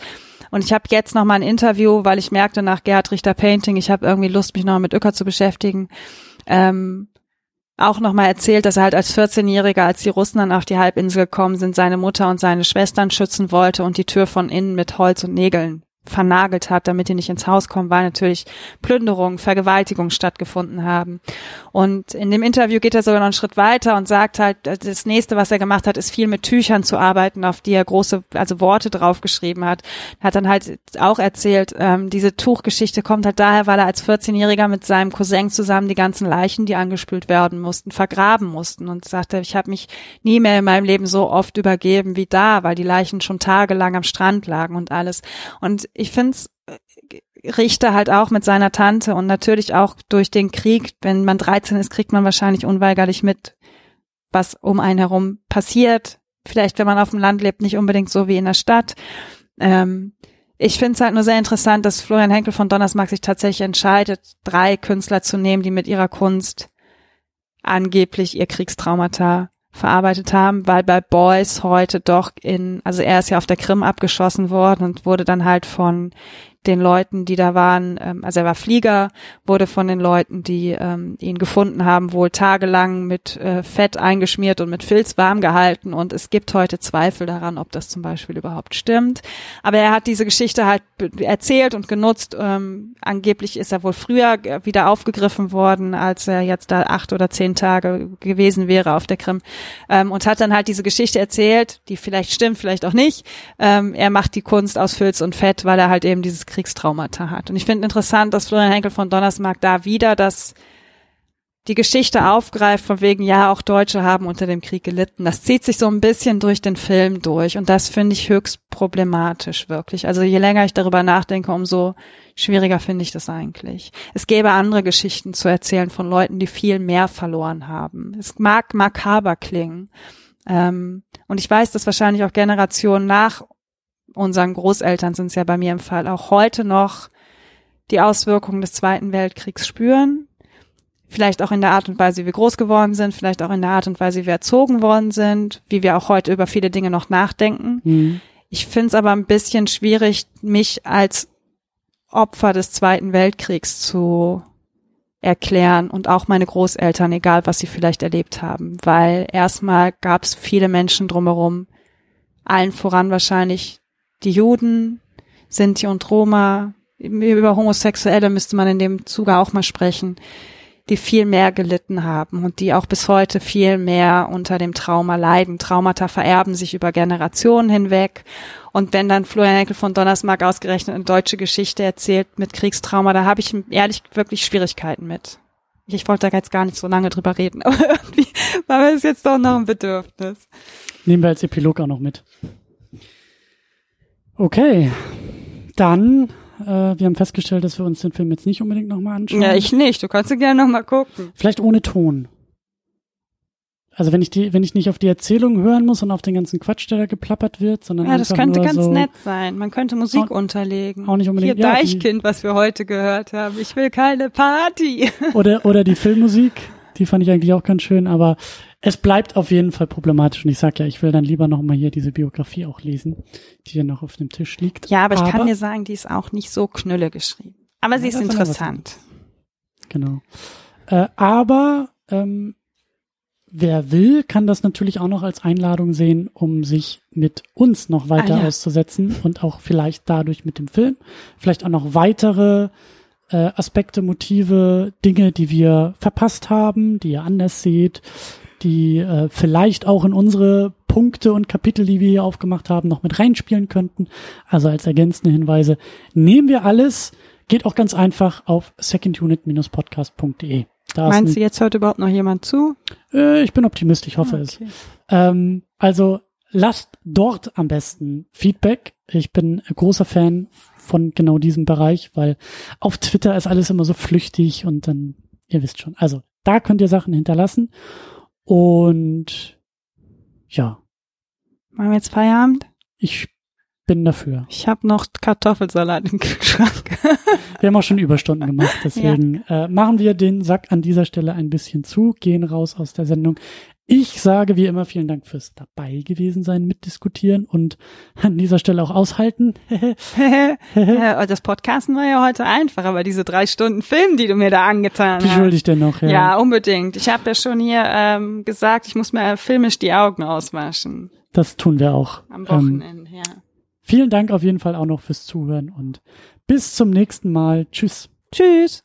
Speaker 2: Und ich habe jetzt noch mal ein Interview, weil ich merkte nach Gerhard Richter Painting, ich habe irgendwie Lust, mich noch mit Oecker zu beschäftigen. Ähm, auch nochmal erzählt, dass er halt als 14-Jähriger, als die Russen dann auf die Halbinsel gekommen sind, seine Mutter und seine Schwestern schützen wollte und die Tür von innen mit Holz und Nägeln vernagelt hat, damit die nicht ins Haus kommen, weil natürlich Plünderungen, Vergewaltigungen stattgefunden haben. Und in dem Interview geht er sogar noch einen Schritt weiter und sagt halt, das nächste, was er gemacht hat, ist viel mit Tüchern zu arbeiten, auf die er große, also Worte draufgeschrieben hat. Hat dann halt auch erzählt, ähm, diese Tuchgeschichte kommt halt daher, weil er als 14-Jähriger mit seinem Cousin zusammen die ganzen Leichen, die angespült werden mussten, vergraben mussten und sagte, ich habe mich nie mehr in meinem Leben so oft übergeben wie da, weil die Leichen schon tagelang am Strand lagen und alles. Und ich finde es Richter halt auch mit seiner Tante und natürlich auch durch den Krieg, wenn man 13 ist, kriegt man wahrscheinlich unweigerlich mit, was um einen herum passiert. Vielleicht, wenn man auf dem Land lebt, nicht unbedingt so wie in der Stadt. Ähm, ich finde es halt nur sehr interessant, dass Florian Henkel von Donnersmarck sich tatsächlich entscheidet, drei Künstler zu nehmen, die mit ihrer Kunst angeblich ihr Kriegstraumata verarbeitet haben, weil bei Boys heute doch in, also er ist ja auf der Krim abgeschossen worden und wurde dann halt von den Leuten, die da waren, ähm, also er war Flieger, wurde von den Leuten, die ähm, ihn gefunden haben, wohl tagelang mit äh, Fett eingeschmiert und mit Filz warm gehalten. Und es gibt heute Zweifel daran, ob das zum Beispiel überhaupt stimmt. Aber er hat diese Geschichte halt erzählt und genutzt. Ähm, angeblich ist er wohl früher wieder aufgegriffen worden, als er jetzt da acht oder zehn Tage gewesen wäre auf der Krim. Ähm, und hat dann halt diese Geschichte erzählt, die vielleicht stimmt, vielleicht auch nicht. Ähm, er macht die Kunst aus Filz und Fett, weil er halt eben dieses Kriegstraumata hat. Und ich finde interessant, dass Florian Henkel von Donnersmarck da wieder das die Geschichte aufgreift, von wegen, ja, auch Deutsche haben unter dem Krieg gelitten. Das zieht sich so ein bisschen durch den Film durch und das finde ich höchst problematisch, wirklich. Also je länger ich darüber nachdenke, umso schwieriger finde ich das eigentlich. Es gäbe andere Geschichten zu erzählen von Leuten, die viel mehr verloren haben. Es mag makaber klingen. Ähm, und ich weiß, dass wahrscheinlich auch Generationen nach unseren Großeltern sind es ja bei mir im Fall auch heute noch die Auswirkungen des Zweiten Weltkriegs spüren. Vielleicht auch in der Art und Weise, wie wir groß geworden sind, vielleicht auch in der Art und Weise, wie wir erzogen worden sind, wie wir auch heute über viele Dinge noch nachdenken.
Speaker 1: Mhm.
Speaker 2: Ich finde es aber ein bisschen schwierig, mich als Opfer des Zweiten Weltkriegs zu erklären und auch meine Großeltern, egal was sie vielleicht erlebt haben, weil erstmal gab es viele Menschen drumherum, allen voran wahrscheinlich die Juden, Sinti und Roma, über Homosexuelle müsste man in dem Zuge auch mal sprechen, die viel mehr gelitten haben und die auch bis heute viel mehr unter dem Trauma leiden. Traumata vererben sich über Generationen hinweg. Und wenn dann Florian Henkel von Donnersmarck ausgerechnet eine deutsche Geschichte erzählt mit Kriegstrauma, da habe ich ehrlich wirklich Schwierigkeiten mit. Ich wollte da jetzt gar nicht so lange drüber reden, aber irgendwie war mir das jetzt doch noch ein Bedürfnis.
Speaker 1: Nehmen wir als Epilog auch noch mit. Okay, dann äh, wir haben festgestellt, dass wir uns den Film jetzt nicht unbedingt nochmal anschauen.
Speaker 2: Ja, ich nicht. Du kannst ihn gerne nochmal gucken.
Speaker 1: Vielleicht ohne Ton. Also wenn ich die, wenn ich nicht auf die Erzählung hören muss und auf den ganzen Quatsch, der da geplappert wird, sondern
Speaker 2: ja, das könnte ganz
Speaker 1: so,
Speaker 2: nett sein. Man könnte Musik
Speaker 1: Auch-
Speaker 2: unterlegen.
Speaker 1: auch nicht unbedingt-
Speaker 2: Hier
Speaker 1: ja,
Speaker 2: Deichkind, was wir heute gehört haben. Ich will keine Party.
Speaker 1: Oder oder die Filmmusik, die fand ich eigentlich auch ganz schön, aber es bleibt auf jeden Fall problematisch und ich sag ja, ich will dann lieber nochmal hier diese Biografie auch lesen, die hier noch auf dem Tisch liegt.
Speaker 2: Ja, aber ich kann dir sagen, die ist auch nicht so knülle geschrieben. Aber sie
Speaker 1: Ja,
Speaker 2: ist
Speaker 1: aber
Speaker 2: interessant.
Speaker 1: Genau. Äh, aber ähm, wer will, kann das natürlich auch noch als Einladung sehen, um sich mit uns noch weiter
Speaker 2: Ah, ja.
Speaker 1: auszusetzen und auch vielleicht dadurch mit dem Film, vielleicht auch noch weitere äh, Aspekte, Motive, Dinge, die wir verpasst haben, die ihr anders seht, die äh, vielleicht auch in unsere Punkte und Kapitel, die wir hier aufgemacht haben, noch mit reinspielen könnten. Also als ergänzende Hinweise nehmen wir alles. Geht auch ganz einfach auf secondunit-podcast.de. Da
Speaker 2: Meinst du, jetzt hört überhaupt noch jemand zu?
Speaker 1: äh, ich bin Optimist, ich hoffe es.
Speaker 2: Okay.
Speaker 1: Ähm, also lasst dort am besten Feedback. Ich bin ein großer Fan von genau diesem Bereich, weil auf Twitter ist alles immer so flüchtig und dann, ihr wisst schon. Also da könnt ihr Sachen hinterlassen. Und ja,
Speaker 2: Machen wir jetzt Feierabend?
Speaker 1: ich bin dafür.
Speaker 2: Ich habe noch Kartoffelsalat im Kühlschrank.
Speaker 1: Wir haben auch schon Überstunden gemacht, deswegen äh, machen wir den Sack an dieser Stelle ein bisschen zu, gehen raus aus der Sendung. Ich sage wie immer vielen Dank fürs dabei gewesen sein, mitdiskutieren und an dieser Stelle auch aushalten.
Speaker 2: Das Podcasten war ja heute einfach, aber diese drei Stunden Film, die du mir da angetan
Speaker 1: Die
Speaker 2: hast.
Speaker 1: schulde ich dir noch, ja.
Speaker 2: Ja, unbedingt. Ich habe ja schon hier ähm, gesagt, ich muss mir filmisch die Augen auswaschen.
Speaker 1: Das tun wir auch.
Speaker 2: Am
Speaker 1: Ähm,
Speaker 2: Wochenende, ja.
Speaker 1: vielen Dank auf jeden Fall auch noch fürs Zuhören und bis zum nächsten Mal. Tschüss.
Speaker 2: Tschüss.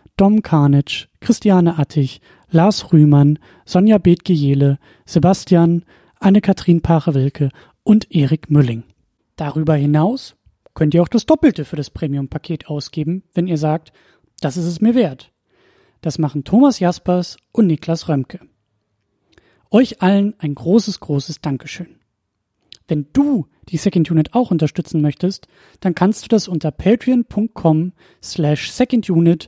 Speaker 1: Dom Karnitsch, Christiane Attich, Lars Rühmann, Sonja Bethge-Jele, Sebastian, Anne-Kathrin Pache-Wilke und Erik Mülling. Darüber hinaus könnt ihr auch das Doppelte für das Premium-Paket ausgeben, wenn ihr sagt, das ist es mir wert. Das machen Thomas Jaspers und Niklas Römke. Euch allen ein großes, großes Dankeschön. Wenn du die Second Unit auch unterstützen möchtest, dann kannst du das unter patreon.com slash secondunit